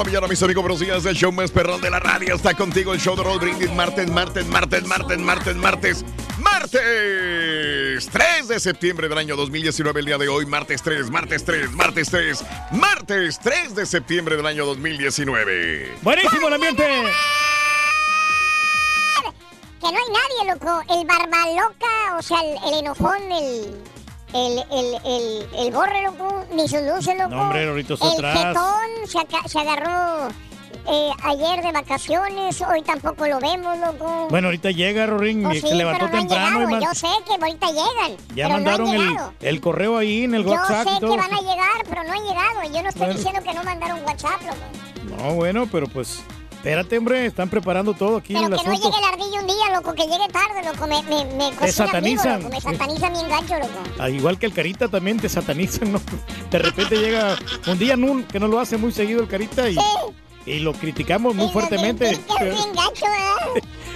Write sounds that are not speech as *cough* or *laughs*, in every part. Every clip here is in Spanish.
La mañana, mis amigos, buenos días. El show más perrón de la radio está contigo. El show de Roll Brindis, martes, martes, martes, martes, martes, martes, martes. 3 de septiembre del año 2019, el día de hoy, martes 3, martes 3, martes 3, martes 3 de septiembre del año 2019. Buenísimo el ambiente. Que no hay nadie, loco. El barbaloca, o sea, el, el enojón, el el, el, el, el borre, loco, ni su luces, loco. No, hombre, ahorita está el atrás. jetón se, aca- se agarró eh, ayer de vacaciones, hoy tampoco lo vemos, loco. Bueno, ahorita llega Rorín y sí, se levantó pero no han temprano. y llegado. más- Yo sé que ahorita llegan, ya pero mandaron no han el, el correo ahí en el Yo WhatsApp sé y que todo. van a llegar, pero no han llegado. Y yo no estoy Bueno. diciendo que no mandaron WhatsApp, loco. No, bueno, pero pues. Espérate, hombre, están preparando todo aquí Pero el que no asunto. llegue el ardillo un día, loco, que llegue tarde, loco. Me, me, me cocina satanizan. vivo, loco. Me sataniza mi engancho, loco. Ah, igual que el Carita también te satanizan, ¿no? De repente llega un día nun- que no lo hace muy seguido el Carita y, y lo criticamos muy fuertemente. Es.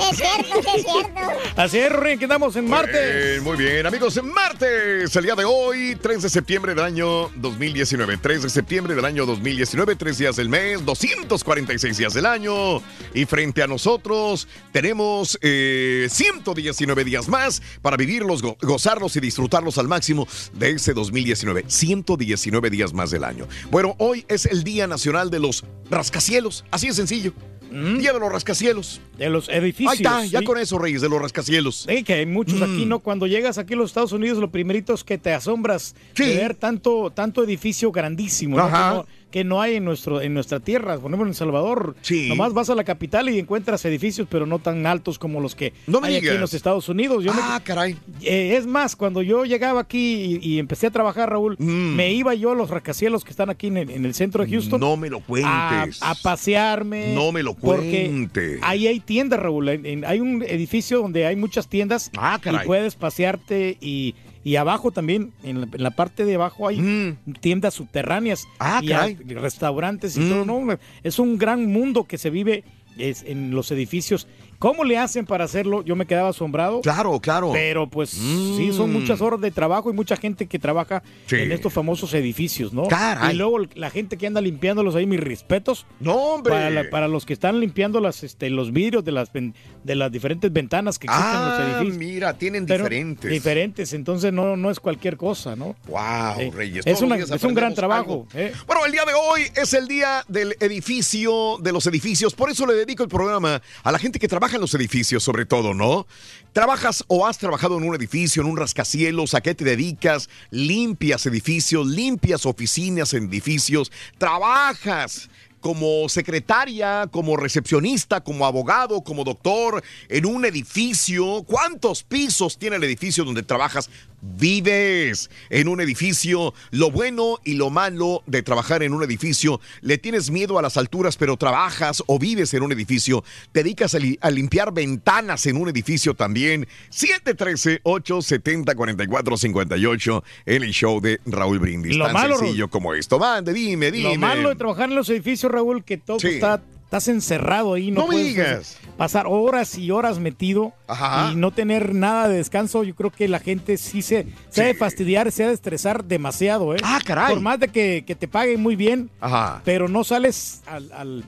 Es cierto, es *laughs* cierto. Así es, Rorín, que andamos en martes. Eh, muy bien, amigos, en martes, el día de hoy, 3 de septiembre del año 2019. 3 de septiembre del año 2019, tres días del mes, 246 días del año. Y frente a nosotros tenemos eh, 119 días más para vivirlos, go- gozarlos y disfrutarlos al máximo de ese 2019. 119 días más del año. Bueno, hoy es el Día Nacional de los Rascacielos. Así de sencillo. Día de los rascacielos. De los edificios. Ahí está, ya sí. con eso, Reyes, de los rascacielos. Sí, que hay muchos Mm. aquí, ¿no? Cuando llegas aquí a los Estados Unidos, lo primerito es que te asombras Sí. de ver tanto, tanto edificio grandísimo. Ajá. No, que no hay en, nuestro, en nuestra tierra. Por ejemplo, en El Salvador, Sí. nomás vas a la capital y encuentras edificios, pero no tan altos como los que No me hay aquí digas. en los Estados Unidos. Yo me- Ah, caray. eh, es más, cuando yo llegaba aquí y, y empecé a trabajar, Raúl, Mm. me iba yo a los rascacielos que están aquí en, el- en el centro de Houston. No me lo cuentes. a pasearme. No me lo Porque cuentes. ahí hay tiendas, Raúl. en- en- hay un edificio donde hay muchas tiendas Ah, y caray. puedes pasearte y, y abajo también, en la, en la parte de abajo hay Mm. tiendas subterráneas Ah, y caray. hay restaurantes y Mm. todo. ¿no? Es un gran mundo que se vive es, en los edificios. ¿Cómo le hacen para hacerlo? Yo me quedaba asombrado. Claro, claro. Pero pues Mm. sí, son muchas horas de trabajo y mucha gente que trabaja Sí. en estos famosos edificios, ¿no? Caray. Y luego la gente que anda limpiándolos ahí, mis respetos. No, hombre. Para, la- para los que están limpiando las, este, los vidrios de las, ven- de las diferentes ventanas que existen en ah, los edificios. mira, tienen Pero diferentes. Diferentes, entonces no, no es cualquier cosa, ¿no? Wow, Eh, Reyes. es, una- es un gran trabajo. ¿eh? Bueno, el día de hoy es el día del edificio, de los edificios. Por eso le dedico el programa a la gente que trabaja en los edificios, sobre todo, ¿no? ¿Trabajas o has trabajado en un edificio, en un rascacielos? ¿A qué te dedicas? ¿Limpias edificios? ¿Limpias oficinas en edificios? ¿Trabajas? Como secretaria, como recepcionista, como abogado, como doctor, en un edificio. ¿Cuántos pisos tiene el edificio donde trabajas? Vives en un edificio. Lo bueno y lo malo de trabajar en un edificio. Le tienes miedo a las alturas, pero trabajas o vives en un edificio. Te dedicas a, li- a limpiar ventanas en un edificio también. 713-870-4458 en el show de Raúl Brindis. Lo Tan malo, sencillo como esto. Mande, dime, dime. Lo malo de trabajar en los edificios, Raúl, que todo Sí. está, estás encerrado ahí, no, No me puedes digas. pasar horas y horas metido Ajá. y no tener nada de descanso. Yo creo que la gente sí se, se ha de fastidiar, se ha de estresar demasiado, ¿eh? Ah, caray. Por más de que, que te paguen muy bien, Ajá. pero no sales al, al-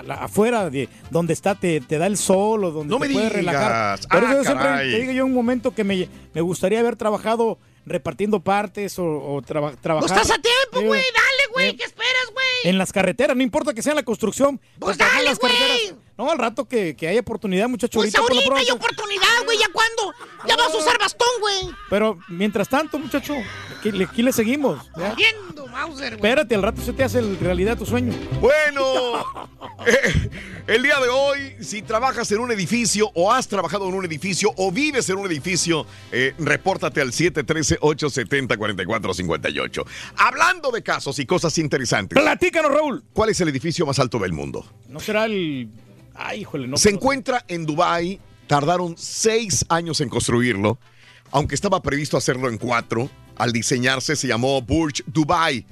afuera de donde está, te, te da el sol o donde No te me puedes digas. relajar. Ah, Por eso yo siempre caray. te digo yo un momento que me, me gustaría haber trabajado repartiendo partes o, o traba- No trabajar. estás a tiempo, güey. Dale, güey. eh, ¿Qué esperas, güey? en las carreteras, no importa que sea en la construcción. Pues dale, güey. No, al rato que, que haya oportunidad, muchacho. Pues ahorita ahorita hay oportunidad, güey. ¿Ya cuándo? Ya vas a usar bastón, güey. Pero mientras tanto, muchacho, aquí, le- aquí le seguimos. Viendo, Mauser, güey. Espérate, al rato se te hace el- realidad tu sueño. Bueno, *laughs* eh, el día de hoy, si trabajas en un edificio o has trabajado en un edificio o vives en un edificio, eh, repórtate al 713-870-4458. Hablando de casos y cosas interesantes, Platícanos, Raúl. ¿cuál es el edificio más alto del mundo? No será el. Ay, híjole, no. Se encuentra en Dubái, tardaron seis años en construirlo, aunque estaba previsto hacerlo en cuatro. Al diseñarse se llamó Burj Dubai,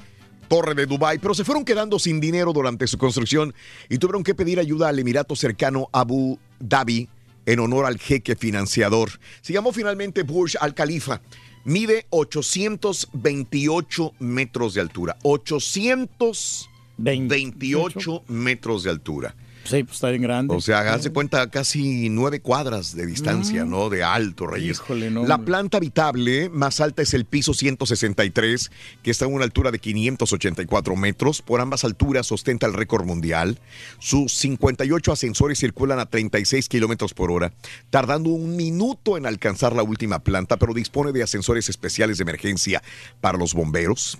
Torre de Dubai, pero se fueron quedando sin dinero durante su construcción y tuvieron que pedir ayuda al Emirato cercano Abu Dhabi en honor al jeque financiador. Se llamó finalmente Burj Al Khalifa. Mide 828 metros de altura. 828 metros de altura. Sí, pues está bien grande. O sea, hace cuenta casi nueve cuadras de distancia, ¿no? De alto, Reyes. Híjole, no, La planta habitable más alta es el piso 163, que está a una altura de 584 metros. Por ambas alturas ostenta el récord mundial. Sus 58 ascensores circulan a 36 kilómetros por hora, tardando un minuto en alcanzar la última planta, pero dispone de ascensores especiales de emergencia para los bomberos.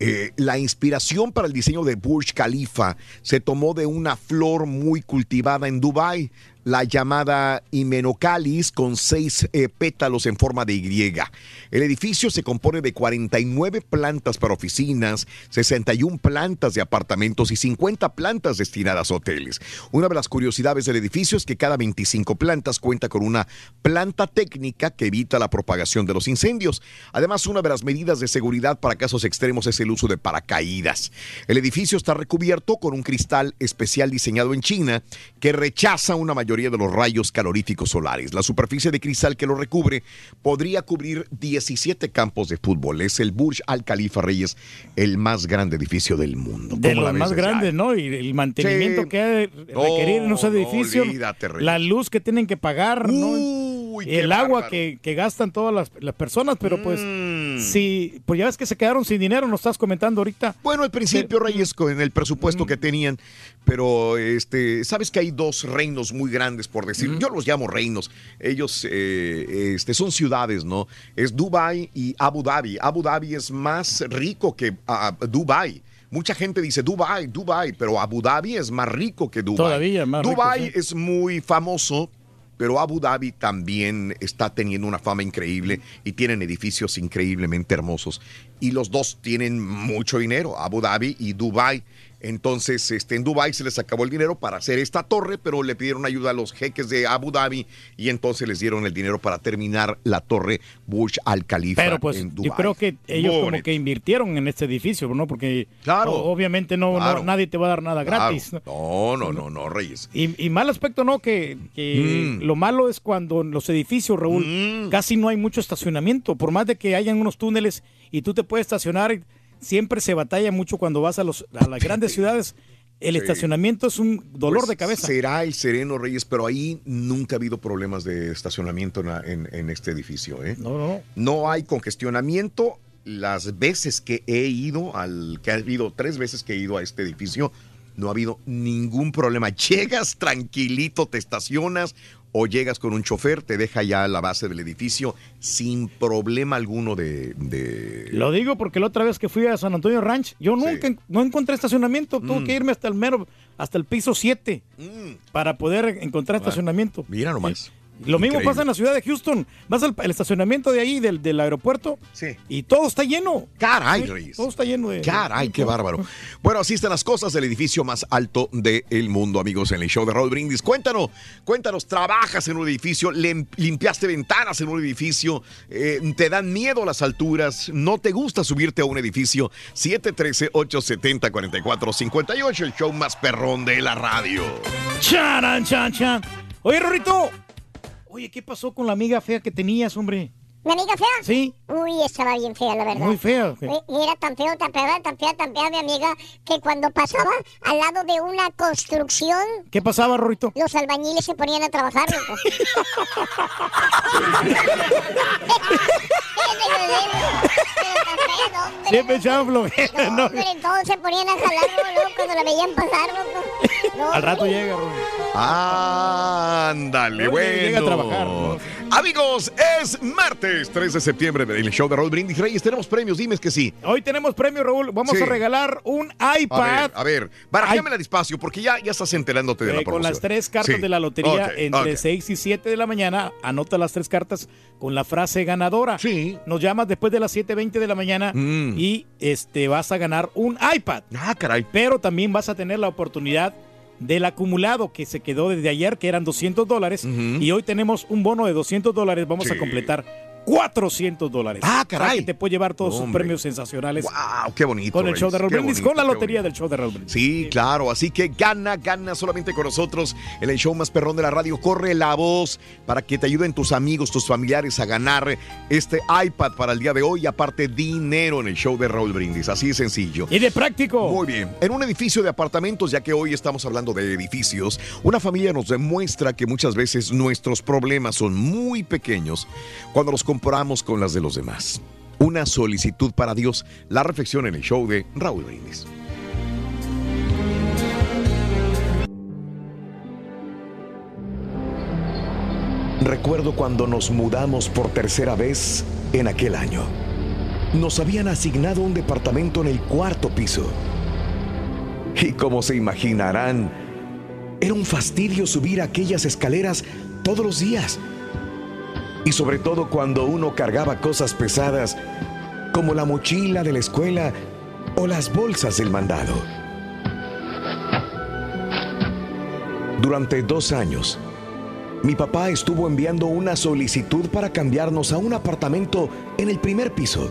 Eh, la inspiración para el diseño de Burj Khalifa se tomó de una flor muy cultivada en Dubái, la llamada Himenocalis, con seis eh, pétalos en forma de Y. El edificio se compone de 49 plantas para oficinas, 61 plantas de apartamentos y 50 plantas destinadas a hoteles. Una de las curiosidades del edificio es que cada 25 plantas cuenta con una planta técnica que evita la propagación de los incendios. Además, una de las medidas de seguridad para casos extremos es el uso de paracaídas. El edificio está recubierto con un cristal especial diseñado en China que rechaza una mayoría de los rayos caloríficos solares. La superficie de cristal que lo recubre podría cubrir 17 campos de fútbol. Es el Burj Al Khalifa Reyes, el más grande edificio del mundo. De ¿Cómo la los más grandes? ¿no? Y el mantenimiento Sí. que ha de requerir en esos No, no, edificios. olvídate, la luz que tienen que pagar, ¿no? Uy, el agua que, que gastan todas las, las personas, pero pues Mm. Si, pues ya ves que se quedaron sin dinero, nos estás comentando ahorita. Bueno, al principio, Reyes, con el presupuesto que tenían, pero este, sabes que hay dos reinos muy grandes, por decir, yo los llamo reinos. Ellos eh, este, son ciudades, ¿no? Es Dubai y Abu Dhabi. Abu Dhabi es más rico que ah, Dubai. Mucha gente dice Dubai, Dubai, pero Abu Dhabi es más rico que Dubai. Todavía más rico, Dubai sí. es muy famoso, pero Abu Dhabi también está teniendo una fama increíble y tienen edificios increíblemente hermosos. Y los dos tienen mucho dinero, Abu Dhabi y Dubai. Entonces, este, en Dubai se les acabó el dinero para hacer esta torre, pero le pidieron ayuda a los jeques de Abu Dhabi y entonces les dieron el dinero para terminar la torre Burj Al Khalifa Pero pues en Dubái. yo creo que ellos como que invirtieron en este edificio, ¿no? Porque Claro. o- obviamente no, nadie te va a dar nada Claro. gratis. ¿no? No, no, no, no, Reyes. Y, y mal aspecto, ¿no? Que, que Mm. lo malo es cuando en los edificios, Raúl, Mm. casi no hay mucho estacionamiento. Por más de que hayan unos túneles y tú te puedes estacionar, siempre se batalla mucho cuando vas a, los, a las grandes ciudades. El Sí. estacionamiento es un dolor Pues, de cabeza. Será el Sereno Reyes, pero ahí nunca ha habido problemas de estacionamiento en- en este edificio. ¿eh? No, no. No hay congestionamiento. Las veces que he ido al, que ha habido tres veces que he ido a este edificio, no ha habido ningún problema. Llegas tranquilito, te estacionas o llegas con un chofer, te deja ya a la base del edificio sin problema alguno de... de- Lo digo porque la otra vez que fui a San Antonio Ranch, yo nunca no encontré estacionamiento. Tuve Mm. que irme hasta el mero, hasta el piso 7 para poder encontrar estacionamiento. Mira nomás. Lo mismo Increíble. pasa en la ciudad de Houston. Vas al estacionamiento de ahí, del, del aeropuerto, Sí. y todo está lleno. Caray, Sí, Reyes. Todo está lleno de... Caray, qué bárbaro. Bueno, así están las cosas del edificio más alto del mundo, amigos, en el show de Raúl Brindis. Cuéntanos, cuéntanos, trabajas en un edificio, lim- limpiaste ventanas en un edificio, eh, te dan miedo las alturas, no te gusta subirte a un edificio. 713-870-4458, el show más perrón de la radio. ¡Charan, chan, chan! Oye, Rorrito. Oye, ¿qué pasó con la amiga fea que tenías, hombre? ¿Mi amiga fea? Sí. Uy, estaba bien fea, la verdad. Muy fea. ¿qué? Y y era tan feo, tan fea, tan fea, tan fea mi amiga, que cuando pasaba al lado de una construcción, ¿Qué pasaba, Rorrito? los albañiles se ponían a trabajar, loco. *laughs* *laughs* Siempre echaban flojera, No, ¿no? hombre, todos se ponían a jalar, loco, cuando la veían pasar, loco. No, Al rato hombre. llega, Rorrito. Ándale, Pero bueno. llega a trabajar, ¿no? Amigos, es martes 3 de septiembre del show de Raúl Brindis. Reyes, tenemos premios, dime que sí. Hoy tenemos premio, Raúl. Vamos Sí. a regalar un A iPad. ver, a ver, barajémela despacio porque ya, ya estás enterándote de la Eh, con promoción. las tres cartas Sí. de la lotería entre ok. 6 y 7 de la mañana. Anota las tres cartas con la frase ganadora. Sí. Nos llamas después de las 7.20 de la mañana Mm. y este vas a ganar un iPad. Ah, caray. Pero también vas a tener la oportunidad del acumulado que se quedó desde ayer, que eran 200 dólares. Y hoy tenemos un bono de 200 dólares. Vamos Sí. a completar 400 dólares. Ah, caray. que te puede llevar todos sus premios sensacionales Wow, qué bonito. con el show de Raúl Brindis, con la lotería del show de Raúl Brindis. Sí, claro, así que gana, gana solamente con nosotros en el show más perrón de la radio. Corre la voz para que te ayuden tus amigos, tus familiares a ganar este iPad para el día de hoy y aparte dinero en el show de Raúl Brindis. Así de sencillo. Y de práctico. Muy bien. En un edificio de apartamentos, ya que hoy estamos hablando de edificios, una familia nos demuestra que muchas veces nuestros problemas son muy pequeños cuando los comparamos con las de los demás. Una solicitud para Dios, la reflexión en el show de Raúl Brindis. Recuerdo cuando nos mudamos por tercera vez en aquel año. Nos habían asignado un departamento en el cuarto piso. Y como se imaginarán, era un fastidio subir aquellas escaleras todos los días. Y sobre todo cuando uno cargaba cosas pesadas como la mochila de la escuela o las bolsas del mandado. Durante dos años, mi papá estuvo enviando una solicitud para cambiarnos a un apartamento en el primer piso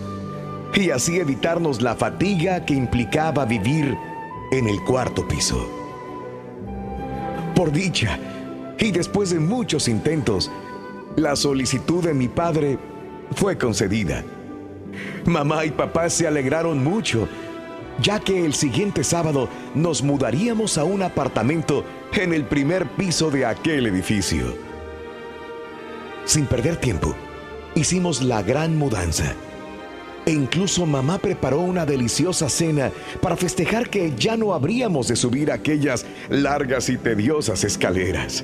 y así evitarnos la fatiga que implicaba vivir en el cuarto piso. Por dicha, y después de muchos intentos, la solicitud de mi padre fue concedida. Mamá y papá se alegraron mucho, ya que el siguiente sábado nos mudaríamos a un apartamento en el primer piso de aquel edificio. Sin perder tiempo, hicimos la gran mudanza. E incluso mamá preparó una deliciosa cena para festejar que ya no habríamos de subir aquellas largas y tediosas escaleras.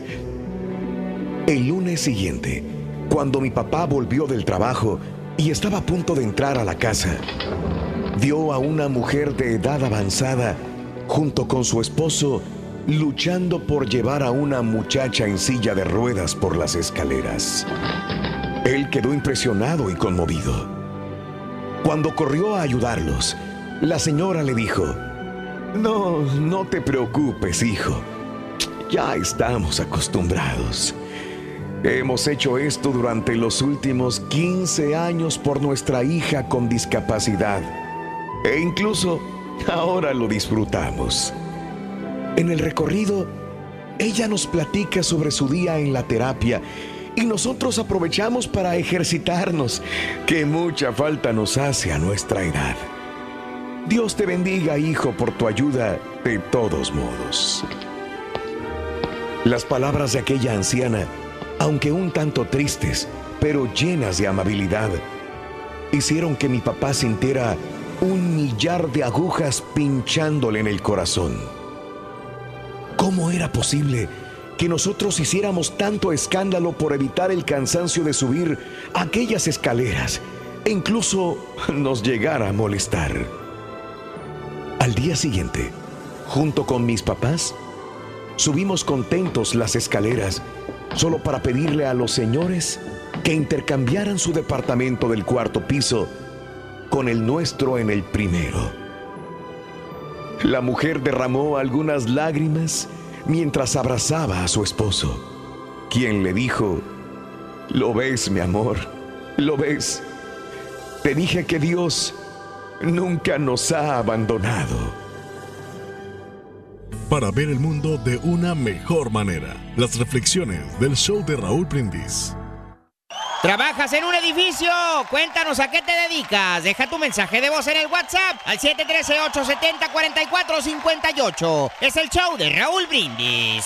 El lunes siguiente, cuando mi papá volvió del trabajo y estaba a punto de entrar a la casa, vio a una mujer de edad avanzada junto con su esposo luchando por llevar a una muchacha en silla de ruedas por las escaleras. Él quedó impresionado y conmovido. Cuando corrió a ayudarlos, la señora le dijo, No, no te preocupes, hijo. Ya estamos acostumbrados. Hemos hecho esto durante los últimos 15 años por nuestra hija con discapacidad. E incluso ahora lo disfrutamos. En el recorrido, ella nos platica sobre su día en la terapia y nosotros aprovechamos para ejercitarnos, que mucha falta nos hace a nuestra edad. Dios te bendiga, hijo, por tu ayuda de todos modos. Las palabras de aquella anciana, aunque un tanto tristes, pero llenas de amabilidad, hicieron que mi papá sintiera un millar de agujas pinchándole en el corazón. ¿Cómo era posible que nosotros hiciéramos tanto escándalo por evitar el cansancio de subir aquellas escaleras e incluso nos llegara a molestar? Al día siguiente, junto con mis papás, subimos contentos las escaleras solo para pedirle a los señores que intercambiaran su departamento del cuarto piso con el nuestro en el primero. La mujer derramó algunas lágrimas mientras abrazaba a su esposo, quien le dijo, ¿lo ves, mi amor? ¿Lo ves? Te dije que Dios nunca nos ha abandonado. Para ver el mundo de una mejor manera, las reflexiones del show de Raúl Brindis. ¿Trabajas en un edificio? Cuéntanos a qué te dedicas. Deja tu mensaje de voz en el WhatsApp al 713-870-4458. Es el show de Raúl Brindis.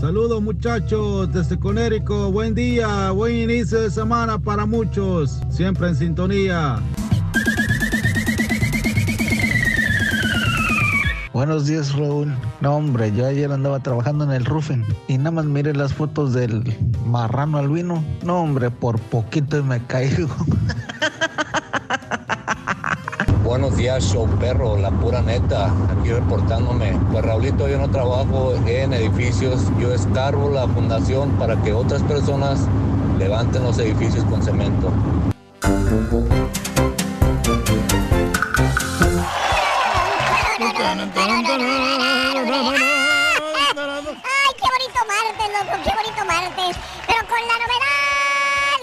Saludos muchachos desde Conérico. Buen día, buen inicio de semana para muchos. Siempre en sintonía. Buenos días, Raúl. No, hombre, yo ayer andaba trabajando en el roofing y nada más miré las fotos del marrano albino. No, hombre, por poquito me *laughs* caigo. Buenos días, show perro, la pura neta, aquí reportándome. Pues Raulito, yo no trabajo en edificios, yo escarbo la fundación para que otras personas levanten los edificios con cemento. ¡Ay, qué bonito martes, loco! ¡Qué bonito martes! Pero con la novedad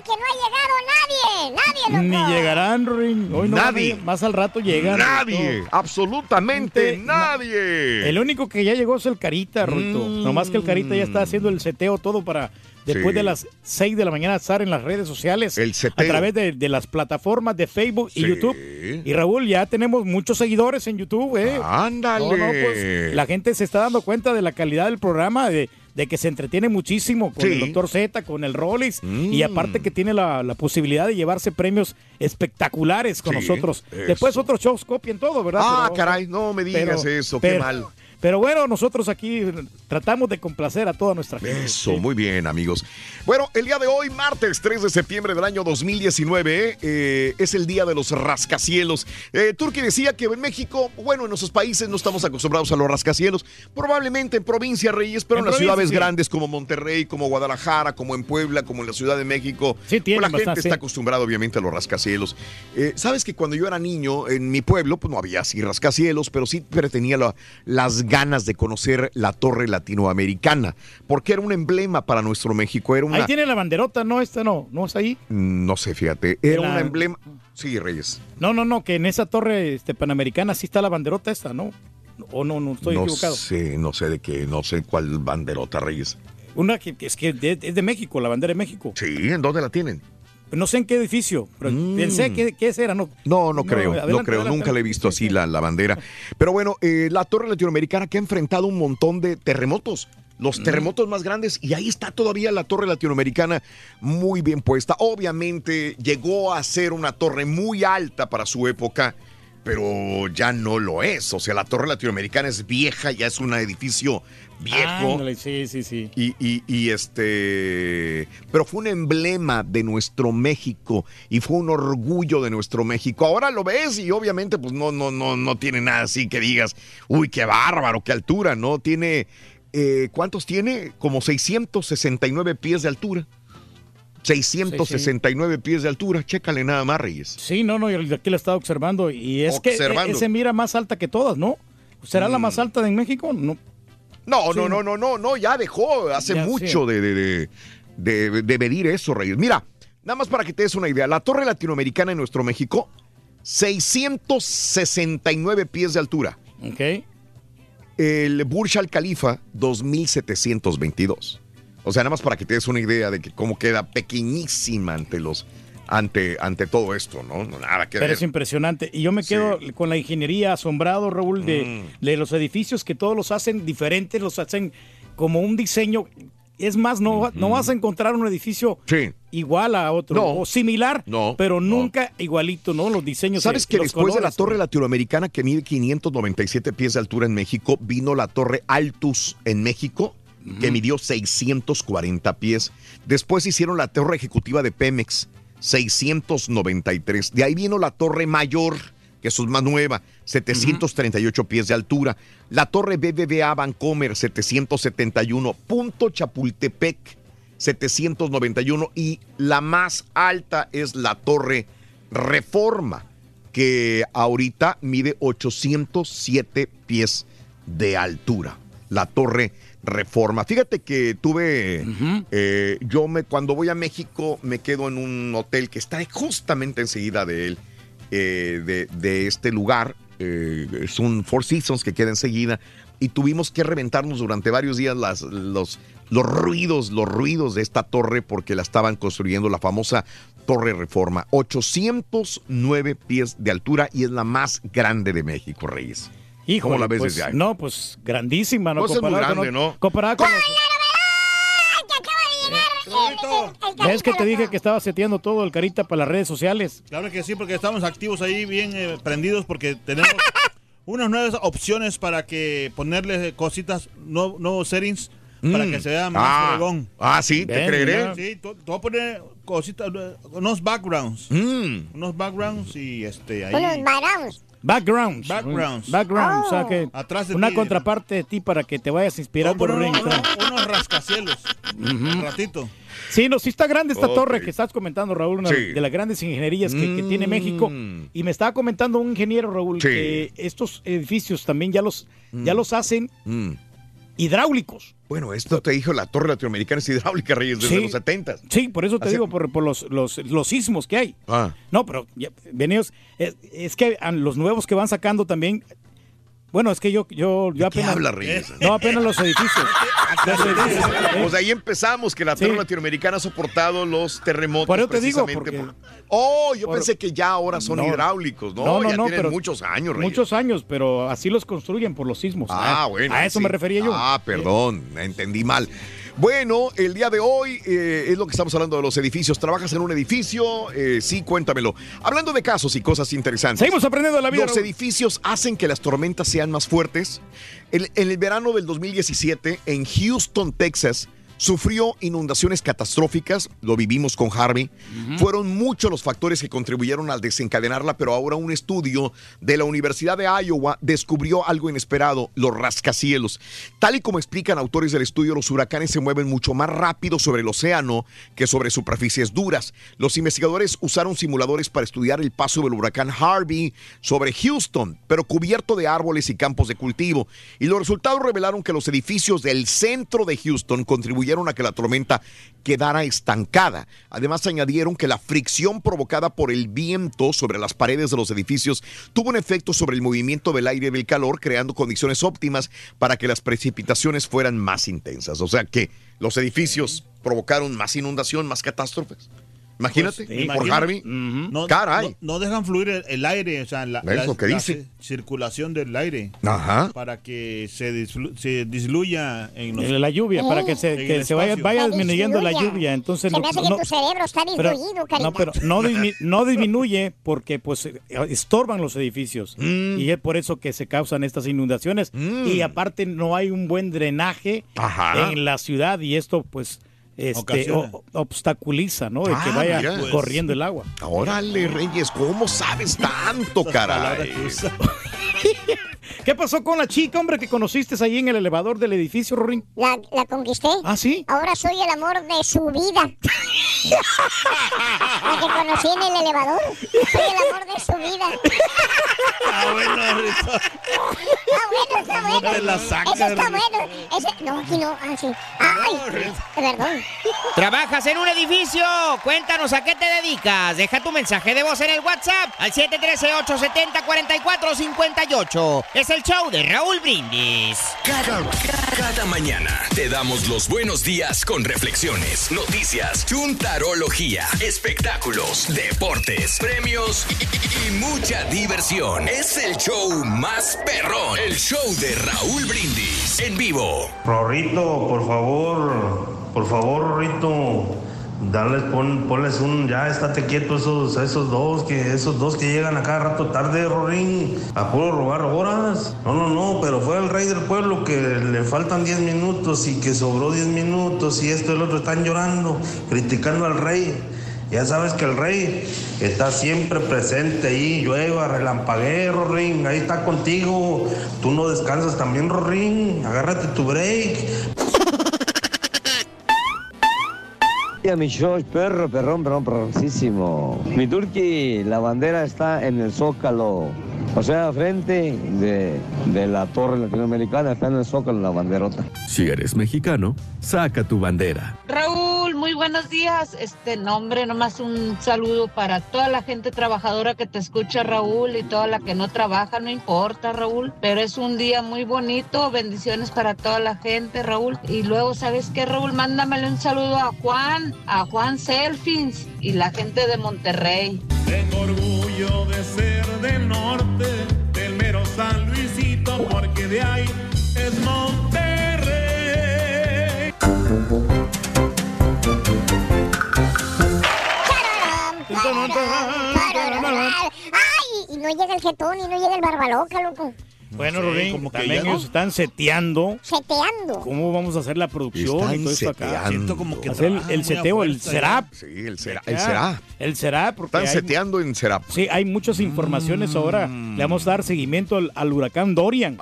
que no ha llegado nadie, nadie, loco. Ni llegarán, Ring. Hoy no Nadie. Más al rato llegan. Nadie, absolutamente Gente, nadie. El único que ya llegó es el Carita, Ruito. Mm. Nomás que el Carita ya está haciendo el seteo todo para después Sí. de las 6 de la mañana estar en las redes sociales. El seteo. A través de, de las plataformas de Facebook y Sí. YouTube. Y Raúl, ya tenemos muchos seguidores en YouTube, ¿eh? Ándale. No, no, pues, la gente se está dando cuenta de la calidad del programa, de, de que se entretiene muchísimo con Sí. el Doctor Z, con el Rollis, Mm. y aparte que tiene la, la posibilidad de llevarse premios espectaculares con Sí, nosotros. eso. Después otros shows copien todo, ¿verdad? Ah, Pero- caray, no me digas eso, qué mal. Pero bueno, nosotros aquí tratamos de complacer a toda nuestra gente. Eso, muy bien, amigos. Bueno, el día de hoy, martes 3 de septiembre del año 2019, eh, es el día de los rascacielos. Eh, Turki decía que en México, bueno, en nuestros países no estamos acostumbrados a los rascacielos, probablemente en provincia, Reyes, pero en, En las ciudades sí. grandes como Monterrey, como Guadalajara, como en Puebla, como en la Ciudad de México, Sí, tienen pues la gente bastante, está acostumbrada obviamente a los rascacielos. Eh, Sabes que cuando yo era niño, en mi pueblo, pues no había así rascacielos, pero sí pero tenía la- las ganas de conocer la torre latinoamericana, porque era un emblema para nuestro México, era una... Ahí tiene la banderota, no, esta no, no es ahí. No sé, fíjate, era La- un emblema... Sí, Reyes. No, no, no, que en esa torre este, panamericana sí está la banderota esta, ¿no? O no, no estoy no equivocado. sé, no sé de qué, no sé cuál banderota, Reyes. Una que, es que de- es de México, la bandera de México. Sí, ¿en dónde la tienen? No sé en qué edificio, pero pensé que, que ese era, ¿no? No, no creo, no adelante, creo, adelante. nunca le he visto así la, la bandera. Pero bueno, eh, la torre latinoamericana que ha enfrentado un montón de terremotos. Los terremotos más grandes y ahí está todavía la torre latinoamericana muy bien puesta. Obviamente llegó a ser una torre muy alta para su época, pero ya no lo es. O sea, la torre latinoamericana es vieja, ya es un edificio viejo. Ándale, sí, sí, sí. Y, y- y, este, pero fue un emblema de nuestro México y fue un orgullo de nuestro México. Ahora lo ves y obviamente pues no, no, no, no tiene nada así que digas, uy, qué bárbaro, qué altura, ¿no? Tiene, eh, ¿cuántos tiene? Como 669 pies de altura. 669 pies de altura, chécale nada más, Reyes. Sí, no, no, yo aquí la estaba observando y es que Observando. eh, se mira más alta que todas, ¿no? ¿Será la más alta de México? No. No, Sí. no, no, no, no, no, ya dejó hace Ya, mucho sí. de, de, de- de- de medir eso, Reyes. Mira, nada más para que te des una idea, la torre latinoamericana en nuestro México, 669 pies de altura. Ok. El Burj Al Khalifa, 2722. O sea, nada más para que te des una idea de que cómo queda pequeñísima ante los ante, ante todo esto, ¿no? Nada que Pero ver. es impresionante. Y yo me quedo con la ingeniería asombrado, Raúl, de, Mm. de los edificios que todos los hacen diferentes, los hacen como un diseño. Es más, no, va- no vas a encontrar un edificio igual a otro No. o similar, No, pero nunca igualito, ¿no? Los diseños. ¿Sabes eh, que después de la torre latinoamericana que mide 597 pies de altura en México, vino la torre Altus en México, que midió 640 pies? Después hicieron la torre ejecutiva de Pemex, 693. De ahí vino la torre mayor, que es más nueva, 738 pies de altura. La torre BBVA Bancomer, 771. Punto Chapultepec, 791. Y la más alta es la torre Reforma, que ahorita mide 807 pies de altura. La torre Reforma. Fíjate que tuve, eh, yo me, cuando voy a México me quedo en un hotel que está justamente enseguida de él, eh, de, de este lugar. eh, es un Four Seasons que queda enseguida. Y tuvimos que reventarnos durante varios días las, los, los ruidos, los ruidos de esta torre porque la estaban construyendo, la famosa Torre Reforma. 809 pies de altura y es la más grande de México, Reyes. Híjole, ¿Cómo la ves pues, desde ahí? No, pues grandísima, ¿no? Pues es muy Comparada con- grande, ¿no? Comparada con ¿Ves que te dije que estaba seteando todo el carita para las redes sociales? Claro que sí, porque estamos activos ahí, bien eh, prendidos, porque tenemos *laughs* unas nuevas opciones para que ponerle cositas, no- nuevos settings, para Mm. que se vea más Ah. fregón. Ah, sí, te Ven, creeré. Sí, te te voy a poner cositas, eh, unos backgrounds. Mm. Unos backgrounds y este ahí. Unos backgrounds. Backgrounds. Backgrounds. Backgrounds. Oh. o sea que Atrás de una ti, contraparte de ti para que te vayas a poner Ring. unos, unos rascacielos. Un ratito. Sí, no, sí está grande esta torre que estás comentando, Raúl, una Sí. de las grandes ingenierías que, que tiene México. Y me estaba comentando un ingeniero, Raúl, Mm. Sí. que estos edificios también ya los, ya Mm. los hacen Mm. Hidráulicos. Bueno, esto te dijo la torre latinoamericana es hidráulica, Reyes, desde Sí. los 70. Sí, por eso te Así- digo, por, por los, los, los sismos que hay. Ah. No, pero venidos, es, es que los nuevos que van sacando también. Bueno, es que yo, yo, yo qué apenas. habla, Reyes? No, apenas los edificios. *laughs* Los edificios, ¿eh? Pues ahí empezamos, que la Sí. latinoamericana ha soportado los terremotos. Por eso te digo, precisamente porque- por- Oh, yo por- pensé que ya ahora son No. hidráulicos, ¿no? No, no, ya no, tienen pero muchos años, Reyes. Muchos años, pero así los construyen por los sismos. Ah, bueno. A eso sí. me refería yo. Ah, perdón, me entendí mal. Bueno, el día de hoy eh, es lo que estamos hablando de los edificios. ¿Trabajas en un edificio? Eh, sí, cuéntamelo. Hablando de casos y cosas interesantes. Seguimos aprendiendo la vida, Los edificios hacen que las tormentas sean más fuertes. El- en el verano del 2017, en Houston, Texas, sufrió inundaciones catastróficas. Lo vivimos con Harvey. Fueron muchos los factores que contribuyeron al desencadenarla, pero ahora un estudio de la Universidad de Iowa descubrió algo inesperado, los rascacielos. Tal y como explican autores del estudio, los huracanes se mueven mucho más rápido sobre el océano que sobre superficies duras. Los investigadores usaron simuladores para estudiar el paso del huracán Harvey sobre Houston, pero cubierto de árboles y campos de cultivo. Y los resultados revelaron que los edificios del centro de Houston contribuyeron a que la tormenta quedara estancada. Además, añadieron que la fricción provocada por el viento sobre las paredes de los edificios tuvo un efecto sobre el movimiento del aire y del calor, creando condiciones óptimas para que las precipitaciones fueran más intensas. O sea que los edificios provocaron más inundación, más catástrofes. Imagínate, Pues, por Harvey. No, Caray. No, no dejan fluir el, el aire, o sea, la, ¿Ves la- que la dice? ci- circulación del aire. Ajá. Para que se, dislu- se disluya en los- En la lluvia, para que se, que vaya, disminuyendo la lluvia. Entonces, Se no- me hace que no- tu cerebro está pero- disminuido, carita. No, pero no, dismi- no disminuye porque pues eh, estorban los edificios. Mm. Y es por eso que se causan estas inundaciones. Y aparte no hay un buen drenaje Ajá. en la ciudad y esto pues este, o- obstaculiza, ¿no? De que Ah, vaya mira. corriendo el agua. Órale, Reyes, ¿cómo sabes tanto, caray? *laughs* ¿Qué pasó con la chica, hombre, que conociste ahí en el elevador del edificio, Rorín? La, la conquisté. ¿Ah, sí? Ahora soy el amor de su vida. *laughs* la que conocí en el elevador. Soy el amor de su vida. Ah, bueno, Rito. Está bueno, está No bueno. te la sacas, Ese está bueno. Ese, no, aquí no. Ah, sí. Ay, perdón. ¿Trabajas en un edificio? Cuéntanos a qué te dedicas. Deja tu mensaje de voz en el WhatsApp al 713-870-4458. Es el show de Raúl Brindis. Cada, cada mañana te damos los buenos días con reflexiones, noticias, chuntarología, espectáculos, deportes, premios y, y mucha diversión. Es el show más perrón, el show de Raúl Brindis en vivo. Rorrito, por favor, por favor, Rorrito, darles, pon- ponles un, ya estate quieto esos, esos dos, que esos dos que llegan a cada rato tarde, Rorín, a puro robar horas. No, no, no, pero fue el rey del pueblo que le faltan 10 minutos y que sobró 10 minutos y esto y el otro están llorando, criticando al rey. Ya sabes que el rey está siempre presente ahí, llueva, relampaguee, Rorín, ahí está contigo. Tú no descansas también, Rorín, agárrate tu break. A mi show, perro, perrón, perrón, perroncísimo. Mi turqui, la bandera está en el Zócalo. O sea, frente de, de la torre latinoamericana, está en el Zócalo la banderota. Si eres mexicano, saca tu bandera. Raúl, muy buenos días. Este nombre, nomás un saludo para toda la gente trabajadora que te escucha, Raúl, y toda la que no trabaja, no importa, Raúl. Pero es un día muy bonito. Bendiciones para toda la gente, Raúl. Y luego, ¿sabes qué, Raúl? Mándamele un saludo a Juan, a Juan Selfins y la gente de Monterrey. Tengo orgullo de ser del norte, Porque de ahí es Monterrey. Ay, y no llega el jetón y no llega el barbaloca, loco. Bueno, Sí, Rorín, como que también ya no. ellos están seteando Seteando. cómo vamos a hacer la producción Están y todo esto acá. seteando. Siento como que Hacer el, seteo, el serap. Sí, el será. El será. El será, porque Están hay- seteando en Serap. Sí, hay muchas informaciones ahora. Le vamos a dar seguimiento al, al huracán Dorian.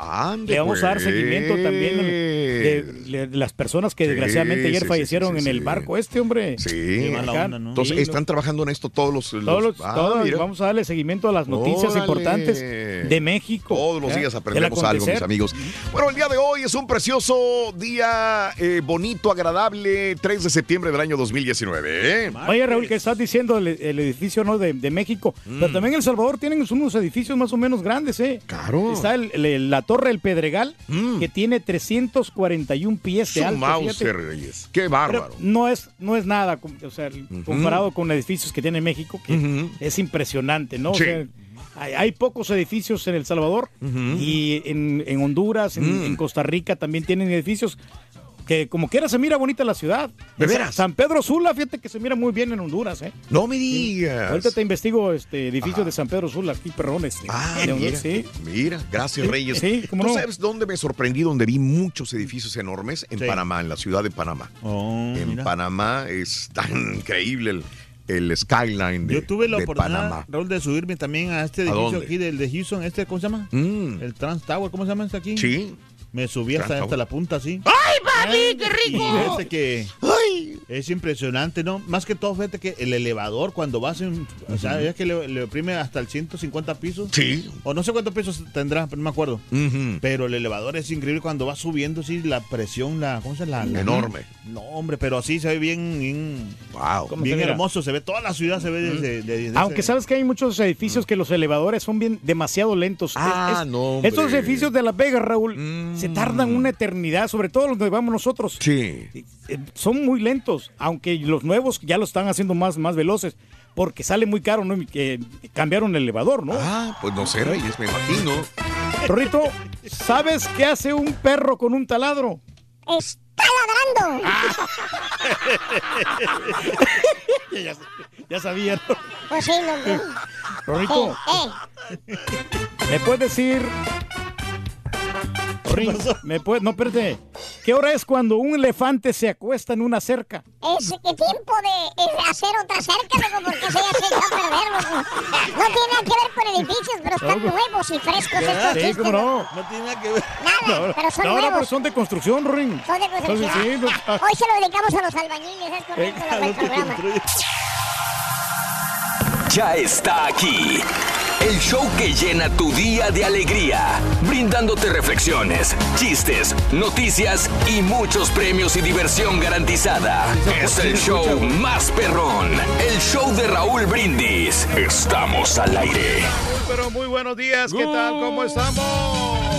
Le vamos a dar pues. seguimiento también al- de, de- de las personas que Sí, desgraciadamente ayer sí, fallecieron sí, en sí, el barco este, hombre. Sí. Huracán. Entonces, Sí, están trabajando en esto todos los. los- Todos los- Ah, todos, vamos a darle seguimiento a las noticias Órale. importantes de México. Todos los días aprendemos algo, mis amigos. Bueno, el día de hoy es un precioso día eh, bonito, agradable, 3 de septiembre del año 2019. ¿eh? Oye, Raúl, que estás diciendo el, el edificio ¿no? de, de México, pero también El Salvador tienen unos edificios más o menos grandes, ¿eh? Claro. Está el- el- la Torre del Pedregal, que tiene 341 pies de alto. Mauser. Reyes. Qué Pero bárbaro. no es, no es nada, o sea, comparado con edificios que tiene México, que es impresionante, ¿no? O Sí. sea, hay, hay pocos edificios en El Salvador y en, en Honduras, en, Mm. en Costa Rica también tienen edificios que como quiera se mira bonita la ciudad. ¿De veras? San Pedro Sula, fíjate que se mira muy bien en Honduras, ¿eh? No me digas. Ahorita te investigo este edificio de San Pedro Sula, aquí perrones. Ah, de mira, sí. mira, gracias Sí, Reyes. sí, cómo ¿Tú no. sabes dónde me sorprendí? Donde vi muchos edificios enormes en. Panamá, en la ciudad de Panamá. Oh, en mira. Panamá es tan increíble el, el skyline de, Yo tuve la de oportunidad, Panamá. Raúl, de subirme también a este ¿A edificio dónde? aquí del de Houston, este, ¿cómo se llama? Mm. El Trans Tower, ¿cómo se llama este aquí? Sí. Me subí hasta, la punta, así. ¡Ay, papi, qué Y rico! fíjate que es impresionante, ¿no? Más que todo, fíjate que el elevador cuando vas en... O sea, Ujú. es que le, le oprime hasta el 150 pisos. Sí. O no sé cuántos pisos tendrá, pero no me acuerdo. Pero el elevador es increíble cuando va subiendo, sí, la presión, la... ¿Cómo se llama? La- la- Enorme. No, hombre, pero así se ve bien... Bien, wow. ¿Cómo bien se hermoso, se ve toda la ciudad, se ve desde... Aunque sabes que hay muchos edificios que los elevadores son bien demasiado lentos. Ah, Es- es- no, hombre. Mm. Estos edificios de Las Vegas, Raúl, se tardan una eternidad, sobre todo los que vamos nosotros. Sí. Eh, Son muy lentos, aunque los nuevos ya lo están haciendo más, más veloces, porque sale muy caro, ¿no? Que cambiaron el elevador, ¿no? Ah, pues no sé, Reyes, me imagino. Rorrito, ¿sabes qué hace un perro con un taladro? Está ladrando. *laughs* ya, ya sabía, ¿no? Pues sí, loco. Rorrito, Eh, ¿me puedes decir... ¿me puedes... No, espérate. ¿Qué hora es cuando un elefante se acuesta en una cerca? es que tiempo de hacer otra cerca, loco, porque se ya se echó a perder, loco. No tiene nada que ver con edificios, pero están No, nuevos y frescos estos Sí, chistes. cómo no. No tiene nada que ver. Nada, pero son no, no, nuevos. pero son de construcción, Rorín. Son de construcción. Entonces, sí, no- Hoy se lo dedicamos a los albañiles, es correcto, el programa. Ya está aquí. El show que llena tu día de alegría, brindándote reflexiones, chistes, noticias y muchos premios y diversión garantizada. Es el show más perrón, el show de Raúl Brindis. Estamos al aire. Pero muy buenos días, ¿qué tal? ¿Cómo estamos?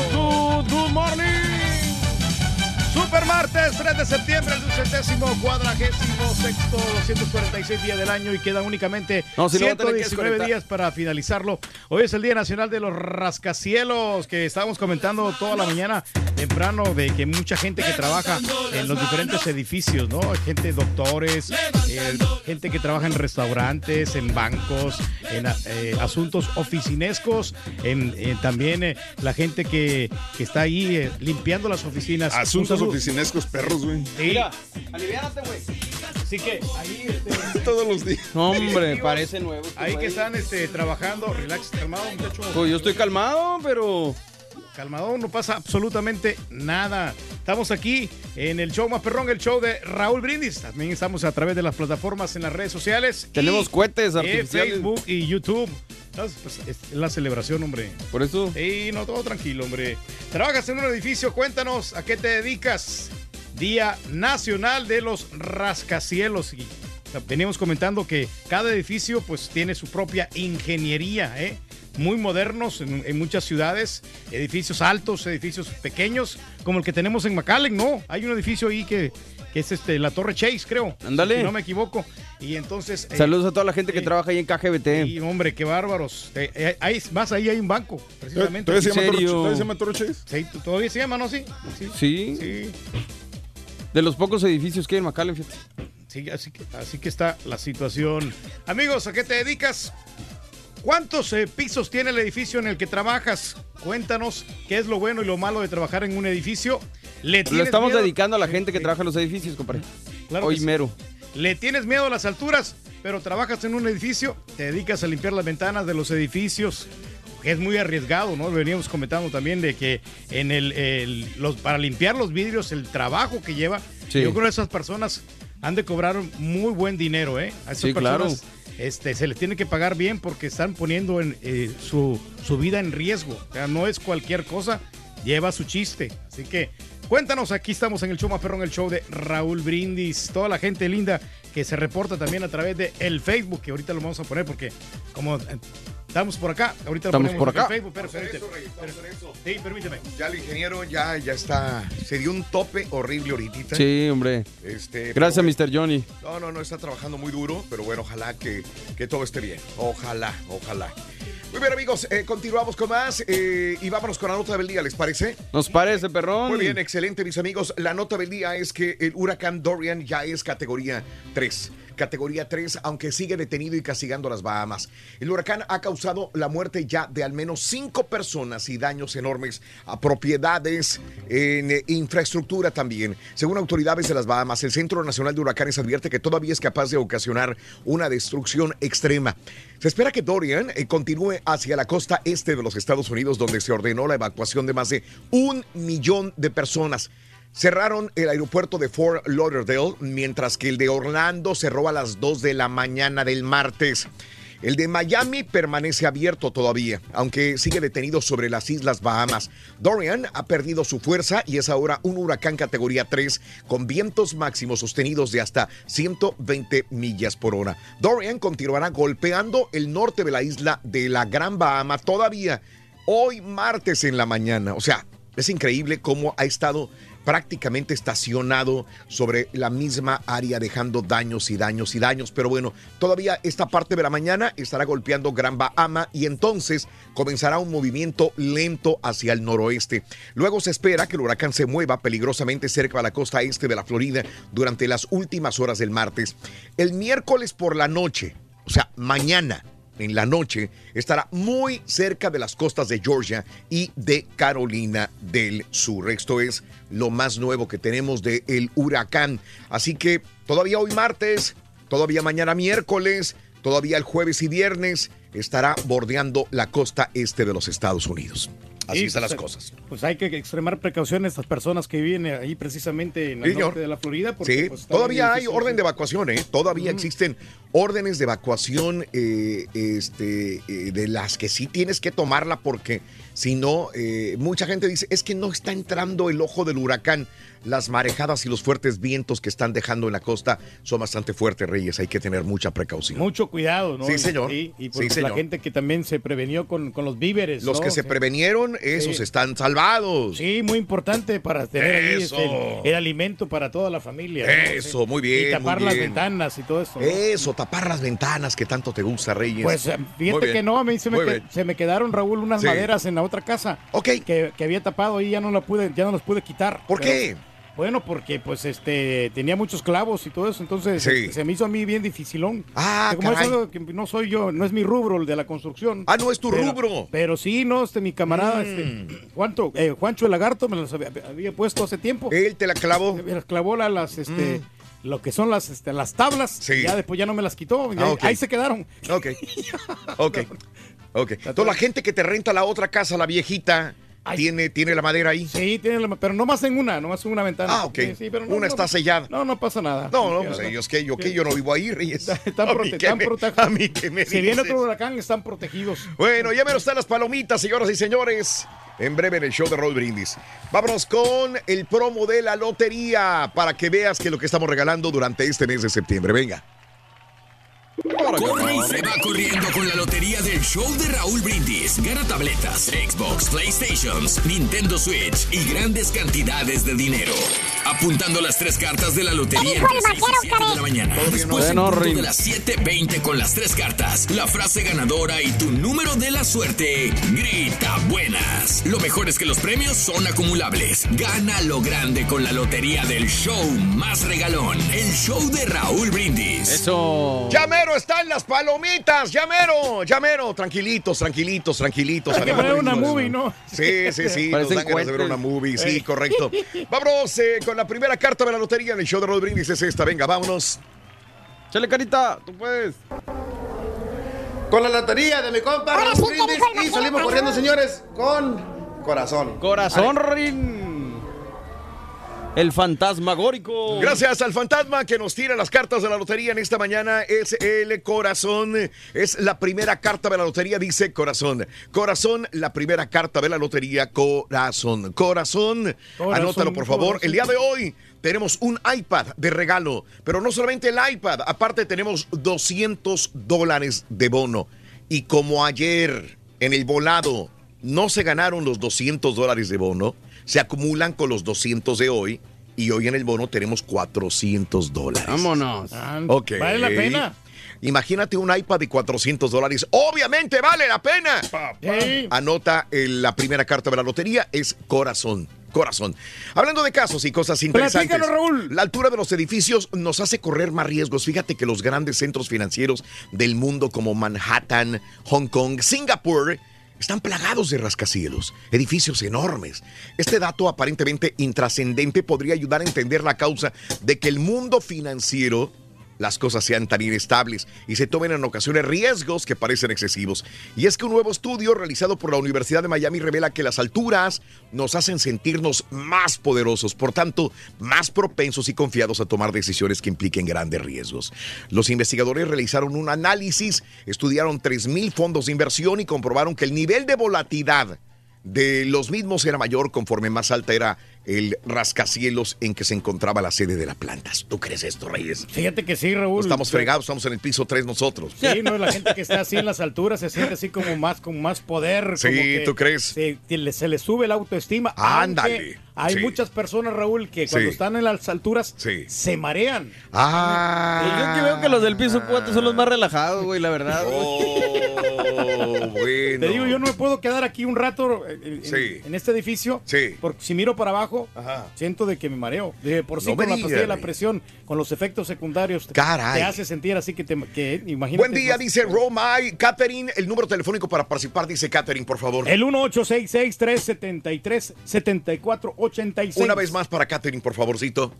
Super martes, 3 de septiembre, el ducentésimo, cuadragésimo, sexto, 246 días del año y quedan únicamente No, si lo voy a tener que 119 desconectar. días para finalizarlo. Hoy es el Día Nacional de los Rascacielos, que estábamos comentando toda la mañana temprano de que mucha gente que trabaja en los diferentes edificios, ¿no? Gente, doctores, eh, gente que trabaja en restaurantes, en bancos, en eh, asuntos oficinescos, en, en también eh, la gente que, que está ahí eh, limpiando las oficinas. Asuntos Un oficinescos perros, güey. Sí. aliviánate, güey. Así que ahí este, *laughs* Todos los días. Hombre, parece nuevo. Ahí que están este, trabajando, relax, calmado, muchacho. Pues yo estoy calmado, pero. Calmado, no pasa absolutamente nada. Estamos aquí en el show más perrón, el show de Raúl Brindis. También estamos a través de las plataformas en las redes sociales. Tenemos y cohetes en artificiales. Facebook y YouTube. Entonces, pues, es la celebración, hombre. Por eso. Sí, no, todo tranquilo, hombre. Trabajas en un edificio, cuéntanos a qué te dedicas. Día Nacional de los Rascacielos. Y veníamos comentando que cada edificio pues tiene su propia ingeniería, ¿eh? Muy modernos en, en muchas ciudades, edificios altos, edificios pequeños, como el que tenemos en McAllen, ¿no? Hay un edificio ahí que, que es este, la Torre Chase, creo. Ándale. Si no me equivoco. Y entonces... eh, Saludos a toda la gente que trabaja ahí en KGBT. Sí, hombre, qué bárbaros. Eh, eh, hay, más ahí hay un banco, precisamente. ¿Todavía se llama ¿En serio? ¿Todavía se llama Torre Chase? Sí, todavía se llama, ¿no? Sí. Sí. Sí. De los pocos edificios que hay en McAllen, fíjate. Sí, así que, así que está la situación. Amigos, ¿a qué te dedicas? ¿Cuántos eh, pisos tiene el edificio en el que trabajas? Cuéntanos qué es lo bueno y lo malo de trabajar en un edificio. ¿Le Lo estamos miedo? dedicando a la gente que trabaja en los edificios, compadre. Claro Hoy sí. mero. ¿Le tienes miedo a las alturas, pero trabajas en un edificio? ¿Te dedicas a limpiar las ventanas de los edificios? Es muy arriesgado, ¿no? Veníamos comentando también de que en el, el- los, para limpiar los vidrios, el trabajo que lleva, Sí. yo creo que esas personas han de cobrar muy buen dinero, ¿eh? A esas Sí, claro. Este, se les tiene que pagar bien porque están poniendo en, eh, su, su vida en riesgo. O sea, no es cualquier cosa, lleva su chiste. Así que cuéntanos, aquí estamos en el show más perrón, el show de Raúl Brindis. Toda la gente linda que se reporta también a través de el Facebook, que ahorita lo vamos a poner porque como eh, estamos por acá, ahorita lo Estamos por en acá. Facebook. Pero, Sí, permíteme. Ya el ingeniero ya, ya está. Se dio un tope horrible ahorita. Sí, hombre. Este, Gracias, pero Mr. Johnny. No, no, no, está trabajando muy duro, pero bueno, ojalá que, que todo esté bien. Ojalá, ojalá. Muy bien, amigos, eh, continuamos con más eh, y vámonos con la nota del día, ¿les parece? Nos parece, perrón. Muy bien, excelente, mis amigos. La nota del día es que el huracán Dorian ya es categoría 3. Categoría 3, aunque sigue detenido y castigando las Bahamas. El huracán ha causado la muerte ya de al menos cinco personas y daños enormes a propiedades, en eh, infraestructura también. Según autoridades de las Bahamas, el Centro Nacional de Huracanes advierte que todavía es capaz de ocasionar una destrucción extrema. Se espera que Dorian eh, continúe hacia la costa este de los Estados Unidos, donde se ordenó la evacuación de más de un millón de personas. Cerraron el aeropuerto de Fort Lauderdale, mientras que el de Orlando cerró a las 2 de la mañana del martes. El de Miami permanece abierto todavía, aunque sigue detenido sobre las Islas Bahamas. Dorian ha perdido su fuerza y es ahora un huracán categoría 3 con vientos máximos sostenidos de hasta 120 millas por hora. Dorian continuará golpeando el norte de la isla de la Gran Bahama todavía hoy martes en la mañana. O sea, es increíble cómo ha estado prácticamente estacionado sobre la misma área, dejando daños y daños y daños. Pero bueno, todavía esta parte de la mañana estará golpeando Gran Bahama y entonces comenzará un movimiento lento hacia el noroeste. Luego se espera que el huracán se mueva peligrosamente cerca de la costa este de la Florida durante las últimas horas del martes. El miércoles por la noche, o sea, mañana en la noche estará muy cerca de las costas de Georgia y de Carolina del Sur. Esto es lo más nuevo que tenemos del el huracán. Así que todavía hoy martes, todavía mañana miércoles, todavía el jueves y viernes estará bordeando la costa este de los Estados Unidos. Así están las pues, cosas. Pues hay que extremar precauciones a las personas que viven ahí precisamente en el Sí, norte de la Florida. Porque, Sí, pues, todavía hay orden de evacuación, ¿eh? Todavía existen órdenes de evacuación eh, este, eh, de las que sí tienes que tomarla porque si no, eh, mucha gente dice, es que no está entrando el ojo del huracán. Las marejadas y los fuertes vientos que están dejando en la costa son bastante fuertes, Reyes. Hay que tener mucha precaución. Mucho cuidado, ¿no? Sí, señor. Y, y Sí, pues, la señor. gente que también se prevenió con, con los víveres. Los ¿no? que se Sí. prevenieron esos están salvados. Sí, muy importante para tener ahí, Eso. este, el, el alimento para toda la familia. Eso, muy bien, Y tapar muy las ventanas y todo eso. Eso, tapar las ventanas que tanto te gusta, Reyes. Pues eh, fíjate que no, a mí se me, se me quedaron, Raúl, unas maderas en la otra casa. Que, que había tapado y ya no la pude, ya no las pude quitar. ¿Por Pero- qué? Bueno, porque pues este tenía muchos clavos y todo eso, entonces Sí. este, se me hizo a mí bien dificilón. Ah, como es caray. algo que no soy yo, no es mi rubro el de la construcción. Ah, no es tu Pero- rubro. Pero sí, no, este mi camarada, Mm. este, Juancho, eh, Juancho el lagarto me las había, había puesto hace tiempo. Él te la clavó. *laughs* Me las clavó la- las, este, Mm. lo que son las, este, las tablas. Sí. Ya después ya no me las quitó. Ah, ok. ahí se quedaron. Ok. *laughs* Ok. Ok. Toda la gente que te renta la otra casa, la viejita, tiene, tiene la madera ahí. Sí, tiene la- pero no más en una, no más en una ventana. Ah, ok. Sí, sí, pero no- Una no- está sellada. No, no pasa nada. No, no, pues ellos que yo que yo no vivo ahí, *laughs* Reyes. *laughs* Están, prote- me- protegidos. a mí que me Si viene otro huracán, están protegidos. Bueno, ya me están las palomitas, señoras y señores. En breve en el show de Roll Brindis. Vámonos con el promo de la lotería para que veas que lo que estamos regalando durante este mes de septiembre. Venga. Corre y se va corriendo con la lotería del show de Raúl Brindis. Gana tabletas, Xbox, PlayStations, Nintendo Switch y grandes cantidades de dinero. Apuntando las tres cartas de la lotería entre 6 y 7 de la mañana. Después en Bueno, punto de las 7.20 con las tres cartas, la frase ganadora y tu número de la suerte. Grita buenas. Lo mejor es que los premios son acumulables. Gana lo grande con la lotería del show más regalón. El show de Raúl Brindis. Eso. Están las palomitas, llamero, llamero, tranquilitos, tranquilitos, tranquilitos. Hay que poner una movie, ¿no? Sí, sí, sí, nos dan ganas de ver una movie, sí, correcto. *laughs* Vámonos eh, con la primera carta de la lotería en el show de Rod Brindis, es esta, venga, vámonos. Chale, carita, tú puedes. Con la lotería de mi compa Ahora sí Brindis y salimos corriendo, señores, con corazón. Corazón, Rin. El fantasmagórico. Gracias al fantasma que nos tira las cartas de la lotería en esta mañana. Es el corazón. Es la primera carta de la lotería, dice corazón. Corazón, la primera carta de la lotería, corazón. Corazón, Corazón, anótalo por favor. corazón. El día de hoy tenemos un iPad de regalo, pero no solamente el iPad, aparte tenemos 200 dólares de bono. Y como ayer en el volado no se ganaron los 200 dólares de bono, se acumulan con los 200 de hoy y hoy en el bono tenemos 400 dólares. Vámonos. ¿Vale la pena? Imagínate un iPad de 400 dólares. Obviamente vale la pena. Sí. Anota el- la primera carta de la lotería, es corazón. Corazón. Hablando de casos y cosas interesantes. Raúl. La altura de los edificios nos hace correr más riesgos. Fíjate que los grandes centros financieros del mundo como Manhattan, Hong Kong, Singapur están plagados de rascacielos, edificios enormes. Este dato aparentemente intrascendente podría ayudar a entender la causa de que el mundo financiero las cosas sean tan inestables y se tomen en ocasiones riesgos que parecen excesivos. Y es que un nuevo estudio realizado por la Universidad de Miami revela que las alturas nos hacen sentirnos más poderosos, por tanto, más propensos y confiados a tomar decisiones que impliquen grandes riesgos. Los investigadores realizaron un análisis, estudiaron 3.000 fondos de inversión y comprobaron que el nivel de volatilidad de los mismos era mayor conforme más alta era el rascacielos en que se encontraba la sede de la planta. ¿Tú crees esto, Reyes? Fíjate que sí, Raúl. Estamos fregados, estamos en el piso 3 nosotros. Sí, no, la gente que está así en las alturas se siente así como más, con más poder. Sí, como que ¿tú crees? Se, le, se le sube la autoestima. Ándale, Hay sí. muchas personas, Raúl, que cuando Sí. están en las alturas Sí. se marean. Ah. Pues yo que veo que los del piso 4 son los más relajados, güey, la verdad. Oh, bueno. Te digo, yo no me puedo quedar aquí un rato eh, en, Sí. en este edificio. Sí. Porque si miro para abajo, siento de que me mareo. De por sí, No con la pastilla de la presión, con los efectos secundarios, te- Caray. te hace sentir así que te que, imagínate. Buen día, más- dice Romay. Catherine, el número telefónico para participar, dice Catherine, por favor. El 1866-373-7486. Una vez más para Catherine, por favorcito.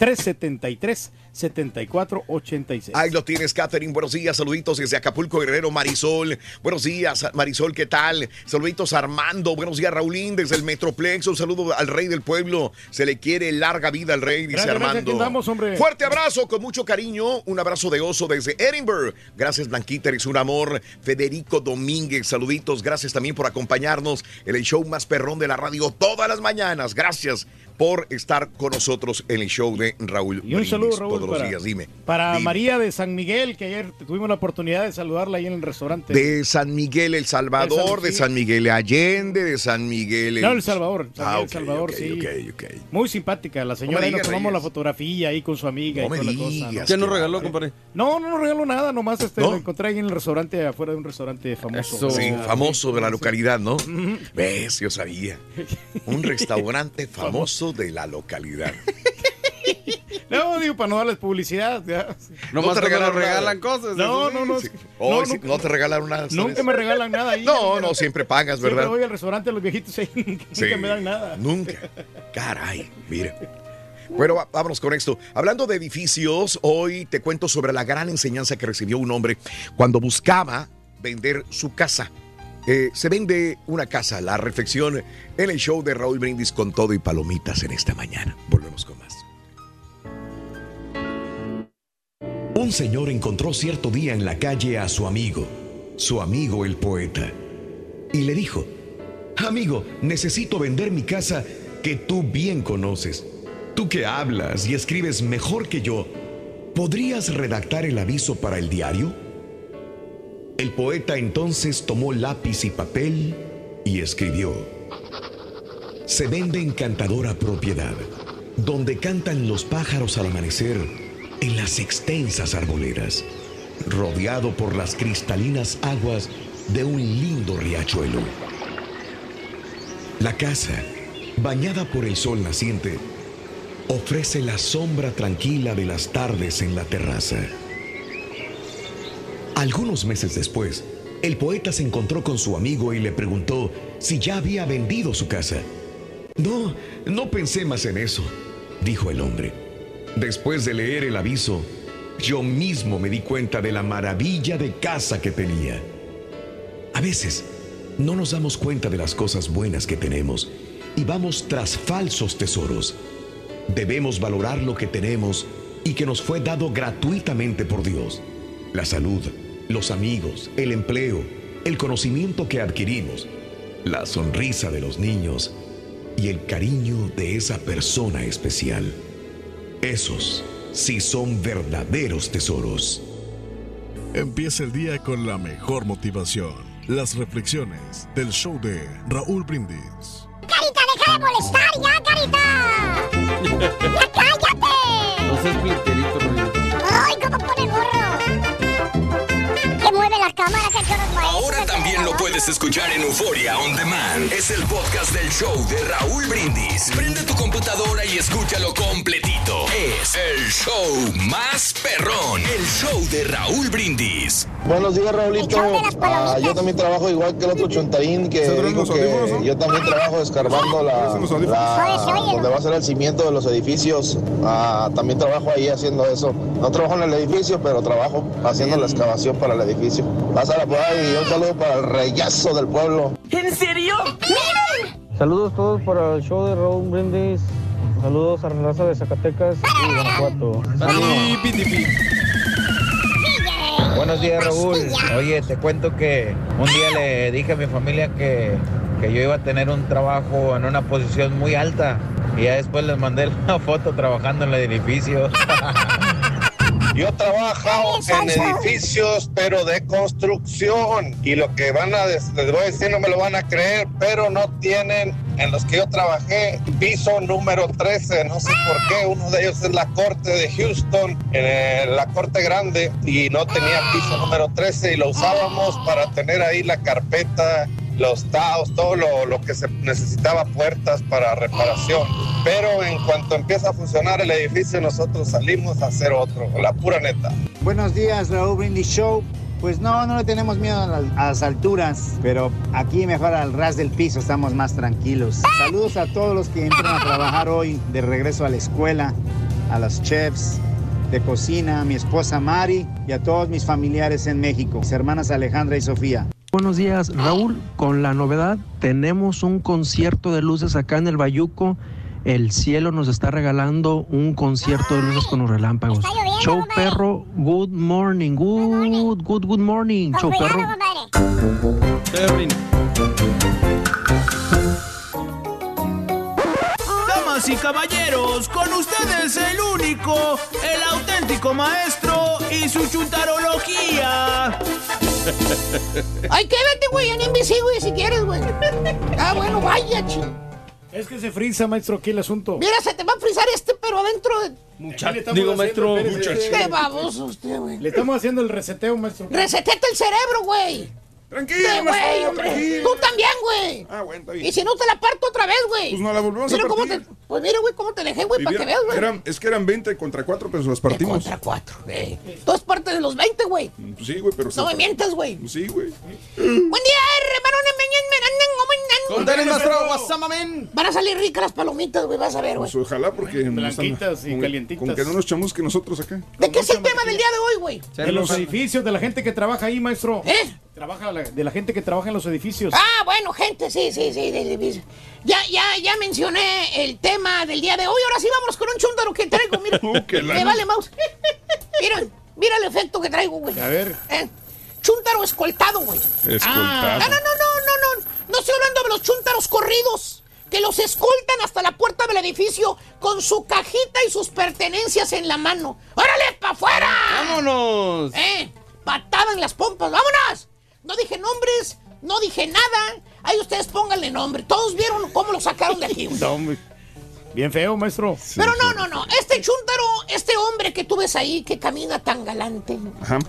1866-373-7486. Ahí lo tienes, Catherine. Buenos días, saluditos desde Acapulco, Guerrero, Marisol. Buenos días, Marisol, ¿qué tal? Saluditos a Armando. Buenos días, Raulín, desde el Metroplex. Un saludo al rey del pueblo. Se le quiere larga vida al rey, dice Gracias, gracias, Armando. andamos, hombre. Fuerte abrazo, con mucho cariño. Un abrazo de oso desde Edinburgh. Gracias, Blanquita, eres un amor. Federico Domínguez, saluditos. Gracias también por acompañarnos en el show más perrón de la radio todas las mañanas. Gracias. Por estar con nosotros en el show de Raúl. Y un saludo, Raúl, Todos los para- días, dime. Para Dime. María de San Miguel, que ayer tuvimos la oportunidad de saludarla ahí en el restaurante. De San Miguel, El Salvador, El Sal- de sí. San Miguel Allende, de San Miguel. No, El Salvador. San Ah, Miguel, ok, El Salvador, ok, sí. ok, ok. Muy simpática la señora. me y nos digas, tomamos la fotografía ahí con su amiga No y me toda la cosa. digas, ¿no? ¿Qué nos regaló, compadre? No, no nos regaló nada, nomás este, ¿No? lo encontré ahí en el restaurante, afuera de un restaurante famoso. Sí, Ah, famoso de la sí. localidad, ¿no? ¿Ves? Yo sabía. Un *laughs* restaurante famoso de la localidad. *laughs* No, digo, para no darles publicidad. ya. Nomás te regalan cosas. No, no, no. Sí. no, Oh, sí, nunca- no te regalaron nada. Nunca me regalan nada ahí. *laughs* No, no, siempre pagas, Siempre ¿verdad? voy al restaurante, los viejitos ahí, *laughs* nunca me dan nada. Nunca. Caray, mira. Bueno, vámonos con esto. Hablando de edificios, hoy te cuento sobre la gran enseñanza que recibió un hombre cuando buscaba vender su casa. Eh, se vende una casa, la reflexión en el show de Raúl Brindis con todo y palomitas en esta mañana. Volvemos con más. Un señor encontró cierto día en la calle a su amigo, su amigo el poeta, y le dijo, Amigo, necesito vender mi casa que tú bien conoces. Tú que hablas y escribes mejor que yo, ¿podrías redactar el aviso para el diario? El poeta entonces tomó lápiz y papel y escribió, Se vende encantadora propiedad, donde cantan los pájaros al amanecer en las extensas arboledas, rodeado por las cristalinas aguas de un lindo riachuelo. La casa, bañada por el sol naciente, ofrece la sombra tranquila de las tardes en la terraza. Algunos meses después, el poeta se encontró con su amigo y le preguntó si ya había vendido su casa. No, no pensé más en eso, dijo el hombre. Después de leer el aviso, yo mismo me di cuenta de la maravilla de casa que tenía. A veces, no nos damos cuenta de las cosas buenas que tenemos y vamos tras falsos tesoros. Debemos valorar lo que tenemos y que nos fue dado gratuitamente por Dios. La salud, los amigos, el empleo, el conocimiento que adquirimos, la sonrisa de los niños y el cariño de esa persona especial. Esos sí son verdaderos tesoros. Empieza el día con la mejor motivación. Las reflexiones del show de Raúl Brindis. ¡Carita, deja de molestar ya, Carita! ¡Ya cállate! No seas. ¡Ay, cómo pone el gorro! Ahora también lo puedes escuchar en Euforia On Demand. Es el podcast del show de Raúl Brindis. Prende tu computadora y escúchalo completito. Es el show más perrón. El show de Raúl Brindis. Buenos días, Raulito. Ah, yo también trabajo igual que el otro chontarín que dijo que yo también trabajo escarbando la, la- donde va a ser el cimiento de los edificios. Ah, también trabajo ahí haciendo eso. No trabajo en el edificio, pero trabajo haciendo la excavación para el edificio. Pásala por ahí y un saludo para el reyazo del pueblo. ¿En serio? Saludos todos para el show de Raúl Brindis. Saludos a la raza de Zacatecas y Guanajuato. Buenos días, Raúl. Oye, te cuento que un día le dije a mi familia que, que yo iba a tener un trabajo en una posición muy alta. Y ya después les mandé *laughs* la foto trabajando en el edificio. *laughs* Yo trabajo en edificios, pero de construcción. Y lo que van a, les voy a decir, no me lo van a creer, pero no tienen en los que yo trabajé piso número 13. No sé por qué. Uno de ellos es la corte de Houston, eh, la corte grande, y no tenía piso número 13 y lo usábamos para tener ahí la carpeta. Los taos, todo lo, que se necesitaba, puertas para reparación. Pero en cuanto empieza a funcionar el edificio, nosotros salimos a hacer otro, la pura neta. Buenos días, Raúl Brindis Show. Pues no, no le tenemos miedo a las, a las alturas, pero aquí mejor al ras del piso estamos más tranquilos. Saludos a todos los que entran a trabajar hoy de regreso a la escuela, a los chefs de cocina, a mi esposa Mari y a todos mis familiares en México, mis hermanas Alejandra y Sofía. Buenos días, Raúl. Con la novedad, tenemos un concierto de luces acá en el Bayuco. El cielo nos está regalando un concierto de luces con los relámpagos. Show perro, good morning, good, good, good morning. Show perro. Damas Damas y caballeros, con ustedes el único, el auténtico maestro y su chuntarología. *laughs* Ay, quédate, güey, en NBC, güey, si quieres, güey. Ah, bueno, vaya, ching. Es que se frisa, maestro, aquí el asunto. Mira, se te va a frizar este, pero adentro de... Muchacho. Digo, maestro. Qué baboso usted, güey. Le estamos haciendo el reseteo, maestro. Resetete el cerebro, güey. Tranquilo, Sí, güey, hombre. tranquilo. Tú también, güey. Ah, bueno, está bien. Y si no te la parto otra vez, güey. Pues no la volvemos a Mira cómo partir. te- Pues mira, güey, cómo te dejé, güey, para que veas, güey. eran- es que eran 20 contra 4, pero se las partimos. Contra 4, güey. Tú eres parte de los 20, güey. Pues sí, güey, pero... No me mientas, güey. Pues sí, güey. Buen día, hermano. Contales, maestro, guasamamen. Van a salir ricas las palomitas, güey, vas a ver, güey. Pues ojalá porque... Blanquitas y con- calientitas. Con que no nos echamos que nosotros acá. ¿De qué es el tema del día de hoy, güey? De los edificios, de la gente que trabaja ahí, maestro. ¿Eh? Trabaja la- de la gente que trabaja en los edificios. Ah, bueno, gente, sí, sí, sí. de- de- Ya, ya, ya mencioné el tema del día de hoy. Ahora sí vámonos con un chúndaro que traigo, mira. *laughs* Uh, Me vale, mouse. Mira, mira el efecto que traigo, güey. A ver. Eh, chúntaro escoltado, güey. Escoltado. Ah, no, no, no, no, no. No estoy hablando de los chúntaros corridos. Que los escoltan hasta la puerta del edificio con su cajita y sus pertenencias en la mano. ¡Órale, pa' afuera! ¡Vámonos! ¡Eh! Patada en las pompas, vámonos. No dije nombres, no dije nada. Ahí ustedes pónganle nombre. Todos vieron cómo lo sacaron de aquí. *laughs* No. Bien feo, maestro. Pero no, no, no. Este chúntaro, este hombre que tú ves ahí que camina tan galante. Ajá.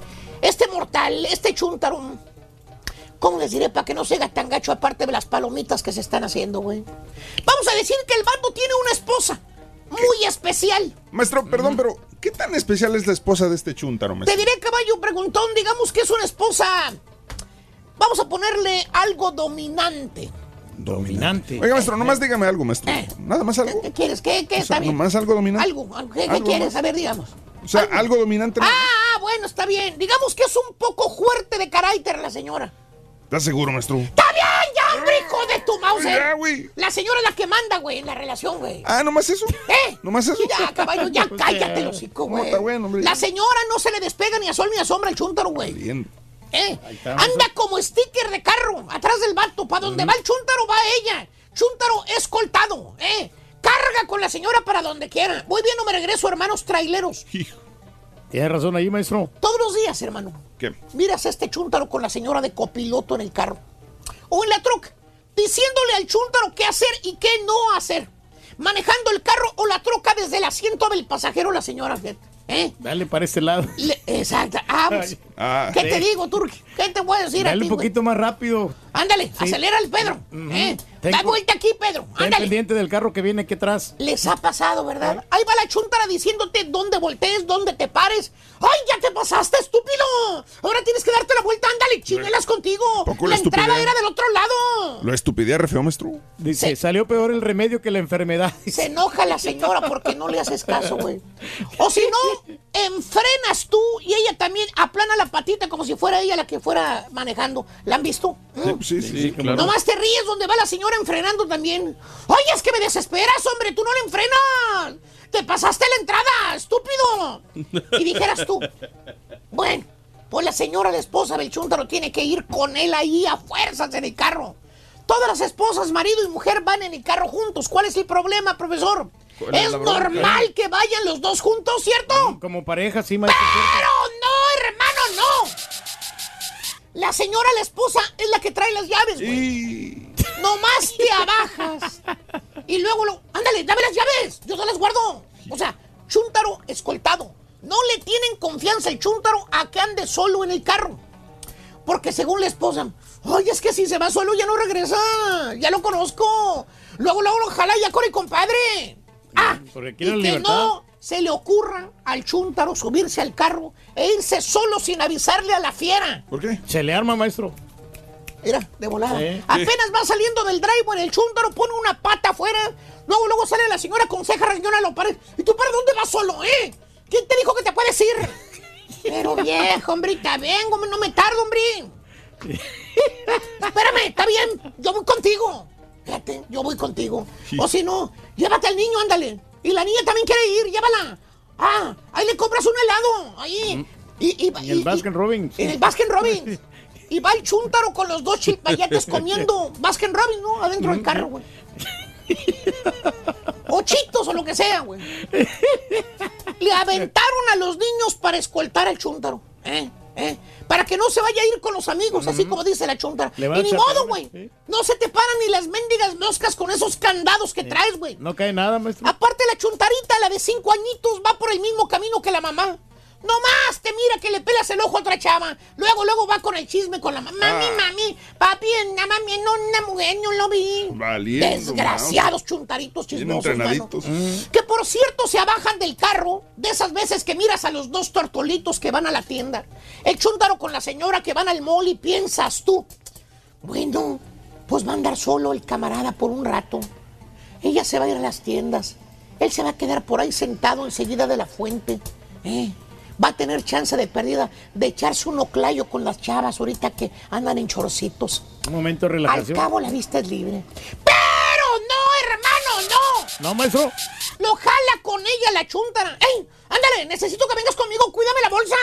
Este mortal, este chúntaro. ¿Cómo les diré para que no se haga tan gacho aparte de las palomitas que se están haciendo, güey? Vamos a decir que el bando tiene una esposa muy especial. Maestro, perdón, pero ¿qué tan especial es la esposa de este chúntaro, Te maestro? diré, caballo preguntón, digamos que es una esposa. Vamos a ponerle algo dominante. Dominante. Oiga, maestro, nomás dígame algo, maestro. Eh. Nada más algo. ¿Qué quieres? ¿Qué, qué? O sea, Está bien. nomás algo dominante. Algo, algo. ¿Qué, quieres? más. A ver, digamos. O sea, algo dominante. Ah, ah, bueno, está bien. Digamos que es un poco fuerte de carácter la señora. ¿Estás seguro, maestro? ¡Está bien, ya, hombre, hijo de tu mouse! Ya, güey. La señora es la que manda, güey, en la relación, güey. Ah, nomás eso. ¿Eh? Nomás eso. Ya, caballo, ya *laughs* cállate, eh, los hocico, no, güey. está bueno, hombre. La señora no se le despega ni a sol ni a sombra el chúntaro, güey. Bien. ¿Eh? Anda como sticker de carro, atrás del vato. Para donde va el chúntaro, va ella. Chúntaro escoltado, ¿eh? Carga con la señora para donde quiera. Voy bien o me regreso, hermanos traileros. Tienes razón ahí, maestro. Todos los días, hermano. ¿Qué? Miras a este chúntaro con la señora de copiloto en el carro. O en la troca, diciéndole al chúntaro qué hacer y qué no hacer. Manejando el carro o la troca desde el asiento del pasajero la señora. ¿Eh? Dale para este lado. Le- exacto. Ah, pues, Ah, ¿Qué sí. te digo, Turki? ¿Qué te voy a decir a Dale ti, un güey? poquito más rápido. Ándale, Sí. acelera el Pedro. ¿eh? Da vuelta aquí, Pedro. Ten Ándale. pendiente del carro que viene aquí atrás. Les ha pasado, ¿verdad? Ahí va la chuntara diciéndote dónde voltees, dónde te pares. ¡Ay, ya te pasaste, estúpido! Ahora tienes que darte la vuelta, ándale, chinelas contigo. Poco La la entrada era del otro lado. Lo estupidez re feo, maestro. Dice, salió peor el remedio que la enfermedad. *laughs* Se enoja la señora porque no le haces caso, güey. O si no, *laughs* enfrenas tú y ella también aplana la patita como si fuera ella la que fuera manejando. ¿La han visto? ¿Mm? Sí, sí, sí. claro. Nomás te ríes donde va la señora enfrenando también. Oye, es que me desesperas, hombre, tú no le enfrenas. Te pasaste la entrada, estúpido. Y dijeras tú, bueno, pues la señora, la esposa del chúntaro, tiene que ir con él ahí a fuerzas en el carro. Todas las esposas, marido y mujer, van en el carro juntos. ¿Cuál es el problema, profesor? ¿Cuál es normal que vayan los dos juntos, ¿cierto? Como pareja, sí, maestro. Pero hermano, no. La señora, la esposa, es la que trae las llaves, güey. Nomás te abajas. Y luego, lo, ándale, dame las llaves. Yo se las guardo. O sea, chúntaro escoltado. No le tienen confianza el chúntaro a que ande solo en el carro. Porque según la esposa, ay, es que si se va solo ya no regresa. Ya lo conozco. Luego, luego, ojalá ya con el compadre. Ah, Porque y que libertad. no se le ocurra al chúntaro subirse al carro e irse solo sin avisarle a la fiera. ¿Por qué? Se le arma, maestro. Mira, de volada. Sí. Apenas va saliendo del driveway, el chúntaro pone una pata afuera. Luego, luego sale la señora con ceja reñona a lo pared. ¿Y tú para dónde vas solo, eh? ¿Quién te dijo que te puedes ir? *laughs* Pero viejo, hombre, está bien, no me tardo, hombre. Espérame, está bien, yo voy contigo. Fíjate, yo voy contigo. O si no, llévate al niño, ándale. Y la niña también quiere ir, llévala. Ah, ahí le compras un helado, ahí. Y, y, En el y- Baskin Robbins. en el Baskin Robbins. *laughs* Y va el chúntaro con los dos chilpayates *laughs* comiendo Baskin Robbins, ¿no? Adentro del carro, güey. O chitos o lo que sea, güey. *laughs* Le aventaron a los niños para escoltar al chúntaro. ¿eh? ¿eh? Para que no se vaya a ir con los amigos, así como dice la chúntara. Le Y ni modo, güey. No se te paran ni las mendigas moscas con esos candados que traes, güey. No cae nada, maestro. Aparte la chuntarita, la de cinco añitos, va por el mismo camino que la mamá. No más te mira que le pelas el ojo a otra chava. Luego, luego va con el chisme con la mamá. Mami, Ah. mami, papi, una mami, no, una mujer, no lo vi. Valiendo, Desgraciados chuntaritos chismosos, entrenaditos. mano. Que por cierto se abajan del carro de esas veces que miras a los dos tortolitos que van a la tienda. El chuntaro con la señora que van al mall y piensas tú. Bueno, pues va a andar solo el camarada por un rato. Ella se va a ir a las tiendas. Él se va a quedar por ahí sentado enseguida de la fuente. ¿eh? Va a tener chance de pérdida de echarse un oclayo con las chavas ahorita que andan en chorcitos. Un momento de Al relajación. cabo la vista es libre. ¡Pero no, hermano, no! No, maestro. Lo jala con ella la chuntara. ¡Ey! Ándale, necesito que vengas conmigo, cuídame la bolsa.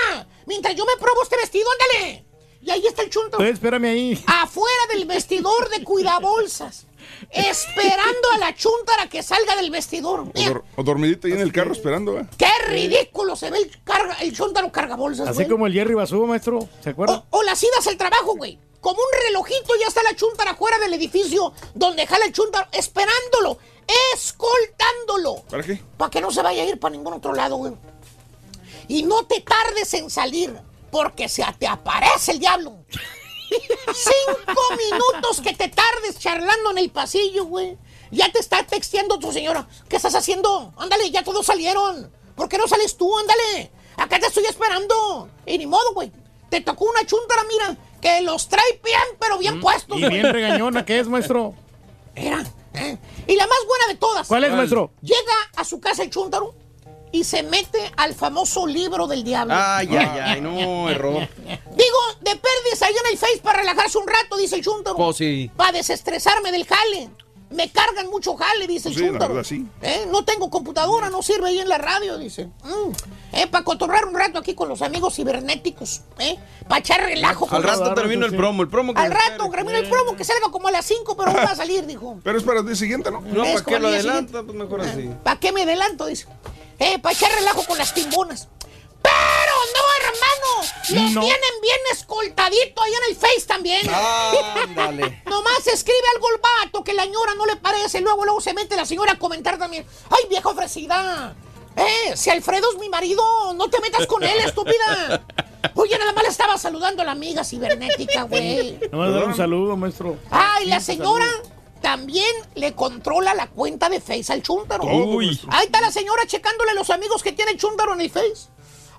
Mientras yo me probo este vestido, ándale. Y ahí está el chuntaro. Pues, espérame ahí. Afuera del vestidor de cuidabolsas. Esperando a la chuntara que salga del vestidor. O, dor- o dormidito ahí en el carro esperando, ¿eh? ¡Qué ridículo se ve el, carga, el chuntaro cargabolsas, Así güey! como el Jerry Basú, maestro. ¿Se acuerda? O las idas al trabajo, güey. Como un relojito ya está la chuntara afuera del edificio donde jala el chuntaro esperándolo, escoltándolo. ¿Para qué? Para que no se vaya a ir para ningún otro lado, güey. Y no te tardes en salir, porque se te aparece el diablo. Cinco minutos que te tardes charlando en el pasillo, güey. Ya te está texteando tu señora. ¿Qué estás haciendo? Ándale, ya todos salieron. ¿Por qué no sales tú? Ándale. Acá te estoy esperando. Y ni modo, güey. Te tocó una chuntara, mira, que los trae bien, pero bien puestos. Mm, Y güey. bien regañona que es, maestro. Era. ¿eh? Y la más buena de todas. ¿Cuál es, maestro? Llega a su casa el chúntaro y se mete al famoso libro del diablo. Ay, ay, ay, no, error. Digo, de pérdidas ahí en el Face para relajarse un rato, dice el chúntaro. Pues sí. Para desestresarme del jale. Me cargan mucho jale, dice el Sí, la verdad, sí. ¿Eh? No tengo computadora, no sirve ahí en la radio, dice. para cotorrar un rato aquí con los amigos cibernéticos. ¿eh? Para echar relajo. Al rato termino el promo, el promo que Al rato, termina el promo que salga como a las 5, pero no va a salir, dijo. Pero es para el día siguiente, ¿no? No, ¿para qué lo adelanta? Pues mejor así. ¿Para qué me adelanto? Dice. Eh, para echar relajo con las timbonas. Pero no, hermano. Lo No. tienen bien escoltadito ahí en el Face también. Ándale. *laughs* Nomás escribe algo el vato que la señora no le parece. Luego, luego se mete la señora a comentar también. ¡Ay, vieja ofrecida! Eh, si Alfredo es mi marido, no te metas con él, estúpida. Oye, nada más le estaba saludando a la amiga cibernética, güey. No a dar un saludo, maestro. Ah, y la señora también le controla la cuenta de Face al chúntaro. Uy. Ahí está la señora checándole los amigos que tiene el chúntaro en el Face.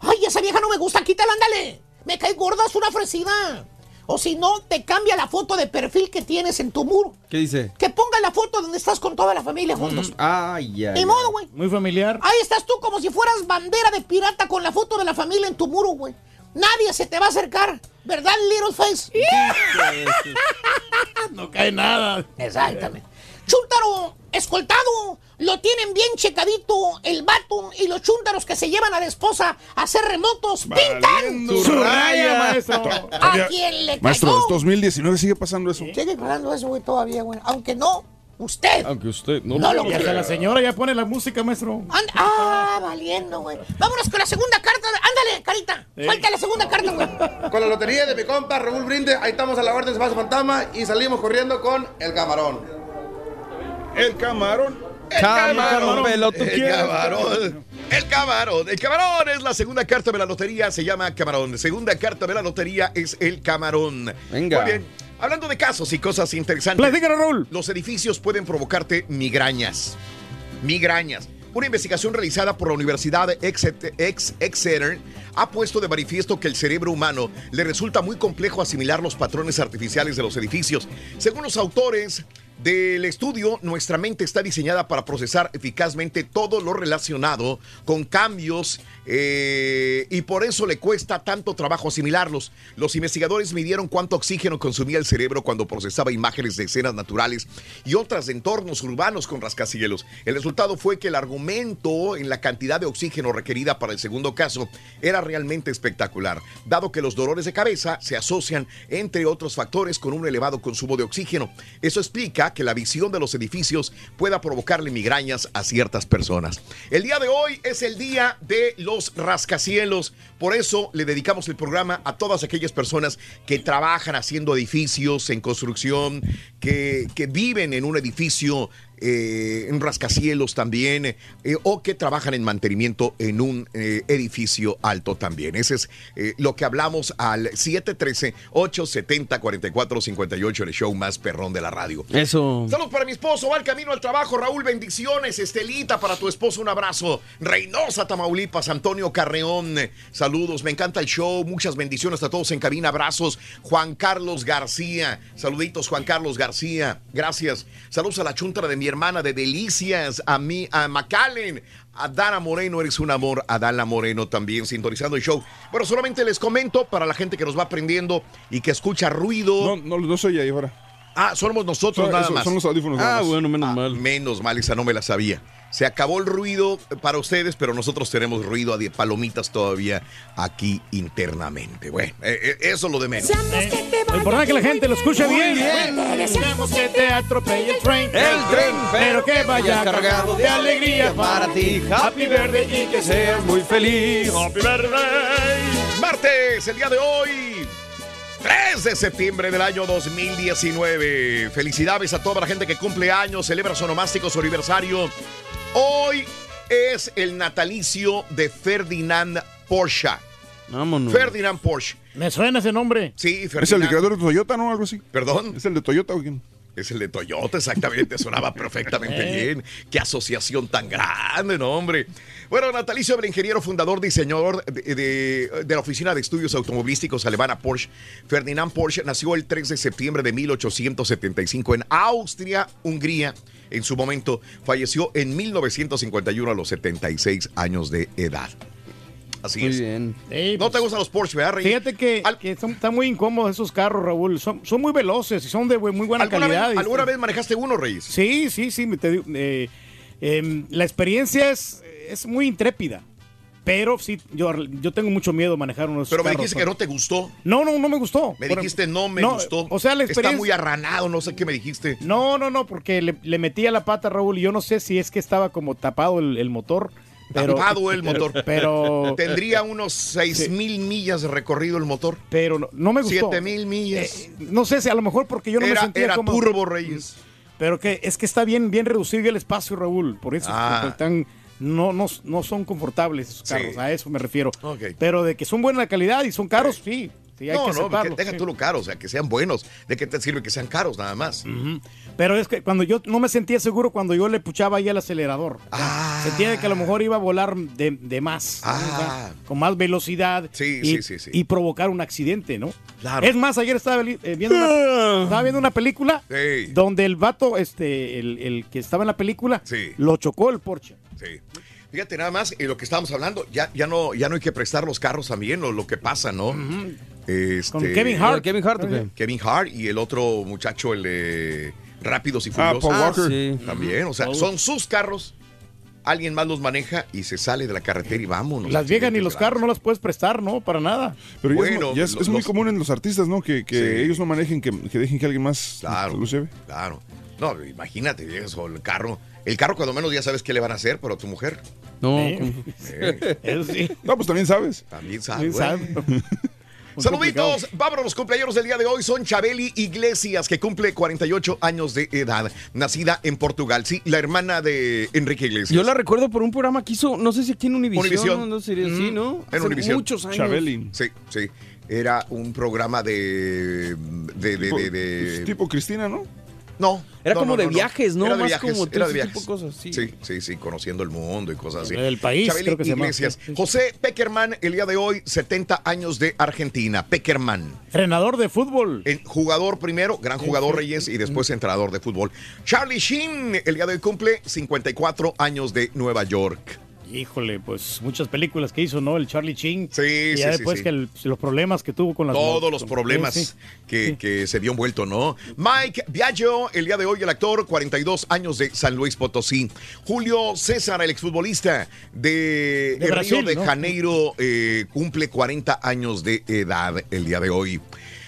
Ay, esa vieja no me gusta, quítala, ándale. Me cae gorda, es una ofrecida. O si no, te cambia la foto de perfil que tienes en tu muro. ¿Qué dice? Que ponga la foto donde estás con toda la familia juntos. Ay, ay. Ni modo, güey. Muy familiar. Ahí estás tú como si fueras bandera de pirata con la foto de la familia en tu muro, güey. Nadie se te va a acercar, ¿verdad, Little Face? *laughs* No cae nada. Exactamente. Chúntaro escoltado, lo tienen bien checadito el vato y los chúntaros que se llevan a la esposa a hacer remotos pintan Valiendo Su raya, maestro. *laughs* a quien le Maestro, cayó. es 2019, sigue pasando eso. Sigue pasando eso, güey, todavía, güey. Aunque no, usted. Aunque usted no, No lo Y hasta la señora ya pone la música, maestro. Ah, valiendo, güey. Vámonos con la segunda carta. Ándale, carita. Suelta la segunda carta, güey. *laughs* Con la lotería de mi compa Raúl Brinde, ahí estamos a la orden de Paso Fantasma y salimos corriendo con el camarón. El camarón. El Camarón, velo, tú El quieres. camarón. El camarón. El camarón es la segunda carta de la lotería. Se llama camarón. Segunda carta de la lotería es el camarón. Venga. Muy bien. Hablando de casos y cosas interesantes. Platícanos, Raúl. Los edificios pueden provocarte migrañas. Migrañas. Una investigación realizada por la Universidad de Exeter, ex- Exeter ha puesto de manifiesto que el cerebro humano le resulta muy complejo asimilar los patrones artificiales de los edificios. Según los autores del estudio, nuestra mente está diseñada para procesar eficazmente todo lo relacionado con cambios eh, y por eso le cuesta tanto trabajo asimilarlos. Los investigadores midieron cuánto oxígeno consumía el cerebro cuando procesaba imágenes de escenas naturales y otras de entornos urbanos con rascacielos. El resultado fue que el argumento en la cantidad de oxígeno requerida para el segundo caso era realmente espectacular, dado que los dolores de cabeza se asocian, entre otros factores, con un elevado consumo de oxígeno. Eso explica que la visión de los edificios pueda provocarle migrañas a ciertas personas. El día de hoy es el día de los rascacielos. Por eso le dedicamos el programa a todas aquellas personas que trabajan haciendo edificios en construcción, que, que viven en un edificio eh, en rascacielos también, eh, o que trabajan en mantenimiento en un eh, edificio alto también. Ese es lo que hablamos al 713-870-4458, el show más perrón de la radio. Eso. Saludos para mi esposo, va al camino al trabajo, Raúl, bendiciones. Estelita, para tu esposo, un abrazo. Reynosa, Tamaulipas, Antonio Carreón, saludos, me encanta el show, muchas bendiciones a todos en cabina, abrazos. Juan Carlos García, saluditos, Juan Carlos García, gracias. Saludos a la chuntra de mi hermana de Delicias, a mí, a Macallen. A Dana Moreno, eres un amor. A Dana Moreno también sintonizando el show. Bueno, solamente les comento para la gente que nos va aprendiendo y que escucha ruido. No, no, no soy ahí ahora. Ah, somos nosotros Son- nada eso- más. son los audífonos nada Ah, más. bueno, menos mal. Menos mal, esa no me la sabía. Se acabó el ruido para ustedes, pero nosotros tenemos ruido de palomitas todavía aquí internamente. Bueno, eh, eh, eso es lo de menos. Lo importante es que la gente lo escuche bien. bien. Deseamos que te atropelle el tren. El tren, pero que vaya cargado de alegría para ti. Happy birthday y que seas muy feliz. Happy birthday. Martes, el día de hoy. 3 de septiembre del año 2019. Felicidades a toda la gente que cumple años, celebra su onomástico, su aniversario. Hoy es el natalicio de Ferdinand Porsche. Vámonos. Ferdinand Porsche. Me suena ese nombre. Sí, Ferdinand. Es el de creador de Toyota, ¿no? Algo así. ¿Perdón? Es el de Toyota o quién? Es el de Toyota, exactamente. Sonaba perfectamente *laughs* Eh. bien. Qué asociación tan grande, no, hombre. Bueno, natalicio del ingeniero fundador, diseñador de, de- de la Oficina de Estudios Automovilísticos alemana Porsche, Ferdinand Porsche, nació el 3 de septiembre de 1875 en Austria, Hungría. En su momento falleció en 1951 a los 76 años de edad. Así Muy es. bien. ¿No te gustan los Porsche, verdad, Rey? Fíjate que, que son, están muy incómodos esos carros, Raúl. Son, son muy veloces y son de muy buena ¿Alguna calidad. vez- alguna vez manejaste uno, Reyes? Sí, sí, sí. me te digo, eh, em, la experiencia es, es muy intrépida. Pero sí, yo, yo tengo mucho miedo de manejar unos Pero me carros, dijiste que no te gustó. No, no, no me gustó. Me dijiste no me no, gustó. O sea, la Está experiencia... muy arranado, no sé qué me dijiste. No, no, no, porque le, le metía la pata, Raúl, y yo no sé si es que estaba como tapado el, el motor. Pero, Tapado el motor. *laughs* Pero. Tendría unos 6 mil millas de recorrido el motor. Pero no, no me gustó. 7 mil millas. Eh, no sé si a lo mejor porque yo no Era- me sentía era como. turbo, Reyes. Pero que es que está bien, bien reducido el espacio, Raúl. Por eso Ah. porque están, no, no, no son confortables esos Sí. carros. A eso me refiero. Pero de que son buena calidad y son caros, sí. Sí hay no, que no, que deja tú lo caro, o sea, que sean buenos. ¿De qué te sirve que sean caros nada más? Pero es que cuando yo no me sentía seguro cuando yo le puchaba ahí al acelerador. Ah. Sentía que a lo mejor iba a volar de, de más. sea, con más velocidad. Sí, y, sí, sí, sí. y provocar un accidente, ¿no? Claro. Es más, ayer estaba eh, viendo una, estaba viendo una película donde el vato, este, el, el que estaba en la película, lo chocó el Porsche. Sí. Fíjate nada más, en lo que estábamos hablando, ya, ya, no, ya no hay que prestar los carros también, o lo que pasa, ¿no? Este- Con Kevin Hart. Kevin Hart. Kevin Hart y el otro muchacho, el de Rápidos y Ah, Furiosos. Paul Walker. sí. También, o sea, son sus carros. Alguien más los maneja y se sale de la carretera y vámonos. Las viejas ni los graves. carros no las puedes prestar, ¿no? Para nada. Pero ya, Bueno, es, ya es- los- es muy los- común en los artistas, ¿no? Que, que Sí. ellos no manejen, que, que dejen que alguien más Claro. los lleve. Claro. No, imagínate, eso, el carro. El carro, cuando menos ya sabes qué le van a hacer, pero a tu mujer. No, eh, Eso sí. No, pues también sabes. también sabe. Bien güey. sabe. Muy Saluditos, vámonos, los cumpleaños del día de hoy son Chabeli Iglesias, que cumple 48 años de edad, nacida en Portugal, sí, la hermana de Enrique Iglesias. Yo la recuerdo por un programa que hizo, no sé si aquí en Univision. Univisión. No sería sí, ¿no? Mm, En Hace Univisión. Muchos años. Chabeli. Sí, sí, era un programa de... de, de, Tipo, de- de- pues, tipo Cristina, ¿no? No. Era no, como no, de no, viajes, ¿no? Era de Más viajes, como era de viajes. tipo de cosas, sí. sí, sí, sí, conociendo el mundo y cosas así. El país, Chabeli creo que se llama. Iglesias. Sí, sí. José Peckerman, el día de hoy, 70 años de Argentina. Peckerman. Entrenador de fútbol. En- jugador primero, gran jugador Reyes y después entrenador de fútbol. Charlie Sheen, el día de hoy cumple 54 años de Nueva York. Híjole, pues muchas películas que hizo, ¿no? El Charlie Chin. Sí, y sí, ya después sí. que el- los problemas que tuvo con las Todos los problemas. Que, que se vio envuelto, ¿no? Mike Biagio, el día de hoy el actor, 42 años de San Luis Potosí. Julio César, el exfutbolista de, De el Brasil, Río de ¿no? Janeiro, eh, cumple 40 años de edad el día de hoy.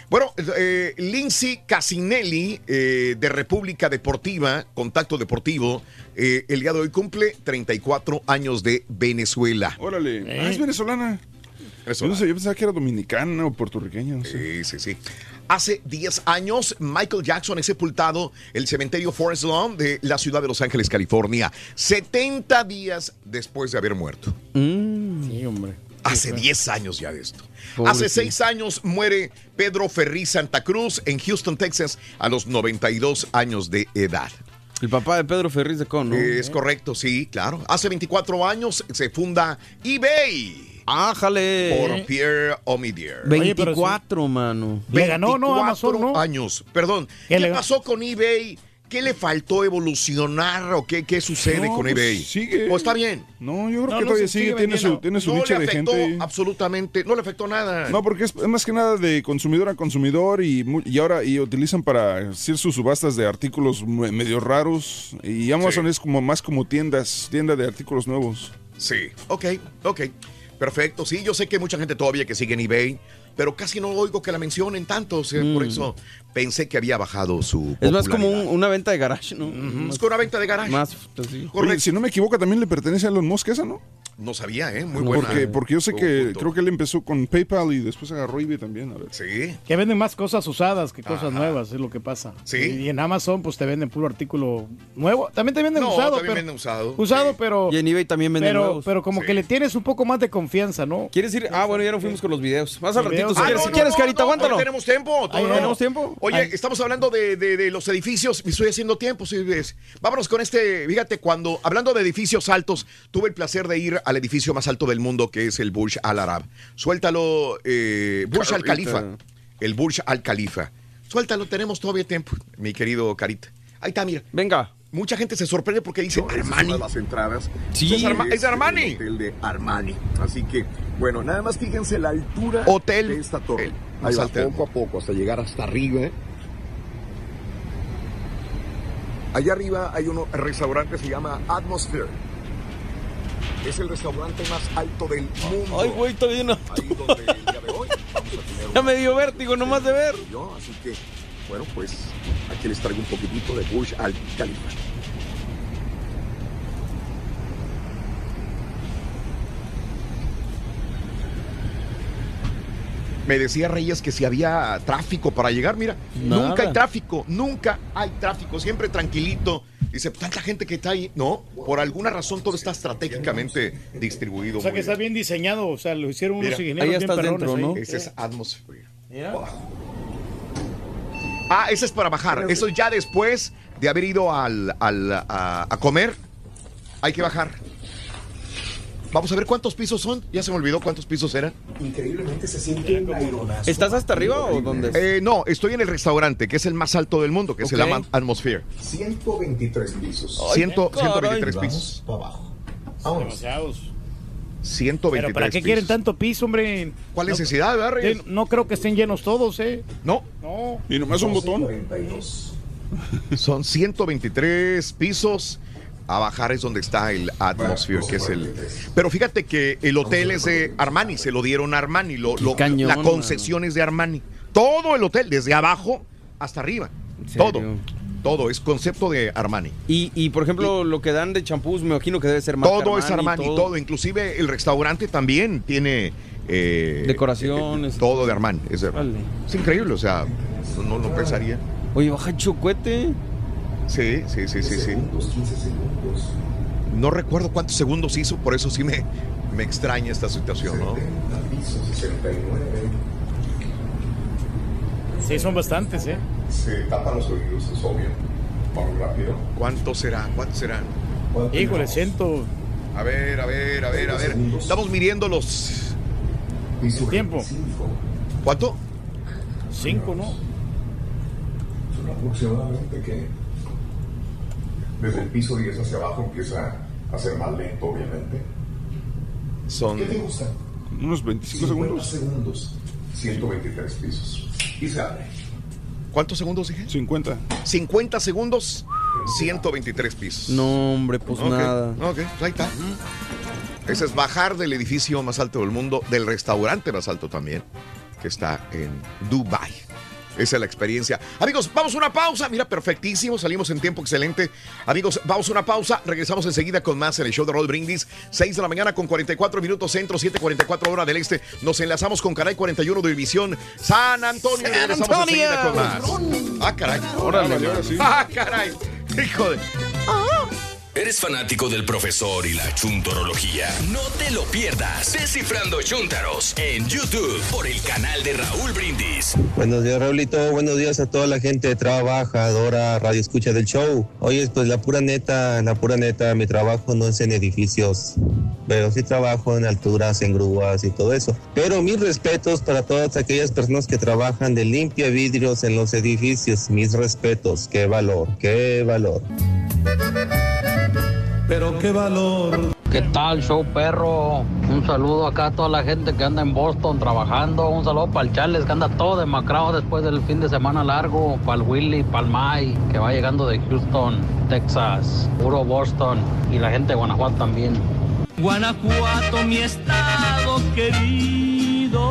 Bueno, eh, Lindsay Casinelli eh, de República Deportiva, Contacto Deportivo, eh, el día de hoy cumple 34 años de Venezuela. Órale. Ah, es venezolana. Yo, no sé, yo pensaba que era dominicana o puertorriqueña. no sé. Sí, sí, sí. Hace 10 años, Michael Jackson es sepultado en el cementerio Forest Lawn de la ciudad de Los Ángeles, California, 70 días después de haber muerto. Sí, hombre. Hace 10 años ya de esto. Hace 6 años muere Pedro Ferri Santa Cruz en Houston, Texas, a los 92 años de edad. El papá de Pedro Ferriz de Con, ¿no? Es correcto, sí, claro. Hace 24 años se funda eBay. ¡Ájale! Por Pierre Omidyar. 24, mano. Le ganó, ¿no? 24 Amazon, ¿no? años. Perdón. ¿Qué ¿Qué, le- pasó con eBay? ¿Qué le faltó evolucionar o qué, qué sucede No, con pues, eBay? sigue. ¿O está bien? No, yo creo No, que no, todavía sigue, sigue tiene su, tiene su no nicho le de afectó gente. absolutamente, no le afectó nada. No, porque es, es más que nada de consumidor a consumidor y, y ahora y utilizan para hacer sus subastas de artículos me- medio raros y Amazon es como más como tiendas, tienda de artículos nuevos. Sí, ok, ok. Perfecto, sí, yo sé que hay mucha gente todavía que sigue en eBay, pero casi no oigo que la mencionen tanto, o sea, por Mm. eso pensé que había bajado su Es más como un- una venta de garage, ¿no? Es como una venta de garage. Más, pues, sí. Oye, si no me equivoco, también le pertenece a Elon Musk esa, ¿no? No sabía, ¿eh? Muy buena. Porque, porque yo sé que creo que él empezó con PayPal y después agarró eBay también. A ver. Sí. Que venden más cosas usadas que cosas nuevas, es lo que pasa. Sí. Y en Amazon, pues te venden puro artículo nuevo. También te venden No, usado. también pero, venden usado. Usado, pero. Y en eBay también venden pero, nuevos. pero como que le tienes un poco más de confianza, ¿no? ¿Quieres ir? Ah, bueno, ya no fuimos con los videos. Más al Los ratito. Ah, quieres, no, si no, quieres no, Carita, no, aguántalo. Tenemos tiempo. Tenemos tiempo. Oye, Ay. estamos hablando de, de- de los edificios. Estoy haciendo tiempo. sí, ves. Vámonos con este. Fíjate, cuando hablando de edificios altos, tuve el placer de ir al edificio más alto del mundo, que es el Burj Al Arab. Suéltalo, eh, Burj Al. Khalifa. El Burj Al Khalifa. Suéltalo, tenemos todavía tiempo, mi querido Carita. Ahí está, mira. Venga. Mucha gente se sorprende porque dice Armani. las entradas. Sí. Es, Arma- es Armani. el hotel de Armani. Así que, bueno, nada más fíjense la altura Hotel. de esta torre. El- Ahí va, poco a poco hasta llegar hasta arriba. Allá arriba hay un restaurante que se llama Atmosphere. Es el restaurante más alto del mundo. Ay, güey, todavía no. Ahí donde el día de hoy vamos a *laughs* tener Ya me dio vértigo nomás de ver. yo, así que, bueno, pues aquí les traigo un poquitito de Burj Al Khalifa. Me decía Reyes que si había tráfico para llegar, mira, Nada. nunca hay tráfico, nunca hay tráfico, siempre tranquilito. Dice, tanta gente que está ahí. No, por alguna razón todo está estratégicamente distribuido. O sea que está bien. diseñado, o sea, lo hicieron unos Mira, ingenieros ahí bien estás perrones dentro, ahí. ¿no? Ese es Atmosphere. Mira. Ah, ese es para bajar. Eso ya después de haber ido al, al- a, a comer, hay que bajar. Vamos a ver cuántos pisos son. Ya se me olvidó cuántos pisos eran. Increíblemente se siente aeronazo. ¿Estás hasta arriba o dónde? Eh, no, estoy en el restaurante, que es el más alto del mundo, que es el Atmosphere. 123 pisos. Ciento- caray. 123 pisos. Vamos para abajo. Demasiados. 123 Pero ¿para qué pisos. quieren tanto piso, hombre? ¿Cuál No- necesidad, verdad, Reyes? Eh, No creo que estén llenos todos, ¿eh? No, No. Y nomás un botón. 42. *laughs* son 123 pisos. A bajar es donde está el Atmosphere, que es el... Pero fíjate que el hotel es de Armani, se lo dieron a Armani, lo, lo- cañón, la concesión es de Armani. Todo el hotel, desde abajo hasta arriba. Todo, todo, es concepto de Armani. Y, y por ejemplo, lo que dan de champús, me imagino que debe ser más Todo es Armani, todo. Inclusive el restaurante también tiene... eh, Decoraciones. eh, todo de Armani. Es, Vale. es increíble, o sea, no, no pensaría. Oye, baja chocuete. Sí, sí, sí, sí, sí. Segundos, 15 segundos. No recuerdo cuántos segundos hizo, por eso sí me, me extraña esta situación, ¿no? 70 pisos, 69. Sí, son bastantes, ¿eh? Se tapan los oídos, es obvio. Vamos rápido. ¿Cuánto será? ¿Cuánto será? ¿Cuánto Híjole, siento A ver, a ver, a ver, a ver. Estamos midiendo los... Piso tiempo. 25. ¿Cuánto? cinco, ¿no? Son aproximadamente que desde el piso 10 hacia abajo empieza a ser más lento, obviamente. Son... ¿Qué te gusta? Unos 25 50 segundos. segundos. 123 pisos. Y se abre. ¿Cuántos segundos dije? 50. 50 segundos, 123 pisos. No, hombre, pues nada. Ok, pues ahí está. Ese es bajar del edificio más alto del mundo, del restaurante más alto también, que está en Dubai. Esa es la experiencia. Amigos, vamos a una pausa. Mira, perfectísimo, salimos en tiempo excelente. Amigos, vamos a una pausa. Regresamos enseguida con más en el show de Roll Brindis. 6 de la mañana con 44 minutos centro, 7:44 hora del este. Nos enlazamos con Caray 41 de División San Antonio. San Regresamos Antonio. enseguida con más. Ah, caray. Órale, ahora sí. Ah, caray. Hijo de. ¿Eres fanático del profesor y la chuntorología? No te lo pierdas. Descifrando Chuntaros en YouTube por el canal de Raúl Brindis. Buenos días, Raulito. Buenos días a toda la gente trabajadora, radio escucha del show. Oye, pues la pura neta, la pura neta, mi trabajo no es en edificios, pero sí trabajo en alturas, en grúas y todo eso. Pero mis respetos para todas aquellas personas que trabajan de limpia vidrios en los edificios. Mis respetos. Qué valor, qué valor. Pero qué valor. ¿Qué tal, show perro? Un saludo acá a toda la gente que anda en Boston trabajando. Un saludo para el Charles que anda todo demacrado después del fin de semana largo. Para el Willy, para el Mai, que va llegando de Houston, Texas. Puro Boston. Y la gente de Guanajuato también. Guanajuato, mi estado querido.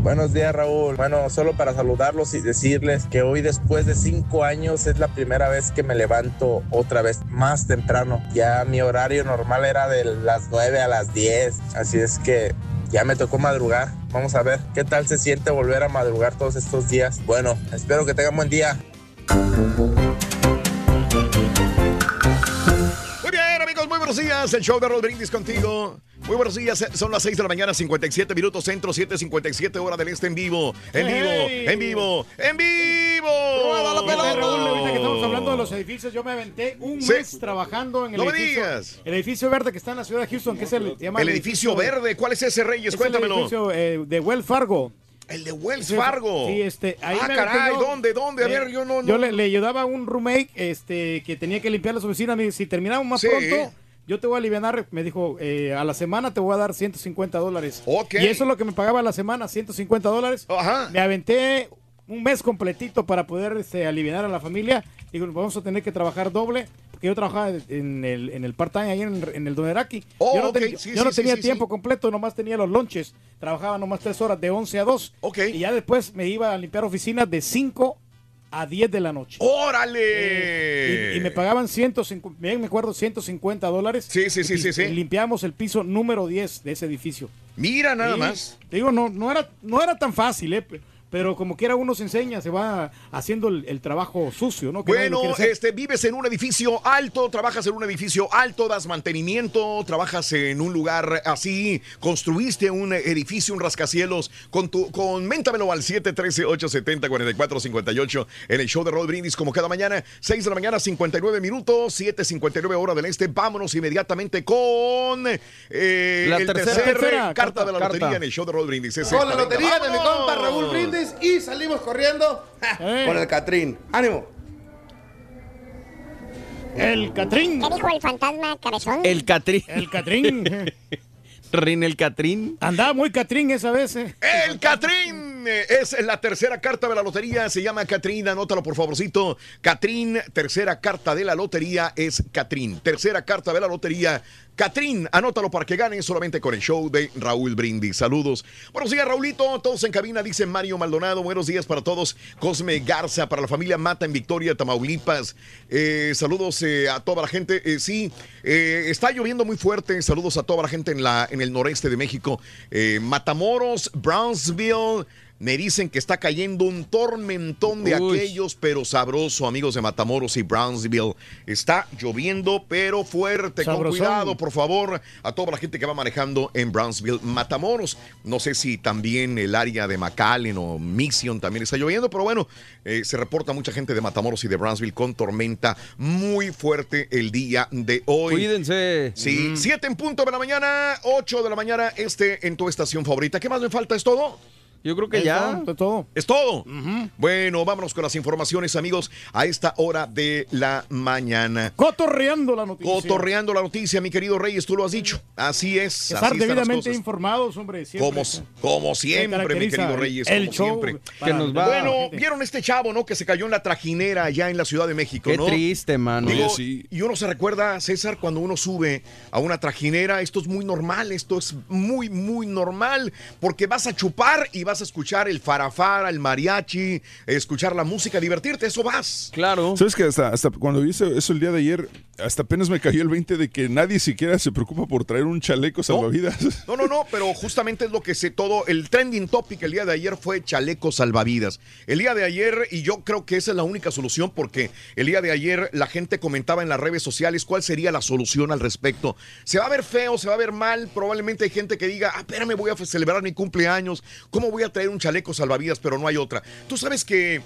Buenos días, Raúl. Bueno, solo para saludarlos y decirles que hoy, después de cinco años, es la primera vez que me levanto otra vez más temprano. Ya mi horario normal era de las 9 a las 10. Así es que ya me tocó madrugar. Vamos a ver qué tal se siente volver a madrugar todos estos días. Bueno, espero que tengan buen día. Muy bien, amigos, muy buenos días. El show de Brindis contigo. Muy buenos días. Son las 6 de la mañana, 57 minutos centro, 7:57 hora del este en vivo. En vivo, en vivo, en vivo. Rueda la pelota. Raúl, ahorita que estamos hablando de los edificios, yo me aventé un Sí. mes trabajando en el No me edificio. digas. El edificio verde que está en la ciudad de Houston, que es el, se llama El edificio verde. ¿Cuál es ese, Reyes? es el Cuéntamelo. edificio eh, de Wells Fargo. El de Wells Fargo. Sí, este, ahí Ah, me caray, yo. ¿dónde, dónde? A ver, yo no- Yo no- le, le ayudaba a un roommate este, que tenía que limpiar las oficinas. Me si terminamos más Sí. pronto, yo te voy a aliviar. Me dijo, eh, a la semana te voy a dar 150 dólares. Y eso es lo que me pagaba a la semana, 150 dólares. Me aventé un mes completito para poder este, aliviar a la familia. Digo, vamos a tener que trabajar doble. Porque yo trabajaba en el, en el part-time ahí en, en el Doneraki. Oh, yo no, ok, ten- sí, yo no sí, sí, tenía tiempo completo, nomás tenía los lunches. Trabajaba nomás tres horas, de 11 a 2. Y ya después me iba a limpiar oficinas de 5 a 10 de la noche. ¡Órale! Y, y me pagaban 150, bien me acuerdo, 150 dólares. Sí, sí, sí, Y- sí, sí. y Limpiamos el piso número 10 de ese edificio. Mira nada más. Te digo, no, no, era, no era tan fácil, ¿eh? Pero como quiera uno se enseña, se va haciendo el, el trabajo sucio, ¿no? Que Bueno, este, vives en un edificio alto, trabajas en un edificio alto, das mantenimiento, trabajas en un lugar así, construiste un edificio, un rascacielos, con tu, coméntamelo al 713-870-4458 en el show de Roll Brindis, como cada mañana, 6 de la mañana, 59 minutos, 7.59 hora del este. Vámonos inmediatamente con eh, La el tercera- tercer tercera carta, de la carta. lotería en el show de Roll Brindis. Es Con esta, la venga, lotería de mi compa Raúl Brindis y salimos corriendo ja, con el Catrín. ¡Ánimo! El Catrín. ¿Qué dijo el fantasma cabezón? El Catrín. El Catrín. *laughs* Rin el Catrín. Andaba muy Catrín esa vez, ¿eh? El Catrín es la tercera carta de la lotería. Se llama Catrín. Anótalo por favorcito. Catrín, tercera carta de la lotería es Catrín. Tercera carta de la lotería. Catrín, anótalo para que gane solamente con el show de Raúl Brindis. Saludos. Buenos días, Raulito. Todos en cabina, dice Mario Maldonado. Buenos días para todos. Cosme Garza, para la familia Mata en Victoria, Tamaulipas. Eh, saludos eh, a toda la gente. Eh, sí, está lloviendo muy fuerte. Saludos a toda la gente en, la, en el noreste de México. Matamoros, Brownsville. Me dicen que está cayendo un tormentón de Uy. aquellos, pero sabroso, amigos de Matamoros y Brownsville. Está lloviendo, pero fuerte. Con cuidado, por favor, a toda la gente que va manejando en Brownsville, Matamoros. No sé si también el área de McAllen o Mission también está lloviendo, pero bueno, eh, se reporta mucha gente de Matamoros y de Brownsville con tormenta muy fuerte el día de hoy. Cuídense. Sí, 7 en punto de la mañana, 8 de la mañana, este en tu estación favorita. ¿Qué más me falta? ¿Es todo? Yo creo que Es ya. todo, todo. ¿Es todo? Bueno, vámonos con las informaciones, amigos, a esta hora de la mañana. Cotorreando la noticia. Cotorreando la noticia, mi querido Reyes, tú lo has dicho. Así es. Estar así debidamente informados, hombre. Siempre. Como, como siempre, mi querido Reyes, el como show siempre. Que nos va. Bueno, vieron este chavo, ¿no? Que se cayó en la trajinera allá en la Ciudad de México, Qué ¿no? triste, mano. Digo, Oye, sí. Y uno se recuerda, César, cuando uno sube a una trajinera, esto es muy normal, esto es muy, muy normal, porque vas a chupar y vas vas a escuchar el farafara, el mariachi, escuchar la música, divertirte, eso vas. Claro. ¿Sabes que hasta, hasta cuando vi eso, eso el día de ayer, hasta apenas me cayó el 20 de que nadie siquiera se preocupa por traer un chaleco salvavidas? No, no, no, pero justamente es lo que sé todo. El trending topic el día de ayer fue chaleco salvavidas. El día de ayer, y yo creo que esa es la única solución, porque el día de ayer la gente comentaba en las redes sociales cuál sería la solución al respecto. Se va a ver feo, se va a ver mal. Probablemente hay gente que diga, ah, espérame, voy a celebrar mi cumpleaños. ¿Cómo voy a traer un chaleco salvavidas? Pero no hay otra. Tú sabes que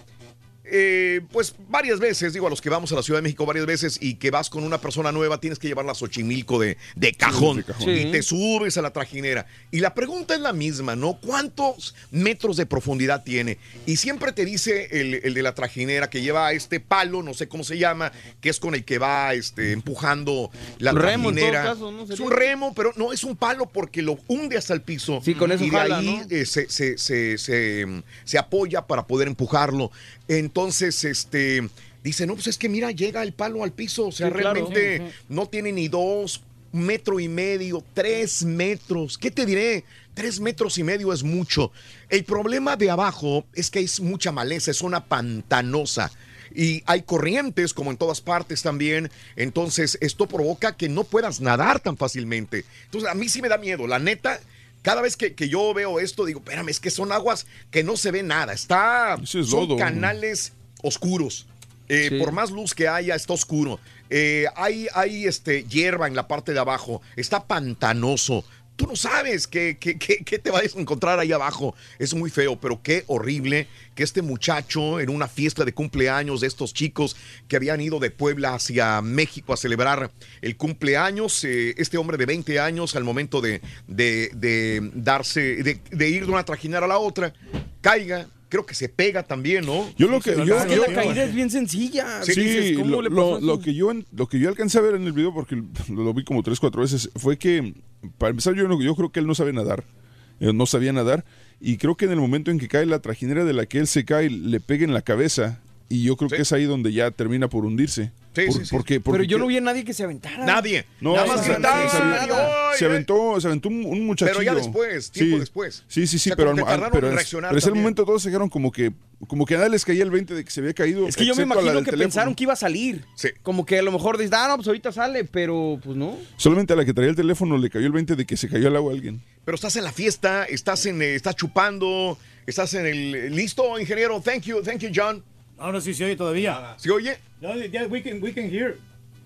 eh, pues varias veces, digo a los que vamos a la Ciudad de México varias veces y que vas con una persona nueva, tienes que llevarla a Xochimilco de, de cajón, de cajón. y te subes a la trajinera. Y la pregunta es la misma, ¿no? ¿Cuántos metros de profundidad tiene? Y siempre te dice el, el de la trajinera que lleva este palo, no sé cómo se llama, que es con el que va este, empujando la Remo, trajinera. caso, ¿no? Es un remo, pero no es un palo porque lo hunde hasta el piso. Sí, con eso y de jala, ahí ¿no? eh, se, se- se- se, se apoya para poder empujarlo. Entonces, este, dice, no, pues es que mira, llega el palo al piso, o sea, Sí, realmente no tiene ni dos, metro y medio, tres metros. ¿Qué te diré? Tres metros y medio es mucho. El problema de abajo es que es mucha maleza, es zona pantanosa. Y hay corrientes, como en todas partes también. Entonces, esto provoca que no puedas nadar tan fácilmente. Entonces, a mí sí me da miedo. La neta, cada vez que, que yo veo esto, digo, espérame, es que son aguas que no se ve nada. Está, es son lodo. canales oscuros. Eh, Sí. Por más luz que haya, está oscuro. Eh, hay hay este, hierba en la parte de abajo. Está pantanoso. Tú no sabes qué, qué, qué- qué te vas a encontrar ahí abajo. Es muy feo, pero qué horrible que este muchacho en una fiesta de cumpleaños de estos chicos que habían ido de Puebla hacia México a celebrar el cumpleaños, eh, este hombre de 20 años al momento de, de- de darse, de, de ir de una trajinera a la otra, caiga, creo que se pega también, ¿no? Yo lo que yo, Es que yo- la caída es bien sencilla. Sí, Dices, ¿cómo lo, le lo- pasó eso? lo que yo lo que yo alcancé a ver en el video porque lo, *laughs* lo vi como tres cuatro veces fue que para empezar yo yo creo que él no sabe nadar eh, no sabía nadar y creo que en el momento en que cae la trajinera de la que él se cae le pega en la cabeza y yo creo que es ahí donde ya termina por hundirse Sí, Por- sí, sí. porque, Pero yo no vi a nadie que se aventara. Nadie. no, Nada se- más gritaban, se- aventó, se aventó un, un muchachillo. Pero ya después, tiempo Sí. después. Sí, sí, sí, O sea, pero, al- pero, es- pero ese momento todos se quedaron como que, como que a nadie les caía el 20 de que se había caído. Es que yo me imagino que teléfono. pensaron que iba a salir. Como que a lo mejor dices, ah, no, pues ahorita sale, pero pues no. Solamente a la que traía el teléfono le cayó el 20 de que se cayó al agua alguien. Pero estás en la fiesta, estás en, eh, estás chupando, estás en el listo, ingeniero. Thank you, thank you, John. Ahora sí se oye todavía. ¿Sí oye? No, yeah, we can, we can hear.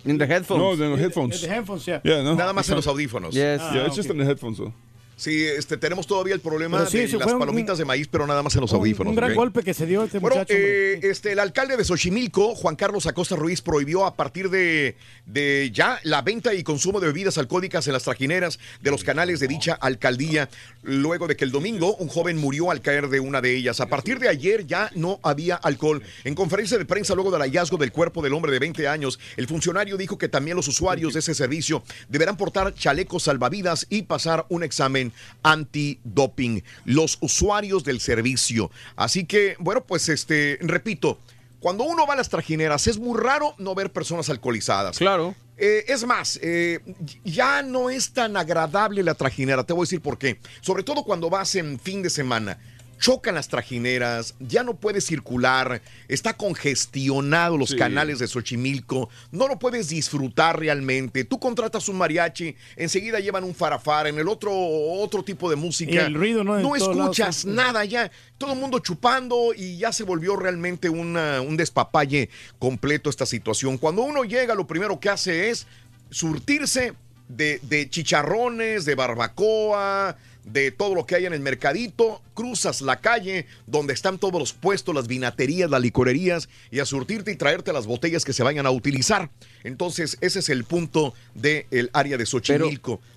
In the headphones. No, de los headphones. The headphones, yeah. Yeah, no. Nada más en los audífonos. Yes. Ah, Yeah, it's ok. just in the headphones, though. Sí, este, tenemos todavía el problema sí, de las un- palomitas de maíz, pero nada más en los Un- audífonos. Un gran golpe que se dio este Bueno, muchacho. eh, este, el alcalde de Xochimilco, Juan Carlos Acosta Ruiz, prohibió a partir de, de ya la venta y consumo de bebidas alcohólicas en las trajineras de los canales de dicha alcaldía, luego de que el domingo un joven murió al caer de una de ellas. A partir de ayer ya no había alcohol. En conferencia de prensa, luego del hallazgo del cuerpo del hombre de 20 años, el funcionario dijo que también los usuarios de ese servicio deberán portar chalecos salvavidas y pasar un examen antidoping. Los usuarios del servicio. Así que, bueno, pues este, repito, cuando uno va a las trajineras es muy raro no ver personas alcoholizadas. Claro. Eh, es más, eh, ya no es tan agradable la trajinera, te voy a decir por qué. Sobre todo cuando vas en fin de semana. Chocan las trajineras, ya no puedes circular, está congestionado los Sí. canales de Xochimilco, no lo puedes disfrutar realmente. Tú contratas un mariachi, enseguida llevan un farafara, en el otro otro tipo de música. Y el ruido, ¿no? Todos escuchas nada ya, todo el mundo chupando y ya se volvió realmente una- un despapalle completo esta situación. Cuando uno llega, lo primero que hace es surtirse de, de chicharrones, de barbacoa, de todo lo que hay en el mercadito, cruzas la calle donde están todos los puestos, las vinaterías, las licorerías, y a surtirte y traerte las botellas que se vayan a utilizar. Entonces, ese es el punto del área de Xochimilco. Pero,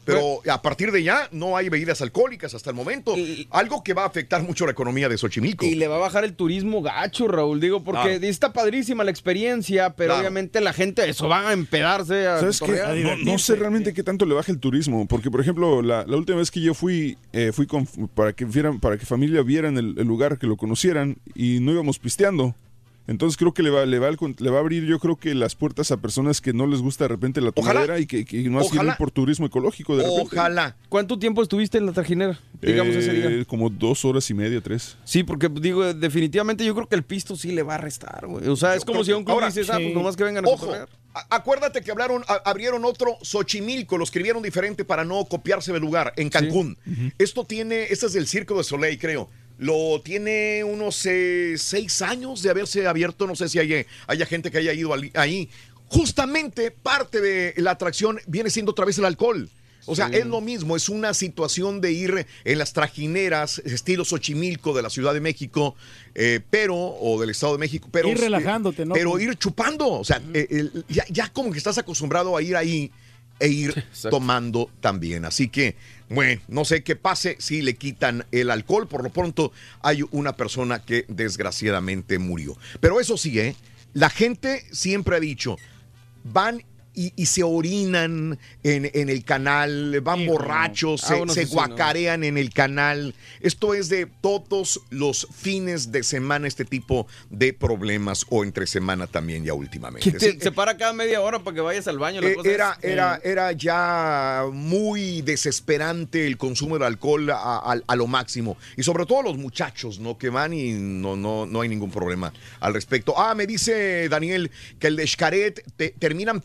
a partir de ya no hay bebidas alcohólicas hasta el momento, algo que va a afectar mucho la economía de Xochimilco. Y le va a bajar el turismo gacho, Raúl. Digo, porque Claro. está padrísima la experiencia, pero Claro. obviamente la gente eso va a empedarse a ¿Sabes qué? No, no sé realmente qué tanto le baja el turismo, porque por ejemplo, la, la última vez que yo fui, eh, fui con, para que vieran, para que familia vieran el, el lugar, que lo conocieran, y no íbamos pisteando. Entonces creo que le va, le, va, al con- le va a abrir, yo creo que las puertas a personas que no les gusta de repente la Ojalá. tomadera y que, que no ir por turismo ecológico de repente. Ojalá. ¿Cuánto tiempo estuviste en la trajinera? Digamos ese día. Eh, Como dos horas y media, tres. Sí, porque digo, definitivamente yo creo que el pisto sí le va a restar, güey. O sea, es como si a un club Ahora, dices, ah, pues sí. nomás que vengan a Ojo, acuérdate que hablaron, abrieron otro Xochimilco, lo escribieron diferente para no copiarse del lugar, en Cancún. Esto tiene, este es del Circo de Soleil, creo. Lo tiene unos eh, seis años de haberse abierto, no sé si hay, haya gente que haya ido ahí. Justamente parte de la atracción viene siendo otra vez el alcohol. O sea, Sí. es lo mismo, es una situación de ir en las trajineras, estilo Xochimilco de la Ciudad de México, eh, pero, o del Estado de México, pero. Ir relajándote, ¿no? Pero ir chupando. O sea, eh, ya, ya como que estás acostumbrado a ir ahí e ir tomando también. Así que, bueno, no sé qué pase si le quitan el alcohol. Por lo pronto, hay una persona que desgraciadamente murió. Pero eso sí, ¿eh? La gente siempre ha dicho, van y, y se orinan en, en el canal, van borrachos, Ah, se, bueno, se sí, sí, no. guacarean en el canal. Esto es de todos los fines de semana, este tipo de problemas, o entre semana también ya últimamente. Te- Sí, se para cada media hora para que vayas al baño. La eh, cosa era, es- era, era ya muy desesperante el consumo de alcohol a, a- a lo máximo. Y sobre todo los muchachos, ¿no? Que van y no, no, no hay ningún problema al respecto. Ah, me dice Daniel que el de Xcaret te, terminan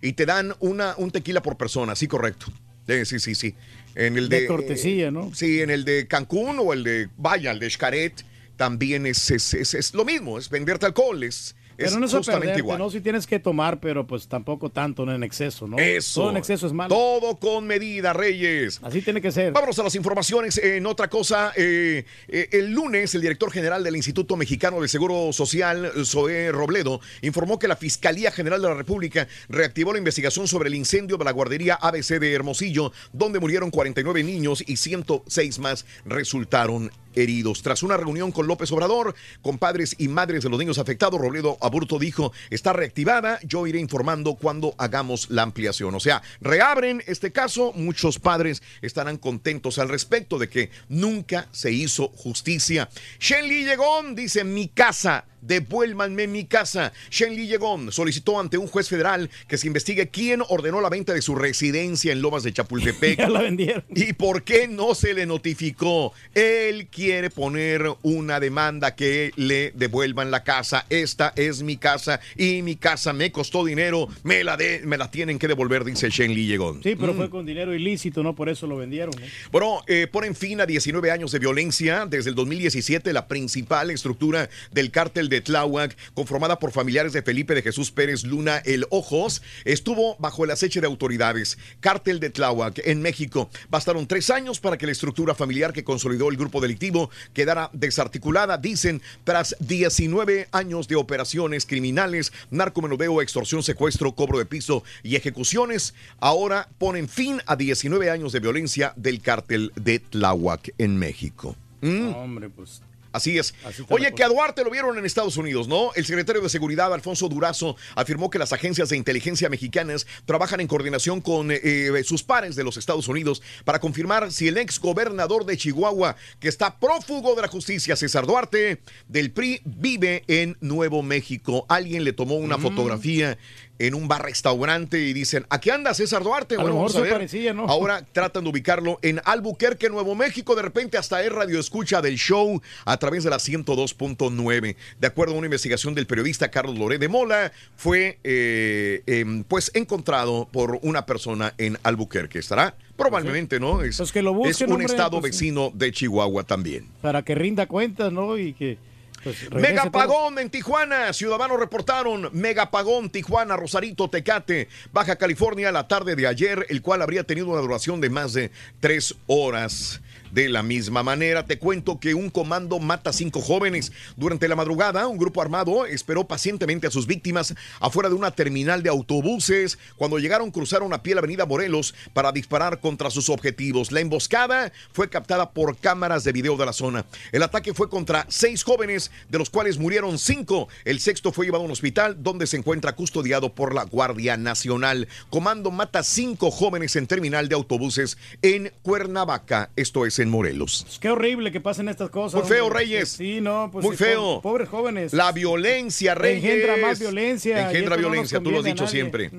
y te dan una, un tequila por persona. Sí, correcto. Eh, sí, sí, sí. En el de, De cortesía, ¿no? Sí, en el de Cancún o el de, vaya, el de Xcaret también es, es, es- es lo mismo, es venderte alcohol, es, es Pero no es a justamente perderte, igual. ¿no? Si tienes que tomar, pero pues tampoco tanto, no en exceso, ¿no? Eso. Todo en exceso es malo. Todo con medida, Reyes. Así tiene que ser. Vámonos a las informaciones. En otra cosa, eh, eh, el lunes el director general del Instituto Mexicano de Seguro Social, Zoé Robledo, informó que la Fiscalía General de la República reactivó la investigación sobre el incendio de la guardería ABC de Hermosillo, donde murieron 49 niños y 106 más resultaron heridos. Tras una reunión con López Obrador, con padres y madres de los niños afectados, Robledo Aburto dijo, está reactivada, yo iré informando cuando hagamos la ampliación. O sea, reabren este caso, muchos padres estarán contentos al respecto de que nunca se hizo justicia. Shen Li Llegón dice, mi casa, devuélvanme mi casa. Shen Li Llegón solicitó ante un juez federal que se investigue quién ordenó la venta de su residencia en Lomas de Chapultepec. *laughs* Ya la vendieron. ¿Y por qué no se le notificó? Él quiere poner una demanda que le devuelvan la casa. Esta es mi casa y mi casa me costó dinero. Me la, de, me la tienen que devolver, dice Shen Li Llegón. Sí, pero Mm. fue con dinero ilícito, ¿no? Por eso lo vendieron. ¿no? Bueno, eh, ponen fin a 19 años de violencia. Desde el 2017, la principal estructura del cártel de Tláhuac, conformada por familiares de Felipe de Jesús Pérez Luna El Ojos, estuvo bajo el aceche de autoridades. Cártel de Tláhuac en México. Bastaron tres años para que la estructura familiar que consolidó el grupo delictivo quedara desarticulada, dicen, tras 19 años de operaciones criminales, narcomenudeo, extorsión, secuestro, cobro de piso y ejecuciones. Ahora ponen fin a 19 años de violencia del cártel de Tláhuac en México. ¿Mm? Hombre, pues. Así es. Así Oye, que a Duarte lo vieron en Estados Unidos, ¿no? El secretario de Seguridad, Alfonso Durazo, afirmó que las agencias de inteligencia mexicanas trabajan en coordinación con eh, sus pares de los Estados Unidos para confirmar si el ex gobernador de Chihuahua, que está prófugo de la justicia, César Duarte, del PRI, vive en Nuevo México. Alguien le tomó una Mm. fotografía en un bar restaurante y dicen, ¿a qué anda César Duarte? A lo mejor vamos se ver. parecía, ¿no? Ahora tratan de ubicarlo en Albuquerque, Nuevo México. De repente hasta es radio escucha del show a través de la 102.9. De acuerdo a una investigación del periodista Carlos Loré de Mola, fue eh, em, pues encontrado por una persona en Albuquerque. ¿Estará? Probablemente, ¿no? Es, Pues que lo busquen, es un hombre, estado pues, vecino de Chihuahua también. Para que rinda cuentas, ¿no? Y que. Pues, todo. Megapagón en Tijuana. Ciudadanos reportaron Megapagón Tijuana, Rosarito, Tecate, Baja California, la tarde de ayer, el cual habría tenido una duración de más de tres horas. De la misma manera, te cuento que un comando mata cinco jóvenes. Durante la madrugada, un grupo armado esperó pacientemente a sus víctimas afuera de una terminal de autobuses. Cuando llegaron, cruzaron a pie la avenida Morelos para disparar contra sus objetivos. La emboscada fue captada por cámaras de video de la zona. El ataque fue contra seis jóvenes, de los cuales murieron cinco. El sexto fue llevado a un hospital donde se encuentra custodiado por la Guardia Nacional. Comando mata cinco jóvenes en terminal de autobuses en Cuernavaca. Esto es en en Morelos. Pues qué horrible que pasen estas cosas. Muy feo, hombre. Reyes. Sí, no, pues Muy sí, feo. po- Pobres jóvenes. La violencia, Reyes. Engendra más violencia. Engendra no violencia, tú lo has dicho siempre.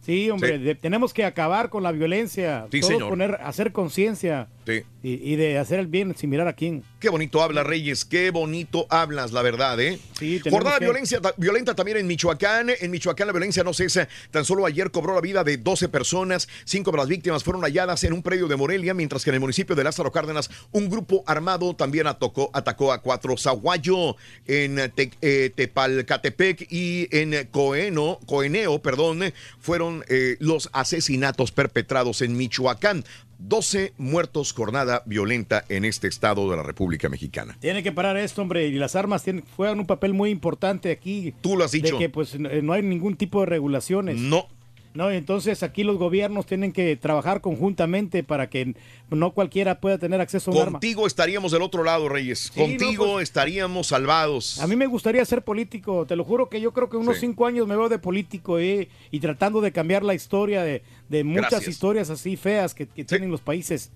Sí, hombre, Sí. de- tenemos que acabar con la violencia. Sí, Todos señor. poner, hacer conciencia Sí. y, y de hacer el bien sin mirar a quién. Qué bonito habla, Reyes. Qué bonito hablas, la verdad, ¿eh? Sí, Jornada que- violencia, ta- violenta también en Michoacán. En Michoacán la violencia no cesa. Tan solo ayer cobró la vida de 12 personas. Cinco de las víctimas fueron halladas en un predio de Morelia, mientras que en el municipio de Lázaro Cárdenas un grupo armado también atacó, atacó a cuatro. Zaguayo en Te- eh, Tepalcatepec y en Coeno, Coeneo, perdón, fueron eh, los asesinatos perpetrados en Michoacán. 12 muertos, jornada violenta en este estado de la República Mexicana. Tiene que parar esto, hombre, y las armas tienen, juegan un papel muy importante aquí. Tú lo has dicho. De que pues no no hay ningún tipo de regulaciones. No. No, entonces aquí los gobiernos tienen que trabajar conjuntamente para que no cualquiera pueda tener acceso a un arma. Contigo estaríamos del otro lado, Reyes. Sí, no, Contigo pues- estaríamos salvados. A mí me gustaría ser político, te lo juro que yo creo que unos Sí. cinco años me veo de político eh, y tratando de cambiar la historia de, de muchas Gracias. historias así feas que, que tienen los países.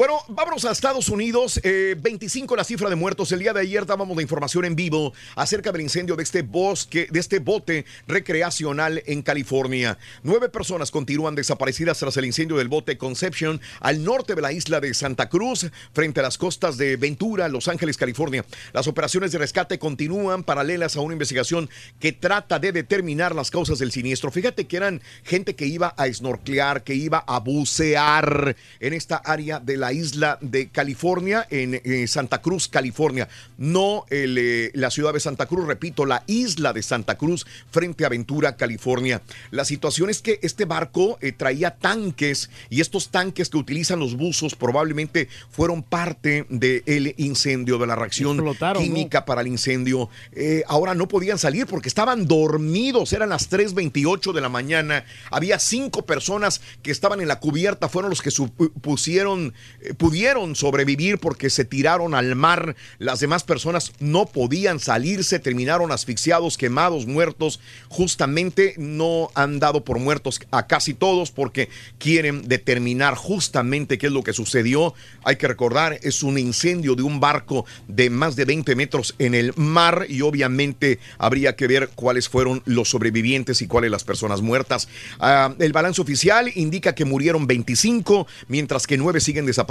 Bueno, vámonos a Estados Unidos. Eh, 25 la cifra de muertos. El día de ayer dábamos la información en vivo acerca del incendio de este bosque, de este bote recreacional en California. Nueve personas continúan desaparecidas tras el incendio del bote Conception al norte de la isla de Santa Cruz, frente a las costas de Ventura, Los Ángeles, California. Las operaciones de rescate continúan paralelas a una investigación que trata de determinar las causas del siniestro. Fíjate que eran gente que iba a snorclear, que iba a bucear en esta área de la isla de California, en eh, Santa Cruz, California. No el, eh, la ciudad de Santa Cruz, repito, la isla de Santa Cruz frente a Ventura, California. La situación es que este barco eh, traía tanques y estos tanques que utilizan los buzos probablemente fueron parte del incendio, de la reacción química para el incendio. Eh, ahora no podían salir porque estaban dormidos, eran las 3.28 de la mañana. Había cinco personas que estaban en la cubierta, fueron los que supusieron, eh, pudieron sobrevivir porque se tiraron al mar. Las demás personas no podían salirse, terminaron asfixiados, quemados, muertos. Justamente no han dado por muertos a casi todos porque quieren determinar justamente qué es lo que sucedió. Hay que recordar, es un incendio de un barco de más de 20 metros en el mar y obviamente habría que ver cuáles fueron los sobrevivientes y cuáles las personas muertas. Ah, el balance oficial indica que murieron 25, mientras que 9 siguen desaparecidos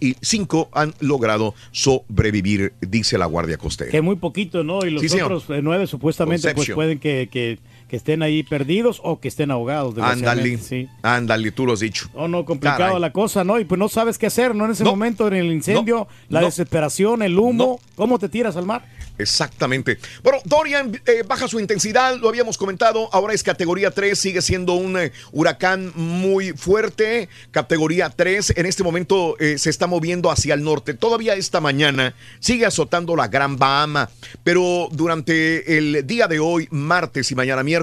y 5 han logrado sobrevivir, dice la Guardia Costera. Que muy poquito, ¿no? Y los Sí, otros eh, nueve supuestamente pues pueden que, que- que estén ahí perdidos o que estén ahogados. Ándale, Sí. ándale, tú lo has dicho. Oh, no, complicado Caray. la cosa, ¿no? Y pues no sabes qué hacer, ¿no? En ese No. momento, en el incendio, la No. desesperación, el humo, ¿cómo te tiras al mar? Exactamente. Bueno, Dorian eh, baja su intensidad, lo habíamos comentado, ahora es categoría 3, sigue siendo un eh, huracán muy fuerte, categoría 3, en este momento eh, se está moviendo hacia el norte, todavía esta mañana sigue azotando la Gran Bahama, pero durante el día de hoy, martes y mañana miércoles,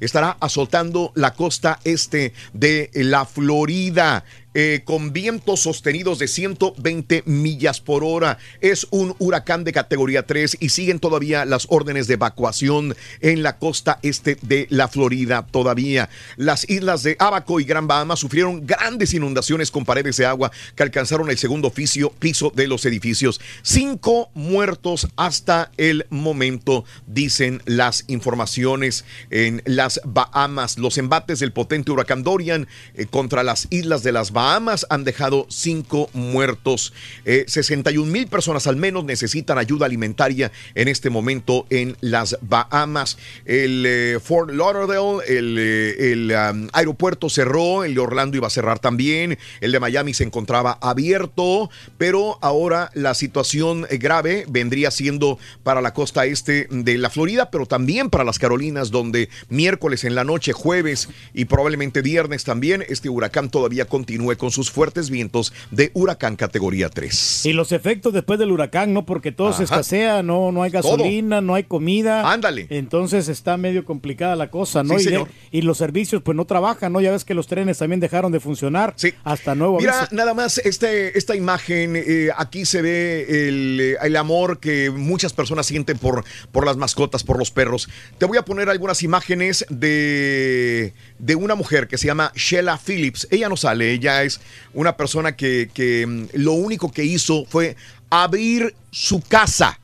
estará azotando la costa este de la Florida. Eh, con vientos sostenidos de 120 millas por hora. Es un huracán de categoría 3 y siguen todavía las órdenes de evacuación en la costa este de la Florida todavía. Las islas de Abaco y Gran Bahama sufrieron grandes inundaciones con paredes de agua que alcanzaron el segundo oficio- piso de los edificios. Cinco muertos hasta el momento, dicen las informaciones en las Bahamas. Los embates del potente huracán Dorian eh, contra las islas de las Bahamas han dejado cinco muertos. Eh, 61 mil personas al menos necesitan ayuda alimentaria en este momento en las Bahamas. El eh, Fort Lauderdale, el, eh, aeropuerto cerró, el de Orlando iba a cerrar también, el de Miami se encontraba abierto, pero ahora la situación eh, grave vendría siendo para la costa este de la Florida, pero también para las Carolinas, donde miércoles en la noche, jueves y probablemente viernes también, este huracán todavía continúe con sus fuertes vientos de huracán categoría 3. Y los efectos después del huracán, ¿no? Porque todo se escasea, no, no hay gasolina, no hay comida. Ándale. Entonces está medio complicada la cosa, ¿no? Sí, y, de- señor. y los servicios pues no trabajan, ¿no? Ya ves que los trenes también dejaron de funcionar. Hasta nuevo Mira, aviso. nada más este, esta imagen, eh, aquí se ve el, el amor que muchas personas sienten por, por las mascotas, por los perros. Te voy a poner algunas imágenes de, de una mujer que se llama Sheila Phillips. Ella no sale, ella es una persona que, que, mm, lo único que hizo fue abrir su casa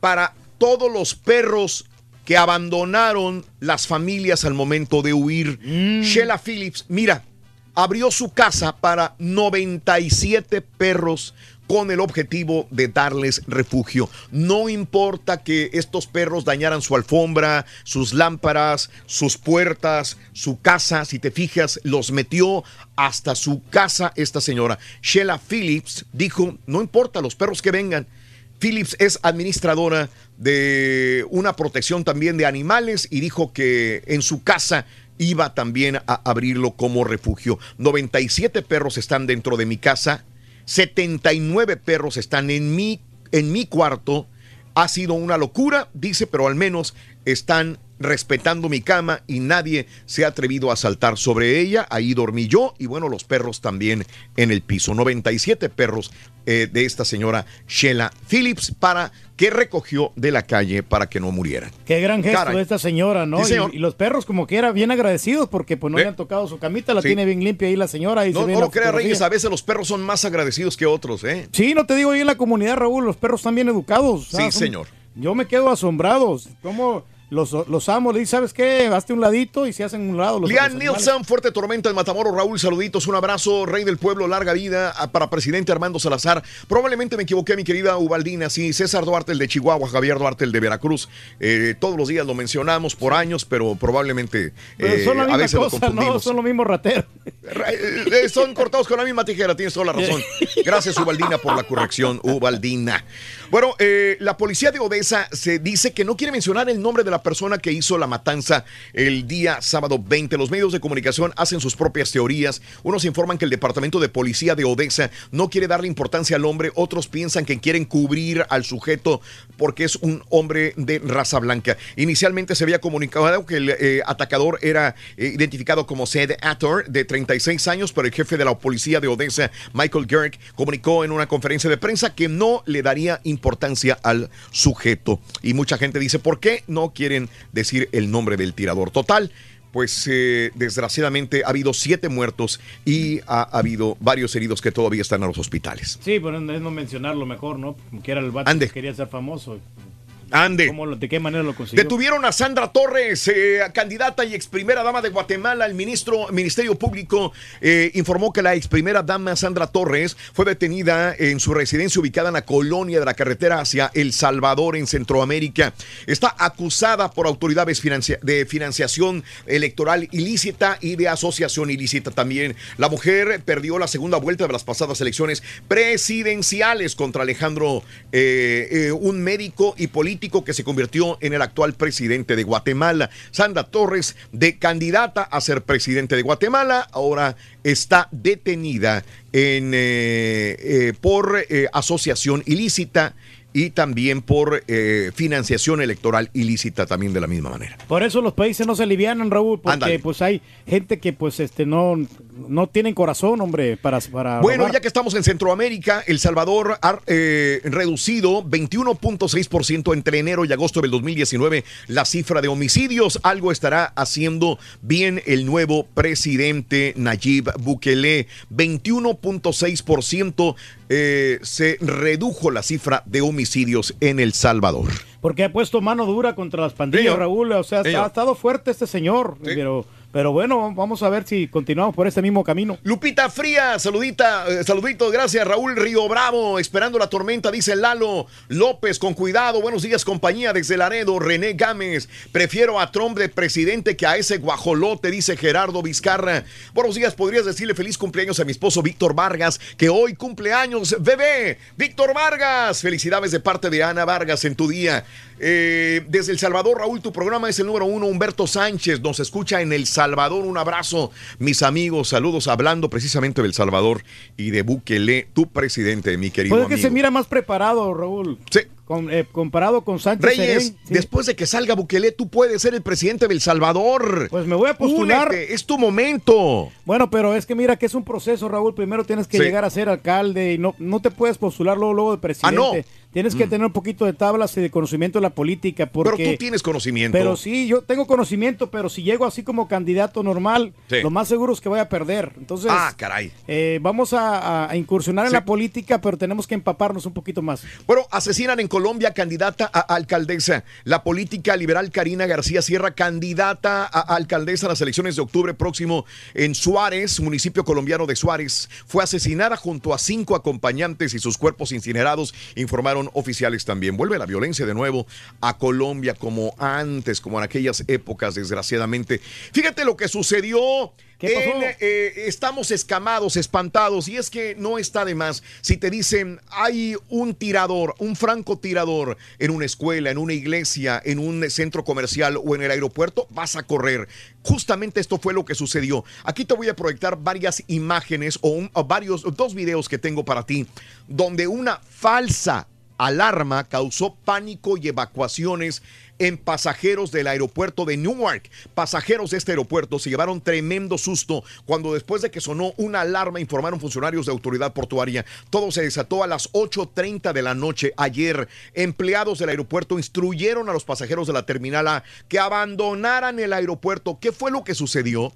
para todos los perros que abandonaron las familias al momento de huir. Sheila Phillips, mira, abrió su casa para 97 perros con el objetivo de darles refugio. No importa que estos perros dañaran su alfombra, sus lámparas, sus puertas, su casa, si te fijas, los metió hasta su casa esta señora. Sheila Phillips dijo, no importa los perros que vengan. Phillips es administradora de una protección también de animales y dijo que en su casa iba también a abrirlo como refugio. 97 perros están dentro de mi casa, 79 perros están en mi, en mi cuarto. Ha sido una locura, dice, pero al menos están respetando mi cama y nadie se ha atrevido a saltar sobre ella. Ahí dormí yo y bueno, los perros también en el piso. 97 perros eh, de esta señora Sheila Phillips para que recogió de la calle para que no murieran. Qué gran gesto Caray. de esta señora, ¿no? Sí, Y- señor. y, los perros como que era bien agradecidos porque pues no ¿Eh? le han tocado su camita, la Sí. tiene bien limpia ahí la señora. Y No, se no lo fotografía. Reyes, a veces los perros son más agradecidos que otros, ¿eh? Sí, no te digo, ahí en la comunidad, Raúl, los perros están bien educados. Sí, señor. Yo me quedo asombrado. ¿Cómo los, los amo? Le dice, ¿sabes qué? Hazte un ladito y se hacen un lado. Los, Lian. Nielsen, fuerte tormenta en Matamoros. Raúl, saluditos, un abrazo. Rey del pueblo, larga vida ah, para presidente Armando Salazar. Probablemente me equivoqué, mi querida Ubaldina. Sí, César Duarte, el de Chihuahua, Javier Duarte, el de Veracruz. Eh, todos los días lo mencionamos por años, pero probablemente Pero eh, son la a lo ¿no? Son los mismos rateros. Eh, son cortados con la misma tijera, tienes toda la razón. *laughs* Gracias, Ubaldina, por la corrección, Ubaldina. Bueno, eh, la policía de Odessa se dice que no quiere mencionar el nombre de la persona que hizo la matanza el día sábado 20. Los medios de comunicación hacen sus propias teorías. Unos informan que el departamento de policía de Odessa no quiere darle importancia al hombre, otros piensan que quieren cubrir al sujeto porque es un hombre de raza blanca. Inicialmente se había comunicado que el eh, atacador era eh, identificado como Sed Ator, de 36 años, pero el jefe de la policía de Odessa, Michael Gerg, comunicó en una conferencia de prensa que no le daría importancia al sujeto. Y mucha gente dice, ¿por qué no quieren decir el nombre del tirador? Total. Pues eh, desgraciadamente ha habido siete muertos y ha, habido varios heridos que todavía están en los hospitales. Sí, pero es no mencionarlo mejor, ¿no? Como que era el vato Ande. que quería ser famoso. Ande. ¿Cómo lo- ¿De qué manera lo consiguió? Detuvieron a Sandra Torres, eh, candidata y ex primera dama de Guatemala. El ministro, Ministerio Público eh, informó que la ex primera dama Sandra Torres fue detenida en su residencia ubicada en la colonia de la carretera hacia El Salvador, en Centroamérica. Está acusada por autoridades financia- de financiación electoral ilícita y de asociación ilícita también. La mujer perdió la segunda vuelta de las pasadas elecciones presidenciales contra Alejandro, eh, eh, un médico y político que se convirtió en el actual presidente de Guatemala. Sandra Torres, de candidata a ser presidente de Guatemala, ahora está detenida en, eh, eh, por eh, asociación ilícita y también por eh, financiación electoral ilícita también de la misma manera. Por eso los países no se alivianan, Raúl, porque pues hay gente que pues este no, no tienen corazón, hombre, para, para Bueno, robar. ya que estamos en Centroamérica, El Salvador ha eh, reducido 21.6% entre enero y agosto del 2019 la cifra de homicidios. Algo estará haciendo bien el nuevo presidente Nayib Bukele. 21.6% eh, se redujo la cifra de homicidios en El Salvador. Porque ha puesto mano dura contra las pandillas. Raúl. O sea, ha estado fuerte este señor. Pero, pero bueno, vamos a ver si continuamos por este mismo camino. Lupita Fría, saludita, eh, saluditos, gracias. Raúl Río Bravo, esperando la tormenta, dice Lalo López, con cuidado. Buenos días, compañía, desde Laredo. René Gámez, prefiero a Trump de presidente que a ese guajolote, dice Gerardo Vizcarra. Buenos días, podrías decirle feliz cumpleaños a mi esposo Víctor Vargas, que hoy cumpleaños, bebé. Víctor Vargas, felicidades de parte de Ana Vargas en tu día. Eh, desde El Salvador, Raúl, tu programa es el número uno. Humberto Sánchez nos escucha en El Salvador. Un abrazo, mis amigos. Saludos, hablando precisamente del Salvador y de Bukele, tu presidente, mi querido Puede que amigo. se mira más preparado, Raúl. Sí. Con- eh, comparado con Sánchez Reyes, Serén, sí. después de que salga Bukele, tú puedes ser el presidente del Salvador. Pues me voy a postular. Únete, es tu momento. Bueno, pero es que mira que es un proceso, Raúl. Primero tienes que Sí. llegar a ser alcalde y no, no te puedes postular luego, luego de presidente. Ah, no. Tienes que tener un poquito de tablas y de conocimiento de la política. Porque, Pero tú tienes conocimiento. Pero sí, yo tengo conocimiento, pero si llego así como candidato normal, Sí. lo más seguro es que voy a perder. Entonces, Ah, caray. eh, vamos a, incursionar en la política, pero tenemos que empaparnos un poquito más. Bueno, asesinan en Colombia candidata a alcaldesa. La política liberal Karina García Sierra, candidata a alcaldesa a las elecciones de octubre próximo en Suárez, municipio colombiano de Suárez, fue asesinada junto a cinco acompañantes y sus cuerpos incinerados, informaron oficiales también. Vuelve la violencia de nuevo a Colombia como antes, como en aquellas épocas, desgraciadamente. Fíjate lo que sucedió. ¿Qué pasó? en, eh, estamos escamados, espantados, y es que no está de más. Si te dicen, hay un tirador, un francotirador en una escuela, en una iglesia, en un centro comercial o en el aeropuerto, vas a correr. Justamente esto fue lo que sucedió. Aquí te voy a proyectar varias imágenes o, un- o varios, dos videos que tengo para ti, donde una falsa alarma causó pánico y evacuaciones en pasajeros del aeropuerto de Newark. Pasajeros de este aeropuerto se llevaron tremendo susto cuando después de que sonó una alarma informaron funcionarios de autoridad portuaria. Todo se desató a las 8.30 de la noche ayer. Empleados del aeropuerto instruyeron a los pasajeros de la terminal A que abandonaran el aeropuerto. ¿Qué fue lo que sucedió?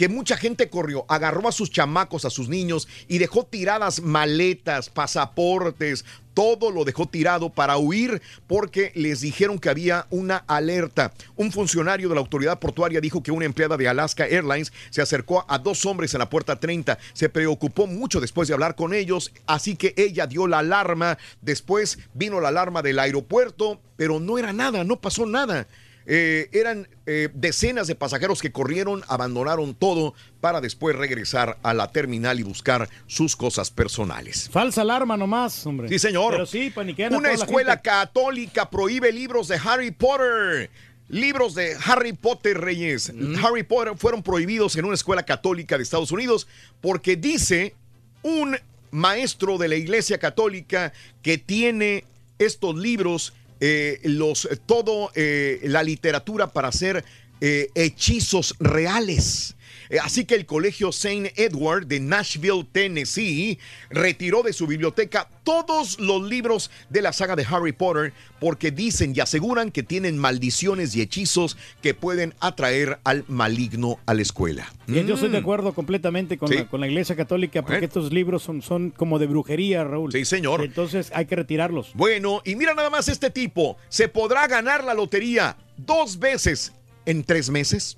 Que mucha gente corrió, agarró a sus chamacos, a sus niños y dejó tiradas maletas, pasaportes, todo lo dejó tirado para huir porque les dijeron que había una alerta. Un funcionario de la autoridad portuaria dijo que una empleada de Alaska Airlines se acercó a dos hombres en la puerta 30. Se preocupó mucho después de hablar con ellos, así que ella dio la alarma. Después vino la alarma del aeropuerto, pero no era nada, no pasó nada. Eh, eran eh, decenas de pasajeros que corrieron, abandonaron todo para después regresar a la terminal y buscar sus cosas personales. Falsa alarma nomás, hombre. Sí, señor. Pero sí, Una escuela católica prohíbe libros de Harry Potter. Libros de Harry Potter, Reyes. Harry Potter fueron prohibidos en una escuela católica de Estados Unidos porque dice un maestro de la iglesia católica que tiene estos libros, eh, los, todo eh, la literatura para hacer eh, hechizos reales. Eh, Así que el colegio St. Edward de Nashville, Tennessee, retiró de su biblioteca todos los libros de la saga de Harry Potter porque dicen y aseguran que tienen maldiciones y hechizos que pueden atraer al maligno a la escuela. Bien, Yo estoy de Mm. acuerdo completamente con, Sí. la, con la iglesia católica porque Bueno. estos libros son, son como de brujería, Raúl. Sí, señor. Entonces hay que retirarlos. Bueno, y mira nada más este tipo. Se podrá ganar la lotería dos veces en tres meses.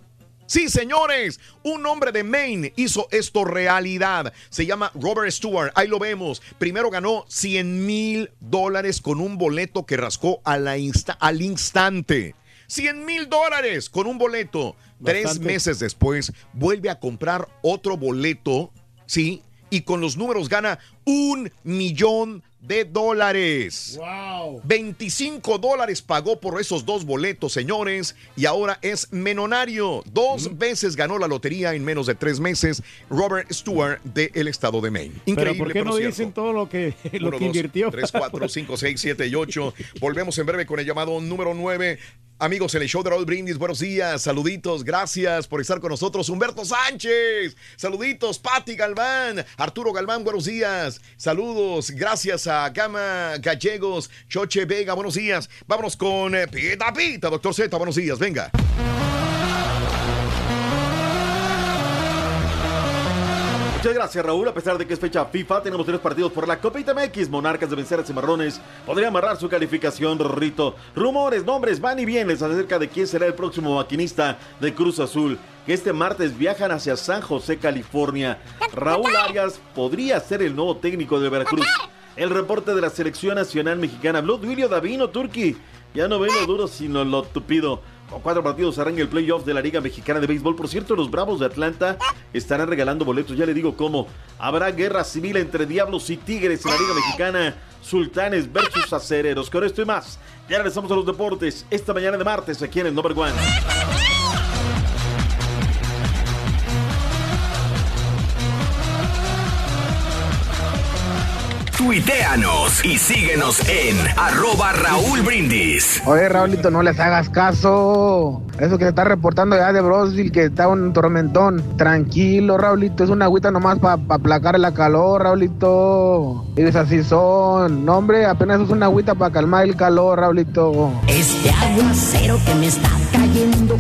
Sí, señores, un hombre de Maine hizo esto realidad. Se llama Robert Stewart. Ahí lo vemos. Primero ganó 100 mil dólares con un boleto que rascó a la insta- al instante. 100 mil dólares con un boleto. Tres meses después vuelve a comprar otro boleto, ¿sí? Y con los números gana un millón de dólares. ¡Wow! 25 dólares pagó por esos dos boletos, señores, y ahora es menonario. Dos veces ganó la lotería en menos de tres meses. Robert Stewart del estado de Maine. Increíble. Pero ¿por qué no cierto. dicen todo lo que, *laughs* lo Uno, que dos, invirtió? tres, cuatro, cinco, seis, siete y ocho. *laughs* Volvemos en breve con el llamado número 9. Amigos, en el show de Raúl Brindis, buenos días, saluditos, gracias por estar con nosotros. Humberto Sánchez, saluditos, Patti Galván, Arturo Galván, buenos días, saludos, gracias a Gama Gallegos, Choche Vega, buenos días. Vámonos con eh, Pita Pita, doctor Z, buenos días, venga. Muchas gracias Raúl, a pesar de que es fecha FIFA, tenemos tres partidos por la Copa MX, Monarcas de vencer a Cimarrones, podría amarrar su calificación, Rorrito. Rumores, nombres, van y vienes acerca de quién será el próximo maquinista de Cruz Azul, que este martes viajan hacia San José, California. Raúl Arias podría ser el nuevo técnico de Veracruz. El reporte de la selección nacional mexicana, Duilio Davino Turki, ya no ven lo duro sino lo tupido. Cuatro partidos arranca el playoff de la Liga Mexicana de Béisbol. Por cierto, los Bravos de Atlanta estarán regalando boletos. Ya le digo cómo. Habrá guerra civil entre Diablos y Tigres en la Liga Mexicana. Sultanes versus Acereros. Con esto y más. Ya regresamos a los deportes. Esta mañana de martes aquí en el Number One. Tuiteanos y síguenos en arroba Raúl Brindis. Oye, Raulito, no les hagas caso. Eso que se está reportando ya de Brosville, que está un tormentón. Tranquilo, Raulito, es una agüita nomás para aplacar la calor, Raulito. Ellos así son. No, hombre, apenas es una agüita para calmar el calor, Raulito. Este aguacero que me está cayendo,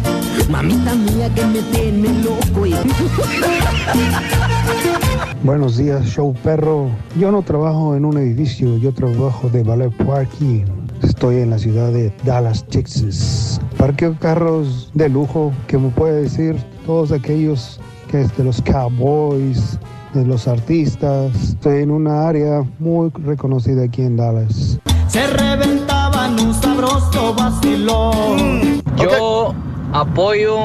mamita mía que me tiene loco y... *laughs* Buenos días, show perro. Yo no trabajo en un edificio, yo trabajo de valet parking. Estoy en la ciudad de Dallas, Texas. Parqueo carros de lujo, que me puede decir todos aquellos que es de los cowboys, de los artistas. Estoy en una área muy reconocida aquí en Dallas. Se reventaban un sabroso vacilón. Yo apoyo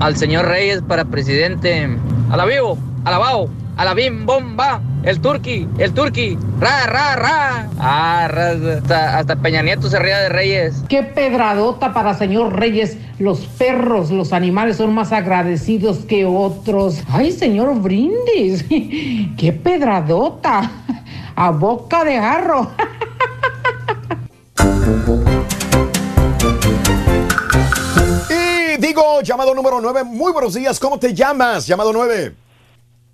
al señor Reyes para presidente. A la vivo, a la bim bomba. El turqui, el turqui. Ra, ra, ra. Ah, ra, hasta, hasta Peña Nieto se ría de Reyes. Qué pedradota para señor Reyes. Los perros, los animales son más agradecidos que otros. Ay, señor Brindis. *laughs* Qué pedradota. A boca de jarro. *laughs* Y digo, llamado número 9, muy buenos días, ¿cómo te llamas? Llamado 9.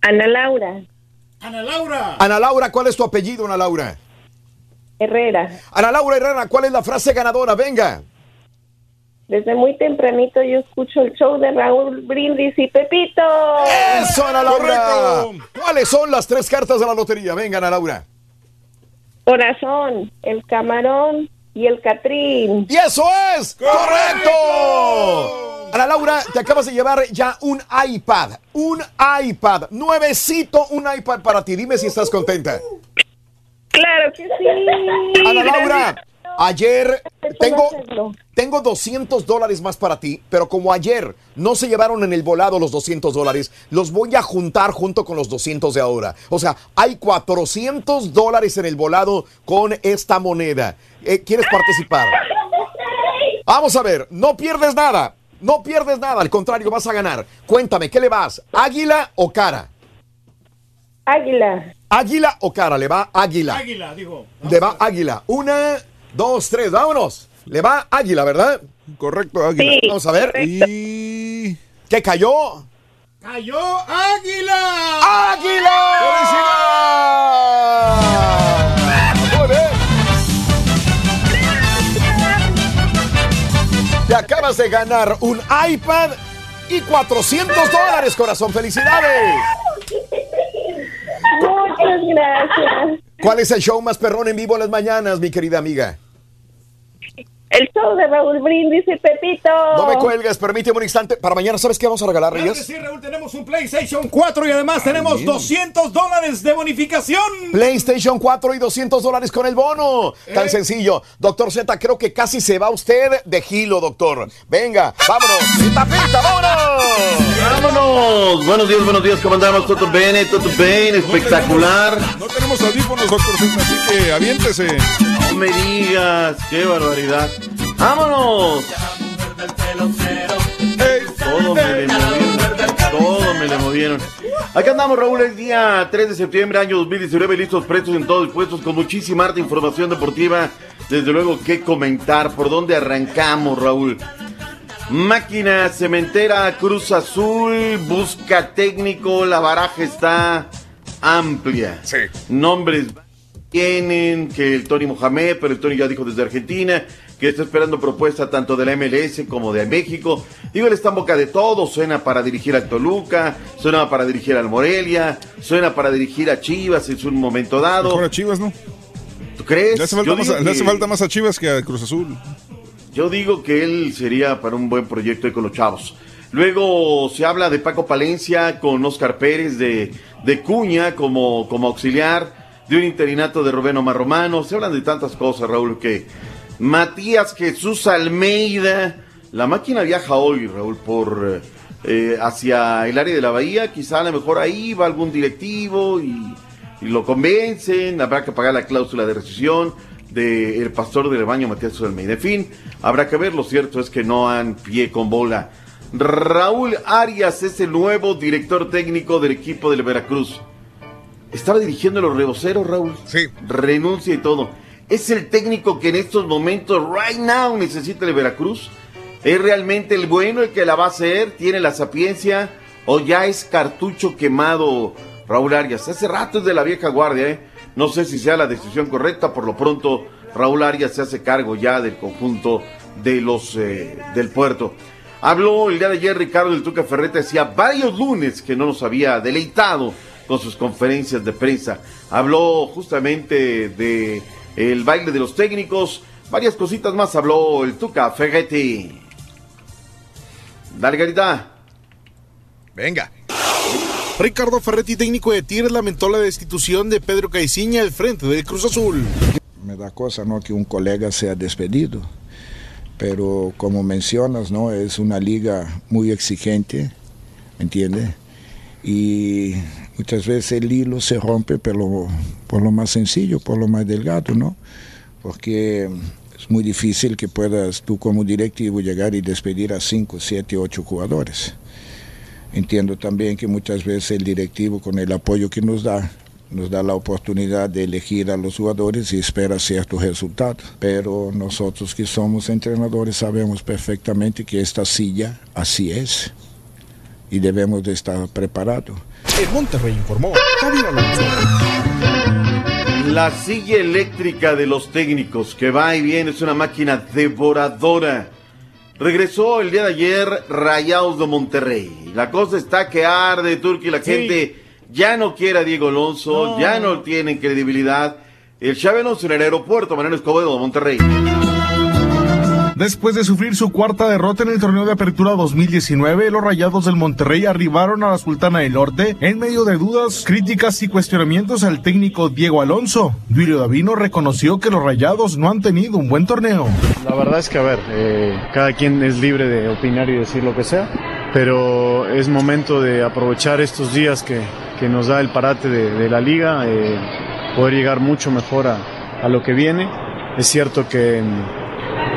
Ana Laura Ana Laura. Ana Laura, ¿cuál es tu apellido, Ana Laura? Herrera. Ana Laura Herrera, ¿cuál es la frase ganadora? Venga. Desde muy tempranito yo escucho el show de Raúl Brindis y Pepito. Eso, Ana Laura. ¿Cuáles son las tres cartas de la lotería? Venga, Ana Laura. Corazón, el camarón y el catrín. ¡Y eso es! ¡Correcto! Ana Laura, te acabas de llevar ya un iPad. Un iPad. Nuevecito, un iPad para ti. Dime si estás contenta. Claro que sí. Ana Laura, ayer tengo, tengo 200 dólares más para ti, pero como ayer no se llevaron en el volado los 200 dólares, los voy a juntar junto con los 200 de ahora. O sea, hay 400 dólares en el volado con esta moneda. Eh, ¿Quieres participar? *laughs* Vamos a ver, no pierdes nada. No pierdes nada, al contrario, vas a ganar. Cuéntame, ¿qué le vas? ¿Águila o cara? Águila. ¿Águila o cara? Le va águila. Águila, dijo. Le va águila. Una, dos, tres, vámonos. Le va águila, ¿verdad? Correcto, águila. Vamos a ver. Y... ¿Qué cayó? ¡Cayó Águila! ¡Águila! Te acabas de ganar un iPad y 400 dólares, corazón. ¡Felicidades! Muchas gracias. ¿Cuál es el show más perrón en vivo en las mañanas, mi querida amiga? El show de Raúl Brindis y Pepito. No me cuelgues, permíteme un instante. Para mañana, ¿sabes qué vamos a regalar, Claro que Reyes? sí, Raúl, tenemos un PlayStation 4 y además tenemos 200 dólares de bonificación. PlayStation 4 y 200 dólares con el bono. Tan Eh. sencillo. Doctor Z, creo que casi se va usted de gilo, doctor. Venga, vámonos. *laughs* Pinta, pinta, vámonos. ¡Vámonos! Buenos días, buenos días, ¿cómo andamos? ¿Todo bien? ¿Todo bien? Espectacular. No tenemos audífonos, doctor Z, así que aviéntese. No me digas, qué barbaridad. ¡Vámonos! Todo me le movieron. Todo me le movieron. Acá andamos, Raúl, el día 3 de septiembre, año 2019, listos, prestos en todos puestos, con muchísima arte, información deportiva. Desde luego, qué comentar. ¿Por dónde arrancamos, Raúl? Máquina cementera Cruz Azul, busca técnico, la baraja está amplia. Sí. Nombres tienen, que el Tony Mohamed, pero el Tony ya dijo desde Argentina, que está esperando propuesta tanto de la MLS como de México. Digo, él está en boca de todo, suena para dirigir al Toluca, suena para dirigir al Morelia, suena para dirigir a Chivas en un momento dado. Mejor a Chivas, ¿no? ¿Tú crees? Le hace, falta más, a- le hace que- falta más a Chivas que a Cruz Azul. Yo digo que él sería para un buen proyecto ahí con los chavos. Luego se habla de Paco Palencia con Oscar Pérez de, de Cuña como, como auxiliar, de un interinato de Rubén Omar Romano. Se hablan de tantas cosas, Raúl, que Matías Jesús Almeida. La máquina viaja hoy, Raúl, por eh, hacia el área de la bahía. Quizá a lo mejor ahí va algún directivo y, y lo convencen. Habrá que pagar la cláusula de rescisión del pastor del baño Matías Jesús Almeida. En fin, habrá que ver. Lo cierto es que no han pie con bola. Raúl Arias es el nuevo director técnico del equipo del Veracruz. estaba dirigiendo los reboceros, Raúl. Sí. Renuncia y todo. Es el técnico que en estos momentos, right now, necesita el Veracruz. ¿Es realmente el bueno el que la va a hacer? ¿Tiene la sapiencia? ¿O ya es cartucho quemado Raúl Arias? Hace rato es de la vieja guardia, ¿eh? No sé si sea la decisión correcta. Por lo pronto, Raúl Arias se hace cargo ya del conjunto de los eh, del puerto. Habló el día de ayer Ricardo del Tuca Ferreta, decía varios lunes que no nos había deleitado con sus conferencias de prensa. Habló justamente de el baile de los técnicos, varias cositas más habló el Tuca Ferretti. Dale, Garita. Venga. Ricardo Ferretti, técnico de Tigres, lamentó la destitución de Pedro Caiciña al frente del Cruz Azul. Me da cosa ¿no? que un colega sea despedido, pero como mencionas, ¿no? es una liga muy exigente, ¿me entiendes? Y muchas veces el hilo se rompe por lo, por lo más sencillo, por lo más delgado, ¿no? Porque es muy difícil que puedas tú como directivo llegar y despedir a 5, 7, 8 jugadores. Entiendo también que muchas veces el directivo con el apoyo que nos da, nos da la oportunidad de elegir a los jugadores y espera ciertos resultados. Pero nosotros que somos entrenadores sabemos perfectamente que esta silla así es y debemos de estar preparados. El Monterrey informó. Javier Alonso. La silla eléctrica de los técnicos que va y viene es una máquina devoradora. Regresó el día de ayer Rayados de Monterrey. La cosa está que arde, Turki. La Sí. gente ya no quiere a Diego Alonso, No. ya no tienen credibilidad. El Chávez en el aeropuerto, Manuel Escobedo de Monterrey. Después de sufrir su cuarta derrota en el torneo de apertura 2019, los Rayados del Monterrey arribaron a la Sultana del Norte en medio de dudas, críticas y cuestionamientos al técnico Diego Alonso. Duilio Davino reconoció que los Rayados no han tenido un buen torneo. La verdad es que, a ver, eh, cada quien es libre de opinar y decir lo que sea, pero es momento de aprovechar estos días que, que nos da el parate de, la liga, eh, poder llegar mucho mejor a, a lo que viene. Es cierto que,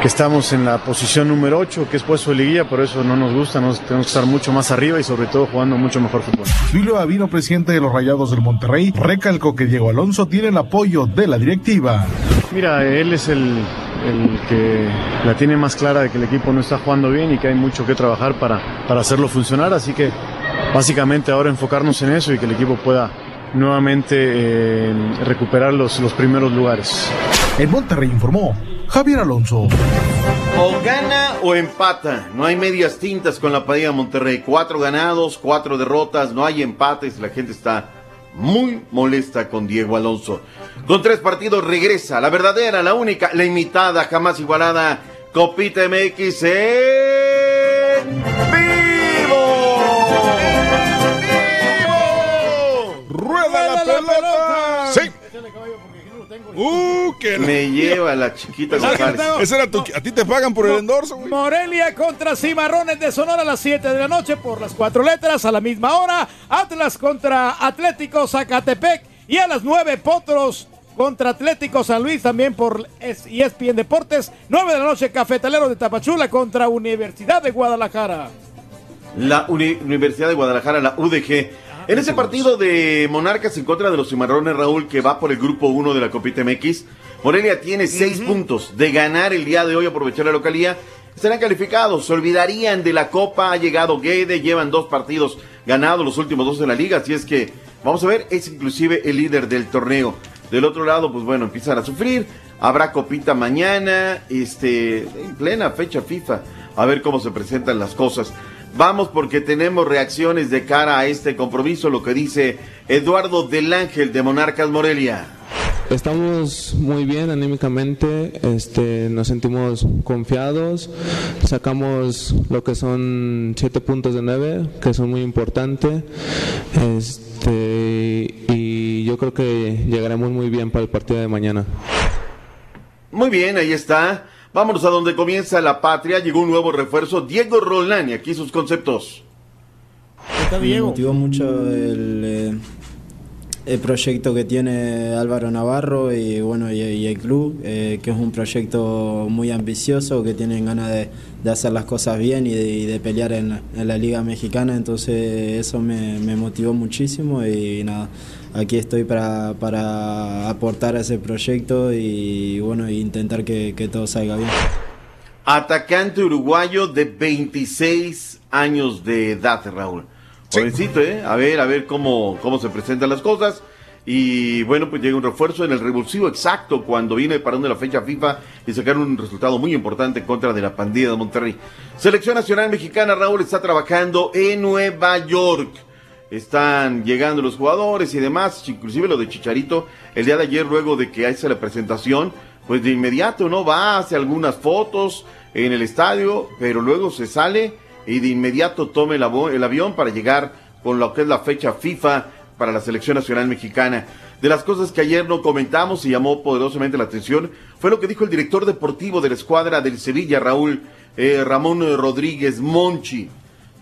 que estamos en la posición número 8, que es puesto de liguilla, pero eso no nos gusta, nos tenemos que estar mucho más arriba y sobre todo jugando mucho mejor fútbol. Duilio Davino, presidente de los Rayados del Monterrey, recalcó que Diego Alonso tiene el apoyo de la directiva. Mira, él es el, el que la tiene más clara de que el equipo no está jugando bien y que hay mucho que trabajar para, para hacerlo funcionar, así que básicamente ahora enfocarnos en eso y que el equipo pueda nuevamente eh, recuperar los, los primeros lugares. El Monterrey informó Javier Alonso. O gana o empata. No hay medias tintas con la Padilla Monterrey. Cuatro ganados, cuatro derrotas, no hay empates. La gente está muy molesta con Diego Alonso. Con tres partidos regresa la verdadera, la única, la imitada, jamás igualada. Copita MX en ¡Rueda la pelota! ¡Sí! ¡Uh, que Me lleva la chiquita González. Ese era tu... A ti te pagan por el endorso, güey. Morelia contra Cimarrones de Sonora a las 7 de la noche por las cuatro letras a la misma hora. Atlas contra Atlético Zacatepec y a las 9 Potros contra Atlético San Luis también por es- ESPN Deportes. 9 de la noche Cafetalero de Tapachula contra Universidad de Guadalajara. la Uni- Universidad de Guadalajara, la UDG. En ese partido de Monarcas en contra de los Cimarrones, Raúl, que va por el grupo 1 de la Copita MX, Morelia tiene seis puntos de ganar el día de hoy, aprovechar la localía. Estarán calificados, se olvidarían de la Copa, ha llegado Guede, llevan dos partidos ganados, los últimos dos de la liga, así es que, vamos a ver, es inclusive el líder del torneo. Del otro lado, pues bueno, empiezan a sufrir, habrá Copita mañana, este, en plena fecha FIFA, a ver cómo se presentan las cosas. Vamos porque tenemos reacciones de cara a este compromiso, lo que dice Eduardo del Ángel de Monarcas Morelia. Estamos muy bien anímicamente, este, nos sentimos confiados, sacamos lo que son siete puntos de nueve, que son muy importantes, este, y yo creo que llegaremos muy bien para el partido de mañana. Muy bien, ahí está. Vámonos a donde comienza la patria. Llegó un nuevo refuerzo, Diego Rolán, y aquí sus conceptos. Está Me motivó mucho el, eh, el proyecto que tiene Álvaro Navarro y bueno y, y el club, eh, que es un proyecto muy ambicioso, que tienen ganas de, de hacer las cosas bien y de, y de pelear en, la- en la Liga Mexicana, entonces eso me, me motivó muchísimo y nada, aquí estoy para, para aportar a ese proyecto y bueno, intentar que, que todo salga bien. Atacante uruguayo de 26 años de edad, Raúl. Jovencito, ¿eh? A ver, a ver cómo, cómo se presentan las cosas. Y bueno, pues llega un refuerzo en el revulsivo exacto cuando viene parando la fecha FIFA y sacar un resultado muy importante en contra de la pandilla de Monterrey. Selección Nacional Mexicana, Raúl, está trabajando en Nueva York. Están llegando los jugadores y demás, inclusive lo de Chicharito, el día de ayer, luego de que hace la presentación, pues de inmediato, ¿no? Va, hace algunas fotos en el estadio, pero luego se sale y de inmediato toma el, avión para llegar con lo que es la fecha FIFA para la selección nacional mexicana. De las cosas que ayer no comentamos y llamó poderosamente la atención fue lo que dijo el director deportivo de la escuadra del Sevilla, Raúl eh, Ramón Rodríguez Monchi.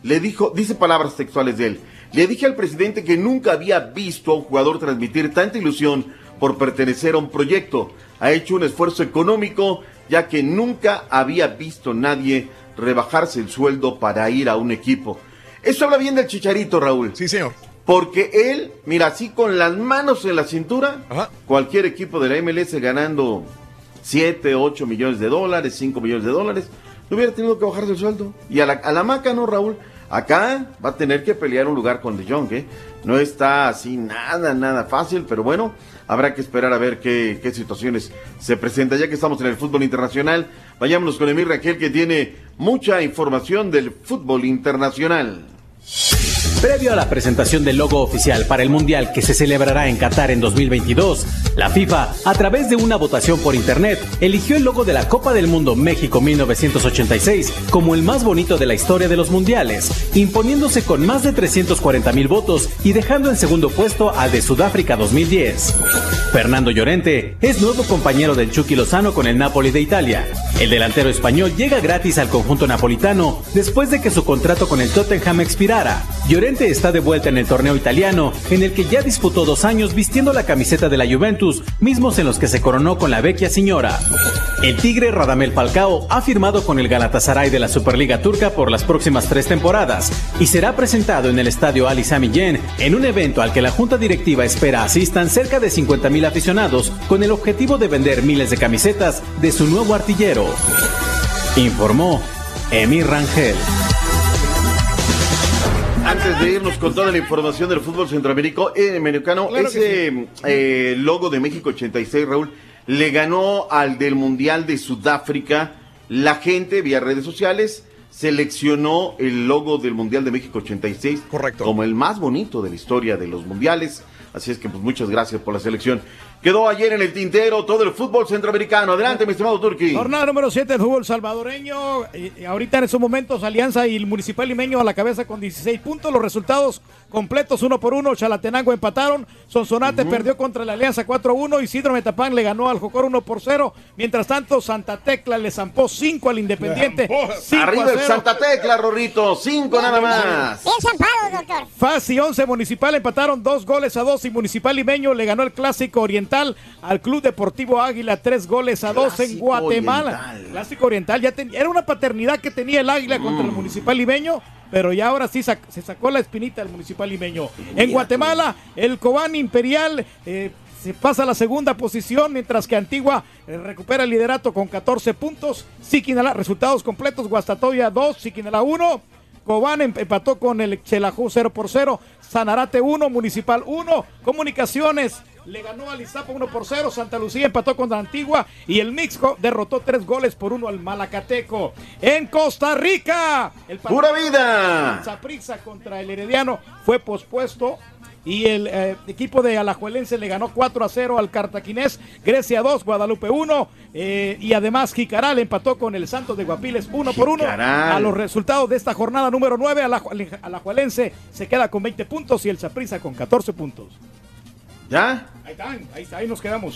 Le dijo, dice palabras textuales de él. Le dije al presidente que nunca había visto a un jugador transmitir tanta ilusión por pertenecer a un proyecto. Ha hecho un esfuerzo económico, ya que nunca había visto nadie rebajarse el sueldo para ir a un equipo. Eso habla bien del chicharito, Raúl. Sí, señor. Porque él, mira, así con las manos en la cintura, cualquier equipo de la MLS ganando 7, 8 millones de dólares, 5 millones de dólares, no hubiera tenido que bajarse el sueldo. Y a la, a la maca, ¿no, Raúl? Acá va a tener que pelear un lugar con De Jong, ¿eh? No está así nada, nada fácil, pero bueno, habrá que esperar a ver qué, qué situaciones se presentan. Ya que estamos en el fútbol internacional, vayámonos con Emir Raquel, que tiene mucha información del fútbol internacional. Previo a la presentación del logo oficial para el Mundial que se celebrará en Qatar en 2022, la FIFA, a través de una votación por Internet, eligió el logo de la Copa del Mundo México 1986 como el más bonito de la historia de los mundiales, imponiéndose con más de 340 mil votos y dejando en segundo puesto al de Sudáfrica 2010. Fernando Llorente es nuevo compañero del Chucky Lozano con el Napoli de Italia. El delantero español llega gratis al conjunto napolitano después de que su contrato con el Tottenham expirara. Está de vuelta en el torneo italiano, en el que ya disputó dos años vistiendo la camiseta de la Juventus, mismos en los que se coronó con la vecchia señora. El Tigre Radamel Falcao ha firmado con el Galatasaray de la Superliga Turca por las próximas tres temporadas y será presentado en el estadio Ali Sami Yen en un evento al que la junta directiva espera asistan cerca de 50.000 aficionados con el objetivo de vender miles de camisetas de su nuevo artillero. Informó Emir Rangel. Antes de irnos con toda la información del fútbol centroamericano, eh, americano, Claro ese eh, logo de México 86, Raúl, le ganó al del Mundial de Sudáfrica. La gente, vía redes sociales, seleccionó el logo del Mundial de México 86 como el más bonito de la historia de los mundiales. Así es que, pues, muchas gracias por la selección. Quedó ayer en el tintero todo el fútbol centroamericano. Adelante, mi estimado Turki. Jornada número 7 del fútbol salvadoreño. Eh, ahorita en estos momentos Alianza y el Municipal Limeño a la cabeza con 16 puntos. Los resultados completos uno por uno. Chalatenango empataron. Sonsonate Ujú. perdió contra la Alianza 4-1. Isidro Metapán le ganó al Jocor 1 por 0. Mientras tanto, Santa Tecla le zampó 5 al Independiente. 5 Arriba el 0. Santa Tecla, Rorrito. Cinco nada más. Bien zampado, doctor. FAS y 11 Municipal empataron dos goles a dos y Municipal Limeño le ganó el Clásico Oriental al Club Deportivo Águila tres goles a dos en Guatemala. Oriental. Clásico Oriental ya ten- era una paternidad que tenía el Águila contra el Mm. Municipal Limeño, pero ya ahora sí sac- se sacó la espinita el Municipal Limeño. En Guatemala el Cobán Imperial eh, se pasa a la segunda posición, mientras que Antigua eh, recupera el liderato con 14 puntos. Siquinalá, resultados completos, Guastatoya 2, Siquinalá 1. Cobán em- empató con el Chelajú 0 por 0. Sanarate 1, Municipal 1. Comunicaciones le ganó al Izapa 1 por 0. Santa Lucía empató contra Antigua. Y el Mixco derrotó 3 goles por 1 al Malacateco. En Costa Rica. El ¡Pura vida! del Saprissa contra el Herediano fue pospuesto. Y el eh, equipo de Alajuelense le ganó 4 a 0 al Cartaquinés, Grecia 2, Guadalupe 1. eh, y además Jicaral empató con el Santos de Guapiles 1 por 1. Jicaral. A los resultados de esta jornada número 9, Alaju- Alajuelense se queda con 20 puntos y el Saprissa con 14 puntos. ¿Ya? Ahí están, ahí, está, ahí nos quedamos.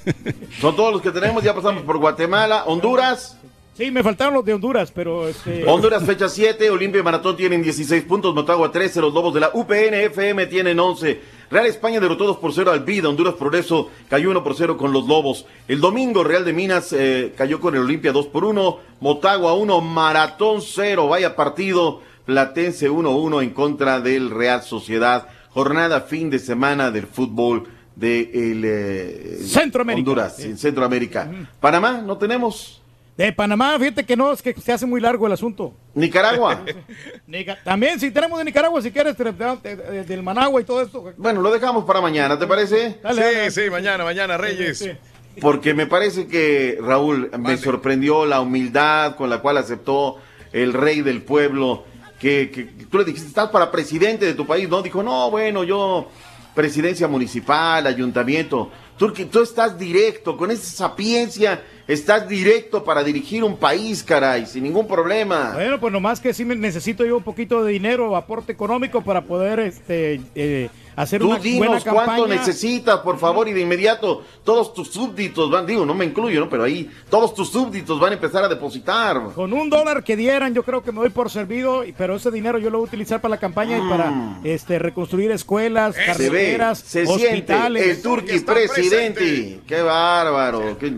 *laughs* Son todos los que tenemos. Ya pasamos por Guatemala, Honduras. Sí, me faltaron los de Honduras, pero este. Honduras fecha 7, Olimpia y Maratón tienen 16 puntos, Motagua 13, los Lobos de la UPN FM tienen 11. Real España derrotó 2 por 0 al Vida. Honduras Progreso cayó 1 por 0 con los Lobos. El domingo Real de Minas eh, cayó con el Olimpia 2 por 1. Motagua 1, Maratón 0. Vaya partido. Platense 1-1 en contra del Real Sociedad. Jornada fin de semana del fútbol de el, eh, Centroamérica. Honduras, en Centroamérica. Panamá, no tenemos. De Panamá, fíjate que no, es que se hace muy largo el asunto. Nicaragua. *laughs* Nica- También, si tenemos de Nicaragua, si quieres, de- de- de- del Managua y todo esto. Bueno, lo dejamos para mañana, ¿te parece? Dale, dale. Sí, sí, mañana, mañana, Reyes. Sí, sí. Porque me parece que, Raúl, me sorprendió la humildad con la cual aceptó el rey del pueblo, que, que tú le dijiste, estás para presidente de tu país, ¿no? Dijo, no, bueno, yo, presidencia municipal, ayuntamiento. Tú, que- tú estás directo, con esa sapiencia, estás directo para dirigir un país, caray, sin ningún problema. Bueno, pues nomás que sí necesito yo un poquito de dinero, aporte económico para poder este, eh, hacer Tú una buena dinos cuánto campaña. necesitas, por favor, y de inmediato todos tus súbditos van, digo, no me incluyo, ¿no? Pero ahí todos tus súbditos van a empezar a depositar. Con un dólar que dieran, yo creo que me doy por servido, pero ese dinero yo lo voy a utilizar para la campaña y para este, reconstruir escuelas, Se ve, carreteras, se hospitales. siente el Turquís presidente. Qué bárbaro, qué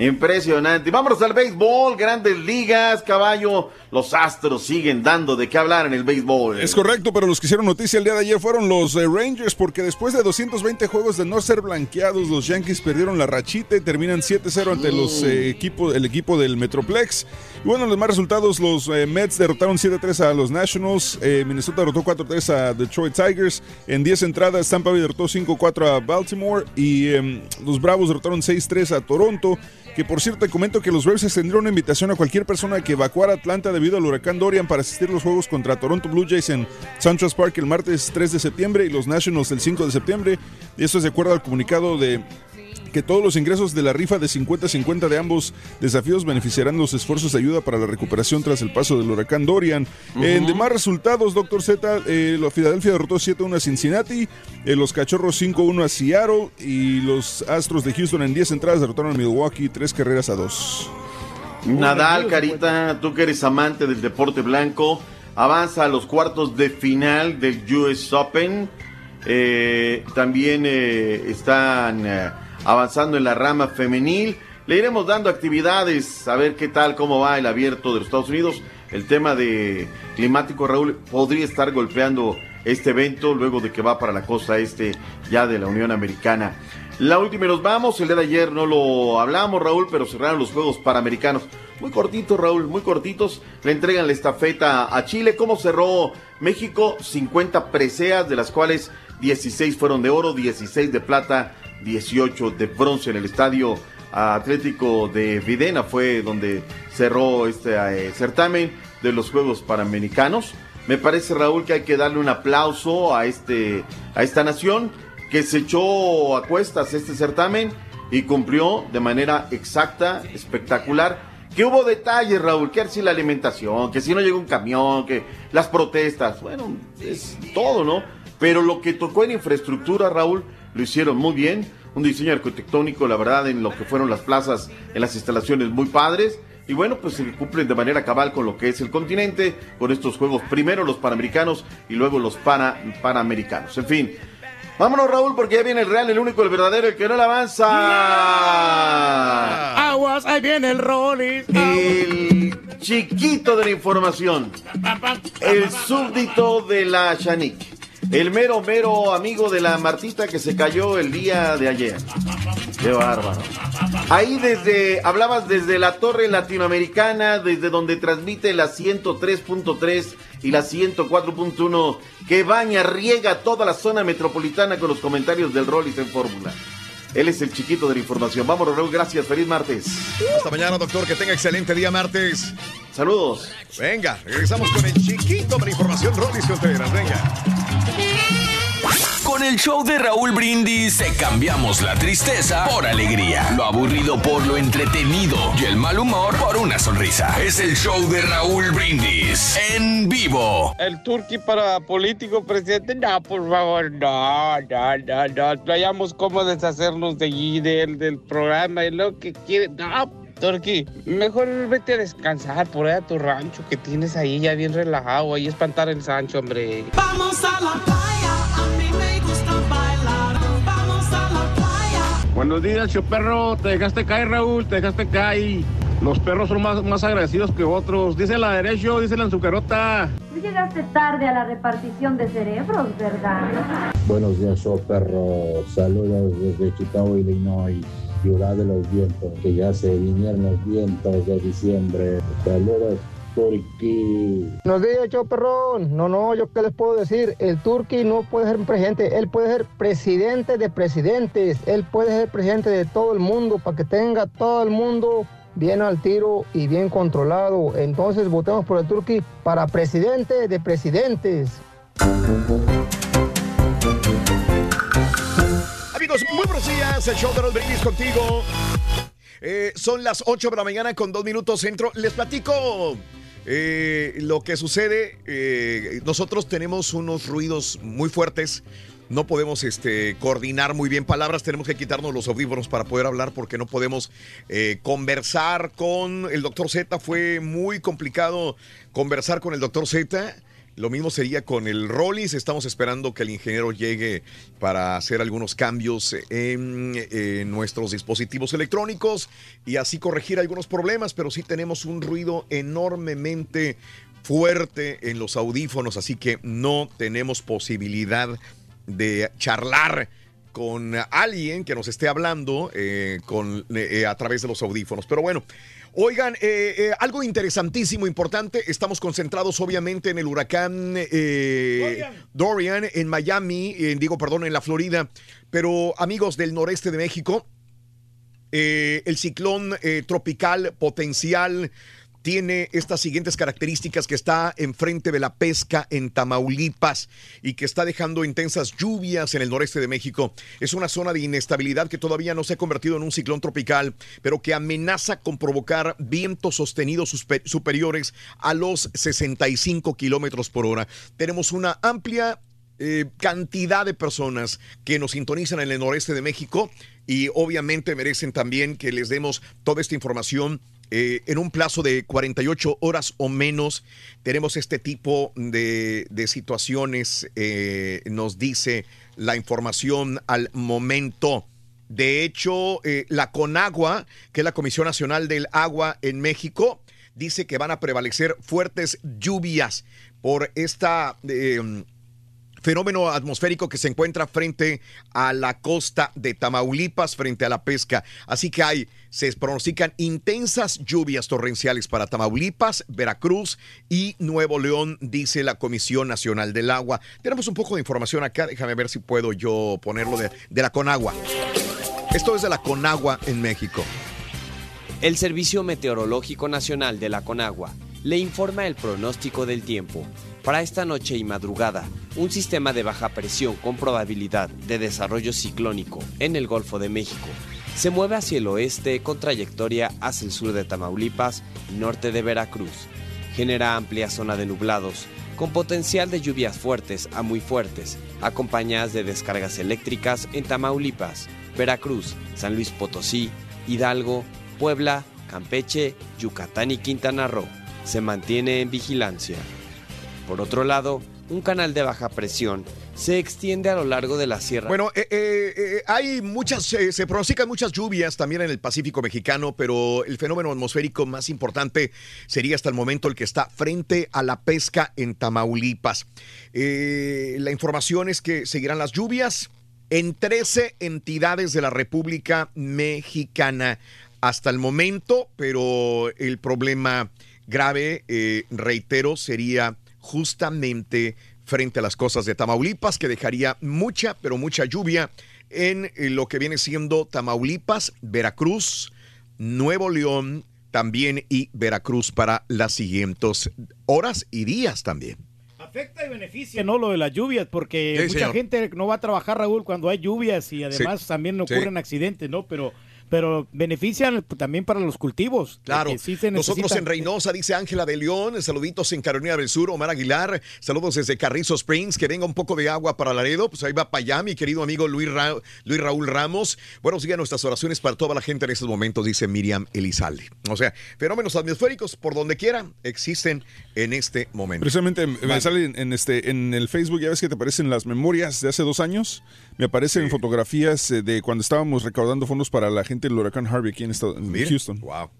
impresionante. Vámonos al béisbol, grandes ligas, caballo. Los astros siguen dando de qué hablar en el béisbol. Es correcto, pero los que hicieron noticia el día de ayer fueron los eh, Rangers, porque después de 220 juegos de no ser blanqueados, los Yankees perdieron la rachita y terminan 7-0 ante los eh, equipo, el equipo del Metroplex. Y bueno, los más resultados, los eh, Mets derrotaron 7-3 a los Nationals, eh, Minnesota derrotó 4-3 a Detroit Tigers, en 10 entradas Tampa Bay derrotó 5-4 a Baltimore y em, los Bravos derrotaron 6-3 a Toronto. Que por cierto, te comento que los Braves extendieron una invitación a cualquier persona que evacuara Atlanta debido al huracán Dorian para asistir a los juegos contra Toronto Blue Jays en Suntrust Park el martes 3 de septiembre y los Nationals el 5 de septiembre. Y esto es de acuerdo al comunicado de que todos los ingresos de la rifa de 50-50 de ambos desafíos beneficiarán los esfuerzos de ayuda para la recuperación tras el paso del huracán Dorian. En de más resultados, Doctor Z, eh, la Filadelfia derrotó 7-1 a Cincinnati, eh, los Cachorros 5-1 a Seattle y los Astros de Houston en 10 entradas derrotaron a Milwaukee 3 carreras a 2. Nadal, Carita, tú que eres amante del deporte blanco, avanza a los cuartos de final del US Open. Eh, también eh, están eh, avanzando en la rama femenil. Le iremos dando actividades, a ver qué tal, cómo va el abierto de los Estados Unidos. El tema de climático, Raúl, podría estar golpeando este evento luego de que va para la costa este ya de la Unión Americana. La última y nos vamos. El día de ayer no lo hablamos, Raúl, pero cerraron los Juegos Panamericanos. Muy cortitos, Raúl, muy cortitos. Le entregan la estafeta a Chile. ¿Cómo cerró México? 50 preseas, de las cuales 16 fueron de oro, 16 de plata, 18 de bronce en el estadio Atlético de Videna. Fue donde cerró este eh, certamen de los Juegos Panamericanos. Me parece, Raúl, que hay que darle un aplauso a, este, a esta nación que se echó a cuestas este certamen y cumplió de manera exacta, espectacular. Que hubo detalles, Raúl, que si la alimentación, que si no llegó un camión, que las protestas, bueno, es todo, ¿no? Pero lo que tocó en infraestructura, Raúl, lo hicieron muy bien. Un diseño arquitectónico, la verdad, en lo que fueron las plazas, en las instalaciones muy padres. Y bueno, pues se cumplen de manera cabal con lo que es el continente, con estos juegos, primero los panamericanos y luego los pana, panamericanos. En fin, vámonos Raúl, porque ya viene el real, el único, el verdadero, el que no le avanza. Aguas, ahí viene el Rollis. El chiquito de la información, el súbdito de la Shanique. El mero, mero amigo de la Martita que se cayó el día de ayer. Qué bárbaro. Ahí desde, hablabas desde la torre latinoamericana, desde donde transmite la 103.3 y la 104.1, que baña, riega toda la zona metropolitana con los comentarios del Rollis en Fórmula. Él es el chiquito de la información. Vámonos, Raúl, gracias. Feliz martes. Hasta mañana, doctor. Que tenga excelente día martes. Saludos. Venga, regresamos con el chiquito de la información, Rollis Contreras. Venga. Con el show de Raúl Brindis te cambiamos la tristeza por alegría, lo aburrido por lo entretenido y el mal humor por una sonrisa. Es el show de Raúl Brindis en vivo. El turqui para político presidente, no, por favor, no, no, no, no. Vayamos cómo deshacernos de allí, del, del programa y lo que quiere. No, Turqui, mejor vete a descansar por ahí a tu rancho que tienes ahí ya bien relajado, ahí espantar el Sancho, hombre. Vamos a la playa, Buenos días, show perro. Te dejaste caer, Raúl. Te dejaste caer. Los perros son más, más agradecidos que otros. Dice la derecho, dice la azucarota. Tú llegaste tarde a la repartición de cerebros, ¿verdad? Buenos días, show perro. Saludos desde Chicago, Illinois, ciudad de los vientos, que ya se vinieron los vientos de diciembre. Saludos, Turquí. Buenos días, show perrón. No, no, yo qué les puedo decir. El Turqui no puede ser un presidente. Él puede ser presidente de presidentes. Él puede ser presidente de todo el mundo para que tenga todo el mundo bien al tiro y bien controlado. Entonces votemos por el Turqui para presidente de presidentes. Amigos, muy buenos días. El show de los brindis contigo. Eh, son las 8 de la mañana con dos minutos centro. Les platico eh, lo que sucede. Eh, nosotros tenemos unos ruidos muy fuertes. No podemos este, coordinar muy bien palabras. Tenemos que quitarnos los audífonos para poder hablar porque no podemos eh, conversar con el doctor Z. Fue muy complicado conversar con el doctor Z. Lo mismo sería con el Rollis. Estamos esperando que el ingeniero llegue para hacer algunos cambios en, en nuestros dispositivos electrónicos y así corregir algunos problemas, pero sí tenemos un ruido enormemente fuerte en los audífonos, así que no tenemos posibilidad de charlar con alguien que nos esté hablando eh, eh, a través de los audífonos. Pero bueno, oigan, eh, eh, algo interesantísimo, importante. Estamos concentrados obviamente en el huracán eh, Dorian. en Miami, en, digo, perdón, en la Florida. Pero amigos del noreste de México, eh, el ciclón tropical potencial tiene estas siguientes características que está enfrente de la pesca en Tamaulipas y que está dejando intensas lluvias en el noreste de México. Es una zona de inestabilidad que todavía no se ha convertido en un ciclón tropical, pero que amenaza con provocar vientos sostenidos superiores a los 65 kilómetros por hora. Tenemos una amplia eh, cantidad de personas que nos sintonizan en el noreste de México y obviamente merecen también que les demos toda esta información eh, en un plazo de 48 horas o menos. Tenemos este tipo de, situaciones, eh, nos dice la información al momento. De hecho, eh, la CONAGUA, que es la Comisión Nacional del Agua en México, dice que van a prevalecer fuertes lluvias por esta... eh, fenómeno atmosférico que se encuentra frente a la costa de Tamaulipas, frente a la pesca. Así que hay, se pronostican intensas lluvias torrenciales para Tamaulipas, Veracruz y Nuevo León, dice la Comisión Nacional del Agua. Tenemos un poco de información acá, déjame ver si puedo yo ponerlo de, la Conagua. Esto es de la Conagua en México. El Servicio Meteorológico Nacional de la Conagua le informa el pronóstico del tiempo. Para esta noche y madrugada, un sistema de baja presión con probabilidad de desarrollo ciclónico en el Golfo de México se mueve hacia el oeste con trayectoria hacia el sur de Tamaulipas y norte de Veracruz. Genera amplia zona de nublados, con potencial de lluvias fuertes a muy fuertes, acompañadas de descargas eléctricas en Tamaulipas, Veracruz, San Luis Potosí, Hidalgo, Puebla, Campeche, Yucatán y Quintana Roo. Se mantiene en vigilancia. Por otro lado, un canal de baja presión se extiende a lo largo de la sierra. Bueno, eh, eh, eh, hay muchas, eh, se pronostican muchas lluvias también en el Pacífico mexicano, pero el fenómeno atmosférico más importante sería hasta el momento el que está frente a la pesca en Tamaulipas. La información es que seguirán las lluvias en 13 entidades de la República Mexicana hasta el momento, pero el problema grave, reitero, sería justamente frente a las costas de Tamaulipas, que dejaría mucha, pero mucha lluvia en eh, lo que viene siendo Tamaulipas, Veracruz, Nuevo León también y Veracruz para las siguientes horas y días también. Afecta y beneficia, ¿no? Lo de las lluvias, porque Sí, mucha señor. gente no va a trabajar, Raúl, cuando hay lluvias y además Sí. también Sí. ocurren accidentes, ¿no? Pero pero benefician también para los cultivos. Claro, que sí se nosotros en Reynosa, dice Ángela de León, saluditos en Carolina del Sur, Omar Aguilar, saludos desde Carrizo Springs, que venga un poco de agua para Laredo, pues ahí va para allá mi querido amigo Luis, Ra- Luis Raúl Ramos. Buenos días, nuestras oraciones para toda la gente en estos momentos, dice Miriam Elizalde. O sea, fenómenos atmosféricos por donde quiera existen en este momento. Precisamente me Vale. sale en, en este, en el Facebook, ya ves que te aparecen las memorias de hace dos años. Me aparecen fotografías eh, de cuando estábamos recaudando fondos para la gente del huracán Harvey aquí en, esta- en Mira, Houston. Wow.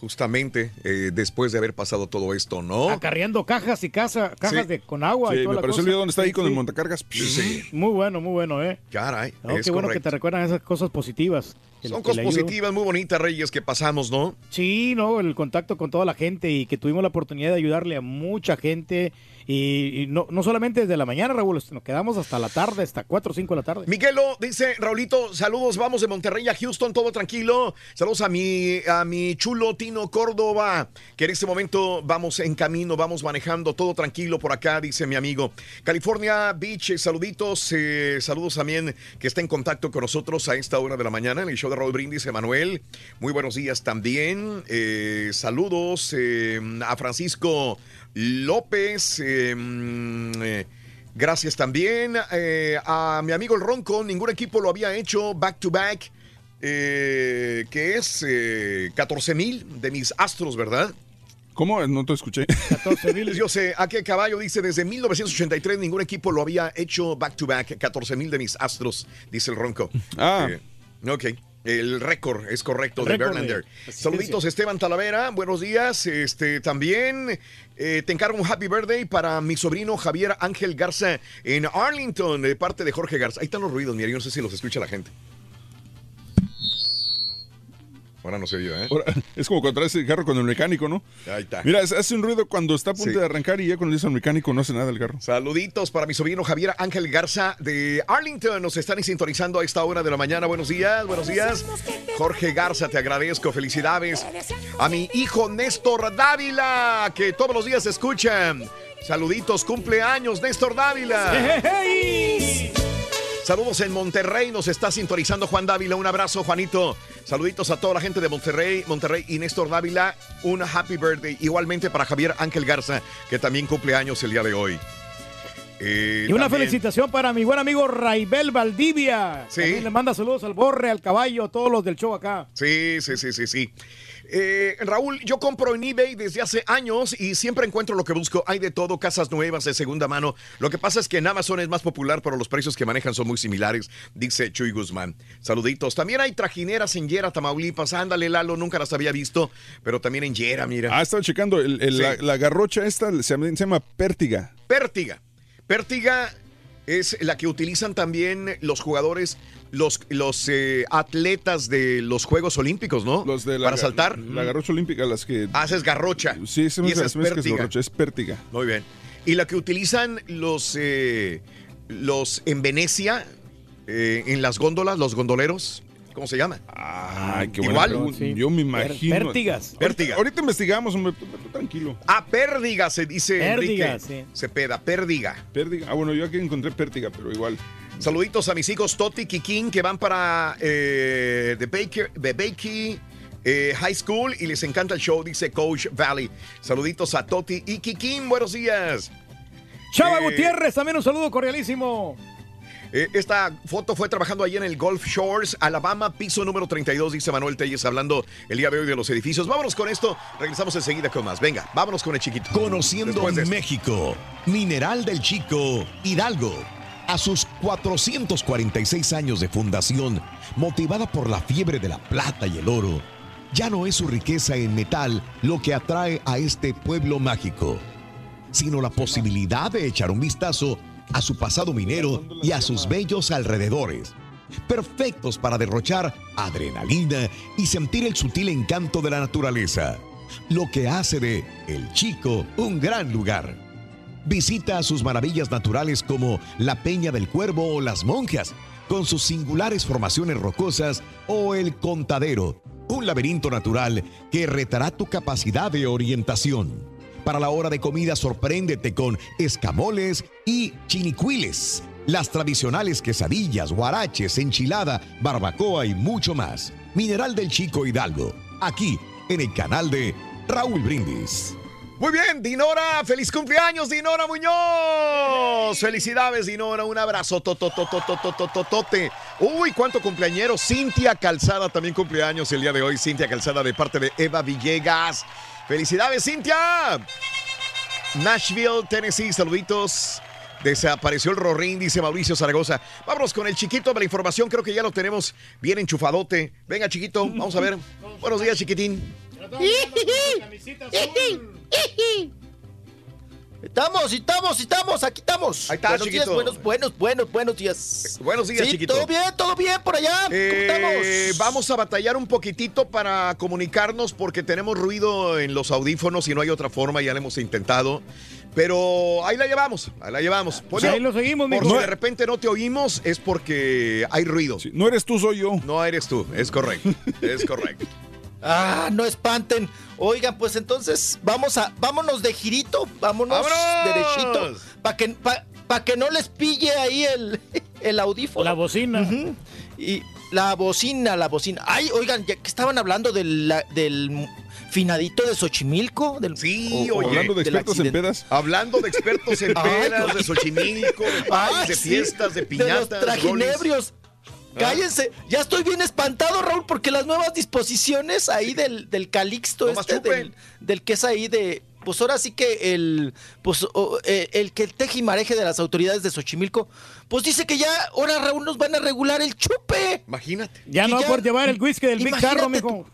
Justamente eh, después de haber pasado todo esto, ¿no? Acarreando cajas y casa, cajas Sí. de, con agua. Sí, y toda me pareció el video donde está ahí Sí, con el montacargas. Sí. Muy bueno, muy bueno, ¿eh? Caray, No, es qué bueno que te recuerdan esas cosas positivas. Son cosas positivas, muy bonitas, Reyes, que pasamos, ¿no? Sí, no, el contacto con toda la gente y que tuvimos la oportunidad de ayudarle a mucha gente y, y no, no solamente desde la mañana, Raúl, nos quedamos hasta la tarde, hasta 4 o 5 de la tarde. Miguelo dice, Raulito, saludos, vamos de Monterrey a Houston, todo tranquilo. Saludos a mi, a mi chulo Tino Córdoba, que en este momento vamos en camino, vamos manejando, todo tranquilo por acá, dice mi amigo. California Beach, eh, saluditos, eh, saludos también que está en contacto con nosotros a esta hora de la mañana en el show de Raúl Brindis, Emanuel. Muy buenos días también. Eh, saludos eh, a Francisco López. eh, mm, eh, Gracias también eh, a mi amigo el Ronco. Ningún equipo lo había hecho back to back. eh, que es eh, 14 mil de mis astros, ¿verdad? ¿Cómo? No te escuché. 14 mil. Yo sé, a qué caballo dice, desde 1983 ningún equipo lo había hecho back to back. 14 mil de mis astros, dice el Ronco. Ah. Eh, ok. El récord es correcto de Verlander. Saluditos Esteban Talavera, buenos días. Este también eh, te encargo un happy birthday para mi sobrino Javier Ángel Garza en Arlington, de parte de Jorge Garza. Ahí están los ruidos, mira, yo no sé si los escucha la gente. Ahora no se oye, ¿eh? Ahora, es como cuando traes el carro con el mecánico, ¿no? Ahí está. Mira, hace un ruido cuando está a punto Sí. de arrancar y ya cuando dice al mecánico no hace nada el carro. Saluditos para mi sobrino Javier Ángel Garza de Arlington. Nos están sintonizando a esta hora de la mañana. Buenos días, buenos días. Jorge Garza, te agradezco. Felicidades. A mi hijo Néstor Dávila, que todos los días escuchan. Saluditos, cumpleaños, Néstor Dávila. Saludos en Monterrey, nos está sintonizando Juan Dávila. Un abrazo, Juanito. Saluditos a toda la gente de Monterrey, Monterrey y Néstor Dávila. Un happy birthday. Igualmente para Javier Ángel Garza, que también cumple años el día de hoy. Eh, Y una también- felicitación para mi buen amigo Raibel Valdivia. Sí. También le manda saludos al Borre, al Caballo, a todos los del show acá. Sí, sí, sí, sí, sí. Eh, Raúl, yo compro en eBay desde hace años y siempre encuentro lo que busco. Hay de todo, casas nuevas de segunda mano. Lo que pasa es que en Amazon es más popular, pero los precios que manejan son muy similares, dice Chuy Guzmán. Saluditos. También hay trajineras en Yera, Tamaulipas. Ándale, Lalo, nunca las había visto, pero también en Yera, mira. Ah, estaba checando. el- el- Sí. la, la garrocha esta se se llama pértiga. Pértiga. Pértiga es la que utilizan también los jugadores, los, los eh, atletas de los Juegos Olímpicos, ¿no? Los de la, Para saltar. La garrocha olímpica, las que. Haces garrocha. Sí, se me Y esa hace- es se me que es pértiga. garrocha, es pértiga. Muy bien. Y la que utilizan los, eh, los en Venecia, eh, en las góndolas, los gondoleros, ¿cómo se llama? Ay, qué buena Igual. pregunta. Yo me imagino. Pértigas. Pértiga. Ahorita investigamos, hombre, tranquilo. Ah, pérdiga se dice Pérdiga, Enrique. Cepeda, pérdiga. Pértiga. Ah, bueno, yo aquí encontré pértiga, pero igual. Saluditos a mis hijos Toti y Kikín que van para eh, The Baker, The Bakey eh, High School y les encanta el show, dice Coach Valley. Saluditos a Toti y Kikín, buenos días. Chava Eh, Gutiérrez, también un saludo cordialísimo. Eh, esta foto fue trabajando allí en el Gulf Shores, Alabama, piso número 32, dice Manuel Telles, hablando el día de hoy de los edificios. Vámonos con esto, regresamos enseguida con más. Venga, vámonos con el chiquito. Conociendo de esto. México, Mineral del Chico, Hidalgo. A sus 446 años de fundación, motivada por la fiebre de la plata y el oro, ya no es su riqueza en metal lo que atrae a este pueblo mágico, sino la posibilidad de echar un vistazo a su pasado minero y a sus bellos alrededores, perfectos para derrochar adrenalina y sentir el sutil encanto de la naturaleza, lo que hace de El Chico un gran lugar. Visita sus maravillas naturales como la Peña del Cuervo o las Monjas, con sus singulares formaciones rocosas o el Contadero, un laberinto natural que retará tu capacidad de orientación. Para la hora de comida sorpréndete con escamoles y chinicuiles, las tradicionales quesadillas, guaraches, enchilada, barbacoa y mucho más. Mineral del Chico Hidalgo, aquí en el canal de Raúl Brindis. Muy bien, Dinora, feliz cumpleaños, Dinora Muñoz. Felicidades, Dinora, un abrazo, tototototototote. Uy, cuánto cumpleañero. Cintia Calzada también cumpleaños el día de hoy. Cintia Calzada de parte de Eva Villegas. Felicidades, Cintia. Nashville, Tennessee, saluditos. Desapareció el Rorín, dice Mauricio Zaragoza. Vámonos con el chiquito de la información, creo que ya lo tenemos bien enchufadote. Venga, chiquito, vamos a ver. *laughs* Buenos días, chiquitín. *laughs* Estamos, estamos, estamos, aquí estamos. Ahí está, buenos chiquito. días, buenos, buenos, buenos, buenos días. Buenos días, Sí, chiquito. Todo bien, todo bien por allá. ¿Cómo Eh, estamos? vamos a batallar un poquitito para comunicarnos porque tenemos ruido en los audífonos y no hay otra forma, ya lo hemos intentado. Pero ahí la llevamos, ahí la llevamos. Pollo, ahí lo seguimos, Por si de repente no te oímos es porque hay ruido. no eres tú, soy yo. No eres tú, es correcto, es correcto. Ah, no espanten. Oigan, pues entonces vamos a, vámonos de girito, vámonos, ¡Vámonos! derechito, para que, pa- pa' que no les pille ahí el, *laughs* el audífono. La bocina. Y la bocina, la bocina. Ay, oigan, ya que estaban hablando del, la- del finadito de Xochimilco. Del, Sí, o- oye. Hablando de expertos en pedas. Hablando de expertos en *laughs* pedas, de Xochimilco, de Ay, parties, de fiestas, de De piñatas. los trajinebrios. Cállense, ya estoy bien espantado, Raúl, porque las nuevas disposiciones ahí del, del Calixto, No este, del, del que es ahí de. Pues ahora sí que el. Pues eh, el que el teje y mareje de las autoridades de Xochimilco, pues dice que ya ahora Raúl nos van a regular el chupe. Imagínate. Ya Y no ya- por llevar el whisky del Big Carro, mijo.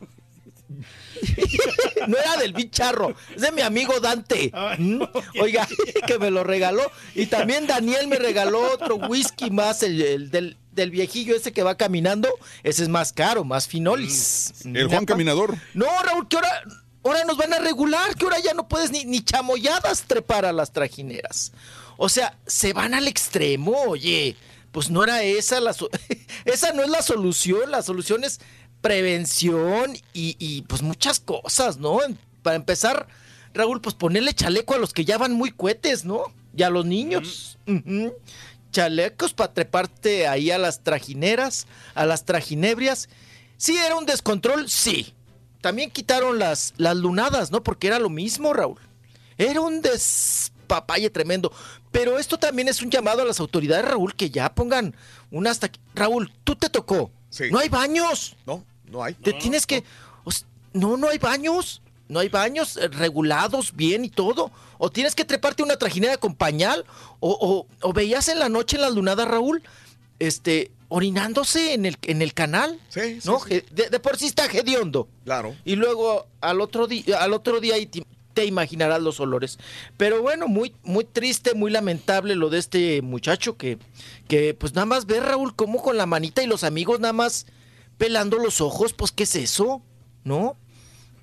*laughs* no era del bicharro, es de mi amigo Dante. ¿Mm? Oiga, *laughs* que me lo regaló. Y también Daniel me regaló otro whisky más, el, el del, del viejillo ese que va caminando. Ese es más caro, más finolis. El Juan Caminador. No, Raúl, que ahora, ahora nos van a regular, que ahora ya no puedes ni, ni chamoyadas trepar a las trajineras. O sea, se van al extremo, oye. Pues no era esa la so- *laughs* esa no es la solución, la solución es prevención y, y, pues muchas cosas, ¿no? Para empezar, Raúl, pues ponerle chaleco a los que ya van muy cohetes, ¿no? Y a los niños. Chalecos para treparte ahí a las trajineras, a las trajinebrias. Sí, era un descontrol, sí. También quitaron las, las lunadas, ¿no? Porque era lo mismo, Raúl. Era un despapalle tremendo. Pero esto también es un llamado a las autoridades, Raúl, que ya pongan una hasta. Raúl, tú te tocó. Sí. No hay baños. No, no hay. Te tienes que. o no, no hay baños. No hay baños eh, regulados bien y todo. O tienes que treparte una trajinera con pañal. O, o- o veías en la noche en las lunadas, Raúl, este, orinándose en el, en el canal. Sí, sí, ¿No? sí. Je- De, de por sí está hediondo. Claro. Y luego al otro día, al otro día te, te imaginarás los olores. Pero bueno, muy, muy triste, muy lamentable lo de este muchacho que, que pues nada más ve Raúl como con la manita y los amigos nada más pelando los ojos, pues ¿qué es eso? ¿No?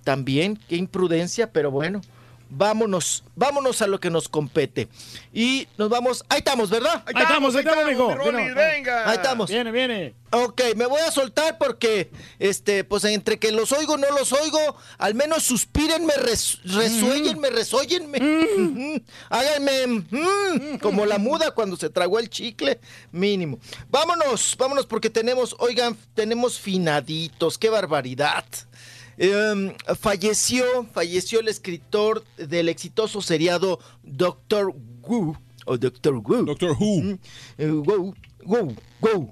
También, qué imprudencia, pero bueno. Vámonos, vámonos a lo que nos compete. Y nos vamos, ahí estamos, ¿verdad? Ahí estamos, ahí estamos, mijo. venga. Ahí estamos. Viene, viene. Ok, me voy a soltar porque, este, pues entre que los oigo, no los oigo, al menos suspírenme, res, resuéllenme, resóyenme. Ujú. *laughs* Háganme mm, como la muda cuando se tragó el chicle, mínimo. Vámonos, vámonos porque tenemos, oigan, tenemos finaditos, qué barbaridad. Em, falleció, falleció el escritor del exitoso seriado Doctor Who, o Doctor Who. Doctor Who. Eh, Who, Who, Who.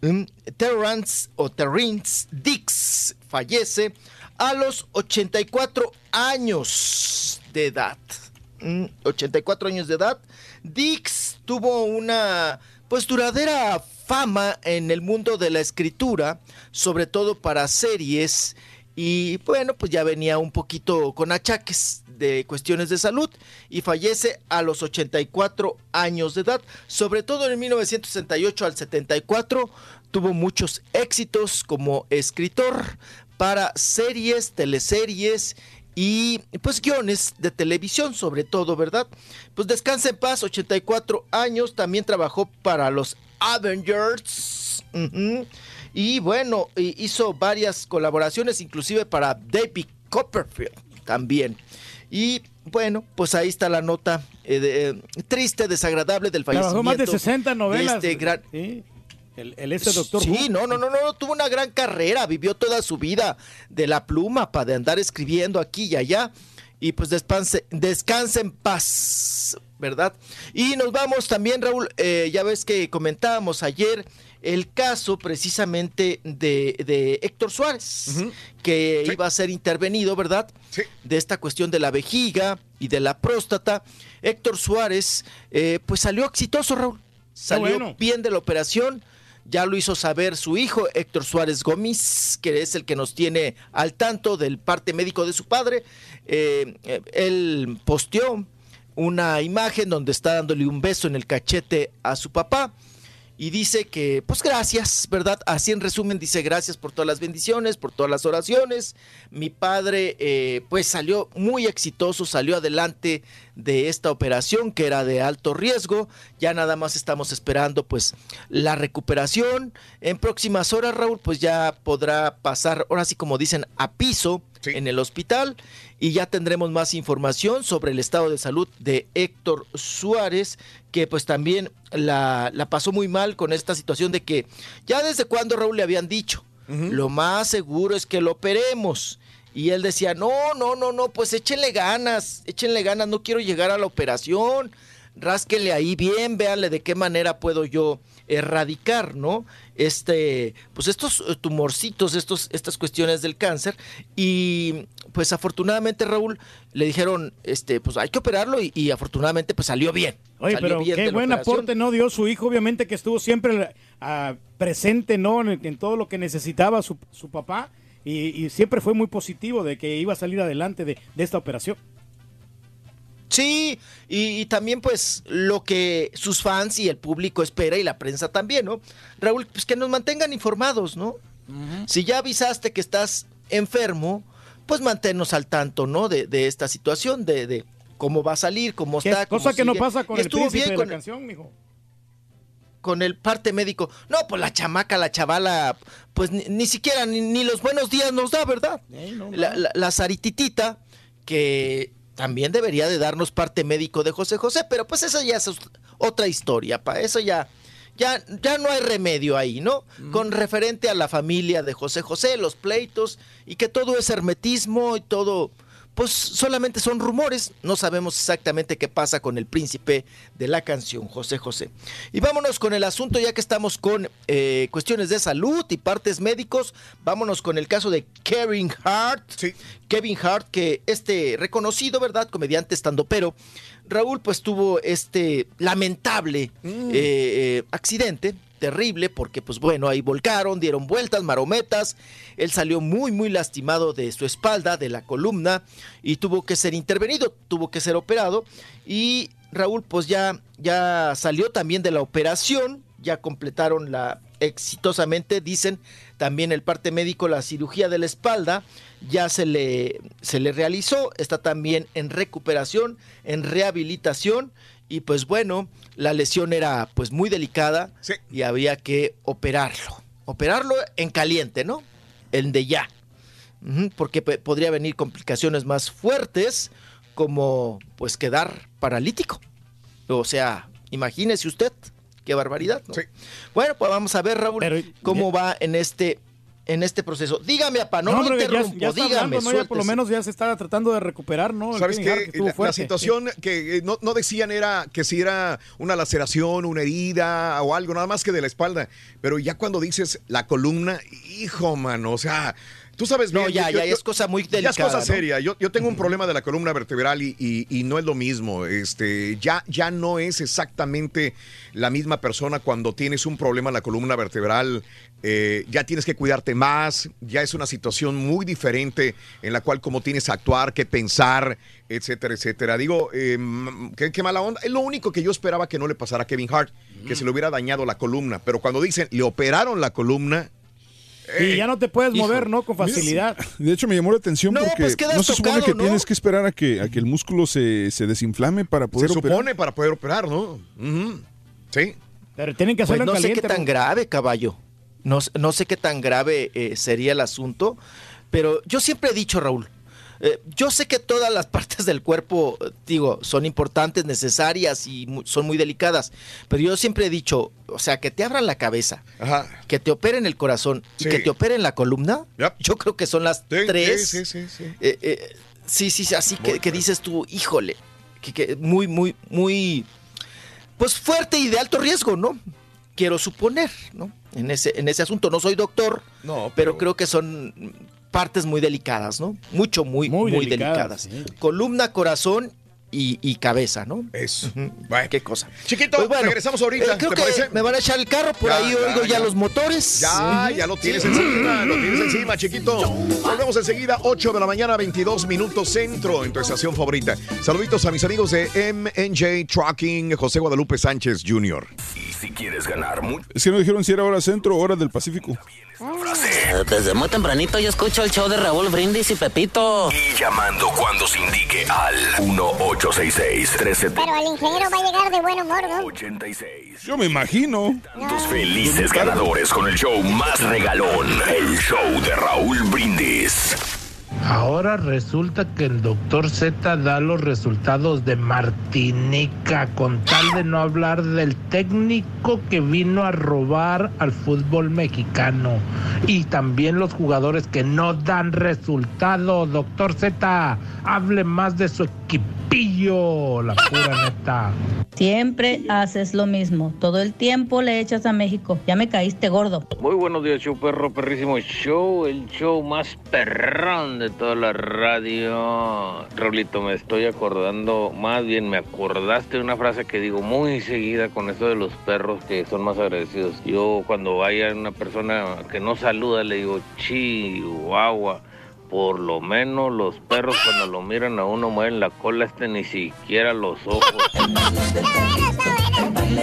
Mm, Terrence o Terrence Dix fallece a los 84 años de edad. Mm, 84 años de edad. Dix tuvo una pues duradera fama en el mundo de la escritura, sobre todo para series y bueno, pues ya venía un poquito con achaques de cuestiones de salud y fallece a los 84 años de edad. Sobre todo en 1968 al 74 tuvo muchos éxitos como escritor para series, teleseries y pues guiones de televisión sobre todo, ¿verdad? Pues descansa en paz, 84 años, también trabajó para los Avengers. Y bueno, hi- hizo varias colaboraciones, inclusive para David Copperfield también. Y bueno, pues ahí está la nota eh, de- eh, triste, desagradable del Trabajó fallecimiento. más de 60 novelas. de este gran- Sí. El, el este doctor. Sí, no, no, no, no, tuvo una gran carrera, vivió toda su vida de la pluma para de andar escribiendo aquí y allá. Y pues descanse, descanse en paz, ¿verdad? Y nos vamos también, Raúl, eh, ya ves que comentábamos ayer el caso precisamente de, de Héctor Suárez, que iba a ser intervenido, ¿verdad? De esta cuestión de la vejiga y de la próstata. Héctor Suárez, eh, pues salió exitoso, Raúl. Salió bueno. bien de la operación. Ya lo hizo saber su hijo, Héctor Suárez Gómez, que es el que nos tiene al tanto del parte médico de su padre. Eh, eh, él posteó una imagen donde está dándole un beso en el cachete a su papá y dice que, pues gracias, ¿verdad? Así en resumen dice gracias por todas las bendiciones, por todas las oraciones. Mi padre, eh, pues salió muy exitoso, salió adelante de esta operación que era de alto riesgo. Ya nada más estamos esperando, pues, la recuperación. En próximas horas, Raúl, pues ya podrá pasar, ahora sí como dicen, a piso en el hospital y ya tendremos más información sobre el estado de salud de Héctor Suárez, que pues también la, la pasó muy mal con esta situación de que ya desde cuando Raúl le habían dicho, lo más seguro es que lo operemos. Y él decía, no, no, no, no, pues échenle ganas, échenle ganas, no quiero llegar a la operación, rásquenle ahí bien, véanle de qué manera puedo yo erradicar, ¿no? Este, pues estos eh, tumorcitos, estos, estas cuestiones del cáncer. Y pues afortunadamente, Raúl, le dijeron, este, pues hay que operarlo y, y afortunadamente pues salió bien. Oye, Salió pero bien qué buen operación. aporte no dio su hijo, obviamente que estuvo siempre ah, presente, ¿no? En, en todo lo que necesitaba su, su papá y, y siempre fue muy positivo de que iba a salir adelante de, de esta operación. Sí, y, y también pues lo que sus fans y el público espera y la prensa también, ¿no? Raúl, pues que nos mantengan informados, ¿no? Si ya avisaste que estás enfermo, pues manténnos al tanto, ¿no? De, de esta situación, de, de cómo va a salir, cómo está. es cosa cómo que no pasa con el estuvo príncipe bien de con la el- canción, mijo. con el parte médico. No, pues la chamaca, la chavala, pues ni, ni siquiera ni, ni los buenos días nos da, ¿verdad? La, la, la Sarititita, que también debería de darnos parte médico de José José, pero pues esa ya es otra historia, pa, eso ya, ya, ya no hay remedio ahí, ¿no? Con referente a la familia de José José, los pleitos, y que todo es hermetismo y todo, pues solamente son rumores, no sabemos exactamente qué pasa con el príncipe de la canción, José José. Y vámonos con el asunto, ya que estamos con eh, cuestiones de salud y partes médicos, vámonos con el caso de Kevin Hart. Kevin Hart, que este reconocido, ¿verdad? Comediante estando, pero Raúl pues tuvo este lamentable eh, eh, accidente terrible porque pues bueno ahí volcaron dieron vueltas marometas. Él salió muy muy lastimado de su espalda de la columna y tuvo que ser intervenido tuvo que ser operado. Y Raúl pues ya ya salió también de la operación ya completaron la exitosamente dicen también el parte médico la cirugía de la espalda ya se le se le realizó está también en recuperación en rehabilitación y pues bueno, la lesión era pues muy delicada y había que operarlo. Operarlo en caliente, ¿no? En de ya. Porque podría venir complicaciones más fuertes como pues quedar paralítico. O sea, imagínese usted, qué barbaridad, ¿no? Bueno, pues vamos a ver, Raúl, cómo va en este en este proceso. Dígame, apá, no, ya- interrumpo, ya, está dígame, hablando, ¿no? Ya por lo menos ya se está tratando de recuperar, ¿no? El ¿Sabes que La, la situación que eh, no, no decían era que si era una laceración, una herida o algo, nada más que de la espalda. Pero ya cuando dices la columna, hijo, mano, o sea, tú sabes No, bien, ya, ya es cosa muy Ya es delicada, cosa ¿no? seria. Yo, yo tengo un problema de la columna vertebral y, y- y no es lo mismo. Este, ya, ya no es exactamente la misma persona cuando tienes un problema en la columna vertebral. eh, ya tienes que cuidarte más. Ya es una situación muy diferente en la cual cómo tienes que actuar, qué pensar, etcétera, etcétera. Digo, eh, mm, qué, qué mala onda. Es lo único que yo esperaba que no le pasara a Kevin Hart, que se le hubiera dañado la columna. Pero cuando dicen, le operaron la columna. Y ya no te puedes hijo. mover, ¿no? Con facilidad. De hecho, me llamó la atención No, porque pues no se supone tocado, que ¿no? tienes que esperar a que, a que el músculo se, se desinflame para poder Se operar. supone para poder operar, ¿no? Sí. Pero tienen que Pues hacerlo no en sé qué caliente. tan grave, caballo. No, no sé qué tan grave eh, sería el asunto, pero yo siempre he dicho, Raúl, Eh, yo sé que todas las *laughs* partes del cuerpo, digo, son importantes, necesarias y mu- son muy delicadas, pero yo siempre he dicho, o sea, que te abran la cabeza, que te operen el corazón y que te operen la columna, yo creo que son las tres. sí, sí, sí. Eh, eh, sí, sí, sí, así que, que dices tú, híjole, que, que muy, muy, muy, pues fuerte y de alto riesgo, ¿no? Quiero suponer, ¿no? En ese, en ese asunto, no soy doctor, No, pero, creo que son partes muy delicadas, ¿no? Mucho, muy, muy, Muy delicadas. delicadas, Columna, corazón y, y cabeza, ¿no? Eso. Qué cosa. Chiquito, Pues bueno, regresamos ahorita, eh, creo ¿te que parece? me van a echar el carro, por Ya, ahí ya, oigo ya, ya. los motores. Ya, ya lo tienes Sí. encima, lo tienes encima, chiquito. Volvemos enseguida, 8 de la mañana, 22 minutos centro en tu estación favorita. Saluditos a mis amigos de MNJ Trucking, José Guadalupe Sánchez Jr. Y si quieres ganar mucho. Es que no dijeron si era hora centro o hora del Pacífico. Desde muy tempranito yo escucho el show de Raúl Brindis y Pepito. Y llamando cuando se indique al 1866-370. Pero el ingeniero va a llegar de buen humor, ¿no? 86. Yo me imagino. Tus felices ganadores con el show más regalón. El show de Raúl Brindis. Ahora resulta que el doctor Z da los resultados de Martinica con tal de no hablar del técnico que vino a robar al fútbol mexicano y también los jugadores que no dan resultado. Doctor Z, hable más de su equipillo, la pura neta. Siempre haces lo mismo. Todo el tiempo le echas a México. Ya me caíste gordo. Muy buenos días, show perro, perrísimo show, el show más perrón de toda la radio. Raulito, me estoy acordando, más bien me acordaste de una frase que digo muy seguida con esto de los perros que son más agradecidos. Yo cuando vaya una persona que no saluda le digo chihuahua. Por lo menos los perros cuando lo miran a uno mueven la cola, este ni siquiera los ojos. *laughs*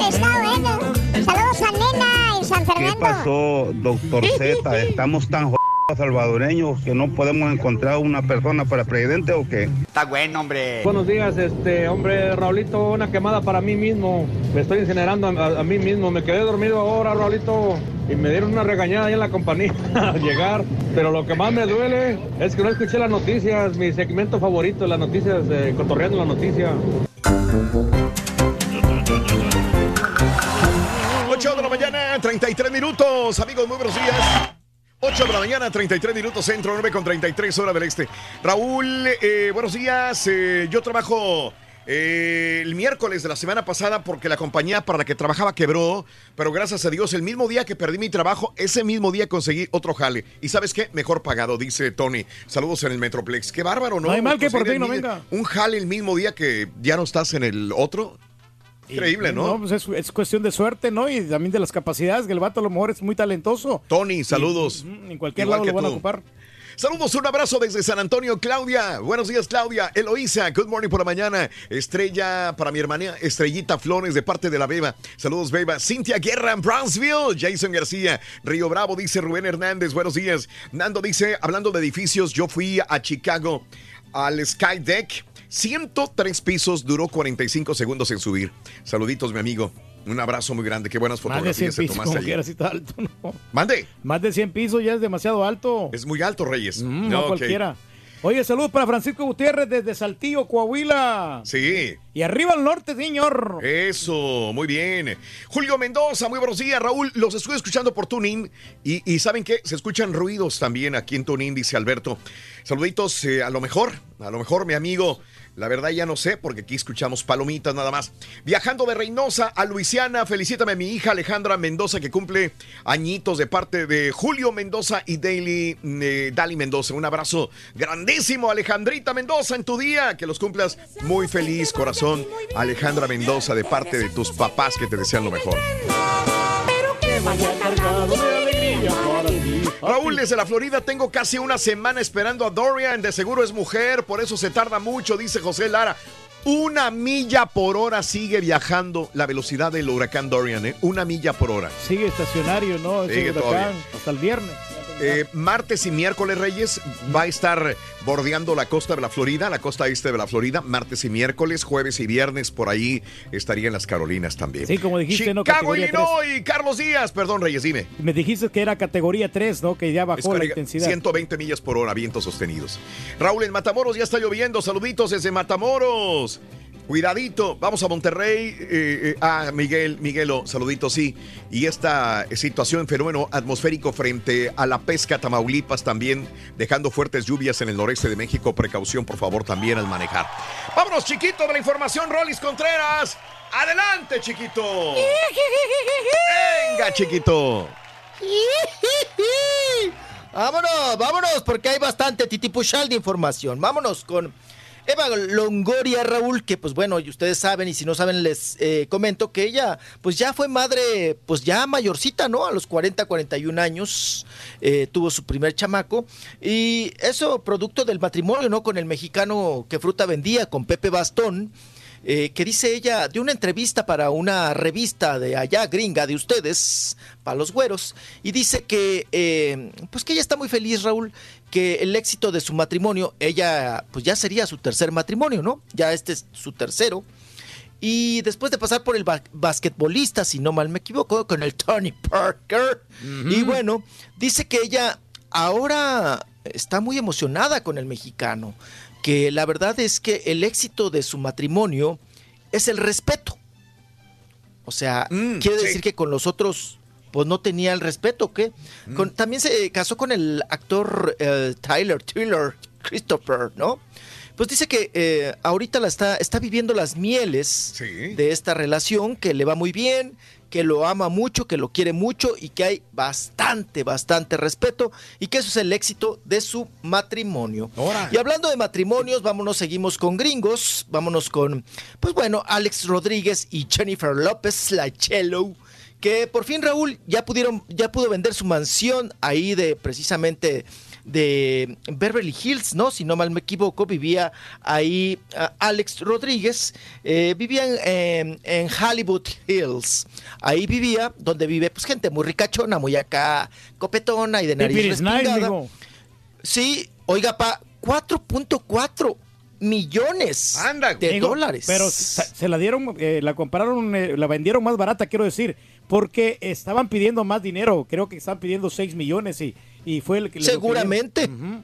Está bueno. Saludos a Nena en San ¿Qué Fernando. pasó, doctor Z? *laughs* ¿Estamos tan salvadoreños que no podemos encontrar una persona para presidente o qué? Está bueno, hombre. Buenos días, este hombre Raulito, una quemada para mí mismo. Me estoy incinerando a, a mí mismo. Me quedé dormido ahora, Raulito, y me dieron una regañada ahí en la compañía *laughs* al llegar. Pero lo que más me duele es que no escuché las noticias, mi segmento favorito, las noticias, de cotorreando la noticia. 8 de la mañana, 33 minutos. Amigos, muy buenos días. 8 de la mañana, 33 minutos centro, 9 con 33 hora del este. Raúl, eh, buenos días. Eh, yo trabajo eh, el miércoles de la semana pasada porque la compañía para la que trabajaba quebró, pero gracias a Dios, el mismo día que perdí mi trabajo, ese mismo día conseguí otro jale. ¿Y sabes qué? Mejor pagado, dice Tony. Saludos en el Metroplex. Qué bárbaro, ¿no? No hay mal que por Conseguir ti no venga. Un jale el mismo día que ya no estás en el otro. Increíble, ¿no? pues es, es cuestión de suerte, ¿no? Y también de las capacidades, que el vato a lo mejor es muy talentoso. Tony, saludos. Y, en cualquier Igual lado lo van a ocupar. Saludos, un abrazo desde San Antonio, Claudia. Buenos días, Claudia. Eloísa, good morning por la mañana. Estrella para mi hermana Estrellita Flores de parte de la Beba. Saludos, Beba. Cintia Guerra en Brownsville. Jason García. Río Bravo, dice Rubén Hernández. Buenos días. Nando dice, hablando de edificios, yo fui a Chicago al Sky Deck. 103 pisos, duró 45 segundos en subir. Saluditos, mi amigo. Un abrazo muy grande. Qué buenas Más de 100 fotografías se pisos, tomaste como está alto, ¿no? Mande. Más de 100 pisos ya es demasiado alto. Es muy alto, Reyes. Mm, No, cualquiera. Oye, saludos para Francisco Gutiérrez desde Saltillo, Coahuila. Sí. Y arriba al norte, señor. Eso, muy bien. Julio Mendoza, muy buenos días, Raúl. Los estoy escuchando por Tuning y, y ¿saben qué? Se escuchan ruidos también aquí en Tuning, dice Alberto. Saluditos, eh, a lo mejor, a lo mejor, mi amigo. La verdad ya no sé, porque aquí escuchamos palomitas nada más. Viajando de Reynosa a Luisiana, felicítame a mi hija Alejandra Mendoza, que cumple añitos de parte de Julio Mendoza y Daily, eh, Dali Mendoza. Un abrazo grandísimo, Alejandrita Mendoza, en tu día. Que los cumplas muy feliz, corazón. Alejandra Mendoza, de parte de tus papás que te desean lo mejor. Raúl, desde la Florida tengo casi una semana esperando a Dorian. De seguro es mujer, por eso se tarda mucho, dice José Lara. Una milla por hora sigue viajando la velocidad del huracán Dorian, ¿eh? Una milla por hora. Sigue estacionario, ¿no? Ese Sigue huracán, todavía. hasta el viernes. Eh, martes y miércoles, Reyes, va a estar bordeando la costa de la Florida, la costa este de la Florida, martes y miércoles, jueves y viernes, por ahí estaría en las Carolinas también. Sí, como dijiste, ¿no? Chicago, Categoría Illinois, Carlos Díaz, perdón, Reyes, dime. Me dijiste que era categoría 3, ¿no? Que ya bajó la intensidad. 120 millas por hora, vientos sostenidos. Raúl, en Matamoros ya está lloviendo. Saluditos desde Matamoros. Cuidadito, vamos a Monterrey. eh, eh, ah, Miguel, Miguelo, saluditos, sí. Y esta situación, fenómeno atmosférico frente a la pesca Tamaulipas también, dejando fuertes lluvias en el noreste de México. Precaución, por favor, también al manejar. Vámonos, chiquito, de la información, Rolis Contreras. Adelante, chiquito. Venga, chiquito. *laughs* Vámonos, vámonos, porque hay bastante titipuchal de información. Vámonos con Eva Longoria, Raúl, que pues bueno, ustedes saben, y si no saben, les eh, comento que ella pues ya fue madre, pues ya mayorcita, ¿no? A los 40, 41 años, eh, tuvo su primer chamaco, y eso producto del matrimonio, ¿no? Con el mexicano que fruta vendía, con Pepe Bastón. eh, que dice ella de una entrevista para una revista de allá gringa de ustedes, para los güeros, y dice que eh, pues que ella está muy feliz, Raúl, que el éxito de su matrimonio, ella pues ya sería su tercer matrimonio, ¿no? Ya este es su tercero. Y después de pasar por el ba- basquetbolista, si no mal me equivoco, con el Tony Parker. Y bueno, dice que ella ahora está muy emocionada con el mexicano. Que la verdad es que el éxito de su matrimonio es el respeto. O sea, quiere decir que con los otros, pues no tenía el respeto, ¿o ¿qué? Con- también se casó con el actor eh, Tyler, Tyler, Christopher, ¿no? Pues dice que eh, ahorita la está, está viviendo las mieles de esta relación, que le va muy bien, que lo ama mucho, que lo quiere mucho y que hay bastante, bastante respeto y que eso es el éxito de su matrimonio. Y hablando de matrimonios, vámonos, seguimos con gringos, vámonos con, pues bueno, Alex Rodríguez y Jennifer López, la cello, que por fin Raúl ya pudieron, ya pudo vender su mansión ahí de precisamente de Beverly Hills, ¿no? Si no mal me equivoco, vivía ahí ah, Alex Rodríguez, eh, vivía en, en- en Hollywood Hills. Ahí vivía, donde vive pues gente muy ricachona, muy acá, copetona y de nariz nice. Sí, oiga, pa, 4.4 millones de Digo, dólares. Pero se, se la dieron, eh, la compraron, eh, la vendieron más barata, quiero decir, porque estaban pidiendo más dinero. Creo que estaban pidiendo 6 millones y, y fue el que le Seguramente. Ujú.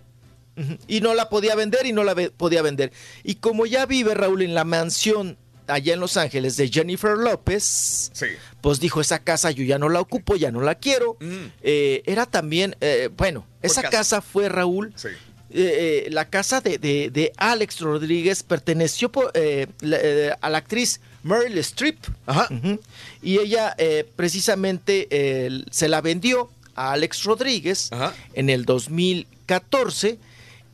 Y no la podía vender y no la ve- podía vender. Y como ya vive Raúl en la mansión allá en Los Ángeles de Jennifer López, pues dijo, esa casa yo ya no la ocupo, ya no la quiero. Eh, era también, eh, bueno, esa casa. casa. fue Raúl. eh, eh, la casa de, de- de Alex Rodríguez perteneció por, eh, la- eh, a la actriz Meryl Streep. Ujú. Y ella eh, precisamente eh, se la vendió a Alex Rodríguez en el 2014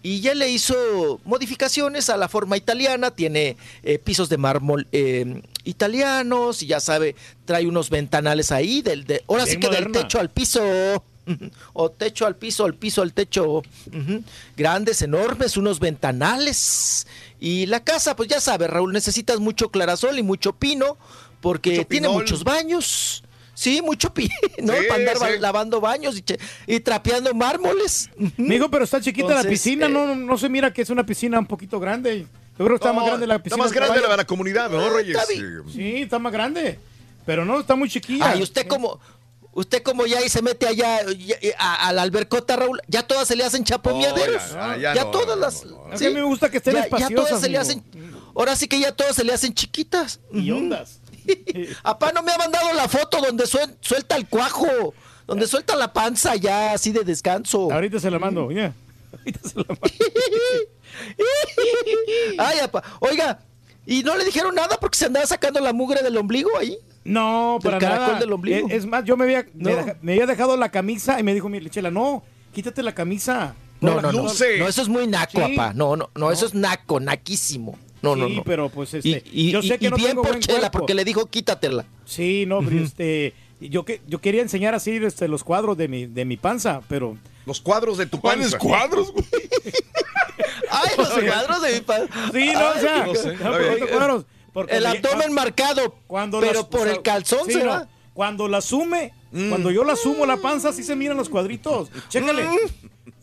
y ya le hizo modificaciones a la forma italiana, tiene eh, pisos de mármol eh, italianos y ya sabe, trae unos ventanales ahí, del, de, ahora sí que del techo al piso, *laughs* o techo al piso, al piso al techo, grandes, enormes, unos ventanales. Y la casa, pues ya sabe, Raúl, necesitas mucho clarasol y mucho pino, porque tiene muchos baños. Sí, mucho pino, *laughs* ¿no? Sí, Para andar sí. lavando baños y, che- y trapeando mármoles. Mijo, pero está chiquita la piscina, eh, no, no se mira que es una piscina un poquito grande. Yo creo que está No, más grande la piscina. Está más grande la la comunidad, ¿no, Reyes? Sí, está más grande. Pero no, está muy chiquilla. Ay, usted como, usted como ya ahí se mete allá ya- a, a la albercota, Raúl, ya todas se le hacen chapomeaderos. Oh, ya, ya ya no, todas no, las. Es que me gusta que estén ya, ya espaciosas, todas se le hacen. Ahora sí que ya todas se le hacen chiquitas. Y ondas. *laughs* Apá no me ha mandado la foto donde suel- suelta el cuajo, donde suelta la panza ya así de descanso. Ahorita se la mando, ya. *laughs* Ay, apá. Oiga, ¿y no le dijeron nada porque se andaba sacando la mugre del ombligo ahí? No, Del para caracol nada. del ombligo. Es, es más, yo me había, me, No. deja- me había dejado la camisa y me dijo mi chela, no, quítate la camisa. No, no, no. No, eso es muy naco, Sí. apá. No, no, no, eso es naco, naquísimo. No, no, Sí, no. pero pues este, y- yo sé y- que y no bien tengo por buen Chela, cuerpo. porque le dijo quítatela. Sí, no, pero este, yo que yo quería enseñar así este, los cuadros de mi de mi panza, pero los cuadros de tu ¿Cuáles panza? cuadros, güey? *laughs* Ay, los *laughs* cuadros de mi panza. Sí, no, o sea, no, estos cuadros, porque el me- abdomen marcado, cuando pero por el calzón sí, se no, va. cuando la sume, Mm. cuando yo la sumo la panza, sí se miran los cuadritos. Chécale.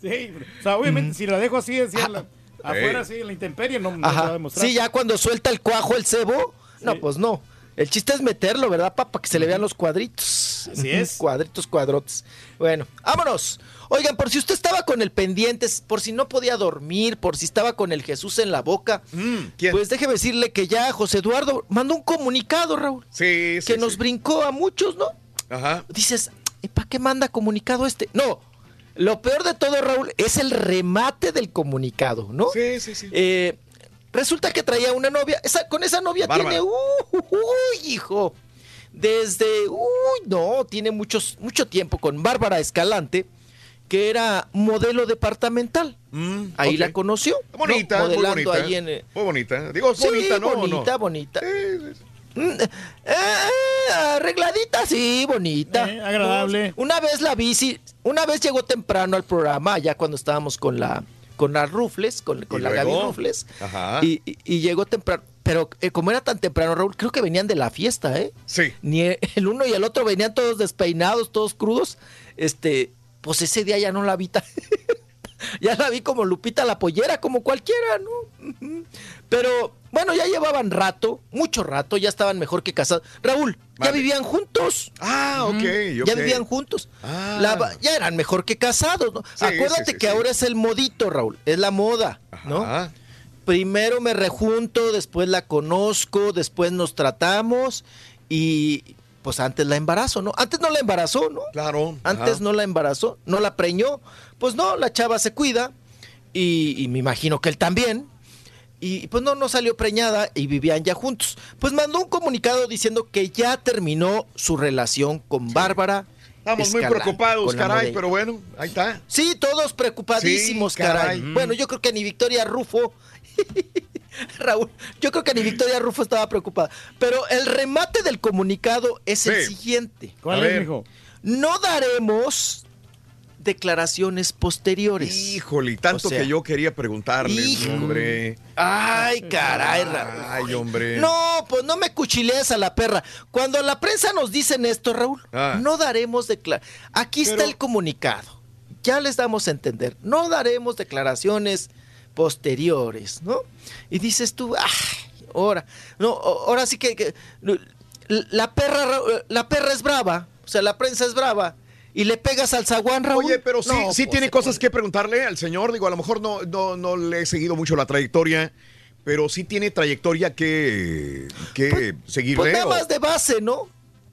Sí, o sea, obviamente, si la dejo así, así la- afuera, así en la intemperie, no, no va a demostrar. Sí, ya cuando suelta el cuajo el cebo, no, pues no. El chiste es meterlo, ¿verdad, papá? Que se le vean los cuadritos. Así es. *laughs* Cuadritos, cuadrotes. Bueno, vámonos. Oigan, por si usted estaba con el pendiente, por si no podía dormir, por si estaba con el Jesús en la boca, pues déjeme decirle que ya José Eduardo mandó un comunicado, Raúl. Sí, sí. que nos brincó a muchos, ¿no? Ajá. Dices, ¿y para qué manda comunicado este? No, lo peor de todo, Raúl, es el remate del comunicado, ¿no? Sí, sí, sí. Eh, resulta que traía una novia, esa, con esa novia Bárbara. tiene, uh, uy, hijo, desde, uy, no, tiene muchos, mucho tiempo con Bárbara Escalante, que era modelo departamental. Ahí Mm, ok. la conoció. ¿no? Bonita, muy modelando bonita. ahí en... eh, Muy bonita. Digo, Sí, bonita, ¿no? ¿O no? bonita, bonita. Mm, eh, arregladita, sí, bonita. Eh, agradable. Una vez la vi, sí, una vez llegó temprano al programa, ya cuando estábamos con la con las Rufles, con, con ¿Y la Gaby? Rufles. Ajá. Y, y- y llegó temprano. Pero eh, como era tan temprano, Raúl, creo que venían de la fiesta, ¿eh? Sí. Ni el uno y el otro venían todos despeinados, todos crudos. Este, pues ese día ya no la vi tan- *laughs* ya la vi como Lupita la pollera, como cualquiera, ¿no? Pero bueno, ya llevaban rato, mucho rato, ya estaban mejor que casados. Raúl, ya vivían juntos. Ah, ok, Ya ok. vivían juntos. Ah. La ya eran mejor que casados, ¿no? Sí, Acuérdate sí, sí, que ahora es el modito, Raúl, es la moda, ¿no? Ajá. Primero me rejunto, después la conozco, después nos tratamos y pues antes la embarazo, ¿no? Antes no la embarazó, ¿no? Claro. Antes ajá. no la embarazó, no la preñó. Pues no, la chava se cuida y, y me imagino que él también. Y pues no, no salió preñada y vivían ya juntos. Pues mandó un comunicado diciendo que ya terminó su relación con Bárbara. Estamos muy preocupados, caray, pero bueno, ahí está. Sí, todos preocupadísimos, Sí, caray. caray. Bueno, yo creo que ni Victoria Rufo. *laughs* Raúl, yo creo que ni Victoria Rufo estaba preocupada. Pero el remate del comunicado es el siguiente. ¿Cuál es? No daremos declaraciones posteriores. Híjole, tanto O sea, que yo quería preguntarle, hombre. Ay, caray, Raúl. Ay, hombre. No, pues no me cuchilees a la perra. Cuando la prensa nos dicen esto, Raúl, Ah. no daremos declaraciones. Aquí está el comunicado. Ya les damos a entender. No daremos declaraciones posteriores, ¿no? Y dices tú, ay, ahora, no, ahora sí que, que la perra, la perra es brava, o sea, la prensa es brava. Y le pegas al zaguán, Raúl. Oye, pero sí, No, sí pues, tiene cosas que preguntarle al señor. Digo, a lo mejor no, no, no le he seguido mucho la trayectoria, pero sí tiene trayectoria que, que seguirle. Pues nada o- más de base, ¿no?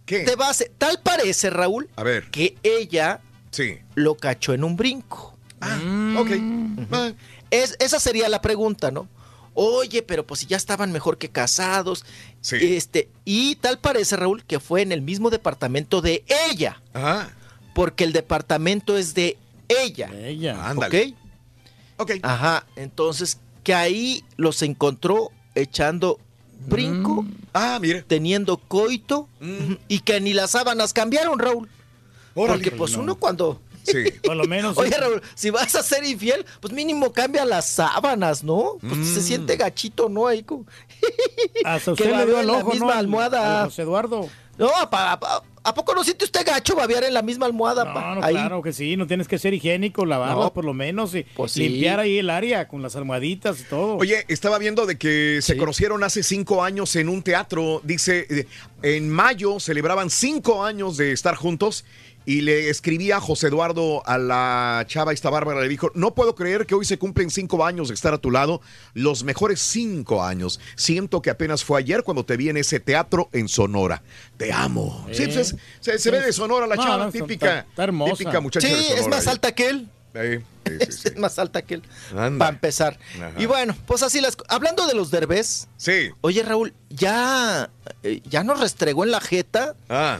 ¿Qué? De base. Tal parece, Raúl, A ver, que ella sí. lo cachó en un brinco. Ok. Ah, Es, esa sería la pregunta, ¿no? Oye, pero pues si ya estaban mejor que casados. Sí. Este, y tal parece, Raúl, que fue en el mismo departamento de ella. Ajá. Porque el departamento es de ella. Ella. Ándale. ¿Ok? Ok. Ajá. Entonces, que ahí los encontró echando brinco, Ah, mire. teniendo coito, Mm. y que ni las sábanas cambiaron, Raúl. Órale. Porque pues No. uno cuando... Sí. Por lo menos. Oye, Raúl, si vas a ser infiel, pues mínimo cambia las sábanas, ¿no? Pues Mm. se siente gachito, ¿no? Ahí como- *laughs* Hasta que usted le dio en el la ojo, misma ¿no? Al- almohada. al José Eduardo. No, pa- pa- ¿a poco no siente usted gacho babear en la misma almohada? pa? No, no, Ahí. claro que sí. No tienes que ser higiénico, lavarlas No. por lo menos y Pues sí. limpiar ahí el área con las almohaditas y todo. Oye, estaba viendo de que se conocieron hace cinco años en un teatro. Dice, eh, en mayo celebraban cinco años de estar juntos y le escribía José Eduardo a la chava esta Bárbara. Le dijo, no puedo creer que hoy se cumplen cinco años de estar a tu lado. Los mejores cinco años. Siento que apenas fue ayer cuando te vi en ese teatro en Sonora. Te amo. Sí, pues es- se, se ve de Sonora la No, chava, no, típica. está-. Típica muchacha Sí, de Sonora. es más alta que él. Sí, sí, *laughs* sí, Es, más alta que él. Anda. Para empezar. Ajá. Y bueno, pues así las... Hablando de los derbés, Sí. oye, Raúl, ya, eh, ya nos restregó en la jeta Ah,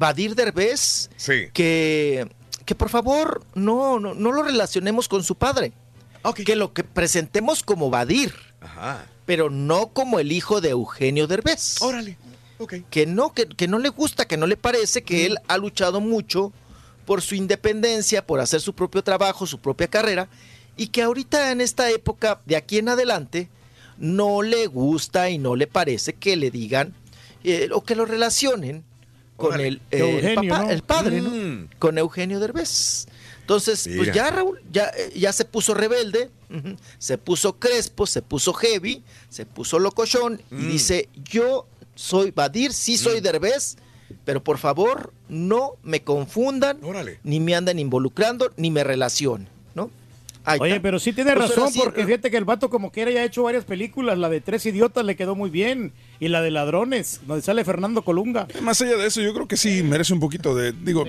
Badir Derbez sí. que, que por favor no, no, no lo relacionemos con su padre. Que lo que presentemos como Badir, Ajá. pero no como el hijo de Eugenio Derbez. Órale. Que no, que, que no le gusta, que no le parece que él ha luchado mucho por su independencia, por hacer su propio trabajo, su propia carrera, y que ahorita en esta época, de aquí en adelante, no le gusta y no le parece que le digan eh, o que lo relacionen con el, eh, el Eugenio, papá, ¿no? el padre, ¿no? Mm. Con Eugenio Derbez. Entonces, pues ya Raúl, ya, eh, ya se puso rebelde, se puso crespo, se puso heavy, se puso locochón y Mm. dice, yo soy Badir, sí soy Derbez, pero por favor no me confundan, Órale. ni me anden involucrando, ni me relacionen, Oye, está. pero sí tiene Pues razón, porque fíjate que el vato como quiera ya ha hecho varias películas. La de Tres Idiotas le quedó muy bien. Y la de Ladrones, donde sale Fernando Colunga. Más allá de eso, yo creo que sí merece un poquito de. Digo,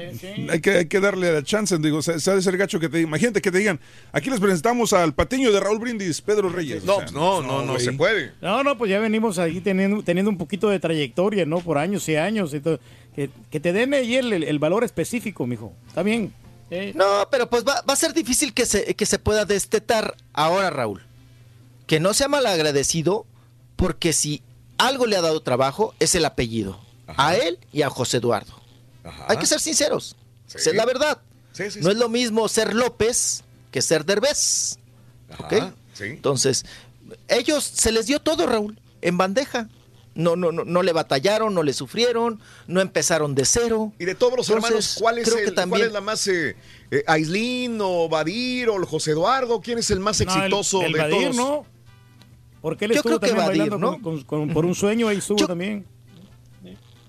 Hay, que, hay que darle la chance. Digo, se, se ha de ser gacho que te. Imagínate que te digan, aquí les presentamos al patiño de Raúl Brindis, Pedro Reyes. No, O sea, no, no, no se puede. No, no, pues ya venimos ahí teniendo, teniendo un poquito de trayectoria, ¿no? Por años y años. que, que te den ahí el, el- el valor específico, mijo. Está bien. Eh, No, pero pues va, va a ser difícil que se, que se pueda destetar ahora, Raúl. Que no sea malagradecido, porque si algo le ha dado trabajo, es el apellido. A él y a José Eduardo. Hay que ser sinceros. Sí. Es la verdad. Sí, sí, no es lo mismo ser López que ser Derbez. Entonces, ellos se les dio todo, Raúl, en bandeja. No, no, no, no le batallaron, no le sufrieron, no empezaron de cero. Y de todos los Entonces, hermanos, ¿cuál es, creo el- que cuál es la más... Eh, eh, o Badir o el José Eduardo? ¿Quién es el más no, el- exitoso el de Badir, todos? ¿no? Porque él Yo estuvo creo que también Badir, bailando ¿no? con- con- con- por un sueño, ahí estuvo también.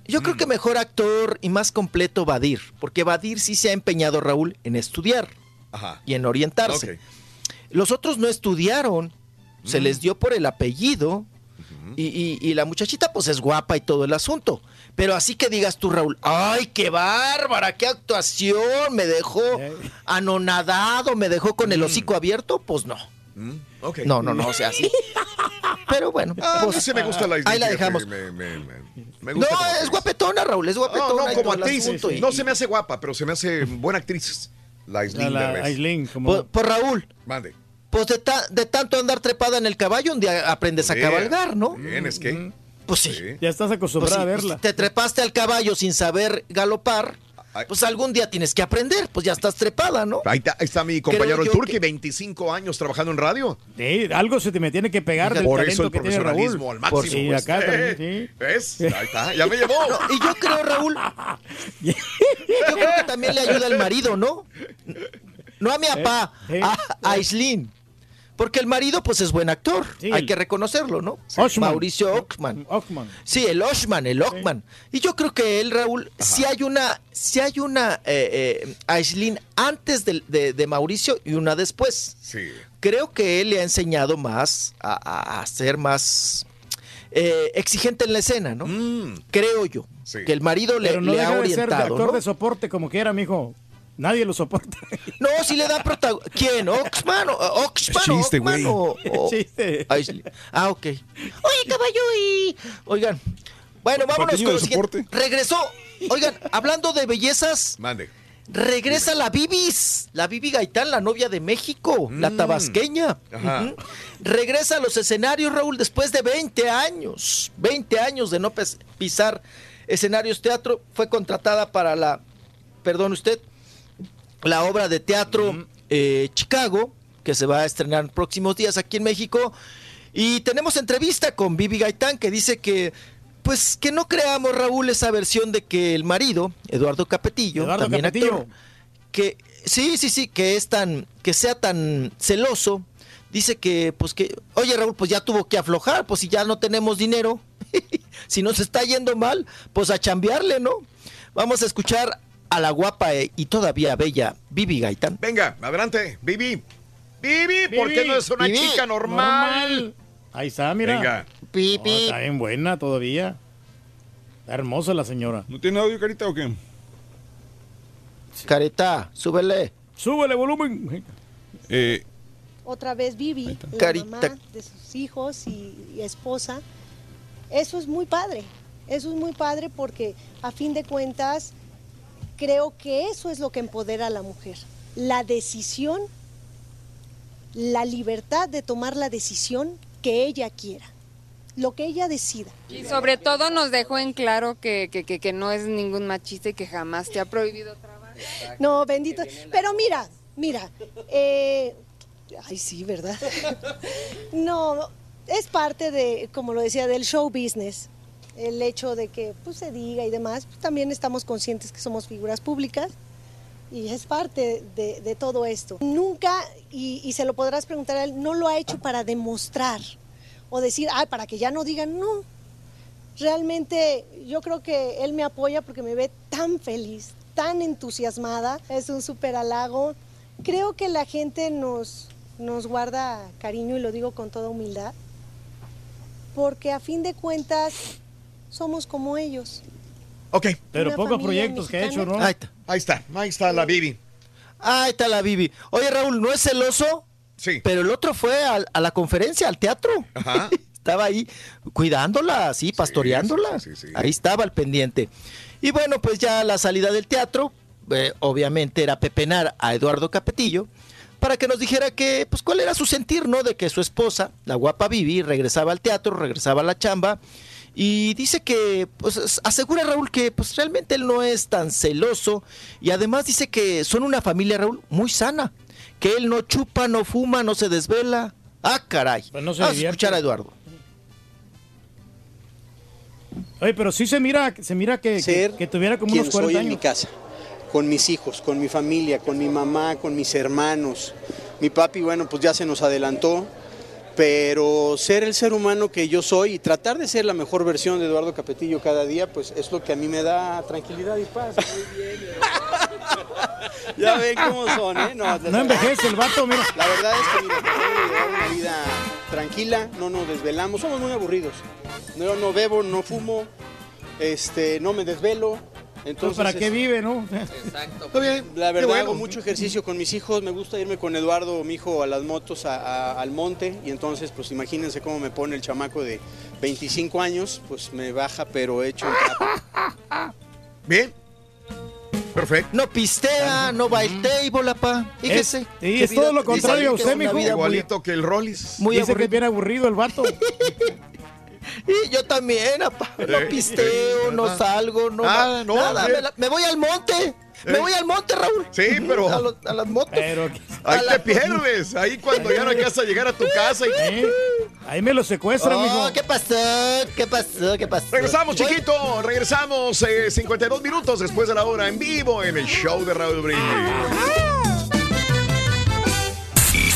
Yo Mm. creo que mejor actor y más completo Badir, porque Badir sí se ha empeñado, Raúl, en estudiar Ajá. y en orientarse. Los otros no estudiaron, se Mm. les dio por el apellido y, y- y la muchachita pues es guapa y todo el asunto. Pero así que digas tú, Raúl, ay, qué bárbara, qué actuación, me dejó anonadado, me dejó con el hocico abierto, pues no. Mm. No, no, no, o sea, así. *laughs* Pero bueno, Ah, pues, sí me gusta la ahí la dejamos. Me, me- me- me No, gusta como es actriz. guapetona, Raúl, es guapetona. No, no, como actriz. No se me hace guapa, pero se me hace buena actriz. La Aislinn La- la como Por, por Raúl, Mande. Pues de, ta- de tanto andar trepada en el caballo, un día aprendes a cabalgar, ¿no? Bien, es que... Pues sí. Ya estás Pues acostumbrada sí, a pues verla. te trepaste al caballo sin saber galopar, pues algún día tienes que aprender, pues ya estás trepada, ¿no? Ahí está, ahí está mi compañero el Turqui, que- 25 años trabajando en radio. Sí, algo se te me tiene que pegar del Por talento eso el que tiene Raúl. profesionalismo al máximo. Por sí, pues. acá Eh, también, sí. ¿Ves? *laughs* Ahí está, ya me llevó. No, y yo creo, Raúl, *laughs* yo creo que también le ayuda al marido, ¿no? No a mi papá, eh, a, a Aislinn. Porque el marido, pues, es buen actor. Sí, Hay el- que reconocerlo, ¿no? Oshman. Mauricio Ockman. Ockman. Sí, el Oshman, el Ockman. Y yo creo que él, Raúl, si hay una, si hay una eh, eh, Aislinn antes de, de Mauricio y una después. Sí. Creo que él le ha enseñado más a, a- a ser más eh, exigente en la escena, ¿no? Creo yo. Sí. Que el marido le, Pero no le ha deja de ser de orientado, actor ¿no? de soporte como quiera, mijo. Nadie lo soporta. No, si le da protagonismo. ¿Quién? ¿Oxman? o- ¿Oxman? Chiste, güey. o- o- Chiste. Aislinn? Ah, ok. Oye, caballo, y... Oigan, bueno, vámonos con lo siguiente. Regresó. Oigan, hablando de bellezas, Mande. regresa la Bibis. La Bibi Gaitán, la novia de México, la Mm. tabasqueña. Ajá. Regresa a los escenarios, Raúl, después de 20 años. 20 años de no pisar escenarios teatro. Fue contratada para la, perdón usted, la obra de teatro eh, Chicago, que se va a estrenar en próximos días aquí en México. Y tenemos entrevista con Vivi Gaitán, que dice que, pues, que no creamos, Raúl, esa versión de que el marido, Eduardo Capetillo, Eduardo también Capetillo. actor, que sí, sí, sí, que es tan, que sea tan celoso. Dice que, pues que, oye Raúl, pues ya tuvo que aflojar, pues si ya no tenemos dinero, *laughs* si nos está yendo mal, pues a chambearle, ¿no? Vamos a escuchar a la guapa eh, y todavía bella Vivi Gaitán. Venga, adelante, Vivi. Vivi, ¿por qué Vivi. no es una Vivi. chica normal? Ahí está, mira. Venga. No, está bien buena todavía. Está hermosa la señora. ¿No tiene audio, carita, o qué? Careta, súbele. Súbele volumen. Eh, otra vez Vivi, la Carita. mamá de sus hijos y, y esposa. Eso es muy padre, eso es muy padre porque a fin de cuentas creo que eso es lo que empodera a la mujer. La decisión, la libertad de tomar la decisión que ella quiera, lo que ella decida. Y sobre todo nos dejó en claro que, que, que, que no es ningún machista y que jamás te ha prohibido trabajar. No, bendito. Pero mira, mira, eh, ay sí, ¿verdad? *laughs* No, es parte de, como lo decía, del show business. El hecho de que pues, se diga y demás, pues, también estamos conscientes que somos figuras públicas y es parte de, todo esto. Nunca, y, y se lo podrás preguntar a él, no lo ha hecho para demostrar o decir, ah, para que ya no digan, no. Realmente yo creo que él me apoya porque me ve tan feliz, tan entusiasmada, es un súper halago. Creo que la gente nos, nos guarda cariño y lo digo con toda humildad, porque a fin de cuentas somos como ellos. Ok. Pero Una pocos proyectos que ha hecho. ¿no? Ahí está. Ahí está, ahí está la Bibi. Ahí está la Bibi. Oye, Raúl, ¿no es celoso? Sí. Pero el otro fue a, la conferencia, al teatro. Ajá. *laughs* estaba ahí cuidándola, así, pastoreándola. sí, sí, sí. Ahí estaba al pendiente. Y bueno, pues ya la salida del teatro, eh, obviamente era pepenar a Eduardo Capetillo para que nos dijera que, pues, cuál era su sentir, ¿no? De que su esposa, la guapa Vivi, regresaba al teatro, regresaba a la chamba. Y dice que, pues, asegura Raúl que, pues, realmente él no es tan celoso. Y además dice que son una familia, Raúl, muy sana. Que él no chupa, no fuma, no se desvela. Ah, caray. Pues no se Vamos a escuchar a Eduardo. Oye, pero sí se mira, se mira que, que, Ser que tuviera como quien unos soy 40 en mi años. casa, con mis hijos, con mi familia, con mi mamá, con mis hermanos. Mi papi, bueno, pues ya se nos adelantó, pero ser el ser humano que yo soy y tratar de ser la mejor versión de Eduardo Capetillo cada día, pues es lo que a mí me da tranquilidad y paz. Muy bien. *laughs* ya ven cómo son, ¿eh? No, No envejece el vato, mira. La verdad es que mira, una vida tranquila, no nos desvelamos, somos muy aburridos. Yo no bebo, no fumo, este, no me desvelo. Entonces, ¿Para qué es- vive, no? Está bien, la verdad bueno. hago mucho ejercicio con mis hijos, me gusta irme con Eduardo, mi hijo, a las motos, a- a- al monte, y entonces pues imagínense cómo me pone el chamaco de 25 años, pues me baja pero hecho un trapo. *laughs* Bien. Perfecto. No pistea, no va el table, apa. Fíjese. sí, Qué es todo lo contrario a usted, mijo. Igualito que el Rollis. Muy Dice que es bien aburrido el vato. *laughs* Y yo también, apa. No Eh, pisteo, eh, no ah. salgo, no. Ah, no, nada. Me, la- me voy al monte. Me Eh. voy al monte, Raúl. Sí, pero- A, las motos. Pero, *laughs* Ahí A te la- pierdes. Ahí cuando ya no alcanzas a llegar a tu casa. Y... *laughs* ¿eh? Ahí me lo secuestran, Oh, mijo. ¿Qué pasó? ¿Qué pasó? ¿Qué pasó? Regresamos, Voy- chiquito. Regresamos eh, 52 minutos después de la hora en vivo en el show de Raúl Brindis.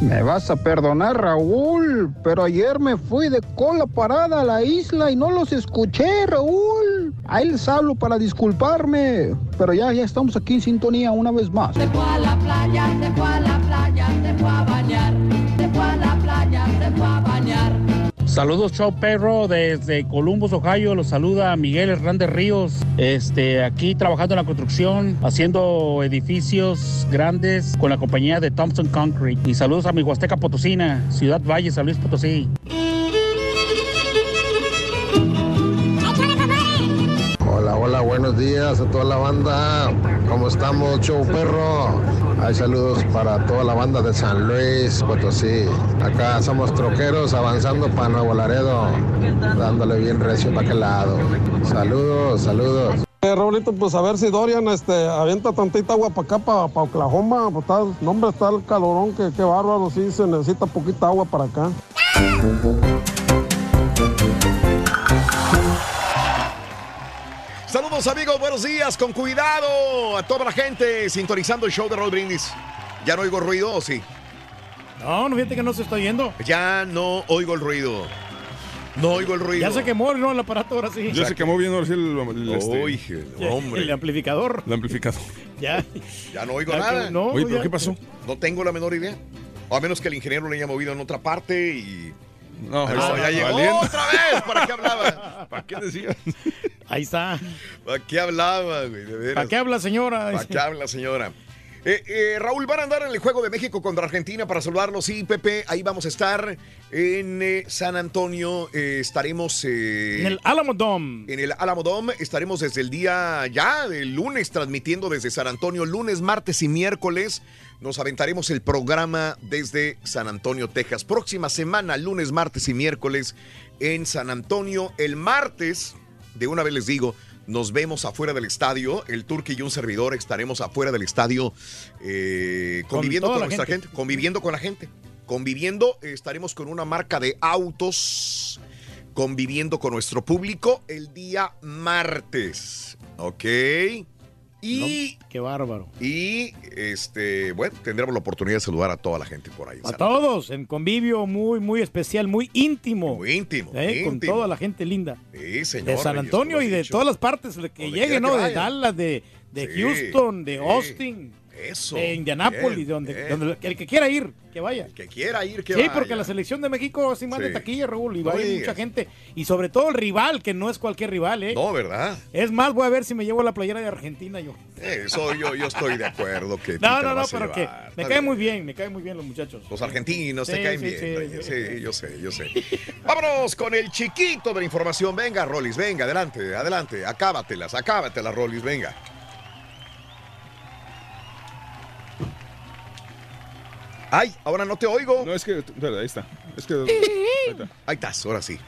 Me vas a perdonar, Raúl, pero ayer me fui de cola parada a la isla y no los escuché, Raúl. Ahí les hablo para disculparme, pero ya, ya estamos aquí en sintonía una vez más. Se fue a la playa, se fue a la playa, se fue a bañar. Se fue a la playa, se fue a bañar. Saludos, Show Perro, desde Columbus, Ohio. Los saluda Miguel Hernández Ríos. Este, aquí trabajando en la construcción, haciendo edificios grandes con la compañía de Thompson Concrete. Y saludos a mi Huasteca Potosina, Ciudad Valle, San Luis Potosí. Buenos días a toda la banda. ¿Cómo estamos, show perro? Hay saludos para toda la banda de San Luis, Potosí. Acá somos troqueros avanzando para Nuevo Laredo, dándole bien recio para aquel lado. Saludos, saludos. Eh, Raulito, pues a ver si Dorian este, avienta tantita agua para acá, para, Oklahoma. Pues, está, está el calorón, que qué bárbaro, sí, se necesita poquita agua para acá. Saludos, amigos. Buenos días. Con cuidado a toda la gente sintonizando el show de Raúl Brindis. ¿Ya no oigo ruido o sí? No, no fíjate que no se está oyendo. Ya no oigo el ruido. No oigo el ruido. Ya se quemó, ¿no? El aparato ahora sí. Ya se quemó bien ahora sí el, el, este, hombre. El amplificador. el amplificador. Ya. Ya no oigo Ya nada. que- no, Oye, ¿pero ya. qué pasó? No tengo la menor idea. O a menos que el ingeniero le haya movido en otra parte y. No, Ahí ahí está, está, ya llegó valiendo. otra vez. ¿Para qué hablaba? *laughs* ¿Para qué decías? Ahí está. ¿Para qué hablaba, güey? De veras. ¿Para qué habla, señora? ¿Para qué habla, señora? Eh, eh, Raúl, van a andar en el Juego de México contra Argentina para saludarlos. Sí, Pepe, ahí vamos a estar en eh, San Antonio. eh, estaremos... eh, En el Alamo Dome. En el Alamo Dome estaremos desde el día ya del lunes transmitiendo desde San Antonio, lunes, martes y miércoles. Nos aventaremos el programa desde San Antonio, Texas. Próxima semana, lunes, martes y miércoles en San Antonio. El martes, de una vez les digo, nos vemos afuera del estadio. El Turque y un servidor estaremos afuera del estadio eh, Con conviviendo con, nuestra gente. gente. Conviviendo con la gente. Conviviendo, estaremos con una marca de autos conviviendo con nuestro público el día martes. ¿Ok? Y. Qué bárbaro. Y este, bueno, tendremos la oportunidad de saludar a toda la gente por ahí. A todos, en convivio muy, muy especial, muy íntimo. Muy íntimo. ¿eh? Con toda la gente linda. Sí, señor. de San Antonio y de dicho. todas las partes que Donde llegue, quiera ¿no? que De. Dallas, de, de Sí, Houston, de sí. Austin. Eso. De Indianápolis, bien, donde, bien. donde el que quiera ir, que vaya. Que quiera ir, que sí, vaya. porque la selección de México así más de Sí. taquilla, Raúl, y No va a ir mucha gente. Y sobre todo el rival, que no es cualquier rival, ¿eh? No, ¿verdad? Es más, voy a ver si me llevo la playera de Argentina yo. Eso yo, yo estoy de acuerdo que *laughs* No, te no, no, pero que me cae muy bien, me caen muy bien los muchachos. Los argentinos te Sí, caen sí, bien. sí, sí. Sí, yo sé, yo sé. Vámonos con el chiquito de la información. Venga, Rolis, venga, adelante, adelante. Acábatelas, acábatelas, Rolis, venga. Ay, ahora no te oigo. No, es que. espera, ahí está. Es que. Ahí está. Ahí estás, ahora sí.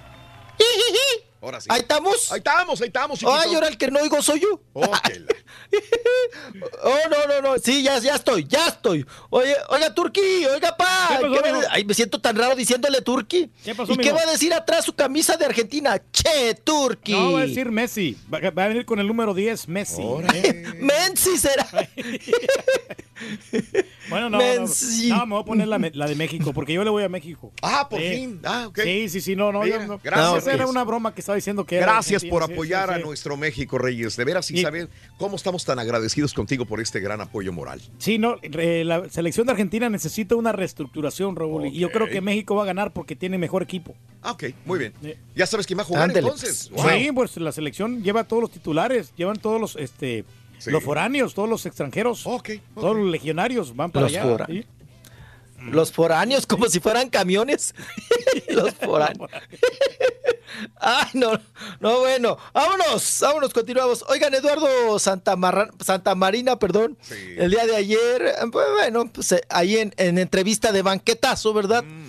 *laughs* Ahora sí. Ahí estamos. Ahí estamos, ahí estamos, chiquito. Ay, ahora el que no oigo soy yo. *laughs* Oh, no, no, no. Sí, ya, ya estoy, ya estoy. Oye, oiga, Turki, oiga, pa. ¿Qué pasó, ¿qué me- mijo? Ay, me siento tan raro diciéndole Turki. ¿Qué pasó, ¿Y qué va a decir atrás su camisa de Argentina? Che, Turki. No, va a decir Messi. Va, va a venir con el número 10, Messi. *laughs* Mensi será. *laughs* Bueno, no, no, Mensi. no, me voy a poner la, de México, porque yo le voy a México. Ah, por Sí. fin. Ah, ok. Sí, sí, sí, no, no, Mira, yo no. gracias. Esa era una broma que estaba diciendo que Gracias por sí, apoyar sí, a nuestro México, Reyes. De veras, sin Y- saber cómo estamos tan agradecidos contigo por este gran apoyo moral. Sí, no, eh, la selección de Argentina necesita una reestructuración, Raúl, y yo creo que México va a ganar porque tiene mejor equipo. Ah, ok, muy bien. Ya sabes quién va a jugar Ándele, entonces. pues. Wow. Sí, pues la selección lleva todos los titulares, llevan todos los, este, Sí. los foráneos, todos los extranjeros, Ok, todos los legionarios van para Los allá. Los foráneos, como si fueran camiones. *laughs* Los *laughs* foráneos. Ay, no, no, bueno. Vámonos, vámonos, continuamos. Oigan, Eduardo Santamarra- Santamarina, perdón, el día de ayer, pues, bueno, pues eh, ahí en, en entrevista de banquetazo, ¿verdad? Mm.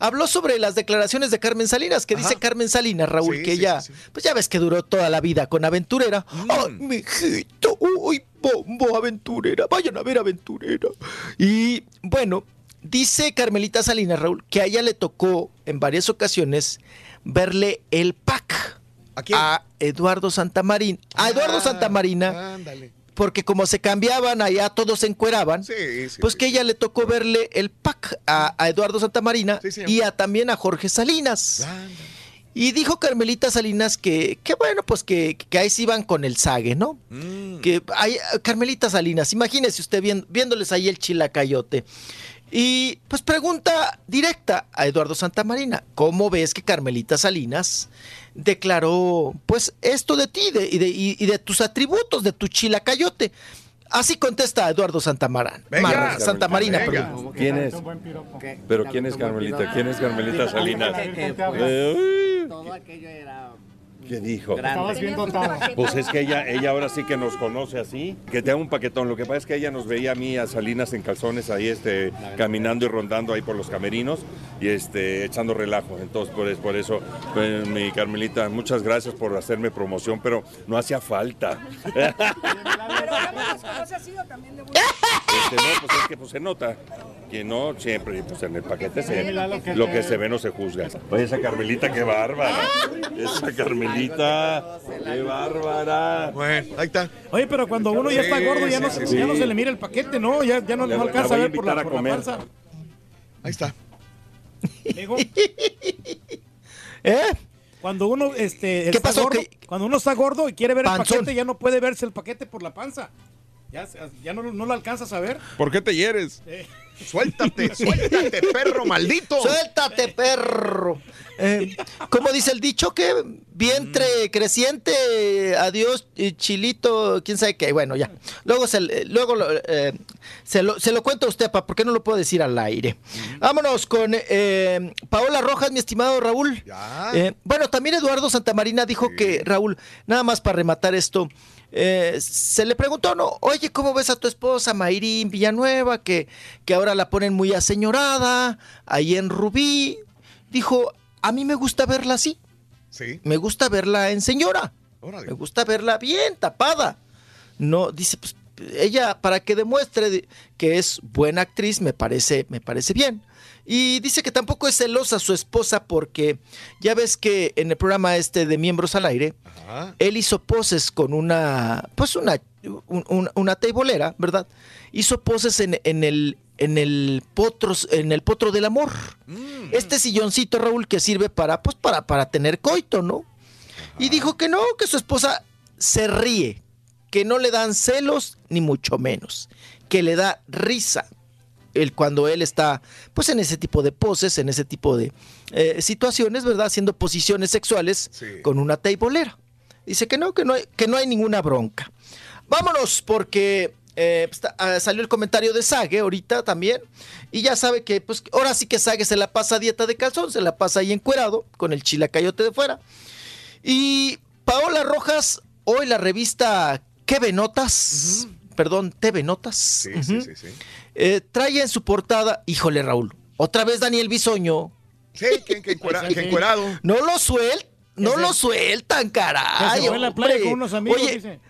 Habló sobre las declaraciones de Carmen Salinas, que dice Carmen Salinas, Raúl, Sí, que sí, ella, sí, sí. pues ya ves que duró toda la vida con aventurera. Mm. Ay, mijito, uy, bombo, aventurera, vayan a ver aventurera. Y bueno, dice Carmelita Salinas, Raúl, que a ella le tocó en varias ocasiones verle el pack ¿A quién? Eduardo Santamarín. A Eduardo Ah, Santamarina, Ándale. porque como se cambiaban, allá todos se encueraban. Sí, sí, Pues sí, que ella le tocó verle el pack a, a Eduardo Santamarina y a, también a Jorge Salinas. Ándale. Y dijo Carmelita Salinas que, que bueno, pues que, que ahí sí iban con el sague, ¿no? Mm. Que hay, Carmelita Salinas, imagínese usted viéndoles ahí el chilacayote. Y pues pregunta directa a Eduardo Santamarina, ¿cómo ves que Carmelita Salinas declaró pues esto de ti de- y, de, y- y de tus atributos, de tu chilacayote? Así contesta Eduardo Santamarán. Mar- Santamarina, perdón. ¿Quién es? ¿Pero quién es Carmelita? ¿Quién es Carmelita Salinas? Eh, Todo aquello era ¿Qué dijo? Estabas viendo todo. Pues es que ella, ella ahora sí que nos conoce así. Que te haga un paquetón. Lo que pasa es que ella nos veía a mí, a Salinas en calzones, ahí este, caminando y rondando ahí por los camerinos y este, echando relajo. Entonces, por, por eso, pues, mi Carmelita, muchas gracias por hacerme promoción, pero no hacía falta. *laughs* *laughs* Este, no, pues es que pues, se nota. Que no, siempre, pues en el paquete se, lo que se ve no se juzga. Oye, esa Carmelita, qué bárbara. Esa Carmelita, qué bárbara. Bueno, ahí está. Oye, pero cuando uno ya está gordo, ya, sí, no, sí, se- ya sí. no se le mira el paquete, ¿no? Ya, ya no, Le- no alcanza a ver por la, a panza. Ahí está. *laughs* ¿Eh? Cuando uno este, ¿Qué está pasó? gordo, ¿Qué? cuando uno está gordo y quiere ver el paquete, ya no puede verse el paquete por la panza. Ya, ya no, no lo alcanzas a ver. ¿Por qué te hieres? Suéltate, suéltate, perro maldito. Suéltate, perro. Eh, ¿Cómo dice el dicho? que Vientre Mm. creciente, adiós, eh, chilito, quién sabe qué. Bueno, ya. Luego se, luego lo, eh, se, lo, se lo cuento a usted, pa, porque no lo puedo decir al aire. Vámonos con eh, Paola Rojas, mi estimado Raúl. Bueno, también Eduardo Santamarina dijo que, Raúl, nada más para rematar esto, eh, se le preguntó, ¿no? Oye, ¿cómo ves a tu esposa Mayrín Villanueva, que, que ahora la ponen muy aseñorada, ahí en Rubí? Dijo, a mí me gusta verla así. Sí. Me gusta verla en señora. Me gusta verla bien tapada. No, dice, pues ella para que demuestre de- que es buena actriz, me parece, me parece bien. Y dice que tampoco es celosa su esposa porque ya ves que en el programa este de Miembros al Aire, él hizo poses con una, pues una, un- un- una teibolera, ¿verdad? Hizo poses en, en el, en el potro, en el potro del amor. Este silloncito, Raúl, que sirve para, pues para, para tener coito, ¿no? Y dijo que no, que su esposa se ríe, que no le dan celos, ni mucho menos, que le da risa el, cuando él está pues en ese tipo de poses, en ese tipo de eh, situaciones, ¿verdad? Haciendo posiciones sexuales con una teibolera. Dice que no, que no hay, que no hay ninguna bronca. Vámonos, porque eh, pues, ah, salió el comentario de Sage ahorita también. Y ya sabe que, pues, ahora sí que Sage se la pasa a dieta de calzón, se la pasa ahí encuerado, con el chilacayote de fuera. Y Paola Rojas, hoy la revista TV Notas, perdón, TV Notas, eh, trae en su portada, híjole Raúl, otra vez Daniel Bisoño. Sí, que, que encuera- *laughs* que encuerado. No lo sueltan, no lo sueltan, caray. Que se fue a la playa hombre. con unos amigos, Oye, dice.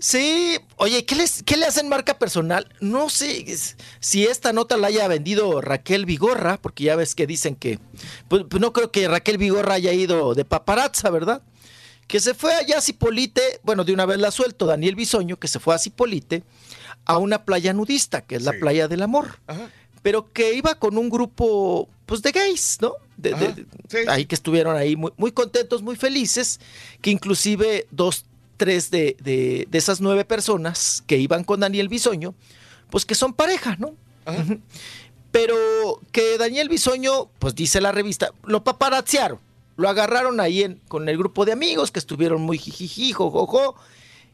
Sí, oye, ¿qué, les, ¿qué le hacen marca personal? No sé si esta nota la haya vendido Raquel Vigorra, porque ya ves que dicen que, pues, pues no creo que Raquel Vigorra haya ido de paparazza, ¿verdad? Que se fue allá a Cipolite, bueno, de una vez la suelto, Daniel Bisoño, que se fue a Cipolite, a una playa nudista, que es la playa del amor, pero que iba con un grupo, pues, de gays, ¿no? De- de- Ahí que estuvieron ahí muy, muy contentos, muy felices, que inclusive dos, tres de, de- de esas nueve personas que iban con Daniel Bisoño, pues que son pareja, ¿no? Pero que Daniel Bisoño, pues dice la revista, lo paparazziaron, lo agarraron ahí en- con el grupo de amigos que estuvieron muy jijiji, jojojo,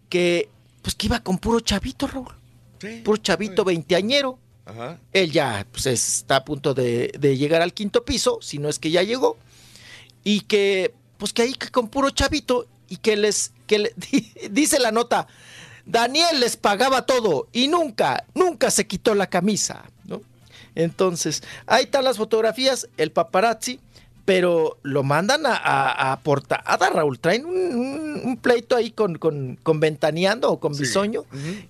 que pues que iba con puro chavito, Raúl. Puro chavito veinteañero. Ajá. Él ya pues, está a punto de, de llegar al quinto piso, si no es que ya llegó. Y que, pues que ahí que con puro chavito y que les, que le- *laughs* dice la nota, Daniel les pagaba todo y nunca, nunca se quitó la camisa, ¿no? Entonces, ahí están las fotografías, el paparazzi, pero lo mandan a, a, a portada, Raúl. Traen un, un- un pleito ahí con, con, con Ventaneando o con Bisoño,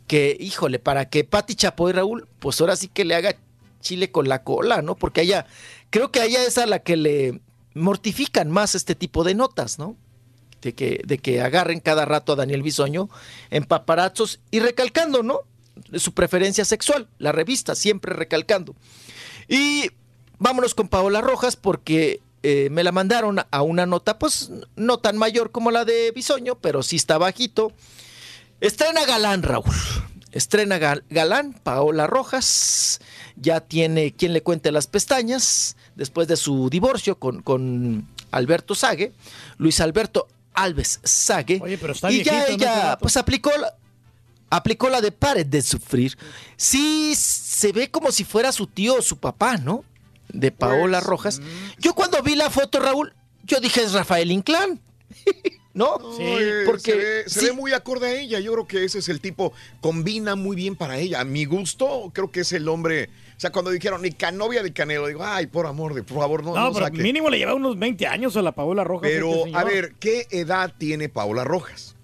que, híjole, para que Pati Chapoy, Raúl, pues ahora sí que le haga chile con la cola, ¿no? Porque a ella, creo que a ella es a la que le mortifican más este tipo de notas, ¿no? De que, de que agarren cada rato a Daniel Bisoño en paparazzos y recalcando, ¿no? Su preferencia sexual, la revista, siempre recalcando. Y vámonos con Paola Rojas porque eh, me la mandaron a una nota, pues no tan mayor como la de Bisoño, pero sí está bajito. Estrena Galán, Raúl. Estrena Gal- Galán, Paola Rojas. Ya tiene quien le cuente las pestañas después de su divorcio con, con Alberto Sague, Luis Alberto Alves Sague. Oye, pero está y ya ella, pues aplicó la, aplicó la de pare de sufrir. Sí, se ve como si fuera su tío o su papá, ¿no? De Paola Pues, Rojas. Yo cuando vi la foto, Raúl, yo dije es Rafael Inclán. ¿No? Eh, porque se, ve, se sí. ve muy acorde a ella. Yo creo que ese es el tipo, combina muy bien para ella. A mi gusto, creo que es el hombre. O sea, cuando dijeron ni canovia de Canelo, digo, ay, por amor de, por favor, no, No, no pero saque". mínimo le lleva unos 20 años a la Paola Rojas. Pero, este a ver, ¿qué edad tiene Paola Rojas?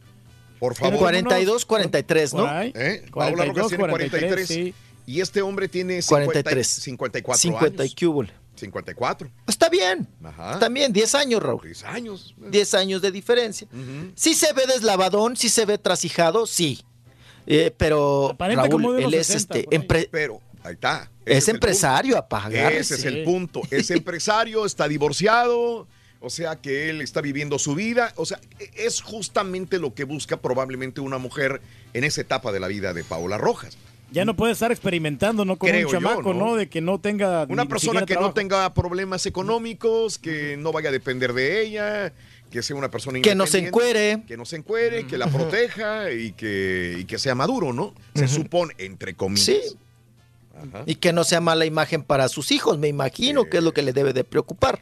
Por favor. 42, 43, ¿no? ¿Eh? Paola 42, Rojas tiene 43, 43. sí. Y este hombre tiene 50 43. 54 50 y años. 54. Está bien. Ajá. También 10 años, Raúl. 10 años. 10 años de diferencia. Sí se ve deslavadón, sí se ve trasijado, sí. Eh, pero Raúl, él es 60 este empre- Pero, ahí está. Ese es empresario, apagar. Ese es el punto. Es *laughs* empresario, está divorciado. O sea que él está viviendo su vida. O sea, e- es justamente lo que busca probablemente una mujer en esa etapa de la vida de Paola Rojas. Ya no puede estar experimentando, ¿no? Con Creo un yo, chamaco, ¿no? ¿no? De que no tenga. Una ni persona que no tenga problemas económicos, que no vaya a depender de ella, que sea una persona Que no se encuere. Que no se encuere, que la proteja y que, y que sea maduro, ¿no? Se supone, entre comillas. Sí. Y que no sea mala imagen para sus hijos, me imagino que es lo que le debe de preocupar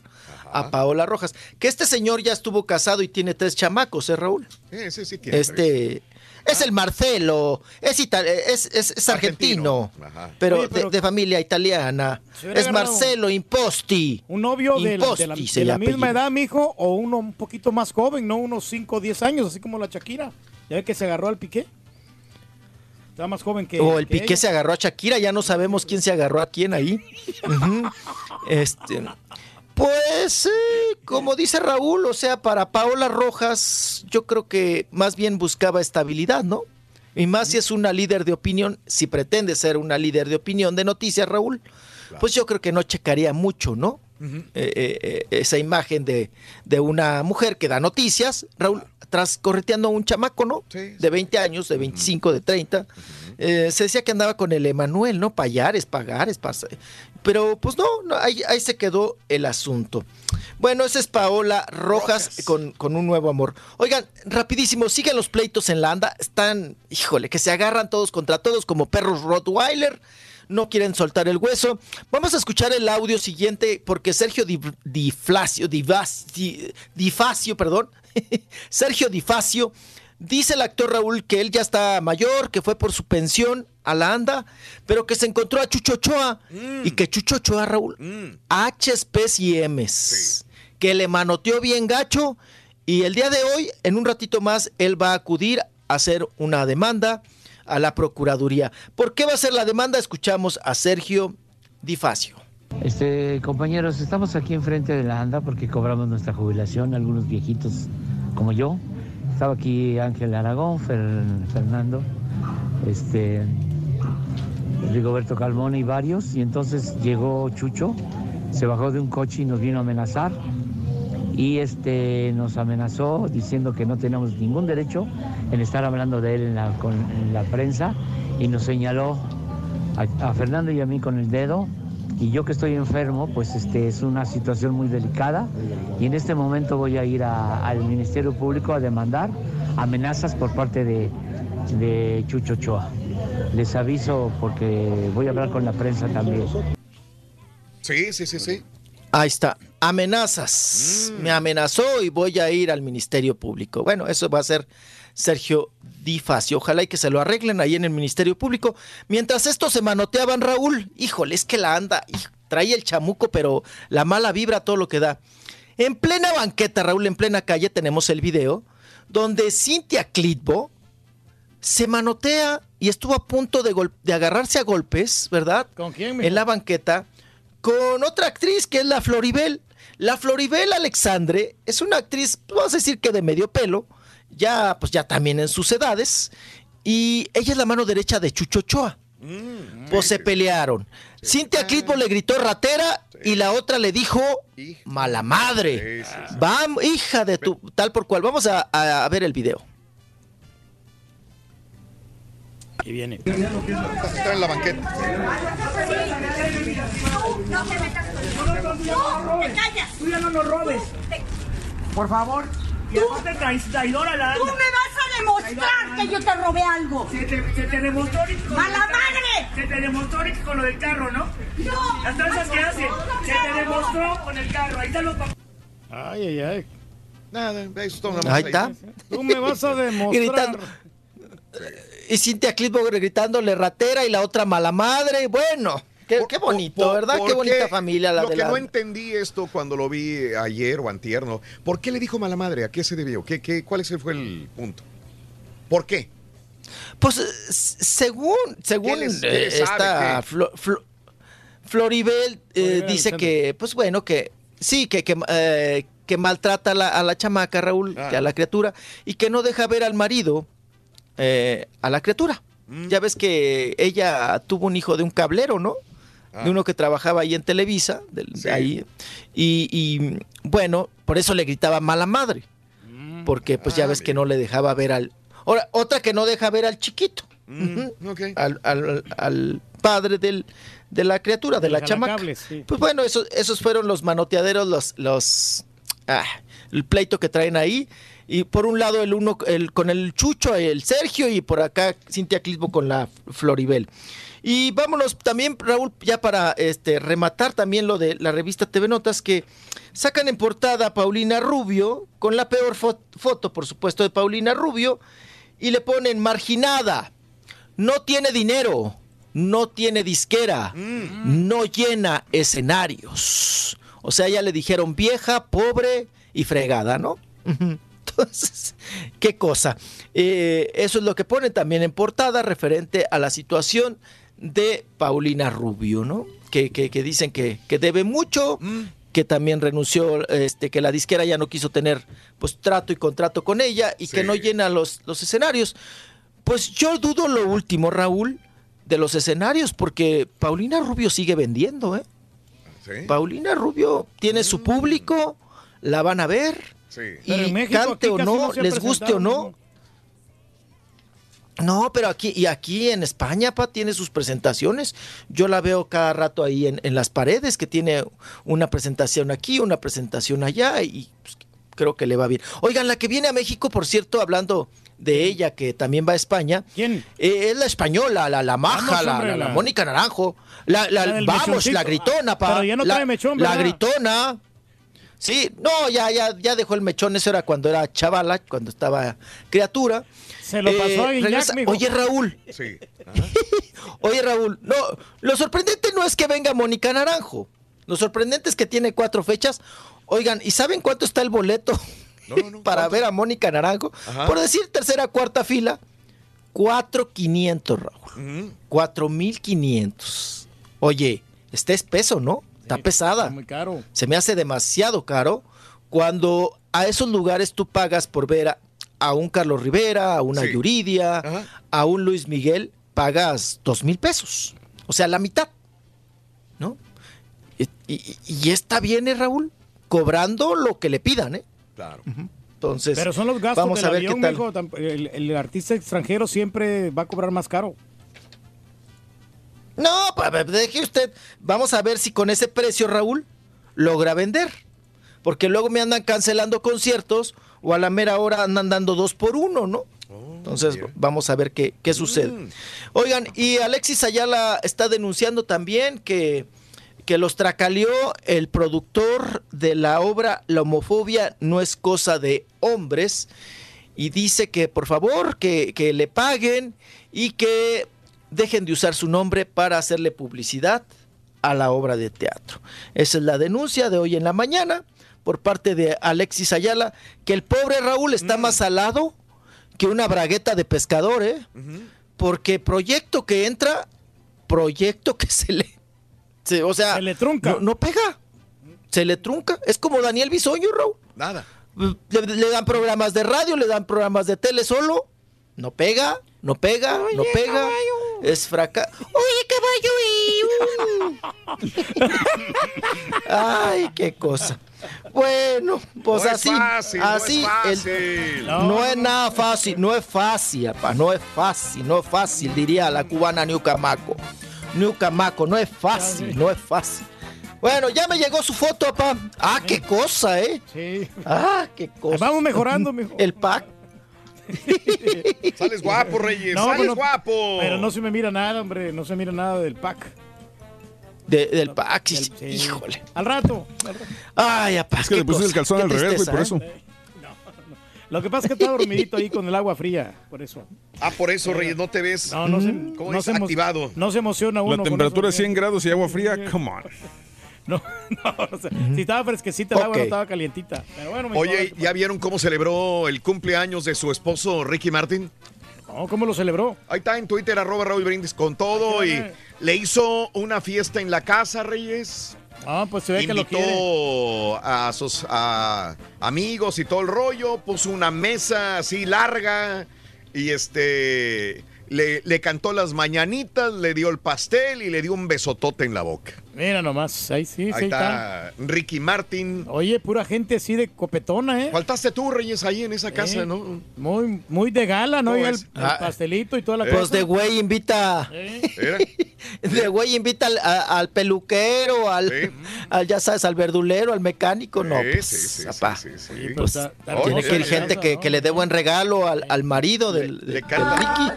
a Paola Rojas. Que este señor ya estuvo casado y tiene tres chamacos, ¿eh, Raúl? Sí, sí, sí, tiene tres. Este es el Marcelo, es, es, es- es argentino, Ajá. pero, Oye, pero- de, de familia italiana. Es Marcelo Imposti. Un novio de, la- de la, Imposti de la misma edad, mijo, o uno un poquito más joven, ¿no? Unos 5 o 10 años, así como la Shakira. Ya ve que se agarró al piqué. Estaba más joven que. O el que Piqué ella. se agarró a Shakira, ya no sabemos quién se agarró a quién ahí. Este, pues, eh, como dice Raúl, o sea, para Paola Rojas, yo creo que más bien buscaba estabilidad, ¿no? Y más si es una líder de opinión, si pretende ser una líder de opinión de noticias, Raúl, pues yo creo que no checaría mucho, ¿no? Eh, eh, eh, esa imagen de, de una mujer que da noticias, Raúl, tras correteando a un chamaco, ¿no? De 20 años, de 25, de 30. Eh, se decía que andaba con el Emanuel, ¿no? Payares, pagares, pas- pero pues no, no, ahí, ahí se quedó el asunto. Bueno, esa es Paola Rojas, Con, con un nuevo amor. Oigan, rapidísimo, siguen los pleitos en la anda. Están, híjole, que se agarran todos contra todos como perros Rottweiler. No quieren soltar el hueso. Vamos a escuchar el audio siguiente porque Sergio Di, Di Flacio, Di Vas- Di- Di Facio, perdón, *laughs* Sergio Di Facio, dice el actor Raúl que él ya está mayor, que fue por su pensión a la anda, pero que se encontró a Chucho Ochoa y que Chucho Ochoa, Raúl, H's, P's y M's, que le manoteó bien gacho y el día de hoy, en un ratito más, él va a acudir a hacer una demanda a la Procuraduría. ¿Por qué va a ser la demanda? Escuchamos a Sergio Di Facio. Este, compañeros, estamos aquí enfrente de la ANDA porque cobramos nuestra jubilación, algunos viejitos como yo. Estaba aquí Ángel Aragón, Fer- Fernando, este, Rigoberto Calmone y varios. Y entonces llegó Chucho, se bajó de un coche y nos vino a amenazar. Y este, nos amenazó diciendo que no teníamos ningún derecho en estar hablando de él en la, con- la prensa. Y nos señaló a, a Fernando y a mí con el dedo y yo que estoy enfermo, pues este es una situación muy delicada y en este momento voy a ir al Ministerio Público a demandar amenazas por parte de, de Chucho Ochoa. Les aviso porque voy a hablar con la prensa también. Sí, sí, sí, sí. Ahí está. Amenazas. Me amenazó y voy a ir al Ministerio Público. Bueno, eso va a ser Sergio Di Facio. Ojalá y que se lo arreglen ahí en el Ministerio Público. Mientras estos se manoteaban, Raúl, híjole, es que la anda, trae el chamuco, pero la mala vibra todo lo que da. En plena banqueta, Raúl, en plena calle, tenemos el video donde Cintia Clitbo se manotea y estuvo a punto de, de agarrarse a golpes, ¿verdad? ¿Con quién, En la banqueta con otra actriz que es la Floribel. La Floribel Alexandre es una actriz, vamos a decir que de medio pelo, ya pues ya también en sus edades, y ella es la mano derecha de Chucho Ochoa. Pues se pelearon. Cintia Clitbo le gritó ratera y la otra le dijo mala madre. Vamos, hija de tu tal por cual. Vamos a, a- a ver el video. Y viene. Está en la banqueta. No te metas con No, te callas. Tú ya no nos robes. Por favor. Traidora la Tú me vas a demostrar que yo te robé algo. Se te, se te demostró con ¡Mala lo del- madre! Se te demostró con lo del carro, ¿no? No. Las tranzas que hace. Se te demostró con el carro. Ahí están los papeles. Ay, ay, ay. Nada, eso está Ahí está. Tú me vas a demostrar. *laughs* Gritando. Y Cintia Clitbo gritándole ratera y la otra mala madre. Bueno, qué, qué bonito, Por- ¿verdad? ¿por Qué bonita familia la Lo de que la... no entendí esto cuando lo vi ayer o antier, ¿no? ¿Por qué le dijo mala madre? ¿A qué se debió? ¿Qué, qué, ¿Cuál ese fue el punto? ¿Por qué? Pues eh, según, según ¿Quién es- eh, esta qué? Flo- Flo- Floribel eh, Floribel dice que, pues bueno, que sí, que, que, eh, que maltrata a la, a la chamaca, Raúl, Ah. que a la criatura, y que no deja ver al marido eh, a la criatura. Mm. Ya ves que ella tuvo un hijo de un cablero, ¿no? Ah. De uno que trabajaba ahí en Televisa, de ahí. Y, y, bueno, por eso le gritaba mala madre. Mm. Porque pues ya Ah, ves que no le dejaba ver al... Ahora, otra que no deja ver al chiquito. Ujú. al, al- al padre del, de la criatura, de la chamaca. sí. Pues bueno, esos, esos fueron los manoteaderos, los, los ah, el pleito que traen ahí. Y por un lado el uno el, con el Chucho, el Sergio, y por acá Cintia Clisbo con la Floribel. Y vámonos también, Raúl, ya para este rematar también lo de la revista TV Notas, que sacan en portada a Paulina Rubio, con la peor fo- foto, por supuesto, de Paulina Rubio, y le ponen marginada, no tiene dinero, no tiene disquera, no llena escenarios. O sea, ya le dijeron vieja, pobre y fregada, ¿no? Entonces, qué cosa. Eh, eso es lo que pone también en portada referente a la situación de Paulina Rubio, ¿no? Que, que- que dicen que, que debe mucho, que también renunció, este, que la disquera ya no quiso tener pues trato y contrato con ella y que no llena los, los escenarios. Pues yo dudo lo último, Raúl, de los escenarios, porque Paulina Rubio sigue vendiendo, ¿eh? Paulina Rubio tiene su público, la van a ver. Pero Y en México, cante o no, les guste o no. No, pero aquí, y aquí en España, pa, tiene sus presentaciones. Yo la veo cada rato ahí en, en las paredes, que tiene una presentación aquí, una presentación allá, y pues, creo que le va bien. Oigan, la que viene a México, por cierto, hablando de ella, que también va a España. ¿Quién? es la española, la, la maja, Vamos, la, hombre, la- la la- Mónica Naranjo. La, la- La del vamos, mechoncito. la gritona, pa. Pero ya no la, trae mechón, La gritona. Sí, no, ya, ya, ya dejó el mechón, eso era cuando era chavala, cuando estaba criatura. Se lo pasó a Guiñac. Oye, Raúl, Sí. *laughs* Oye, Raúl, no, lo sorprendente no es que venga Mónica Naranjo. Lo sorprendente es que tiene cuatro fechas. Oigan, ¿y saben cuánto está el boleto *laughs* para ver a Mónica Naranjo? Ajá. Por decir tercera, cuarta fila, 4,500, Raúl. 4,500. Oye, está espeso, ¿no? Está pesada. Muy caro. Se me hace demasiado caro cuando a esos lugares tú pagas por ver a, a un Carlos Rivera, a una Sí. Yuridia, a un Luis Miguel, pagas dos mil pesos. O sea, la mitad. ¿No? Y, y- y esta viene, Raúl, cobrando lo que le pidan, ¿eh? Claro. Entonces, Pero son los gastos vamos del a ver avión, qué tal. mijo, tamp- El, el artista extranjero siempre va a cobrar más caro. No, pa- deje usted. Vamos a ver si con ese precio, Raúl, logra vender. Porque luego me andan cancelando conciertos o a la mera hora andan dando dos por uno, ¿no? Entonces, vamos a ver qué, qué sucede. Oigan, y Alexis Ayala está denunciando también que, que los tracaleó el productor de la obra La homofobia no es cosa de hombres. Y dice que por favor que, que le paguen y que dejen de usar su nombre para hacerle publicidad a la obra de teatro. Esa es la denuncia de hoy en la mañana por parte de Alexis Ayala, que el pobre Raúl está más salado que una bragueta de pescador, ¿eh? Porque proyecto que entra, proyecto que se le... se- o sea, Se le trunca. No, no pega. Se le trunca. Es como Daniel Bisoño, Raúl. Nada. Le, le dan programas de radio, le dan programas de tele solo. No pega, no pega, no pega. Es fracaso. Oye, caballo. y- Ay, qué cosa. Bueno, pues No es así, fácil, no es así, fácil. el- no, es nada fácil, no es fácil, apa, no es fácil, no es fácil, diría la cubana Niucamaco. Niucamaco, no es fácil, no es fácil. Bueno, ya me llegó su foto, papá. Ah, qué cosa, ¿eh? Sí. Ah, qué cosa. Vamos mejorando, mijo. El pack. *laughs* Sales guapo, Reyes. No, Sales pero- guapo. Pero no se me mira nada, hombre. No se mira nada del pack. De- del pack, sí, Sí. híjole. Al rato. al rato. Ay, apá, Es que le pusiste el calzón al revés, güey, por eso. ¿eh? *laughs* Lo que pasa es que está dormidito ahí con el agua fría. Por eso. Ah, por eso, Reyes, no te ves. No, no se, ¿Cómo no es? se emo- Activado. No se emociona uno. La con temperatura eso. es 100 grados y agua fría, come on. *laughs* No, no, o sea, si estaba fresquecita el agua, no estaba calientita. Pero bueno, mi Oye, hijo, ¿ya vieron cómo celebró el cumpleaños de su esposo Ricky Martin? no, ¿cómo lo celebró? Ahí está en Twitter, arroba Raúl Brindis con todo y le hizo una fiesta en la casa, Reyes. Ah, pues se ve que lo quiere. Invitó a sus a amigos y todo el rollo, puso una mesa así larga y este le, le cantó las mañanitas, le dio el pastel y le dio un besotote en la boca. Mira nomás, ahí sí, sí, Ahí está. está Ricky Martin. Oye, pura gente así de copetona, ¿eh? Faltaste tú, Reyes, ahí en esa casa, Eh, ¿no? Muy, muy de gala, ¿no? ¿Cómo Y el, Ah. pastelito y toda la Pues cosa. de güey invita. *laughs* De güey invita al, a- al peluquero, al, al, ya sabes, al verdulero, al mecánico, no. Sí, pues, sí, sí, sí, sí, sí. Pues, está tiene que ir gente que, ¿no? que le dé buen regalo al, al marido del, del Ricky.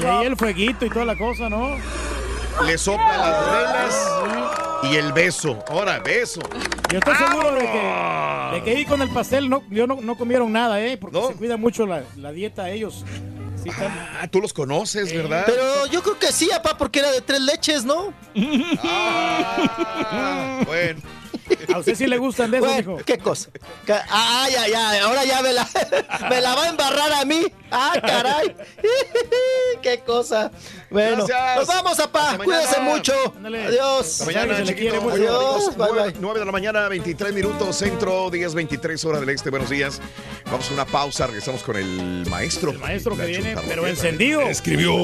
Y ahí el fueguito y toda la cosa, ¿no? Le sopla las velas y el beso. Ahora, beso. Yo estoy seguro de que, de que ahí con el pastel no, yo no, no comieron nada, ¿eh? Porque se cuida mucho la, la dieta ellos. Sí, Ah, tú los conoces, ¿verdad? Pero yo creo que sí, apá, porque era de tres leches, ¿no? Ah, bueno. *laughs* A usted sí le gustan de eso, Bueno, mijo. ¿Qué cosa? ¿Qué- Ah, ya, ya, ahora ya me la, *laughs* me la va a embarrar a mí. Ah, caray. *laughs* Qué cosa. Bueno, Gracias. nos vamos, apá. Hasta Cuídense mucho. Adiós. Hasta mañana, Se le quiere chiquito. mucho. Adiós. Bye, 9, bye. de la mañana, 23 minutos, centro, 10, 23 hora del este. Buenos días. Vamos a una pausa. Regresamos con el maestro. El maestro que viene, pero encendido. Escribió.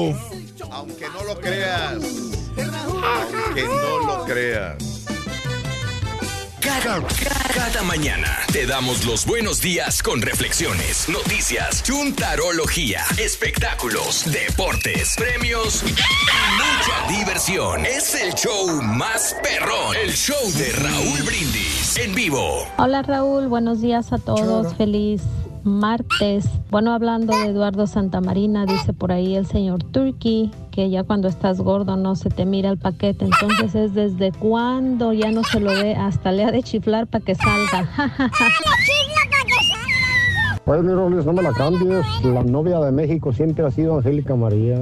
Aunque no lo creas. Aunque no lo creas. Cada, cada mañana te damos los buenos días con reflexiones, noticias, chuntarología, espectáculos, deportes, premios y mucha diversión. Es el show más perrón, el show de Raúl Brindis en vivo. Hola Raúl, buenos días a todos, feliz martes. Bueno, hablando de Eduardo Santamarina, dice por ahí el señor Turkey que ya cuando estás gordo no se te mira el paquete, entonces es desde cuando ya no se lo ve, hasta le ha de chiflar para que salga. *laughs* Oye, mi Rolis, no me la cambies. La novia de México siempre ha sido Angélica María.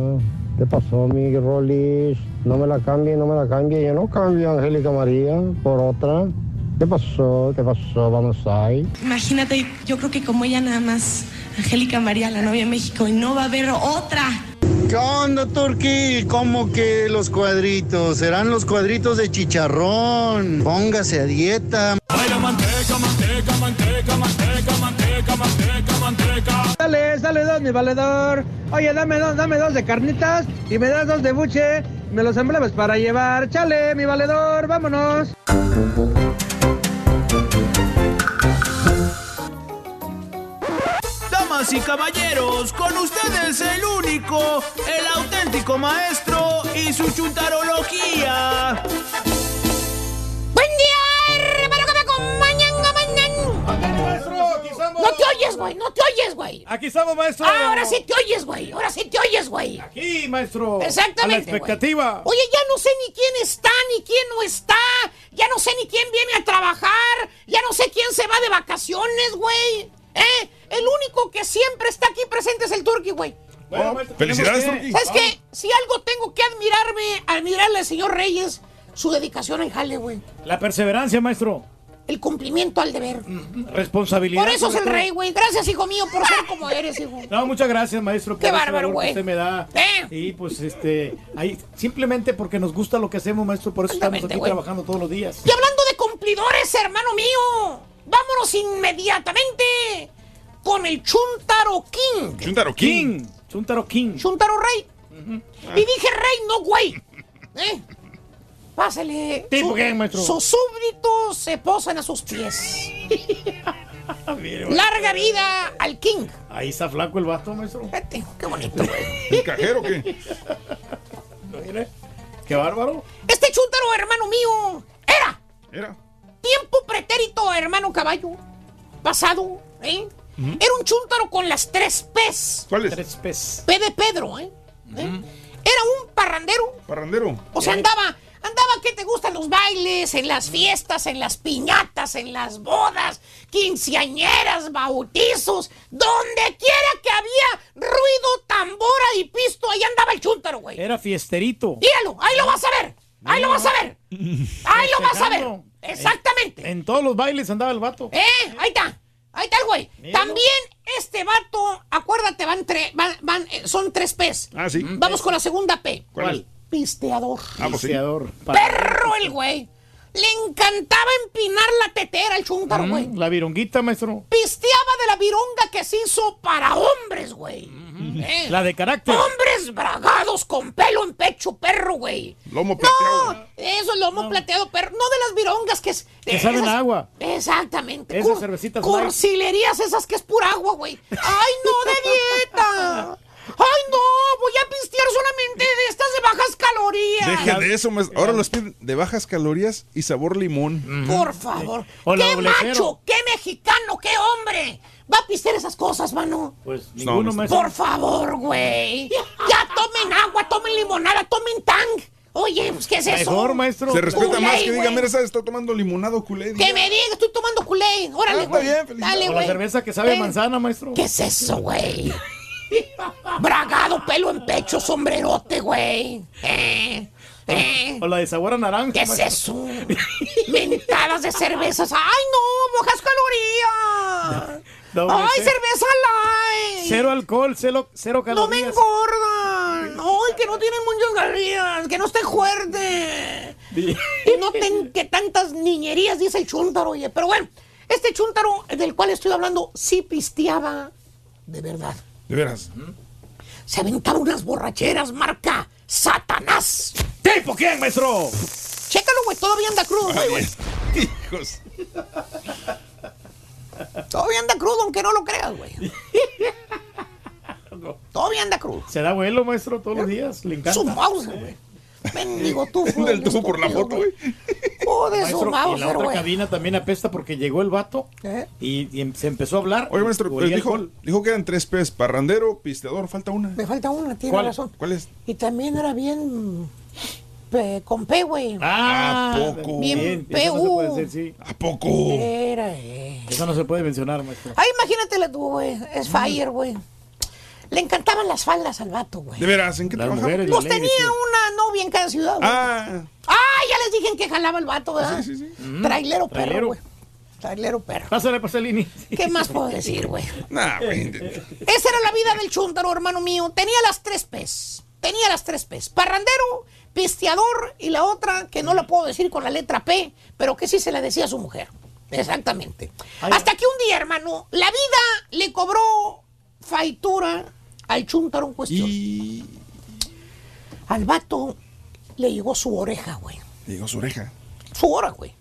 ¿Qué pasó, mi Rolis? No me la cambie, no me la cambie. Yo no cambio a Angélica María por otra. ¿Qué pasó? ¿Qué pasó? Vamos ahí. Imagínate, yo creo que como ella nada más, Angélica María, la novia de México, y no va a haber otra. ¿Qué onda, Turqui? ¿Cómo que los cuadritos? Serán los cuadritos de chicharrón. Póngase a dieta. manteca, manteca, manteca, manteca, manteca, manteca, manteca. Dale, dale dos, mi valedor. Oye, dame dos, dame dos de carnitas y me das dos de buche. Me los emblemes para llevar. Chale, mi valedor, vámonos. Damas y caballeros, con ustedes el único, el auténtico maestro y su chuntarología. ¡Buen día, hermano que me acompañan, No te oyes, güey, no te oyes, güey. Aquí estamos, maestro. Ahora sí te oyes, güey, ahora sí te oyes, güey. Aquí, maestro. Exactamente. A la expectativa. güey. Oye, ya no sé ni quién está, ni quién no está. Ya no sé ni quién viene a trabajar. Ya no sé quién se va de vacaciones, güey. ¿Eh? El único que siempre está aquí presente es el Turqui, güey. Bueno, maestro, Felicidades, que- ¿Sabes qué? Si algo tengo que admirarme, admirarle al señor Reyes, su dedicación al jale, güey. La perseverancia, maestro. El cumplimiento al deber. Responsabilidad. Por eso es el rey, güey. Gracias, hijo mío, por ser como eres, hijo. No, muchas gracias, maestro. por Qué bárbaro, güey. usted me da. Y pues, este, ahí, simplemente porque nos gusta lo que hacemos, maestro, por eso estamos aquí trabajando todos los días. Y hablando de cumplidores, hermano mío, vámonos inmediatamente con el Chuntaro King. Chuntaro King. Chuntaro King. Chuntaro Rey. Y dije rey, no güey. ¿Eh? Pásale. ¿Tipo Su- qué, maestro? Sus súbditos se posan a sus pies. *laughs* Larga vida al King. Ahí está flaco el vato, maestro. Qué bonito, güey. ¿El cajero qué? *laughs* Mire, Qué bárbaro. Este chúntaro, hermano mío, era. Era. Tiempo pretérito, hermano caballo. Pasado, ¿eh? Era un chúntaro con las tres P's. ¿Cuáles? Tres P's. P de Pedro, ¿eh? ¿Eh? Era un parrandero. Parrandero. O sea, andaba, andaba que te gustan los bailes, en las fiestas, en las piñatas, en las bodas, quinceañeras, bautizos, donde quiera que había ruido, tambora y pisto, ahí andaba el chúntaro, güey. Era fiesterito. Míralo, ahí lo vas a ver. Ahí lo vas a ver. Ahí lo vas a ver. Exactamente. En todos los bailes andaba el vato. ¿Eh? Ahí está. Ahí está el güey. Míralo. También este vato, acuérdate, van, tre- van, van, eh, son tres P's. Ah, sí. Vamos con la segunda P. ¿Cuál? Pisteador. Ah, pues sí. Pisteador. Perro el güey. Le encantaba empinar la tetera al chúntaro, güey. Mm, La vironguita, maestro. Pisteaba de la vironga que se hizo para hombres, güey. Eh. La de carácter. Hombres bragados con pelo en pecho, perro, güey. Lomo No, eso es lomo plateado, perro. No de las virongas que es. Que saben esas- a agua. Exactamente. Esas cervecitas light. Cursilerías esas que es pura agua, güey. ¡Ay, no, de dieta! ¡Ay, no! Voy a pistear solamente de estas de bajas calorías. Deje de eso, maestro. Ahora los piden de bajas calorías y sabor limón. Por favor. ¡Qué cero. macho! ¡Qué mexicano! ¡Qué hombre! Va a pistear esas cosas, mano. Pues ninguno, maestro. Por favor, güey. Ya tomen agua, tomen limonada, tomen tang. Oye, pues, ¿qué es eso? Mejor, maestro. Se respeta más que diga, güey. mira, ¿sabes? Está tomando limonado culé. Que me diga, estoy tomando Kool-Aid. Órale, Ah, está güey. bien, felicidades. Dale, O la güey. cerveza que sabe a manzana, maestro. ¿Qué es eso, güey? Bragado, pelo en pecho, sombrerote, güey. Eh, eh. O la de sabor a naranja. ¿Qué es eso? Mentadas de cervezas. ¡Ay, no! ¡Bajas calorías! Doble ¡Ay, cerveza light! Cero alcohol, cero, cero ¡No me calorías. engordan! ¡Ay, que no tienen muchas calorías! ¡Que no esté fuerte! Y no ten que tantas niñerías, dice el chúntaro, oye. Pero bueno, este chúntaro del cual estoy hablando sí pisteaba de verdad. De veras. Se aventaba unas borracheras marca Satanás. ¿Tipo quién, maestro? Chécalo, güey, todavía anda crudo, güey, güey. Hijos. Todavía anda crudo, aunque no lo creas, güey. *laughs* Todavía anda crudo. Se da vuelo, maestro, todos los días. Le encanta. Su mouse, güey. Mendigo tufo. *laughs* Del tubo por la foto, güey. Joder, su Maestro, y la mouse, otra cabina también apesta porque llegó el vato ¿Eh? y, y se empezó a hablar. Oye, maestro, eh, dijo, dijo que eran tres P's. Parrandero, pisteador, falta una. Me falta una, tiene ¿Cuál? razón. ¿Cuál es? Y también era bien pe- con P, güey. Ah, ¿A poco? Bien, eso no se puede PU. decir, sí. ¿A poco? Era, eh. Eso no se puede mencionar, maestro. Ay, imagínatela tú, güey. Es Fire, güey. Le encantaban las faldas al vato, güey. De veras, ¿en qué Las trabajaba? mujeres, Pues tenía una novia en cada ciudad, güey. Ah, Ah, ya les dije en que jalaba el vato, ¿verdad? sí, sí, sí. Trailero perro, Trailero. güey. Trailero perro. Pásale, Pasolini. *laughs* ¿Qué más puedo decir, güey? nah, güey. Esa era la vida del chúntaro, hermano mío. Tenía las tres P's. Tenía las tres P's. Parrandero, pisteador y la otra que no la puedo decir con la letra P, pero que sí se la decía a su mujer. Exactamente. Ay, Hasta que un día, hermano, la vida le cobró faitura al chúntaro en cuestión. Y Al vato le llegó su oreja, güey. llegó su oreja. Su hora, güey.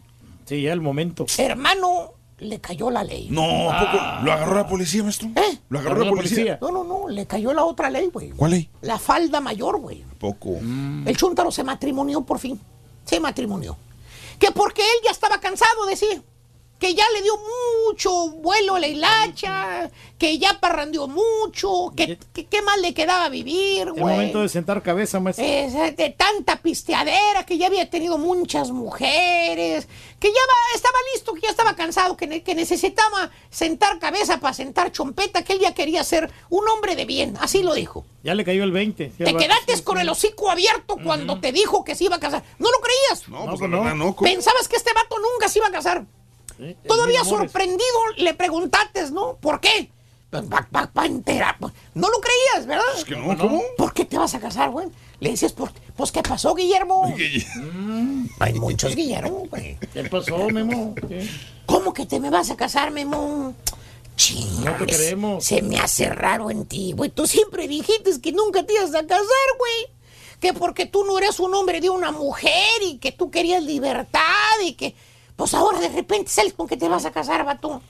Sí, ya el momento. Hermano, le cayó la ley. No, ¿a poco? ¿Lo agarró la policía, maestro? ¿Eh? ¿Lo agarró la policía? No, no, no, le cayó la otra ley, güey. ¿Cuál ley? La falda mayor, güey. ¿A poco? El chúntaro se matrimonió por fin. Se matrimonió. Que porque él ya estaba cansado, decía. Que ya le dio mucho vuelo a la hilacha. Que ya parrandeó mucho. Que, que- qué más le quedaba vivir, El güey. momento de sentar cabeza, maestro. Es de tanta pisteadera, que ya había tenido muchas mujeres, que ya va- estaba listo, que ya estaba cansado, que, ne- que necesitaba sentar cabeza para sentar chompeta, que él ya quería ser un hombre de bien, así lo dijo. Ya le cayó el 20. Te quedaste con el hocico abierto cuando te dijo que se iba a casar. ¿No lo creías? No, pues la verdad no. ¿cómo? Pensabas que este vato nunca se iba a casar. Sí, Todavía sorprendido le preguntaste, ¿no? ¿Por qué? Pues, pa- pa- pa enterar. No lo creías, ¿verdad? Es que no, ¿cómo? ¿Por qué te vas a casar, güey? Le decías, "Por- pues, ¿qué pasó, *laughs* Guillermo? Hay muchos Guillermo, güey. ¿Qué pasó, Memo? ¿Qué? ¿Cómo que te me vas a casar, Memo? Chinga, No te creemos. Se me hace raro en ti, güey. Tú siempre dijiste que nunca te ibas a casar, güey. Que porque tú no eres un hombre de una mujer y que tú querías libertad y que... Pues ahora de repente sales con que te vas a casar, vato.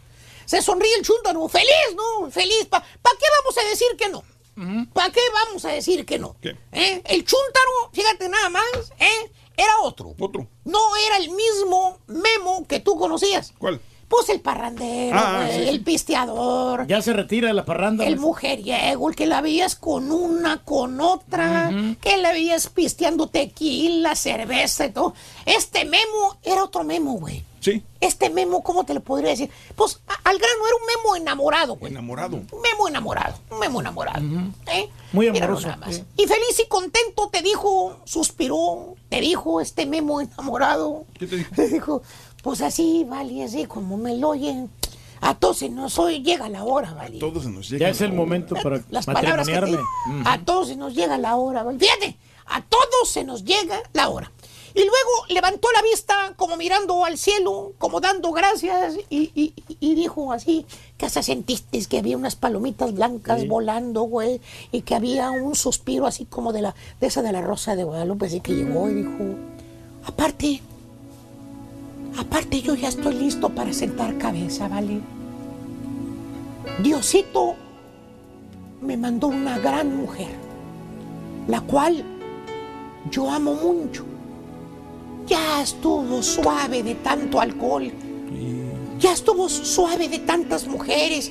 Se sonríe el chúntaro. Feliz, ¿no? Feliz. ¿Para qué vamos a decir que no? ¿Para qué vamos a decir que no? ¿Qué? ¿Eh? El chúntaro, fíjate nada más, ¿eh? era otro. Otro. No era el mismo Memo que tú conocías. ¿Cuál? Pues el parrandero, Ah, güey, sí, sí. el pisteador, Ya se retira de la parranda. el mujeriego, el que la veías con una, con otra, que la veías pisteando tequila, cerveza y todo. Este Memo era otro Memo, güey. Sí. Este Memo, ¿cómo te lo podría decir? Pues al grano era un Memo enamorado, güey. Enamorado. Un Memo enamorado, un Memo enamorado. ¿eh? Muy amoroso, nada más. sí. Y feliz y contento te dijo, suspiró, te dijo este Memo enamorado. ¿Qué te dijo? *laughs* Te dijo, pues así, vale, así como me lo oyen. A todos se nos oye, llega la hora, vale. Todos se nos llega. Ya es el momento para *laughs* Las palabras que te matrimoniarme. A todos se nos llega la hora, ¿vale? Fíjate, a todos se nos llega la hora. Y luego levantó la vista como mirando al cielo, como dando gracias y, y- y dijo así, que hasta sentiste que había unas palomitas blancas volando, güey, y que había un suspiro así como de la de esa de la rosa de Guadalupe, así que llegó y dijo, aparte, aparte yo ya estoy listo para sentar cabeza, ¿vale? Diosito me mandó una gran mujer, la cual yo amo mucho. Ya estuvo suave de tanto alcohol. Ya estuvo suave de tantas mujeres,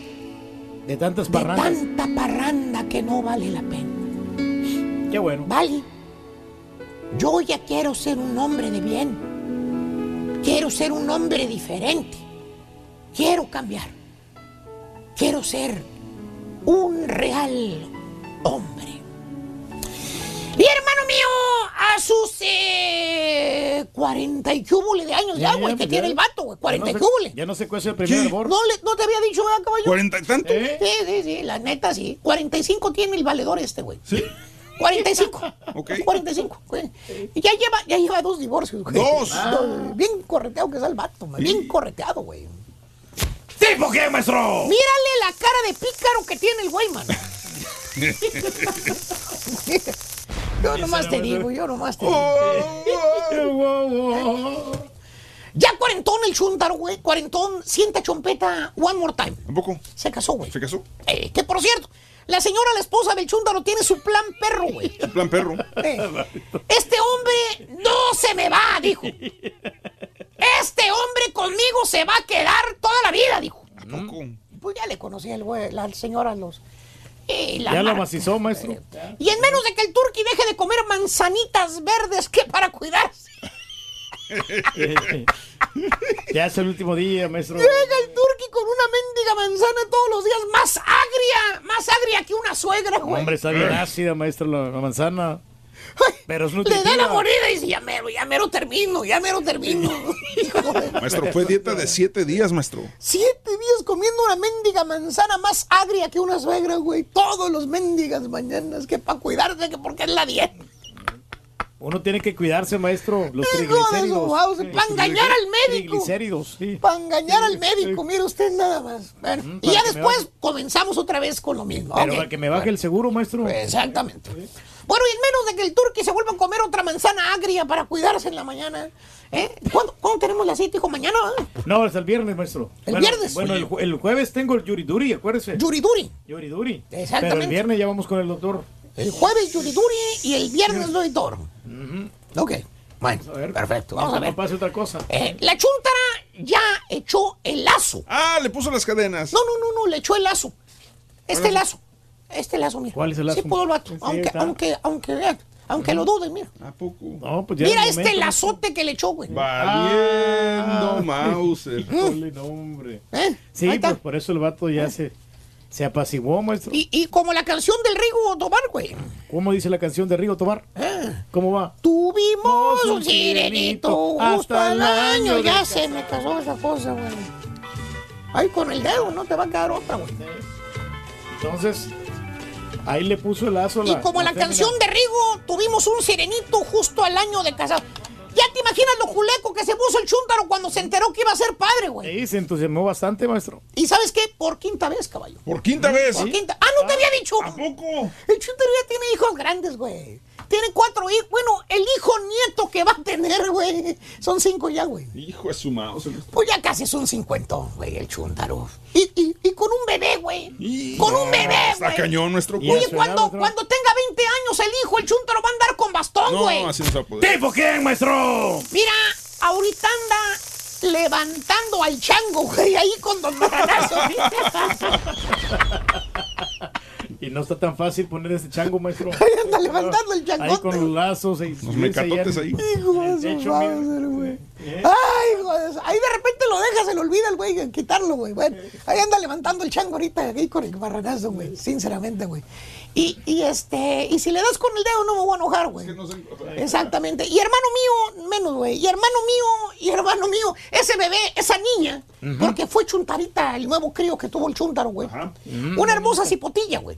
De tantas de parrandas. tanta parranda que no vale la pena. Qué bueno. Vale. Yo ya quiero ser un hombre de bien. Quiero ser un hombre diferente. Quiero cambiar. Quiero ser un real hombre. Y hermano mío, a sus eh, 40 y cúbule de años ya, güey, que ya. tiene el vato, güey. 40 Ya y no cúbule. Ya no se cuece el primer hervor. No, le- no te había dicho, ¿verdad, caballo? ¿Cuarenta y tanto? Sí, sí, sí, la neta sí. 45 tiene el valedor este, güey. Sí. 45. Ok. 45, güey. Y ya lleva, ya lleva dos divorcios, güey. ¿Dos? Ah, Bien correteado que es el vato, man. Bien correteado, güey. ¿Tipo qué, maestro? Mírale la cara de pícaro que tiene el güey, man. *laughs* Yo nomás te digo, yo nomás te digo. Ya cuarentón el chuntaro, güey. Cuarentón, sienta chompeta one more time. ¿Tampoco? Se casó, güey. ¿Se casó? Eh, que por cierto, la señora, la esposa del chúntaro, tiene su plan perro, güey. *laughs* En plan perro. Eh, Este hombre no se me va, dijo. Este hombre conmigo se va a quedar toda la vida, dijo. Pues ya le conocí al güey, la señora los. eh, la Ya lo macizó, maestro. Y en menos de que el turqui deje de comer manzanitas verdes que para cuidarse. *laughs* ya es el último día, maestro. Llega el turqui con una mendiga manzana todos los días, más agria, más agria que una suegra, güey. Hombre, está bien ácida, maestro, la, la manzana. Pero es Le da nutritiva. la mordida y dice, ya mero, ya mero termino, ya mero termino. *laughs* Maestro, fue dieta de siete días, maestro. Siete días comiendo una mendiga manzana más agria que una suegra, güey. Todos los mendigas mañanas, que para cuidarse, que porque es la dieta. Uno tiene que cuidarse, maestro. Los triglicéridos. para engañar al médico. Triglicéridos, sí. Para engañar al médico, mire usted nada más. Bueno, y para ya después baje. comenzamos otra vez con lo mismo. Pero para que me baje el seguro, maestro. Exactamente. Bueno, y en menos de que el turqui se vuelva a comer otra manzana agria para cuidarse en la mañana. ¿eh? ¿Cuándo, cuándo tenemos la cita, hijo? Mañana, ¿eh? No, es el viernes, maestro. ¿El Bueno, viernes? Bueno, el, el jueves tengo el yuriduri, acuérdese. Yuriduri. Yuriduri. Exactamente. Pero el viernes ya vamos con el doctor. El jueves yuriduri y el viernes toro. Ok. Bueno, perfecto. Vamos a ver. No pase otra cosa. Eh, la chuntara ya echó el lazo. Ah, le puso las cadenas. No, no, no, no, le echó el lazo. Este lazo. Este lazo, mira. ¿Cuál es el lazo? Sí pudo el vato. Sí, aunque, está. aunque, aunque, vean, aunque lo duden, mira. ¿A poco? No, pues ya Mira es este momento, lazote que le echó, güey. Valiendo, Ah. Mauser. No, hombre. ¿Eh? Sí, pues por eso el vato ya se, se apaciguó, maestro. Y, y como la canción del Rigo Tobar, güey. ¿Cómo dice la canción de Rigo Tomar? ¿Cómo va? Tuvimos un sirenito hasta al el año. año Ya se me casó esa cosa, güey. Ahí con el dedo, no te va a quedar otra, güey. Entonces, ahí le puso el lazo a Y la. como la canción de Rigo, tuvimos un sirenito justo al año de casado. Ya te imaginas lo juleco que se puso el chúntaro cuando se enteró que iba a ser padre, güey. Sí, se entusiasmó bastante, maestro. ¿Y sabes qué? Por quinta vez, caballo. Por quinta vez. Por quinta. Ah, no te había dicho. ¿A poco? El chúntaro ya tiene hijos grandes, güey. Tiene cuatro hijos. Bueno, el hijo nieto que va a tener, güey. Son cinco ya, güey. Hijo de su Mauser. Pues ya casi es un cincuentón, güey, el chúntaro. Y, y, y con un bebé, güey. Con un bebé, Está cañón nuestro. Oye, cuando, cuando tenga 20 años el hijo, el chúntaro va a andar con bastón, No, güey. así no se va a poder. ¿Tipo quién, maestro? Mira, ahorita anda levantando al chango, güey, ahí con Don Maranazo. *laughs* Y no está tan fácil poner ese chango, maestro. *laughs* Ahí anda levantando el Ahí changote. con los lazos y Los mecatotes ahí. Hijo de su güey. Ay, hijo de su- Ahí de repente lo deja, se le olvida el güey, quitarlo, güey. Bueno, ahí anda levantando el chango ahorita, ahí con el barranazo, güey. Sinceramente, güey. Y, y este, y si le das con el dedo, no me voy a enojar, güey. Exactamente. Y hermano mío, menos, güey. Y hermano mío, y hermano mío, ese bebé, esa niña, porque fue chuntarita, el nuevo crío que tuvo el chuntaro, güey. Una hermosa cipotilla, güey.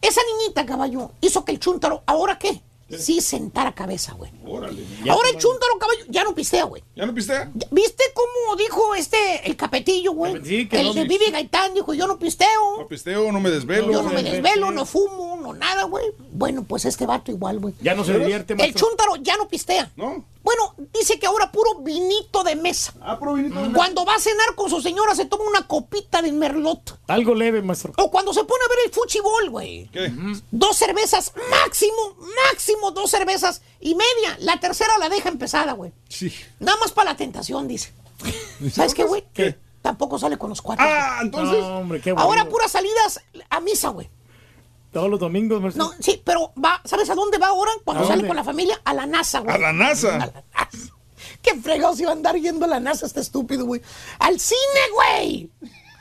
Esa niñita, caballo, hizo que el chuntaro, ¿ahora qué? sí sentara cabeza, güey. Órale. Ahora el chúntaro caballo ya no pistea, güey. ¿Ya no pistea? ¿Viste cómo dijo este, el capetillo, güey? Sí, que el no de Vivi Gaitán dijo, yo no pisteo. No pisteo, no me desvelo. Yo no me desvelo, no fumo, no nada, güey. Bueno, pues este vato igual, güey. Ya no se divierte, El maestro. chúntaro ya no pistea. ¿No? Bueno, dice que ahora puro vinito de mesa. Ah, puro vinito de mesa. Cuando va a cenar con su señora se toma una copita de merlot. Algo leve, maestro. O cuando se pone a ver el fuchibol, güey. ¿Qué? Dos cervezas, máximo, máximo dos cervezas y media. La tercera la deja empezada, güey. Sí. Nada más para la tentación, dice. *laughs* ¿Sabes qué, güey? ¿Qué? Tampoco sale con los cuatro. Ah, entonces. No, hombre, qué Ahora puras salidas a misa, güey. Todos los domingos, maestro. No, sí, pero va, ¿sabes a dónde va ahora? Cuando ¿A sale con la familia, a la NASA, güey. A la NASA. A la NASA. Qué fregados iba a andar yendo a la NASA este estúpido, güey. Al cine, güey.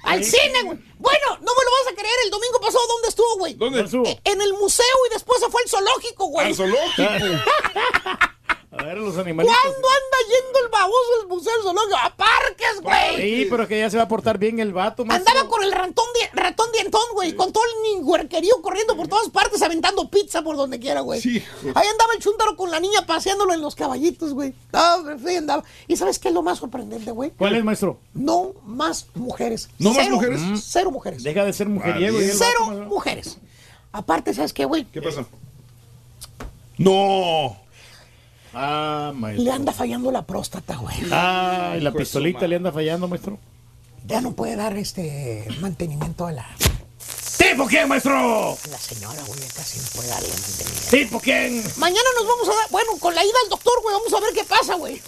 Al Sí. cine, güey. Bueno, no me lo vas a creer. El domingo pasado, ¿dónde estuvo, güey? ¿Dónde? estuvo? Eh, En el museo y después se fue al zoológico, güey. Al zoológico. *laughs* A ver, los animalitos. ¿Cuándo anda yendo el baboso del museo del zoológico? A parques, güey. Sí, pero que ya se va a portar bien el vato, maestro. Andaba con el ratón, di- ratón dientón, güey, con todo el ninguerquerío corriendo por todas partes, aventando pizza por donde quiera, güey. Sí. Ahí andaba el chúntaro con la niña paseándolo en los caballitos, güey. Ah, sí, andaba. ¿Y sabes qué es lo más sorprendente, güey? ¿Cuál es, maestro? No más mujeres. ¿No más mujeres? Cero mujeres. Deja de ser mujeriego. y el Cero vato, mujeres. Aparte, ¿sabes qué, güey? ¿Qué pasa? No. Ah, maestro. Le anda fallando la próstata, güey. Ah, y la pistolita le anda fallando, maestro. Ya no puede dar este mantenimiento a la, ¿Tipo quién, maestro? la señora, güey. No puede darle mantenimiento. ¿Tipo quién? Mañana nos vamos a dar, bueno, con la ida al doctor, güey, vamos a ver qué pasa, güey.